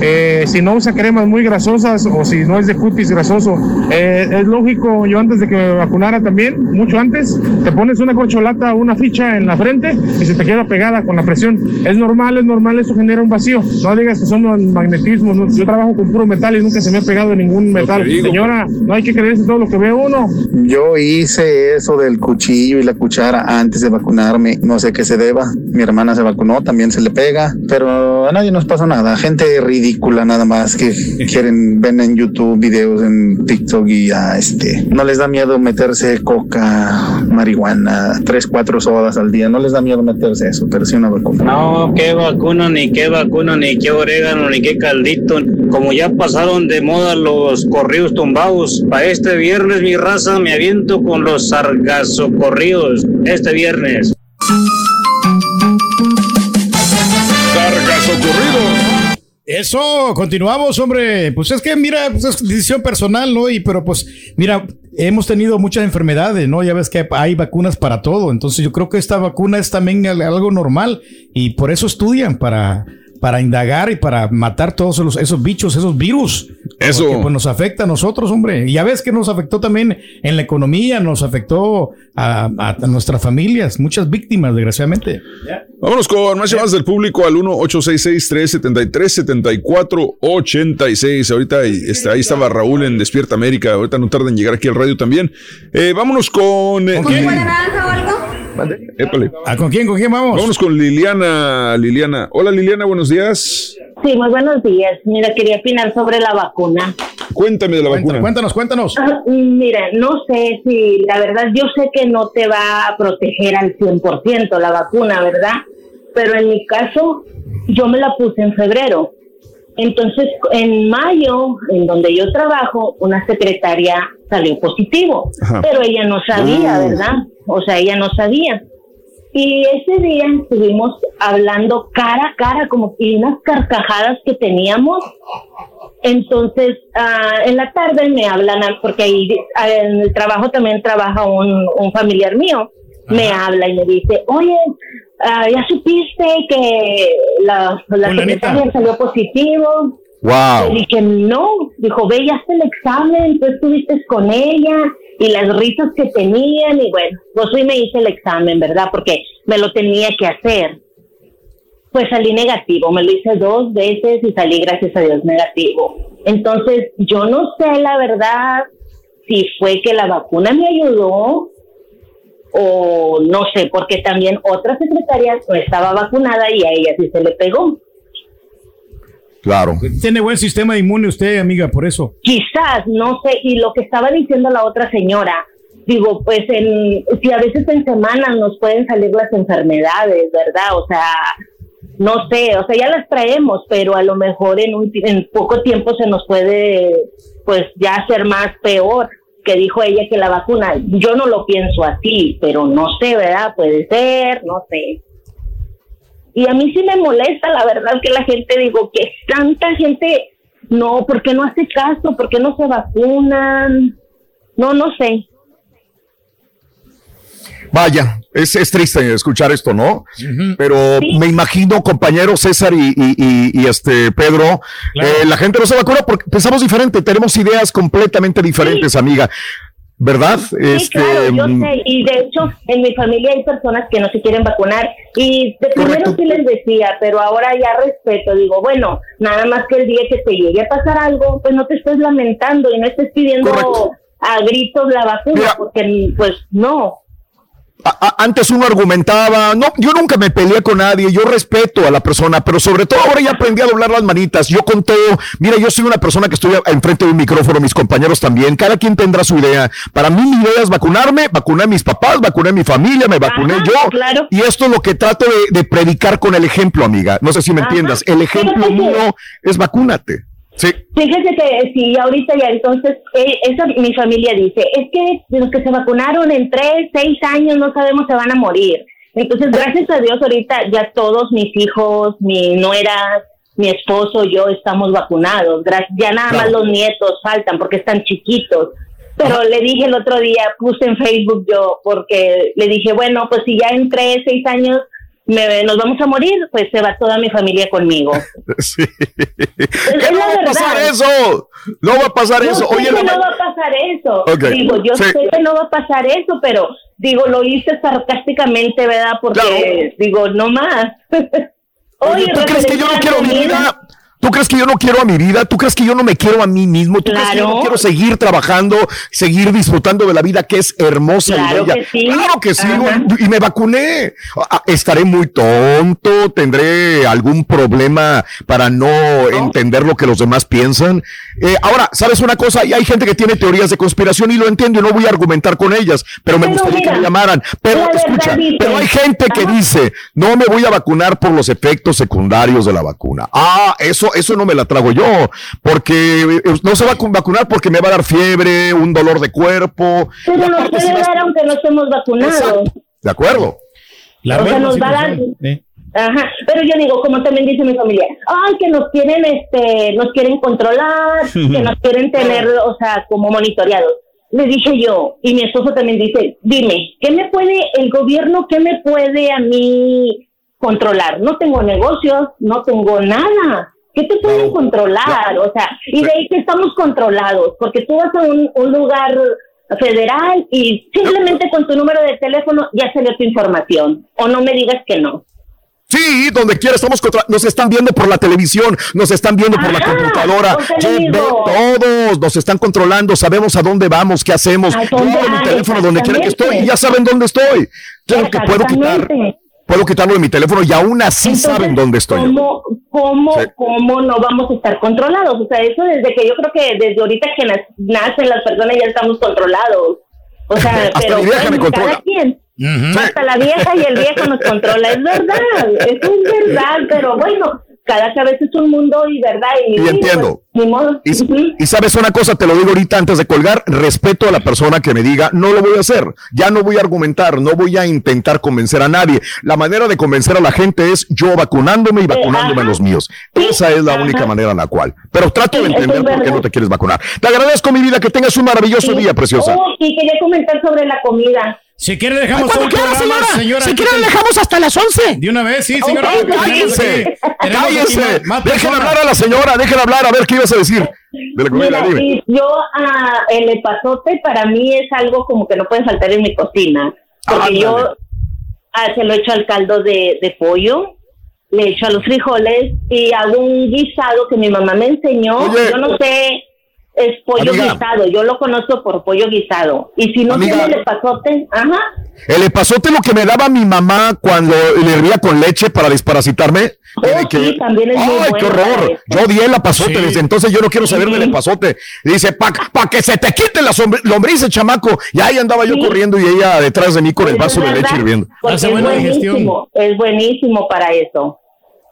eh, si no usa cremas muy grasosas o si no es de cutis grasoso. Eh, es lógico, yo antes de que me vacunara también, mucho antes, te pones una corcholata o una ficha en la frente y se te queda pegada con la presión. Es normal, es normal, eso genera un vacío. No digas que son magnetismos. ¿no? Yo trabajo con puro metal y nunca se me ha pegado ningún metal. digo. Señora, no hay que creerse todo lo que ve uno. Yo hice eso del cuchillo y la cuchara antes de vacunarme, no sé qué se deba. Mi hermana se vacunó, también se le pega, pero a nadie nos pasó nada. Gente ridícula nada más que quieren, ven en YouTube videos en TikTok y ya este, no les da miedo meterse coca, marihuana, tres, cuatro sodas al día, no les da miedo meterse eso, pero sí una vacuna. No, qué vacuna, ni qué vacuna, ni qué orégano, ni qué caldito. Como ya pasaron de moda los corridos tumbados, para este viernes mi raza me aviento con los sargazo corridos. Este viernes. Eso, continuamos, hombre. Pues es que, mira, pues es decisión personal, ¿no? Y pero pues, mira, hemos tenido muchas enfermedades, ¿no? Ya ves que hay vacunas para todo. Entonces yo creo que esta vacuna es también al- algo normal y por eso estudian, para, para indagar y para matar todos los- esos bichos, esos virus. Eso. Porque, pues nos afecta a nosotros, hombre. Y ya ves que nos afectó también en la economía, nos afectó a, a- a nuestras familias, muchas víctimas, desgraciadamente. Vámonos con más llamadas del público al 1-866-373-7486. Ahorita este, ahí estaba Raúl en Despierta América. Ahorita no tarda en llegar aquí al radio también. Eh, vámonos con. eh, Épale. ¿A con quién? ¿Con quién vamos? Vámonos con Liliana. Liliana. Hola Liliana, buenos días. Sí, muy buenos días. Mira, quería opinar sobre la vacuna. Cuéntame de la vacuna. Cuéntanos, cuéntanos. Ah, Mira, no sé si, la verdad, yo sé que no te va a proteger al 100% la vacuna, ¿verdad? Pero en mi caso, yo me la puse en febrero. Entonces, en mayo, en donde yo trabajo, una secretaria salió positivo, Ajá. pero ella no sabía, Mm. ¿verdad? O sea, ella no sabía. Y ese día estuvimos hablando cara a cara, como y unas carcajadas que teníamos. Entonces, ah, en la tarde me hablan, ah, porque ahí ah, en el trabajo también trabaja un, un familiar mío, me habla y me dice, oye, ah, ¿ya supiste que la, la secretaria salió positivo? Wow. Le dije, no, dijo, ve, ya el examen, tú estuviste con ella y las risas que tenían y bueno, pues fui y me hice el examen, ¿verdad? Porque me lo tenía que hacer. Pues salí negativo, me lo hice dos veces y salí, gracias a Dios, negativo. Entonces, yo no sé la verdad si fue que la vacuna me ayudó o no sé, porque también otra secretaria no estaba vacunada y a ella sí se le pegó. Claro. Tiene buen sistema inmune usted, amiga, por eso. Quizás, no sé, y lo que estaba diciendo la otra señora, digo, pues en, si a veces en semanas nos pueden salir las enfermedades, ¿verdad? O sea, no sé, o sea, ya las traemos, pero a lo mejor en, un, ti- en poco tiempo se nos puede, pues ya hacer más peor, que dijo ella que la vacuna. Yo no lo pienso así, pero no sé, ¿verdad? Puede ser, no sé. Y a mí sí me molesta, la verdad, que la gente, digo, que tanta gente, no, ¿por qué no hace caso? ¿Por qué no se vacunan? No, no sé. Vaya, es, es triste escuchar esto, ¿no? Pero me imagino, compañeros César y, y- y- y, este Pedro, eh, la gente no se vacuna porque pensamos diferente, tenemos ideas completamente diferentes, amiga. ¿Verdad? Sí, Este, claro, yo mm, sé. Y de hecho, en mi familia hay personas que no se quieren vacunar. Y de primero sí les decía, pero ahora ya respeto. Digo, bueno, nada más que el día que te llegue a pasar algo, pues no te estés lamentando y no estés pidiendo a gritos la vacuna, porque pues no. A- a- antes uno argumentaba, no, yo nunca me peleé con nadie, yo respeto a la persona, pero sobre todo ahora ya aprendí a doblar las manitas. Yo con todo, mira, yo soy una persona que estoy enfrente de un micrófono, mis compañeros también, cada quien tendrá su idea. Para mí mi idea es vacunarme, vacuné a mis papás, vacuné a mi familia, me vacuné Ajá, yo. claro. Y esto es lo que trato de, de predicar con el ejemplo, amiga. No sé si me Ajá. entiendas. El ejemplo mío es vacúnate. Sí. Fíjese que si ahorita ya entonces, eh, esa mi familia dice, es que los que se vacunaron en tres, seis años no sabemos se van a morir. Entonces, gracias a Dios ahorita ya todos mis hijos, mi nuera, mi esposo, yo estamos vacunados. Gra- Ya nada más los nietos faltan porque están chiquitos. Pero le dije el otro día, puse en Facebook yo, porque le dije, bueno, pues si ya en tres, seis años me, nos vamos a morir, pues se va toda mi familia conmigo. Sí. Es ¿Qué no va a pasar eso? No va a pasar Yo eso. sé Oye, que la no va a pasar eso. Digo, yo sí. sé que no va a pasar eso, pero digo, lo hice sarcásticamente, ¿verdad? Porque digo, no más. Oye, ¿tú crees que yo no quiero mi vida? ¿Tú crees que yo no quiero a mi vida? ¿Tú crees que yo no me quiero a mí mismo? ¿Tú crees que yo no quiero seguir trabajando, seguir disfrutando de la vida que es hermosa Claro y bella? que sí. Claro que sí, y me vacuné. Ah, Estaré muy tonto, tendré algún problema para no, entender lo que los demás piensan. Eh, ahora, ¿sabes una cosa? Y hay gente que tiene teorías de conspiración y lo entiendo y no voy a argumentar con ellas, pero me Pero gustaría que me llamaran. Pero escucha, dice- pero hay gente que Ajá. dice, no me voy a vacunar por los efectos secundarios de la vacuna. Ah, eso, eso no me la trago yo, porque eh, no se va a vacu- vacunar porque me va a dar fiebre, un dolor de cuerpo. Pero nos si puede vas- dar aunque no estemos vacunados. Exacto, De acuerdo. La o sea, nos va a dar. Sí. Ajá, pero yo digo, como también dice mi familia, ay, que nos quieren, este, nos quieren controlar, que nos quieren tener, o sea, como monitoreados. Le dije yo, y mi esposo también dice, dime, ¿qué me puede el gobierno, qué me puede a mí controlar? No tengo negocios, no tengo nada. ¿Qué te pueden controlar? O sea, y de ahí que estamos controlados, porque tú vas a un, un lugar federal y simplemente con tu número de teléfono ya salió tu información. O no me digas que no. Sí, donde quiera estamos contra, nos están viendo por la televisión, nos están viendo por la Ajá, computadora, todos nos están controlando, sabemos a dónde vamos, qué hacemos. ¿A Yo mi teléfono donde quiera que estoy y ya saben dónde estoy. Claro que puedo quitar, puedo quitarlo de mi teléfono y aún así Entonces, saben dónde estoy. ¿Cómo, cómo, Sí. cómo no vamos a estar controlados? O sea, eso desde que yo creo que desde ahorita que nacen las personas ya estamos controlados. O sea, Hasta pero vieja bueno, cada quien. Hasta la vieja y el viejo nos controla, es verdad, eso es verdad, pero bueno, cada cabeza es un mundo y verdad. Y, Y entiendo. pues, ni modo. Y, y sabes una cosa, te lo digo ahorita antes de colgar, respeto a la persona que me diga, no lo voy a hacer, ya no voy a argumentar, no voy a intentar convencer a nadie. La manera de convencer a la gente es yo vacunándome y vacunándome a los míos. Esa es la única manera en la cual. Pero trato de Sí, entender es por qué no te quieres vacunar. Te agradezco mi vida, que tengas un maravilloso Sí. día, preciosa. Oh, y quería comentar sobre la comida. Si quiere dejamos Ay, todo el cuando quiera, programa, señora. señora. Si aquí quiere, ten- dejamos hasta las 11. De una vez, sí, señora. Ok, porque tenemos Cállense, cállense. Déjenle hablar a la señora, déjenle hablar, a ver qué ibas a decir. De la comida, Mira, y yo, ah, el epazote para mí es algo como que no puede faltar en mi cocina. Porque yo ah, se lo echo al caldo de, de pollo, le echo a los frijoles y hago un guisado que mi mamá me enseñó. Oye. yo no sé, es pollo Amiga. guisado, yo lo conozco por pollo guisado. Y si no Amiga. tiene el epazote, ajá. El epazote lo que me daba mi mamá cuando le hervía con leche para desparasitarme. Oh, de que- sí, también es muy ¡Ay, qué bueno para horror! Yo odié el epazote, Sí. desde entonces yo no quiero saber Sí. del epazote. Dice, pa, pa que se te quite la sombri- lombriz, chamaco. Y ahí andaba yo Sí. corriendo y ella detrás de mí con el Eso vaso de leche hirviendo. Hace es buena digestión. es buenísimo para eso.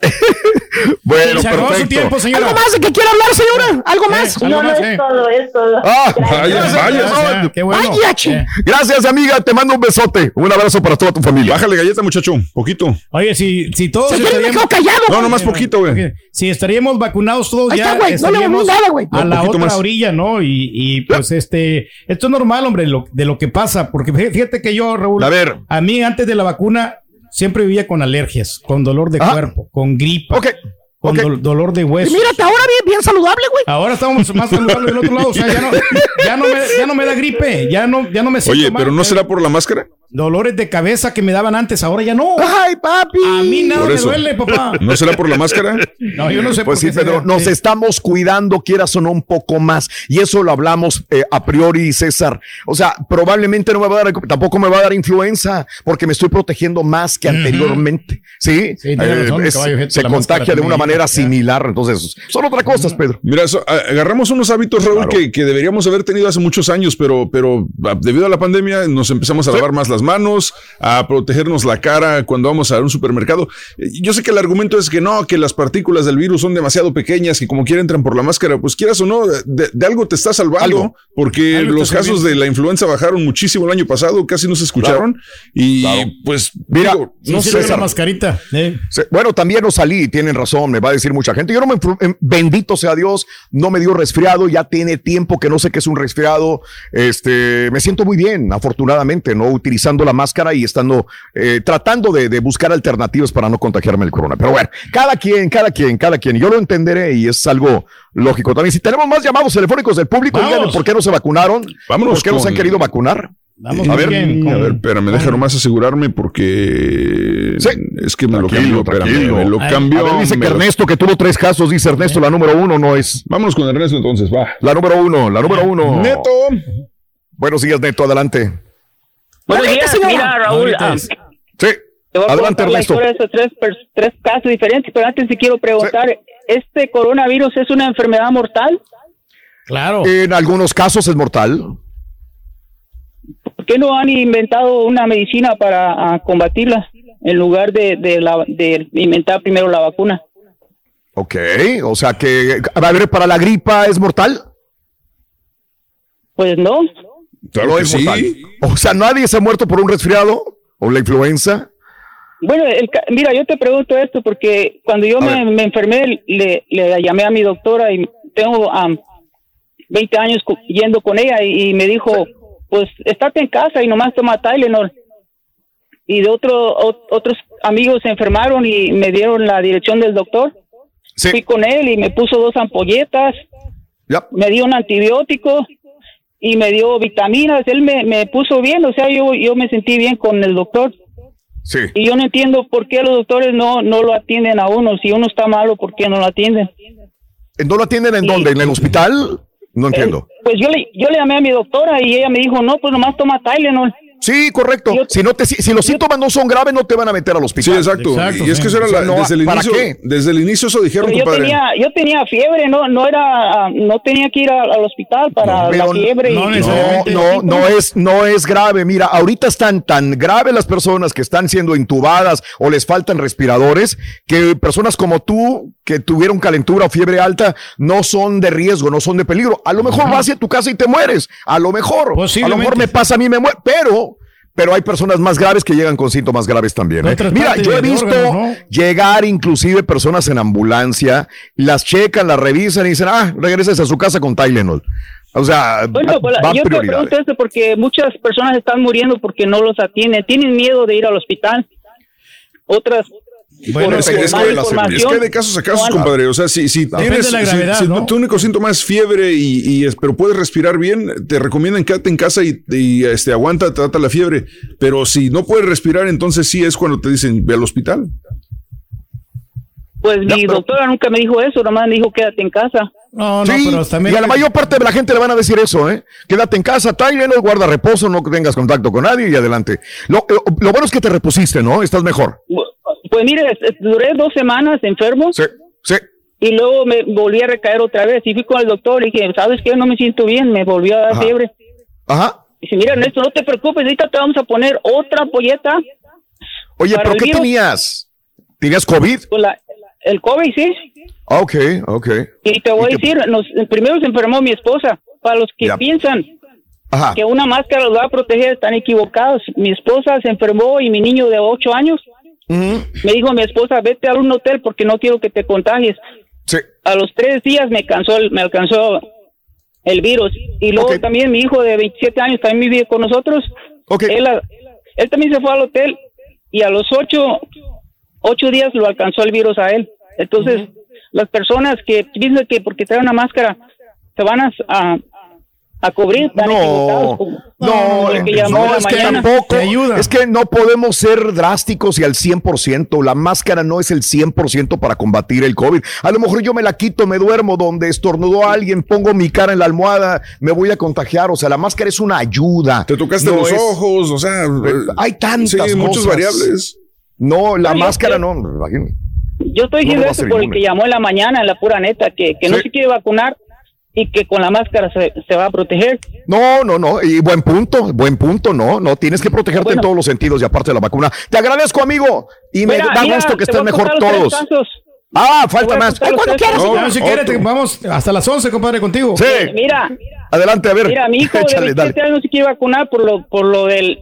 Bueno, Se acabó su perfecto. tiempo, señora. ¿Algo más de que quiera hablar, señora? ¿Algo más? Algo No, no más, es eh. todo, es todo. Ah, Gracias. Vaya, vaya. gracias. Qué bueno. Vaya. Eh. Gracias, amiga. Te mando un besote. Un abrazo para toda tu familia. Bájale galleta, muchacho. Poquito. Oye, si, si todos Se quiere estaríamos- callado. No, nomás poquito, güey. Si estaríamos vacunados todos Ahí ya está, güey, no le estaríamos vamos nada, güey. a la otra más. orilla, ¿no? Y, y, pues este, esto es normal, hombre, lo- de lo que pasa, porque fí- fíjate que yo, Raúl, A ver. a mí antes de la vacuna siempre vivía con alergias, con dolor de Ah. cuerpo, con gripa. Con ok. dol- dolor de hueso. Mírate ahora bien, bien saludable, güey. Ahora estamos más saludables del otro lado, o sea, ya no, ya no, me, ya no me da gripe, ya no, ya no me siento Oye, mal, pero ¿no eh. será por la máscara? Dolores de cabeza que me daban antes, ahora ya no. Ay, papi. A mí nada me duele, papá. ¿No será por la máscara? No, yo no sé Pues por sí, qué Pedro, será. nos Sí. estamos cuidando, quieras o no, un poco más. Y eso lo hablamos eh, a priori, César. O sea, probablemente no me va a dar, tampoco me va a dar influenza, porque me estoy protegiendo más que anteriormente. Sí, Sí, tiene Eh, razón, es- caballo, gente, se contagia de también una ayuda, manera similar. Entonces, son otras cosas, Pedro. Mira, eso, a- agarramos unos hábitos, Raúl, Claro. que, que deberíamos haber tenido hace muchos años, pero, pero debido a la pandemia nos empezamos a lavar más las manos, a protegernos la cara cuando vamos a un supermercado. Yo sé que el argumento es que no, que las partículas del virus son demasiado pequeñas, que como quiera entran por la máscara, pues quieras o no, de, de algo te está salvando, Algo. porque Algo los casos de la influenza bajaron muchísimo el año pasado, casi no se escucharon, y Claro. pues, Mira, digo, no sé, César. mascarita. eh. Bueno, también no salí, tienen razón, me va a decir mucha gente. Yo no me, em, bendito sea Dios, no me dio resfriado, ya tiene tiempo que no sé qué es un resfriado. Este, me siento muy bien, afortunadamente, no utilizando la máscara y estando eh, tratando de, de buscar alternativas para no contagiarme el corona. Pero bueno, cada quien, cada quien, cada quien. Yo lo entenderé y es algo lógico también. Si tenemos más llamados telefónicos del público, Vamos. díganme por qué no se vacunaron, Vámonos por qué no se han querido vacunar. Vamos a ver, bien, a ver, espérame, deja nomás asegurarme porque es que me lo cambió, espérame, tranquilo. me lo Ay, cambió. a ver, dice me que lo- Ernesto, que tuvo tres casos, dice Ernesto, la número uno no es. Vámonos con Ernesto entonces, va. La número uno, la número uno. Neto. Buenos días, Neto, adelante. Buenos días, mira, Raúl. ah, Sí, te voy a adelante, Ernesto. de tres, tres casos diferentes, pero antes te quiero preguntar, ¿este coronavirus es una enfermedad mortal? Claro. En algunos casos es mortal. ¿Por qué no han inventado una medicina para ah, combatirla en lugar de, de, la- de inventar primero la vacuna? Ok, o sea que, a ver, para la gripa es mortal. Pues no. no es mortal. O sea, nadie se ha muerto por un resfriado o la influenza. Bueno, el ca- mira, yo te pregunto esto porque cuando yo me, me enfermé, le, le llamé a mi doctora y tengo am, 20 años yendo con ella y, y me dijo, pues estate en casa y nomás toma Tylenol. Y de otro, o- otros amigos se enfermaron y me dieron la dirección del doctor. Fui con él y me puso dos ampolletas, me dio un antibiótico y me dio vitaminas. Él me, me puso bien, o sea, yo, yo me sentí bien con el doctor. Sí. Y yo no entiendo por qué los doctores no, no lo atienden a uno. Si uno está malo, ¿por qué no lo atienden? ¿No lo atienden en dónde? ¿En el hospital? No entiendo. Pues yo le, yo le llamé a mi doctora y ella me dijo, no, pues nomás toma Tylenol. Sí, correcto. si, no te, si, si los síntomas no son graves, no te van a meter al hospital. Sí, exacto. y es que eso era O sea, la- no, desde el ¿para inicio. qué? Desde el inicio eso dijeron, Pero yo compadre. tenía, yo tenía fiebre, no, no era, no tenía que ir a- al hospital para la fiebre. y- no, no, no es, no es grave. Mira, ahorita están tan graves las personas que están siendo intubadas o les faltan respiradores que personas como tú que tuvieron calentura o fiebre alta no son de riesgo, no son de peligro. A lo mejor vas a tu casa y te mueres. A lo mejor. A lo mejor me pasa a mí, me muero. Pero, pero hay personas más graves que llegan con síntomas graves también. ¿eh? Mira, yo he visto llegar inclusive personas en ambulancia, las checan, las revisan y dicen, ah, regreses a su casa con Tylenol. O sea, Bueno, pues, va yo te pregunto esto porque muchas personas están muriendo porque no los atienden, tienen miedo de ir al hospital. Otras Bueno, es que, es, que, es que hay de casos a casos, compadre. O sea, si, si tienes, la si- gravedad, si ¿no? tu único síntoma es fiebre y, y es- pero puedes respirar bien, te recomiendan quédate en casa y, y, este aguanta, trata la fiebre. Pero si no puedes respirar, entonces sí es cuando te dicen ve al hospital. Pues mi doctora nunca me dijo eso, nomás me dijo quédate en casa. No, Sí, y a la mayor parte de la gente le van a decir eso, ¿eh? Quédate en casa, Tylenol, guarda reposo, no tengas contacto con nadie y adelante. Lo, lo- lo bueno es que te repusiste, ¿no? Estás mejor. Pues mire, duré dos semanas enfermo. Sí, sí. Y luego me volví a recaer otra vez. Y fui con el doctor y dije, ¿sabes qué? No me siento bien. Me volvió a dar Ajá. fiebre. Ajá. Dice, mira, Ernesto, no te preocupes. Ahorita te vamos a poner otra polleta. Oye, ¿pero qué virus. tenías? ¿Tenías COVID? Con la, el COVID, sí. Ok, ok. Y te voy a decir, nos, primero se enfermó mi esposa. Para los que Ya. piensan Ajá. que una máscara los va a proteger, están equivocados. Mi esposa se enfermó y mi niño de 8 años me dijo mi esposa, vete a un hotel porque no quiero que te contagies. Sí. A los tres días me cansó, me alcanzó el virus. Y luego también mi hijo de 27 años también vive con nosotros. Él también se fue al hotel y a los ocho, ocho días lo alcanzó el virus a él. Entonces, las personas que piensan que porque traen una máscara se van a, a, a cubrir. No, el que eh, llamó en no, la es que mañana. tampoco, es que no podemos ser drásticos y al 100%, la máscara no es el 100% para combatir el COVID. A lo mejor yo me la quito, me duermo donde estornudó alguien, pongo mi cara en la almohada, me voy a contagiar, o sea, la máscara es una ayuda. Te tocaste No los es- ojos, o sea, hay tantas sí, muchas variables. No, la No, máscara yo- no, imagínate. Yo estoy No diciendo eso por el que llamó en la mañana, en la pura neta, que, que no se quiere vacunar y que con la máscara se, se va a proteger. No, no, no, y buen punto, buen punto, no, no, tienes que protegerte en todos los sentidos y aparte de la vacuna. Te agradezco, amigo, y me Mira, da mira, gusto que estén mejor todos. Ah, falta más. Ay, cuando quieras, señor. No, si quieres, te- vamos hasta las 11, compadre, contigo. Sí. Mira, Adelante, a ver. mira, mi hijo de Échale, 27 dale. años no se quiere vacunar por lo, por lo del...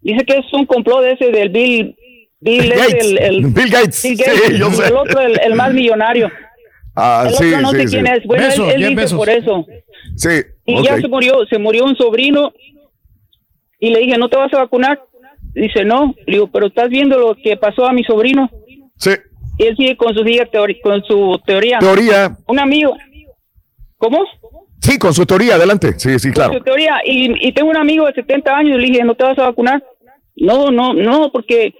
Dice que es un complot ese del Bill... Bill, Gates. el, el- Bill Gates. Bill Gates, Sí, yo y sé. el otro, el, el más millonario. Ah, el sí, otro no sí, sé sí. quién es. Bueno, él, él dice por eso. Sí. Y ya se murió, se murió un sobrino y le dije, ¿no te vas a vacunar? Dice, no. Le digo, pero estás viendo lo que pasó a mi sobrino. Sí. Y él sigue con su, con su teoría. Teoría. Un amigo. ¿Cómo? Sí, con su teoría, adelante. Sí, sí, claro. Su teoría. Y, y tengo un amigo de 70 años, le dije, ¿no te vas a vacunar? No, no, no, porque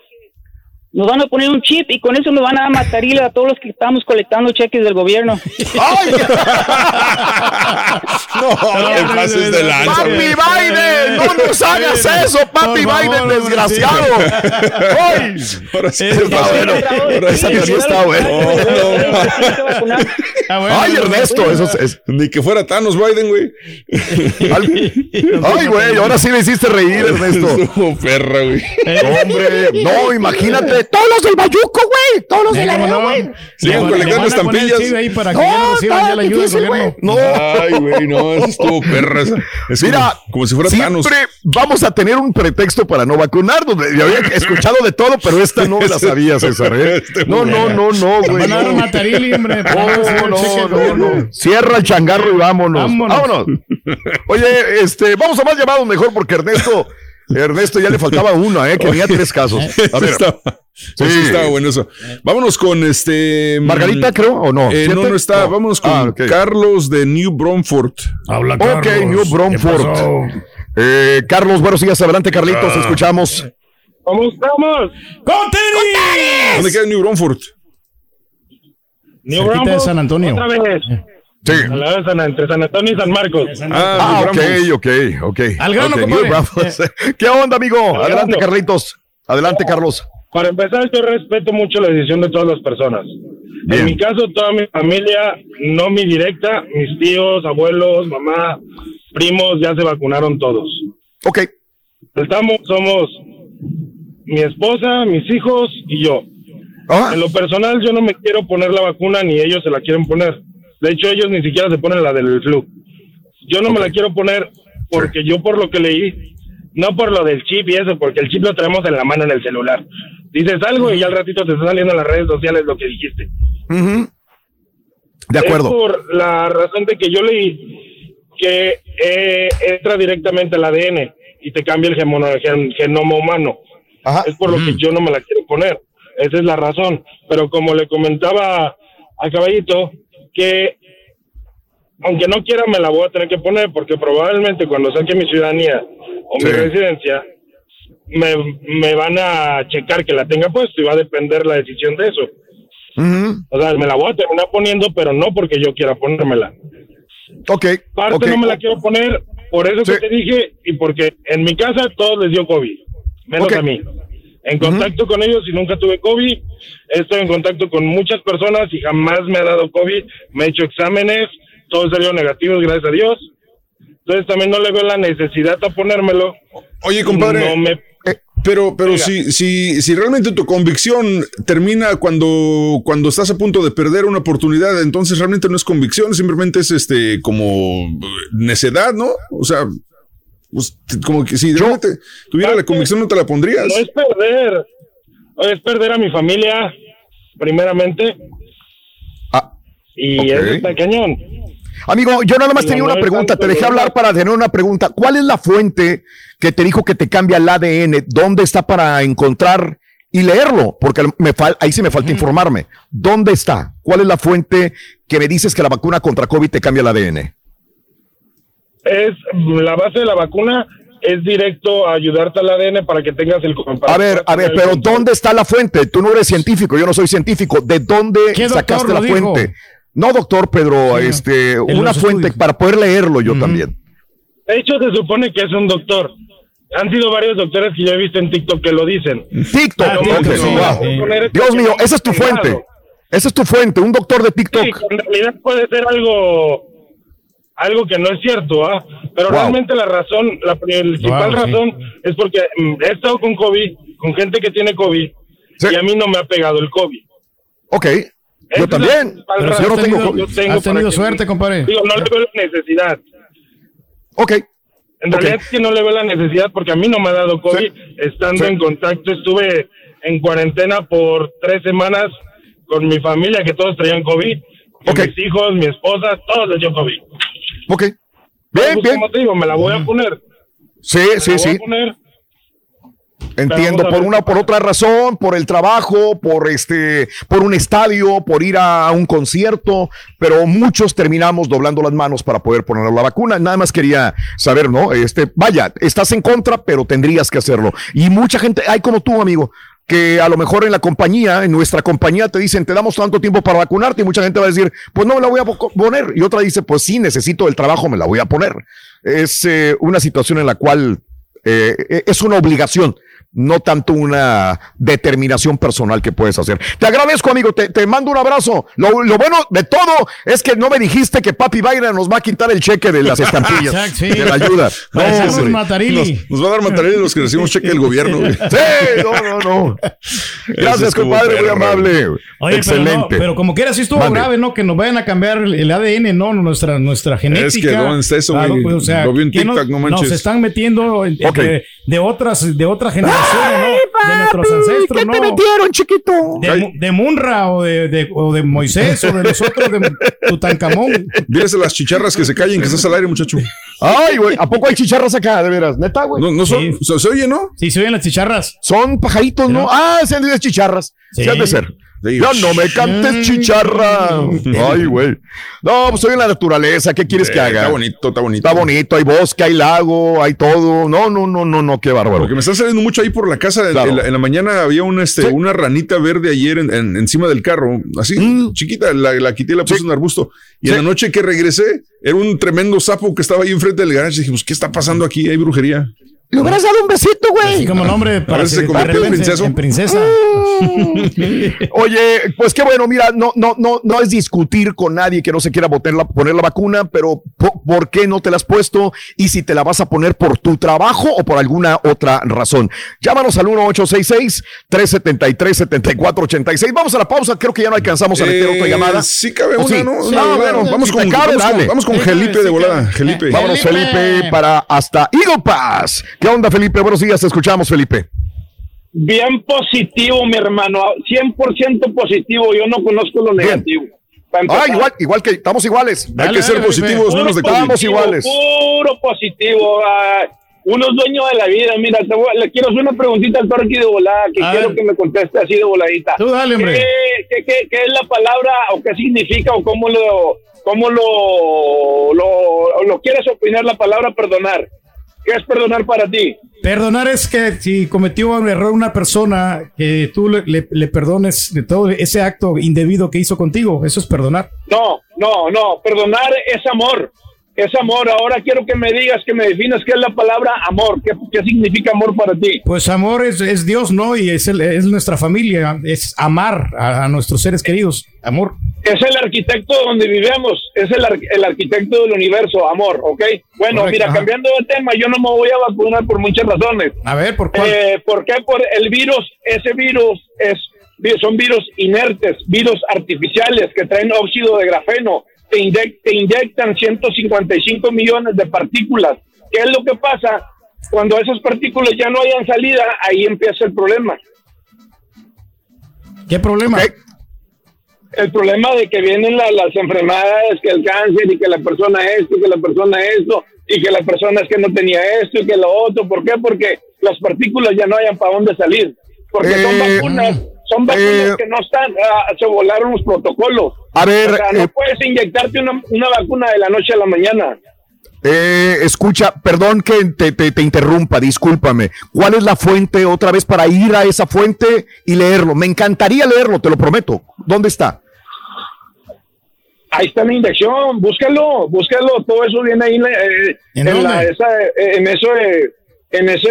nos van a poner un chip y con eso nos van a matar a todos los que estamos colectando cheques del gobierno. No, te pases de lanza. ¡Papi Biden! ¡No nos hagas eso, papi favor, Biden, desgraciado! ¡Ay! Ahora sí está bueno. Ahora esa teoría está buena. Ay, Ernesto, eso es, Ni que fuera Thanos Biden, güey. Ay, güey, ahora sí me hiciste reír, Ernesto. Estuvo perra, güey. Hombre, no, imagínate, todos los del Bayuco, güey, todos los del no. güey. Le colectando estampillas. chip ahí para que No, ya no reciban está difícil, gobierno. No. Ay, güey, no, eso estuvo perra. esa. Es Mira, como, como si fuera Thanos. siempre vamos a tener un pretexto para no vacunarnos. Yo había escuchado de todo, pero esta no me la sabía, César. ¿eh? Este No, no, no, no, güey. Van a dar hombre. no No, no, no. Cierra el changarro y vámonos. Vámonos. Vámonos. Oye, este, vamos a más llamados mejor porque Ernesto, Ernesto ya le faltaba uno, ¿eh? Que tenía tres casos. A Eso ver, estaba, Sí. eso estaba bueno eso. Vámonos con este. mm, Margarita, creo, o no. eh, no, no está. No. Vámonos con Ah. Carlos de New Bromford. Habla Ok, New Bromford. Eh, Carlos, buenos días. Adelante, Carlitos, escuchamos. ¿Cómo estamos? ¡Con tenis! ¿Dónde queda New Bromford? New Cerquita de San Antonio. Otra vez. Sí. A la vez, San- entre San Antonio y San Marcos. Ah, New ok, ok, ok. Al grano, Ok, compadre. New Braunfels. ¿Qué onda, amigo? Al Adelante, grano. Carlitos. Adelante, Carlos. Para empezar, yo respeto mucho la decisión de todas las personas. Bien. En mi caso, toda mi familia, no mi directa, mis tíos, abuelos, mamá, primos, ya se vacunaron todos. Ok. Estamos, somos mi esposa, mis hijos y yo. Ah, En lo personal, yo no me quiero poner la vacuna ni ellos se la quieren poner. De hecho, ellos ni siquiera se ponen la del flu. Yo no me la quiero poner porque yo por lo que leí, no por lo del chip y eso, porque el chip lo traemos en la mano en el celular. Dices algo y ya al ratito te está saliendo en las redes sociales lo que dijiste. De Es acuerdo. por la razón de que yo leí que eh, entra directamente al ADN y te cambia el gemono- gen- genoma humano. Ajá. Es por lo que yo no me la quiero poner. Esa es la razón. Pero como le comentaba a Caballito, que aunque no quiera me la voy a tener que poner porque probablemente cuando saque mi ciudadanía o mi residencia me, me van a checar que la tenga puesto y va a depender la decisión de eso. O sea, me la voy a terminar poniendo, pero no porque yo quiera ponérmela. Ok. Parte no me la quiero poner por eso Sí. que te dije y porque en mi casa todos les dio COVID, menos a mí. En contacto con ellos y nunca tuve COVID. Estoy en contacto con muchas personas y jamás me ha dado COVID. Me he hecho exámenes, todos salieron negativos, gracias a Dios. Entonces también no le veo la necesidad a ponérmelo. Oye, compadre. No me Pero, pero si, si, si realmente tu convicción termina cuando, cuando estás a punto de perder una oportunidad, entonces realmente no es convicción, simplemente es este como eh, necedad, ¿no? O sea, pues, como que si realmente tuviera la convicción no te la pondrías. No es perder, es perder a mi familia, primeramente. Ah, y ok. eso está cañón. Amigo, yo nada más tenía no una pregunta. Te dejé de hablar para tener una pregunta. ¿Cuál es la fuente que te dijo que te cambia el ADN? ¿Dónde está para encontrar y leerlo? Porque me fal- ahí sí me falta informarme. ¿Dónde está? ¿Cuál es la fuente que me dices que la vacuna contra COVID te cambia el ADN? Es la base de la vacuna es directo a ayudarte al ADN para que tengas el A ver, a ver, pero ¿dónde está la fuente? Tú no eres científico, yo no soy científico. ¿De dónde ¿Qué doctor sacaste la dijo? fuente? No, doctor Pedro, este, una fuente estudios. para poder leerlo yo también. De hecho, se supone que es un doctor. Han sido varios doctores que yo he visto en TikTok que lo dicen. TikTok, wow. poner esto Dios mío, esa es tu fuente. Esa es tu fuente, un doctor de TikTok. Sí, en realidad puede ser algo algo que no es cierto, ¿ah? Pero Wow. realmente la razón, la principal Wow, sí. razón es porque mm, he estado con COVID, con gente que tiene COVID, Sí. y a mí no me ha pegado el COVID. Ok, Esa yo también. Pero yo no tengo yo COVID. tengo Has tenido que- suerte, compadre. Digo, no le veo la necesidad. Ok, En realidad es que no le veo la necesidad porque a mí no me ha dado COVID. Estando Sí. en contacto, estuve en cuarentena por tres semanas con mi familia, que todos traían COVID. Con Ok. Mis hijos, mi esposa, todos les dio COVID. Ok. Bien, bien. Como te digo, me la voy a poner. Sí, Me sí, sí. Entiendo, por una por otra razón, por el trabajo, por este, por un estadio, por ir a un concierto, pero muchos terminamos doblando las manos para poder poner la vacuna. Nada más quería saber, ¿no? Este, vaya, estás en contra, pero tendrías que hacerlo. Y mucha gente, hay como tú, amigo, que a lo mejor en la compañía, en nuestra compañía te dicen, te damos tanto tiempo para vacunarte y mucha gente va a decir, pues no me la voy a po- poner. Y otra dice, pues sí, necesito el trabajo, me la voy a poner. Es eh, una situación en la cual eh, eh, es una obligación, no tanto una determinación personal que puedes hacer. Te agradezco, amigo, te, te mando un abrazo. Lo, lo bueno de todo es que no me dijiste que Papi Byron nos va a quitar el cheque de las estampillas, Exacto, sí. de la ayuda. No, hombre. Nos, nos va a dar Matarelli los que recibimos cheque del gobierno. güey. Sí, no, no, no. Gracias, compadre, muy amable. Oye, Excelente. Pero, no, pero como quiera, sí estuvo Mande. grave, ¿no? Que nos vayan a cambiar el, ADN, ¿no? Nuestra, nuestra genética. que, ¿dónde está eso, pues, o sea, Lo vi en TikTok, no manches. Nos están metiendo en- Ok. de, de otras, de otras generaciones, ¿no? De nuestros ancestros, ¿Qué ¿no? te metieron, chiquito? De, Mu- de Munra o de, de- o de Moisés o de nosotros de Tutankamón. Diles a las chicharras que se callen, que estás al aire, muchacho. Ay, güey, ¿a poco hay chicharras acá, de veras? ¿Neta, güey? No, no son, se, se oye, ¿no? Sí, se oyen las chicharras. Son pajaritos, ¿no? Ah, se han de chicharras. Sí. Sí. han de ser. Ya no me cantes chicharra. Ay, güey. No, pues soy en la naturaleza. ¿Qué quieres que Eh, haga? Está bonito, está bonito. Está bonito. Hay bosque, hay lago, hay todo. No, no, no, no, no. Qué bárbaro. Porque me está saliendo mucho ahí por la casa. En- Claro. En, la, en la mañana había una, este, una ranita verde ayer en- en- encima del carro, así chiquita, la, la quité y la puse en un arbusto. Y en Mm. La noche que regresé, era un tremendo sapo que estaba ahí enfrente del garage. Dije, pues, ¿qué está pasando aquí? Hay brujería. Le hubieras dado un besito, güey. Así como nombre para se en princesa. Oye, pues qué bueno, mira, no, no, no, no es discutir con nadie que no se quiera poner la, poner la vacuna, pero po- ¿por qué no te la has puesto? Y si te la vas a poner por tu trabajo o por alguna otra razón. Llámanos al 1-866-373-7486. Vamos a la pausa, creo que ya no alcanzamos a meter Eh, otra llamada. Sí, cabe ¿O una, sí? ¿no? Sí, No, bueno, vamos si con, cabe, vamos con, dale. vamos con Sí, Felipe sí, de volada. Felipe. Vámonos, Felipe, para hasta Eagle Pass. ¿Qué onda, Felipe? Buenos días, te escuchamos, Felipe. Bien positivo, mi hermano. 100% positivo. Yo no conozco lo negativo. Ah, igual, igual que estamos iguales. Hay que ser dale, positivos, Puro menos de COVID. Estamos iguales. Puro positivo. ah, uno es dueño de la vida. Mira, te voy- le quiero hacer una preguntita al Torqui de volada, que A quiero ver. que me conteste así de voladita. Tú dale, hombre. ¿Qué, qué, qué- qué es la palabra o qué significa o cómo lo, cómo lo, lo, lo quieres opinar la palabra perdonar? ¿Qué es perdonar para ti? Perdonar es que si cometió un error una persona, que tú le, le- le perdones de todo ese acto indebido que hizo contigo. Eso es perdonar. No, no, no. Perdonar es amor. Es amor. Ahora quiero que me digas, que me definas qué es la palabra amor. ¿Qué, qué significa amor para ti? Pues amor es, es Dios, ¿no? Y es, el- es nuestra familia, es amar a, a nuestros seres queridos. Amor. Es el arquitecto donde vivimos. Es el, ar- el arquitecto del universo, amor, ¿ok? Bueno, Correcto, mira, ajá. cambiando de tema, yo no me voy a vacunar por muchas razones. A ver, ¿por cuál? Eh, ¿Por qué? Por el virus, ese virus es, son virus inertes, virus artificiales que traen óxido de grafeno, te, inyec- te inyectan 155 millones de partículas. ¿Qué es lo que pasa? Cuando esas partículas ya no hayan salida, ahí empieza el problema. ¿Qué problema? El problema de que vienen la- las enfermedades, que el cáncer y que la persona esto, y que la persona esto, y que la persona es que no tenía esto y que lo otro. ¿Por qué? Porque las partículas ya no hayan para dónde salir. Porque son Eh, vacunas, son vacunas eh, que no están, ah, se volaron los protocolos. A ver, O sea, no eh, puedes inyectarte una, una vacuna de la noche a la mañana. Eh, escucha, perdón que te, te- te interrumpa, discúlpame. ¿Cuál es la fuente otra vez para ir a esa fuente y leerlo? Me encantaría leerlo, te lo prometo. ¿Dónde está? Ahí está la inyección, búscalo, búscalo, todo eso viene ahí eh, ¿En en, la- esa, eh, en eso, eh, en ese.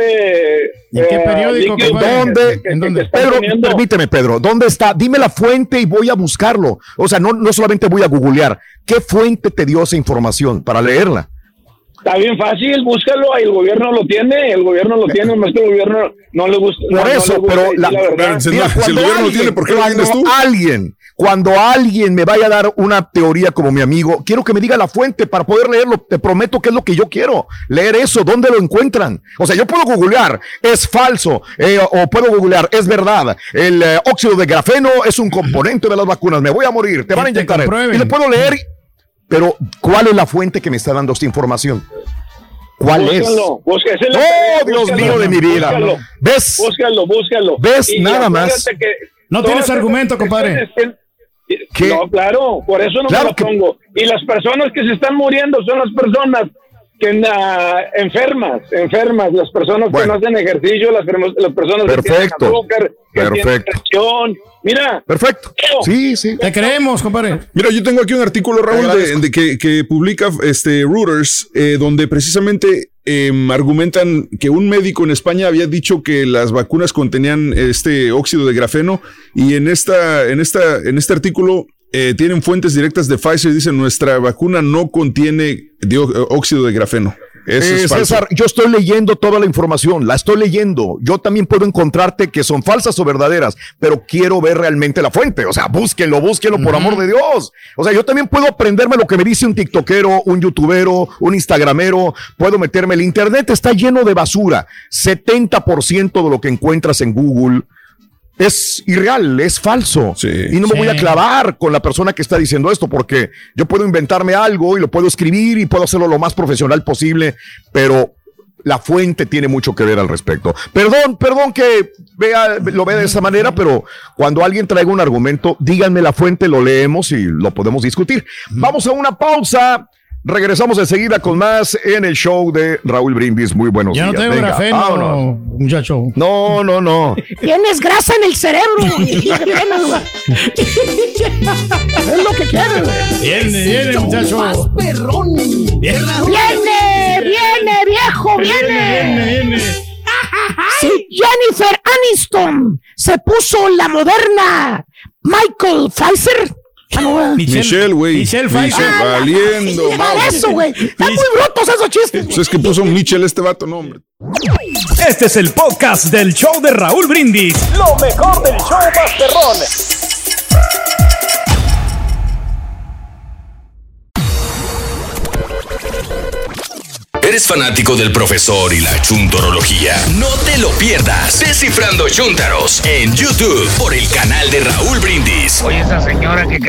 ¿En qué eh, periódico, que- ¿Dónde? que- ¿En que dónde? están Pedro, poniendo. permíteme, Pedro, ¿dónde está? Dime la fuente y voy a buscarlo. O sea, no, no solamente voy a googlear. ¿Qué fuente te dio esa información para leerla? Está bien fácil, búscalo, ahí el gobierno lo tiene, el gobierno lo tiene, más que el gobierno no le gusta. Por no eso, gusta pero la, la verdad. Si Mira, no- si el cuando gobierno lo tiene, ¿por qué lo tienes tú? Alguien, cuando alguien me vaya a dar una teoría como mi amigo, quiero que me diga la fuente para poder leerlo. Te prometo que es lo que yo quiero. Leer eso, ¿dónde lo encuentran? O sea, yo puedo googlear, es falso, eh, o puedo googlear, es verdad. El eh, óxido de grafeno es un componente de las vacunas. Me voy a morir, te van a inyectar. Y le puedo leer, pero ¿cuál es la fuente que me está dando esta información? ¿Cuál es? Búscalo, Oh, Dios búscalo, mío de mi vida. búscalo, ¿Ves? Búscalo, búscalo. ¿Ves? Y Nada más. que No tienes argumento, compadre. No, claro, por eso no Claro me lo que- pongo. Y las personas que se están muriendo son las personas que enfermas, enfermas, las personas que no hacen ejercicio, las, personas que Perfecto. tienen azúcar, que Perfecto. presión. Mira. Perfecto. Sí, sí. Te creemos, compadre. Mira, yo tengo aquí un artículo, Raúl, de, de que, que publica este Reuters, eh, donde precisamente em, argumentan que un médico en España había dicho que las vacunas contenían este óxido de grafeno y en esta, en esta, en este artículo eh, tienen fuentes directas de Pfizer y dicen nuestra vacuna no contiene dio- óxido de grafeno. Eso Eh, es falso. César, yo estoy leyendo toda la información, la estoy leyendo. Yo también puedo encontrarte que son falsas o verdaderas, pero quiero ver realmente la fuente. O sea, búsquenlo, búsquenlo por amor de Dios. O sea, yo también puedo aprenderme lo que me dice un tiktokero, un youtubero, un instagramero. Puedo meterme. El internet está lleno de basura. 70% de lo que encuentras en Google es irreal, es falso. Y no me voy a Sí. clavar con la persona que está diciendo esto, porque yo puedo inventarme algo y lo puedo escribir y puedo hacerlo lo más profesional posible, pero la fuente tiene mucho que ver al respecto. Perdón, perdón que vea, lo vea de esa manera, pero cuando alguien traiga un argumento, díganme la fuente, lo leemos y lo podemos discutir. Vamos a una pausa. Regresamos enseguida con más en el show de Raúl Brindis. Muy buenos Ya no días. tengo Venga, grafeno, vámonos. muchacho. No, no, no. Tienes grasa en el cerebro. es lo que quieres, güey. Viene, viene, muchacho. perrón. Viene, Viene, viene, viejo, viene. viene, viene. Si Jennifer Aniston se puso la moderna Michael Pfizer. Ah, no, güey. Michelle, güey. Michelle Michelle, Ah, valiendo. sí, madre. eso, güey. Están muy brutos esos chistes. Pues es que puso Michelle este vato, no, hombre. Este es el podcast del show de Raúl Brindis. Lo mejor del show Masterrón. ¿Eres fanático del profesor y la chuntorología? No te lo pierdas. Descifrando Chuntaros en YouTube por el canal de Raúl Brindis. Oye, esa señora que,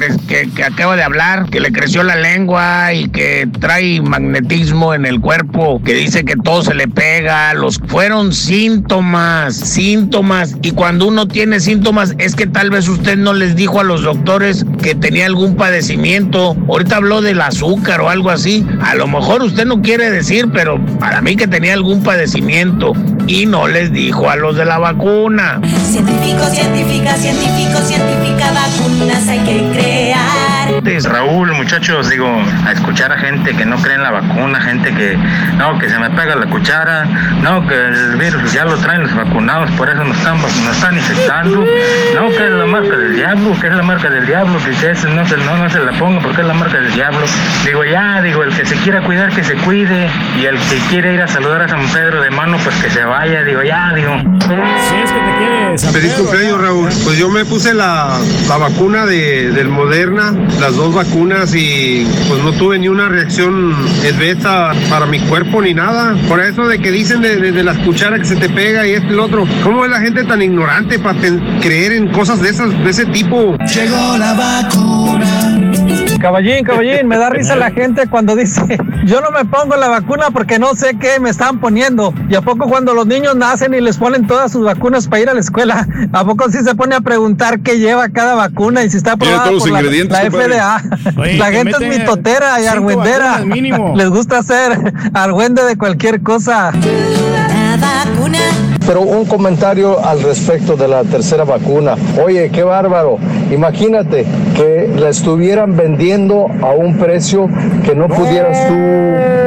que acaba de hablar, que le creció la lengua y que trae magnetismo en el cuerpo, que dice que todo se le pega, los fueron síntomas, síntomas. Y cuando uno tiene síntomas es que tal vez usted no les dijo a los doctores que tenía algún padecimiento. Ahorita habló del azúcar o algo así. A lo mejor usted no quiere decir, pero para mí que tenía algún padecimiento y no les dijo a los de la vacuna. Científico, científica, científico, científica, vacunas hay que crear. Raúl, muchachos, digo, a escuchar a gente que no cree en la vacuna, gente que, no, que se me pega la cuchara, no, que el virus ya lo traen los vacunados, por eso nos están, nos están infectando, no, que es la marca del diablo, que es la marca del diablo, que ese no se, no, no se la ponga porque es la marca del diablo. Digo, ya, digo, el que se quiera cuidar, que se cuide, y el que quiere ir a saludar a San Pedro de mano, pues que se vaya, digo, ya, digo. Si es que te quieres. Feliz cumpleaños, Raúl. Pues yo me puse la, la vacuna de, del Moderna, las dos vacunas, y pues no tuve ni una reacción adversa para mi cuerpo ni nada. Por eso de que dicen de, de- de las cucharas que se te pega y esto y lo otro. ¿Cómo es la gente tan ignorante para creer en cosas de, esas, de ese tipo? Llegó la vacuna. Caballín, caballín, me da risa la gente cuando dice, yo no me pongo la vacuna porque no sé qué me están poniendo. Y a poco cuando los niños nacen y les ponen todas sus vacunas para ir a la escuela, ¿a poco sí se pone a preguntar qué lleva cada vacuna y si está Tiene aprobada todos los por la, ingredientes, la. FDA? Oye, la gente es mitotera y argüendera. Les gusta hacer argüende de cualquier cosa. La vacuna. Pero un comentario al respecto de la tercera vacuna. Oye, qué bárbaro. Imagínate que la estuvieran vendiendo a un precio que no pudieras tú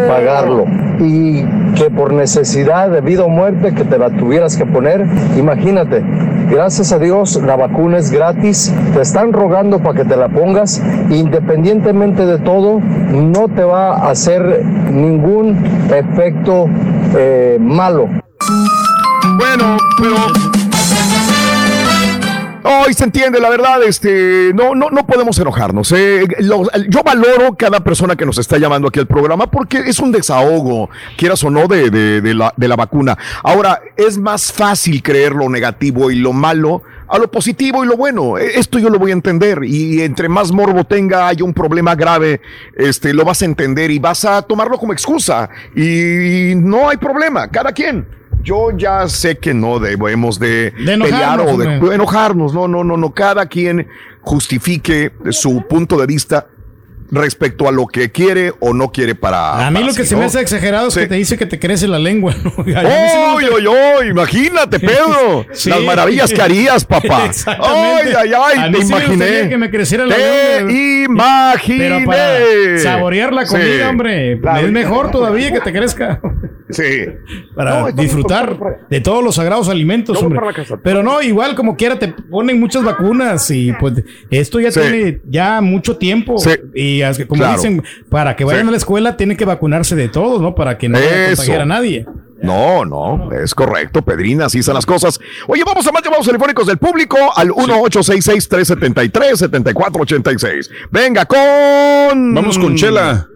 pagarlo y que por necesidad de vida o muerte que te la tuvieras que poner. Imagínate, gracias a Dios la vacuna es gratis. Te están rogando para que te la pongas. Independientemente de todo, no te va a hacer ningún efecto eh, malo. Bueno, pero Hoy se entiende, la verdad, este, no, no, no podemos enojarnos. eh. Yo valoro cada persona que nos está llamando aquí al programa porque es un desahogo, quieras o no, de, de- de la, de la vacuna. Ahora, es más fácil creer lo negativo y lo malo a lo positivo y lo bueno. E- Esto yo lo voy a entender y entre más morbo tenga, hay un problema grave, este, lo vas a entender y vas a tomarlo como excusa y no hay problema, cada quien. Yo ya sé que no debemos de, pelear o de enojarnos. No, no, no, no. Cada quien justifique su punto de vista respecto a lo que quiere o no quiere para. A mí para lo que sí, se ¿no? me hace exagerado es que te dice que te crece la lengua. ¿no? ¡Oy, oy, oy! Imagínate, Pedro. Sí. Las maravillas que harías, papá. Exactamente. ¡Ay, ay, A ay! mí Te imaginé. que me creciera la Te lengua. imaginé. Pero para saborear la comida, hombre, es mejor todavía que te crezca. Sí. Para No, disfrutar de todos los sagrados alimentos, hombre. Pero no, igual como quiera te ponen muchas vacunas y pues esto ya Sí. tiene ya mucho tiempo. Sí. Y como Claro. dicen, para que vayan Sí. a la escuela tienen que vacunarse de todos, ¿no? Para que no contagiar a nadie. No, no, es correcto, Pedrina, así son las cosas. Oye, vamos a más llamados telefónicos del público al 1-866-373-7486. Venga, con. Vamos con Chela.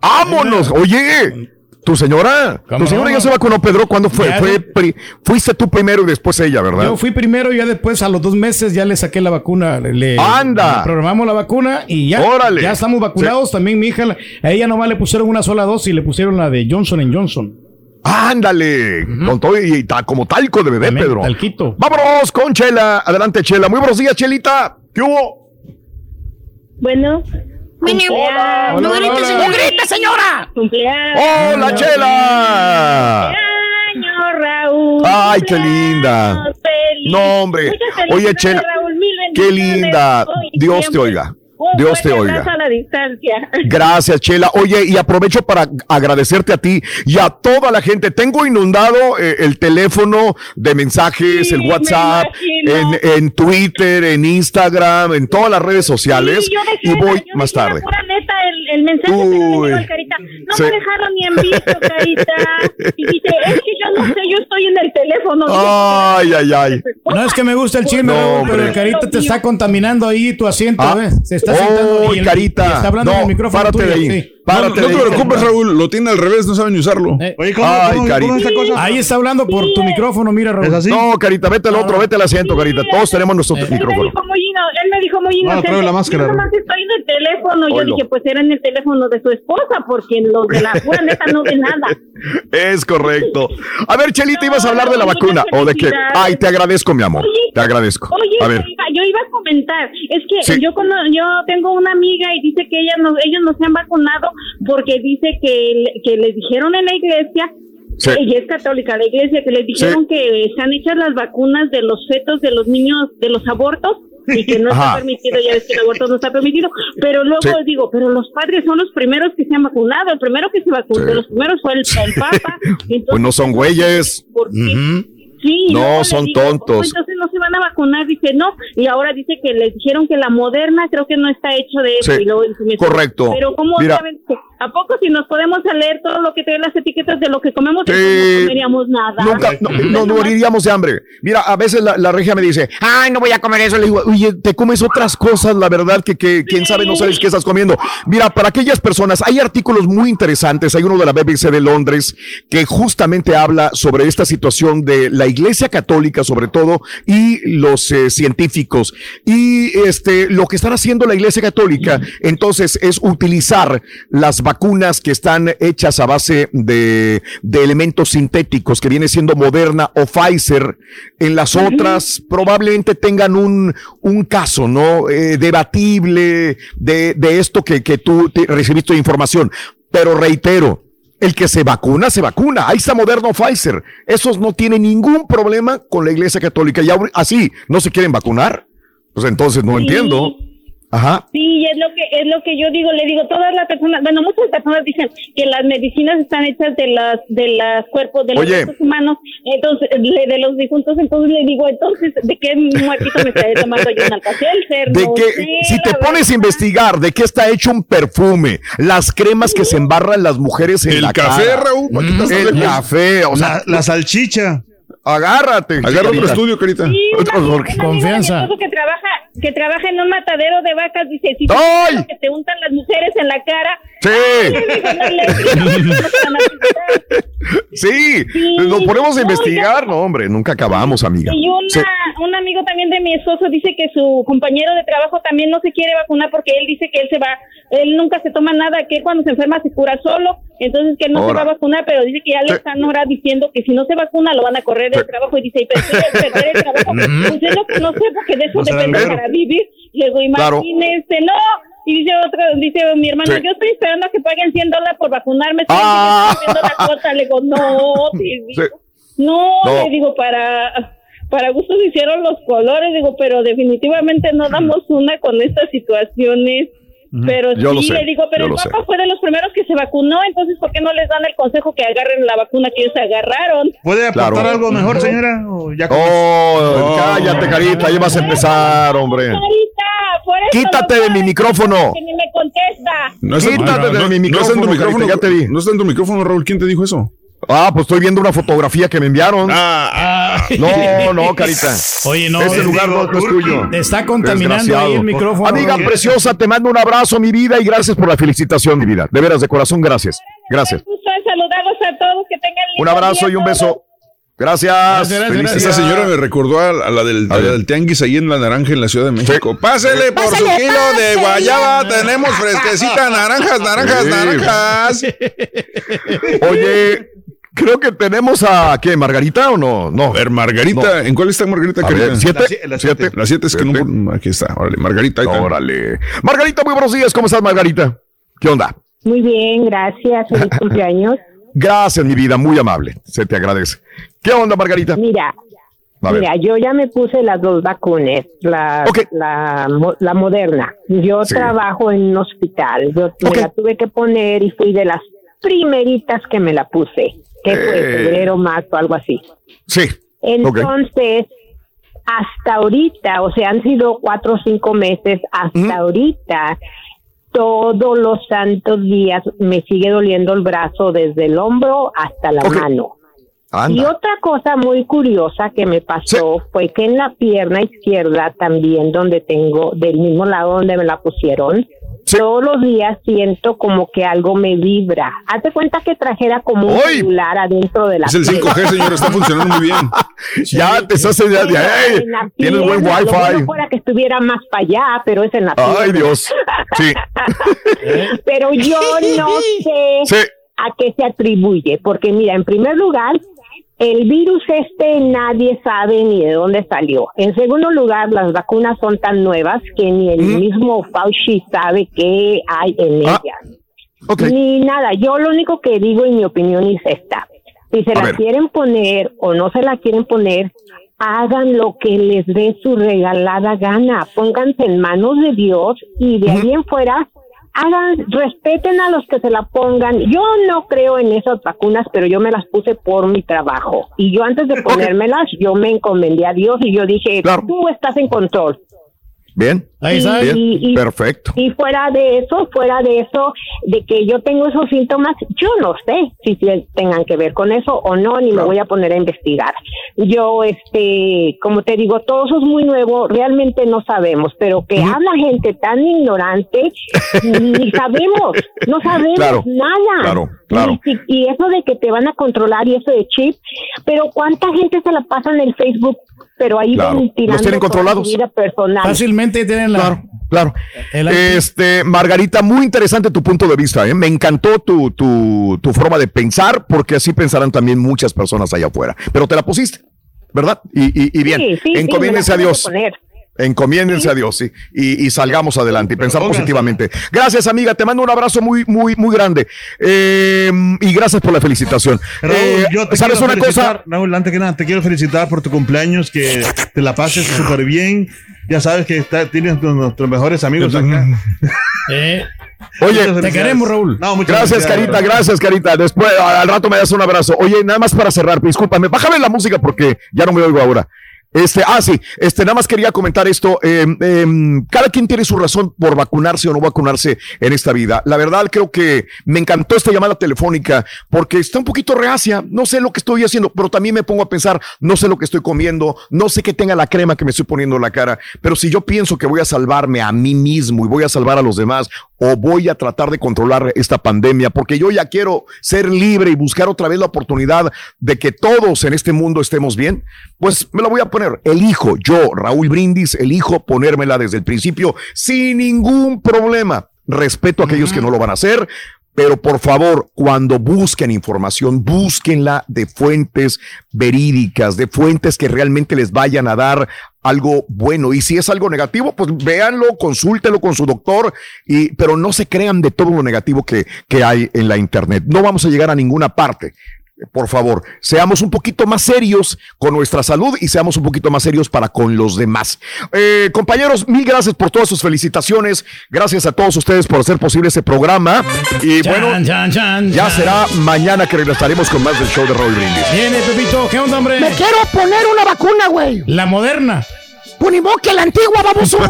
¡Vámonos! Oye, tu señora, tu ¿Cómo señora no? ya se vacunó, Pedro. ¿Cuándo fue? Fue de- pri- fuiste tú primero y después ella, ¿verdad? Yo fui primero y ya después a los dos meses ya le saqué la vacuna. Le, ¡Anda! le programamos la vacuna y ya. Órale. Ya estamos vacunados. También mi hija, a ella nomás le pusieron una sola dosis y le pusieron la de Johnson Johnson. Ándale, con todo y, y ta- como talco de bebé, También, Pedro. talquito. Vámonos con Chela. Adelante, Chela. Muy buenos días, Chelita. ¿Qué hubo? Bueno. Hola, no grite, señora. ¡No grite, señora! Cumpleaños. ¡Hola, Chela! Cumpleaños, Raúl. Ay, qué linda. Feliz. No, hombre. Oye, Chela, Raúl, qué linda. Dios te oiga. Un Dios te oiga. a la distancia. Gracias, Chela. Oye, y aprovecho para agradecerte a ti y a toda la gente. Tengo inundado eh, el teléfono de mensajes, Sí, el WhatsApp, en, en Twitter, en Instagram, en todas las redes sociales. Sí, yo dejé y voy yo más tarde. pura neta el, el mensaje Uy. Carita, no Sí. me dejaron ni en visto, Carita. Y dice, es que yo no sé, yo estoy en el teléfono. Ay, ay, ay. No es que me gusta el chisme, No, pero el carita te está contaminando ahí tu asiento, Ah. ¿ves? Se está sentando Oh, y el- Carita. y está hablando No, en el micrófono párate de ahí. sí. No, no te preocupes, Raúl. Lo tiene al revés, no saben usarlo. Oye, ¿cómo- Ay, cómo- Carita. cómo es esta cosa? Ahí está hablando por tu micrófono, mira, Raúl. No, Carita, vete al otro, vete al asiento, Carita. Todos tenemos nuestro Él me micrófono. dijo muy ino- él me dijo muy No, inocente. trae la máscara, Yo nomás estoy en el teléfono. Yo Oilo. dije, pues era en el teléfono de su esposa, porque los de la pura neta no ven nada. Es correcto. A ver, Chelita, ibas a hablar de la vacuna o de qué. Ay, te agradezco, mi amor. Oye, Te agradezco. Oye, A ver. yo iba, yo a comentar, es que Sí. yo cono- yo tengo una amiga y dice que ella no, ellos no se han vacunado porque dice que, le- que les dijeron en la iglesia, Sí. ella es católica, la iglesia, que les dijeron que están hechas las vacunas de los fetos de los niños, de los abortos. Y que no está permitido, ya ves que el aborto no está permitido, pero luego Sí. digo, pero los padres son los primeros que se han vacunado, el primero que se vacunó, de los primeros fue el, el Papa, entonces, Pues no son güeyes. ¿por qué? Sí, No, son digo, ¿cómo tontos. Entonces no se van a vacunar, dice no, y ahora dice que les dijeron que la moderna creo que no está hecho de eso. Sí, y luego correcto. Pero ¿cómo Mira. saben? ¿A poco si nos podemos leer todo lo que trae las etiquetas de lo que comemos, Sí. no comeríamos nada? Nunca, no, no, no moriríamos de hambre. Mira, a veces la, la regia me dice, ay, no voy a comer eso. Le digo, oye, te comes otras cosas, la verdad, que, que quién sabe, no sabes qué estás comiendo. Mira, para aquellas personas, hay artículos muy interesantes. Hay uno de la BBC de Londres que justamente habla sobre esta situación de la Iglesia Católica, sobre todo, y los eh, científicos. Y este, lo que están haciendo la Iglesia Católica, entonces, es utilizar las vacunas que están hechas a base de, de elementos sintéticos, que viene siendo Moderna o Pfizer. En las otras probablemente tengan un, un caso, ¿no? Eh, debatible de, de esto que, que tú te- recibiste información. Pero reitero, el que se vacuna, se vacuna. Ahí está Moderna o Pfizer. Esos no tienen ningún problema con la Iglesia Católica. Y así, ¿no se quieren vacunar? Pues entonces no Sí. entiendo. Ajá. Sí, es lo que es lo que yo digo, le digo, todas las personas, bueno, muchas personas dicen que las medicinas están hechas de las de los cuerpos de los Oye. humanos, entonces le- de los difuntos, entonces le digo, entonces, ¿de qué muertito me estaré tomando yo un alcacelser? De No que, sé, si te pones a investigar de qué está hecho un perfume, las cremas que se embarran las mujeres en El la café, cara, Raúl, ¿para qué estás el café, o sea, La, la salchicha. Agárrate. Agarra otro estudio, Carita. Sí, Otro una- Confianza. que trabaja, que trabaja en un matadero de vacas, dice, si que te untan las mujeres en la cara. Sí. Sí, Sí, nos ponemos a investigar. No, hombre, nunca acabamos, amiga. Y una, Sí. un amigo también de mi esposo dice que su compañero de trabajo también no se quiere vacunar porque él dice que él se va, él nunca se toma nada, que él cuando se enferma se cura solo, entonces que él no se va a vacunar, pero dice que ya le están ahora diciendo que si no se vacuna lo van a correr del trabajo y dice, y perder el trabajo. Pues es lo que no sé porque de eso No depende para vivir. Le digo, Claro. imagínese, no. Y dice otro, dice mi hermano, Sí. yo estoy esperando a que paguen 100 dólares por vacunarme. Estoy Ah. la cuota. Le digo, no, Sí. no, No. le digo, para, para gustos hicieron los colores, digo, pero definitivamente no damos una con estas situaciones. Pero Yo sí, sé, le digo, pero el lo sé. Papa fue de los primeros que se vacunó, entonces ¿por qué no les dan el consejo que agarren la vacuna que ellos agarraron? ¿Puede aportar Claro. algo mejor, señora? ¿O ya Oh, cállate, carita, ahí vas a empezar, hombre. Carita, por eso Quítate de mi micrófono. Que ni me contesta. No está, Quítate no, de no, mi no está en tu micrófono, micrófono, Carita, ya te vi. No está en tu micrófono, Raúl. ¿Quién te dijo eso? Ah, pues estoy viendo una fotografía que me enviaron. Ah, No, no, carita. Oye, no. Ese lugar no, no es tuyo. Te está contaminando ahí el micrófono. Amiga preciosa, te mando un abrazo, mi vida, y gracias por la felicitación, mi vida. De veras, de corazón, gracias. Gracias. Me gusta saludarlos a todos, que tengan Un abrazo y un todos. beso. Gracias. Gracias. Esta señora me recordó a, a la del, a la del tianguis ahí en la naranja en la Ciudad de México. Pásele por su kilo de guayaba. Tenemos fresquecita, naranjas, naranjas, Sí. naranjas. Oye, creo que tenemos a, ¿qué, Margarita o no? No. A ver, Margarita, ¿en cuál está Margarita? Ver? ¿siete? La sie- la siete. ¿Siete? La 7 es que Siete. no. Aquí está, órale, Margarita. ahí está. Órale. Margarita, muy buenos días. ¿Cómo estás, Margarita? ¿Qué onda? Muy bien, gracias. Feliz cumpleaños. Gracias, mi vida. Muy amable. Se te agradece. ¿Qué onda, Margarita? Mira, mira, yo ya me puse las dos vacunas, la, la, la moderna. Yo Sí. trabajo en un hospital. Yo me la tuve que poner y fui de las primeritas que me la puse. Que fue Eh. febrero, marzo, algo así. Sí. Entonces, hasta ahorita, o sea, han sido cuatro o cinco meses, hasta ahorita, todos los santos días me sigue doliendo el brazo desde el hombro hasta la mano. Y otra cosa muy curiosa que me pasó fue que en la pierna izquierda también donde tengo, del mismo lado donde me la pusieron, Sí. todos los días siento como que algo me vibra. Hazte cuenta que trajera como un ¡Ay! celular adentro de la Es el pierna. 5G, señor, está funcionando muy bien. Ya te estás de, de- Pero ey, en la Tienes buen pierna, lo bueno wifi. fuera que estuviera más para allá, pero es en la. Ay, Dios. Sí. Pero yo no sé Sí. a qué se atribuye, porque mira, en primer lugar, el virus este nadie sabe ni de dónde salió. En segundo lugar, las vacunas son tan nuevas que ni el mismo Fauci sabe qué hay en Ah, ellas. Ni nada, yo lo único que digo en mi opinión es esta. Si se A la ver. quieren poner o no se la quieren poner, hagan lo que les dé su regalada gana. Pónganse en manos de Dios y de ahí en fuera hagan, respeten a los que se la pongan. Yo no creo en esas vacunas, pero yo me las puse por mi trabajo. Y yo antes de ponérmelas, yo me encomendé a Dios y yo dije, Claro. tú estás en control. Bien. Ahí está. Bien. Y- y- Perfecto. Y fuera de eso, fuera de eso, de que yo tengo esos síntomas, yo no sé si te- tengan que ver con eso o no, ni me voy a poner a investigar. Yo, este, como te digo, todo eso es muy nuevo, realmente no sabemos, pero que habla gente tan ignorante, ni sabemos, no sabemos Claro, nada. claro, claro. Y, y eso de que te van a controlar y eso de chip, pero ¿cuánta gente se la pasa en el Facebook? Pero ahí Claro, ven los tienen controlados. vida personal. Fácilmente tienen la. Claro, claro. El. Este, Margarita, muy interesante tu punto de vista. ¿eh? Me encantó tu, tu, tu forma de pensar, porque así pensarán también muchas personas allá afuera. Pero te la pusiste, ¿verdad? Y, y, y bien, Sí, sí, sí, encomiéndense me a Dios. Encomiéndense a Dios, sí. Y, y salgamos adelante y pensar positivamente. Gracias, amiga. Te mando un abrazo muy, muy, muy grande. Eh, y gracias por la felicitación. Raúl, Eh, yo te ¿Sabes quiero una cosa? Raúl, antes que nada, te quiero felicitar por tu cumpleaños, que te la pases súper bien. Ya sabes que está- tienes nu- nuestros mejores amigos acá. Eh, Oye, te queremos, Raúl. No, Gracias, Carita, Raúl. gracias, Carita. Después, al rato me das un abrazo. Oye, nada más para cerrar, discúlpame, bájame la música porque ya no me oigo ahora. Este, ah, sí, este, nada más quería comentar esto. eh, eh, cada quien tiene su razón por vacunarse o no vacunarse en esta vida. La verdad, creo que me encantó esta llamada telefónica porque está un poquito reacia. No sé lo que estoy haciendo, pero también me pongo a pensar, no sé lo que estoy comiendo, no sé que tenga la crema que me estoy poniendo en la cara, pero si yo pienso que voy a salvarme a mí mismo y voy a salvar a los demás o voy a tratar de controlar esta pandemia, porque yo ya quiero ser libre y buscar otra vez la oportunidad de que todos en este mundo estemos bien, pues me la voy a poner. Elijo yo, Raúl Brindis, elijo ponérmela desde el principio sin ningún problema. Respeto a aquellos que no lo van a hacer, pero por favor, cuando busquen información, búsquenla de fuentes verídicas, de fuentes que realmente les vayan a dar algo bueno. Y si es algo negativo, pues véanlo, consúltelo con su doctor, y, pero no se crean de todo lo negativo que, que hay en la internet. No vamos a llegar a ninguna parte. Por favor, seamos un poquito más serios con nuestra salud y seamos un poquito más serios para con los demás. Eh, compañeros, mil gracias por todas sus felicitaciones. Gracias a todos ustedes por hacer posible ese programa. Y Chan, bueno, chan, chan, ya chan. será mañana que regresaremos con más del show de Raúl Brindis. Viene, Pepito. ¿Qué onda, hombre? Me quiero poner una vacuna, güey. La moderna. Pues ni modo que la antigua, baboso.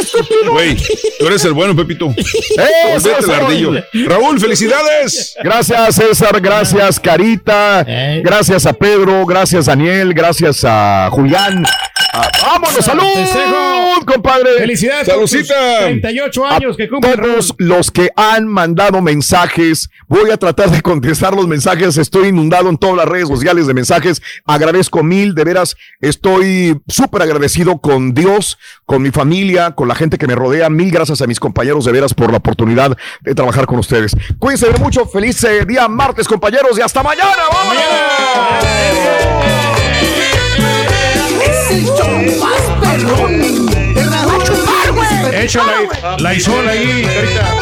Estúpido. Güey, tú eres el bueno, Pepito. ¡Eh, Olvídate el ardillo. Raúl, felicidades. Gracias, César. Gracias, Carita. Gracias a Pedro. Gracias, Daniel. Gracias a Julián. Ah, ¡Vámonos! ¡Salud! Festejo. compadre! Felicidades. por tus 38 años que cumple. Todos los que han mandado mensajes, voy a tratar de contestar los mensajes. Estoy inundado en todas las redes sociales de mensajes. Agradezco mil, de veras. Estoy súper agradecido con Dios, con mi familia, con la gente que me rodea. Mil gracias a mis compañeros de veras por la oportunidad de trabajar con ustedes. Cuídense de mucho. Feliz eh, día martes, compañeros, y hasta mañana. ¡Vámonos! Es el show más perrón. A chupar, güey. Échale la isola ahí, Carita.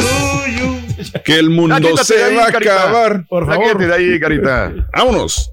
Que el mundo se va a acabar. Por favor. de ahí, Carita. Vámonos.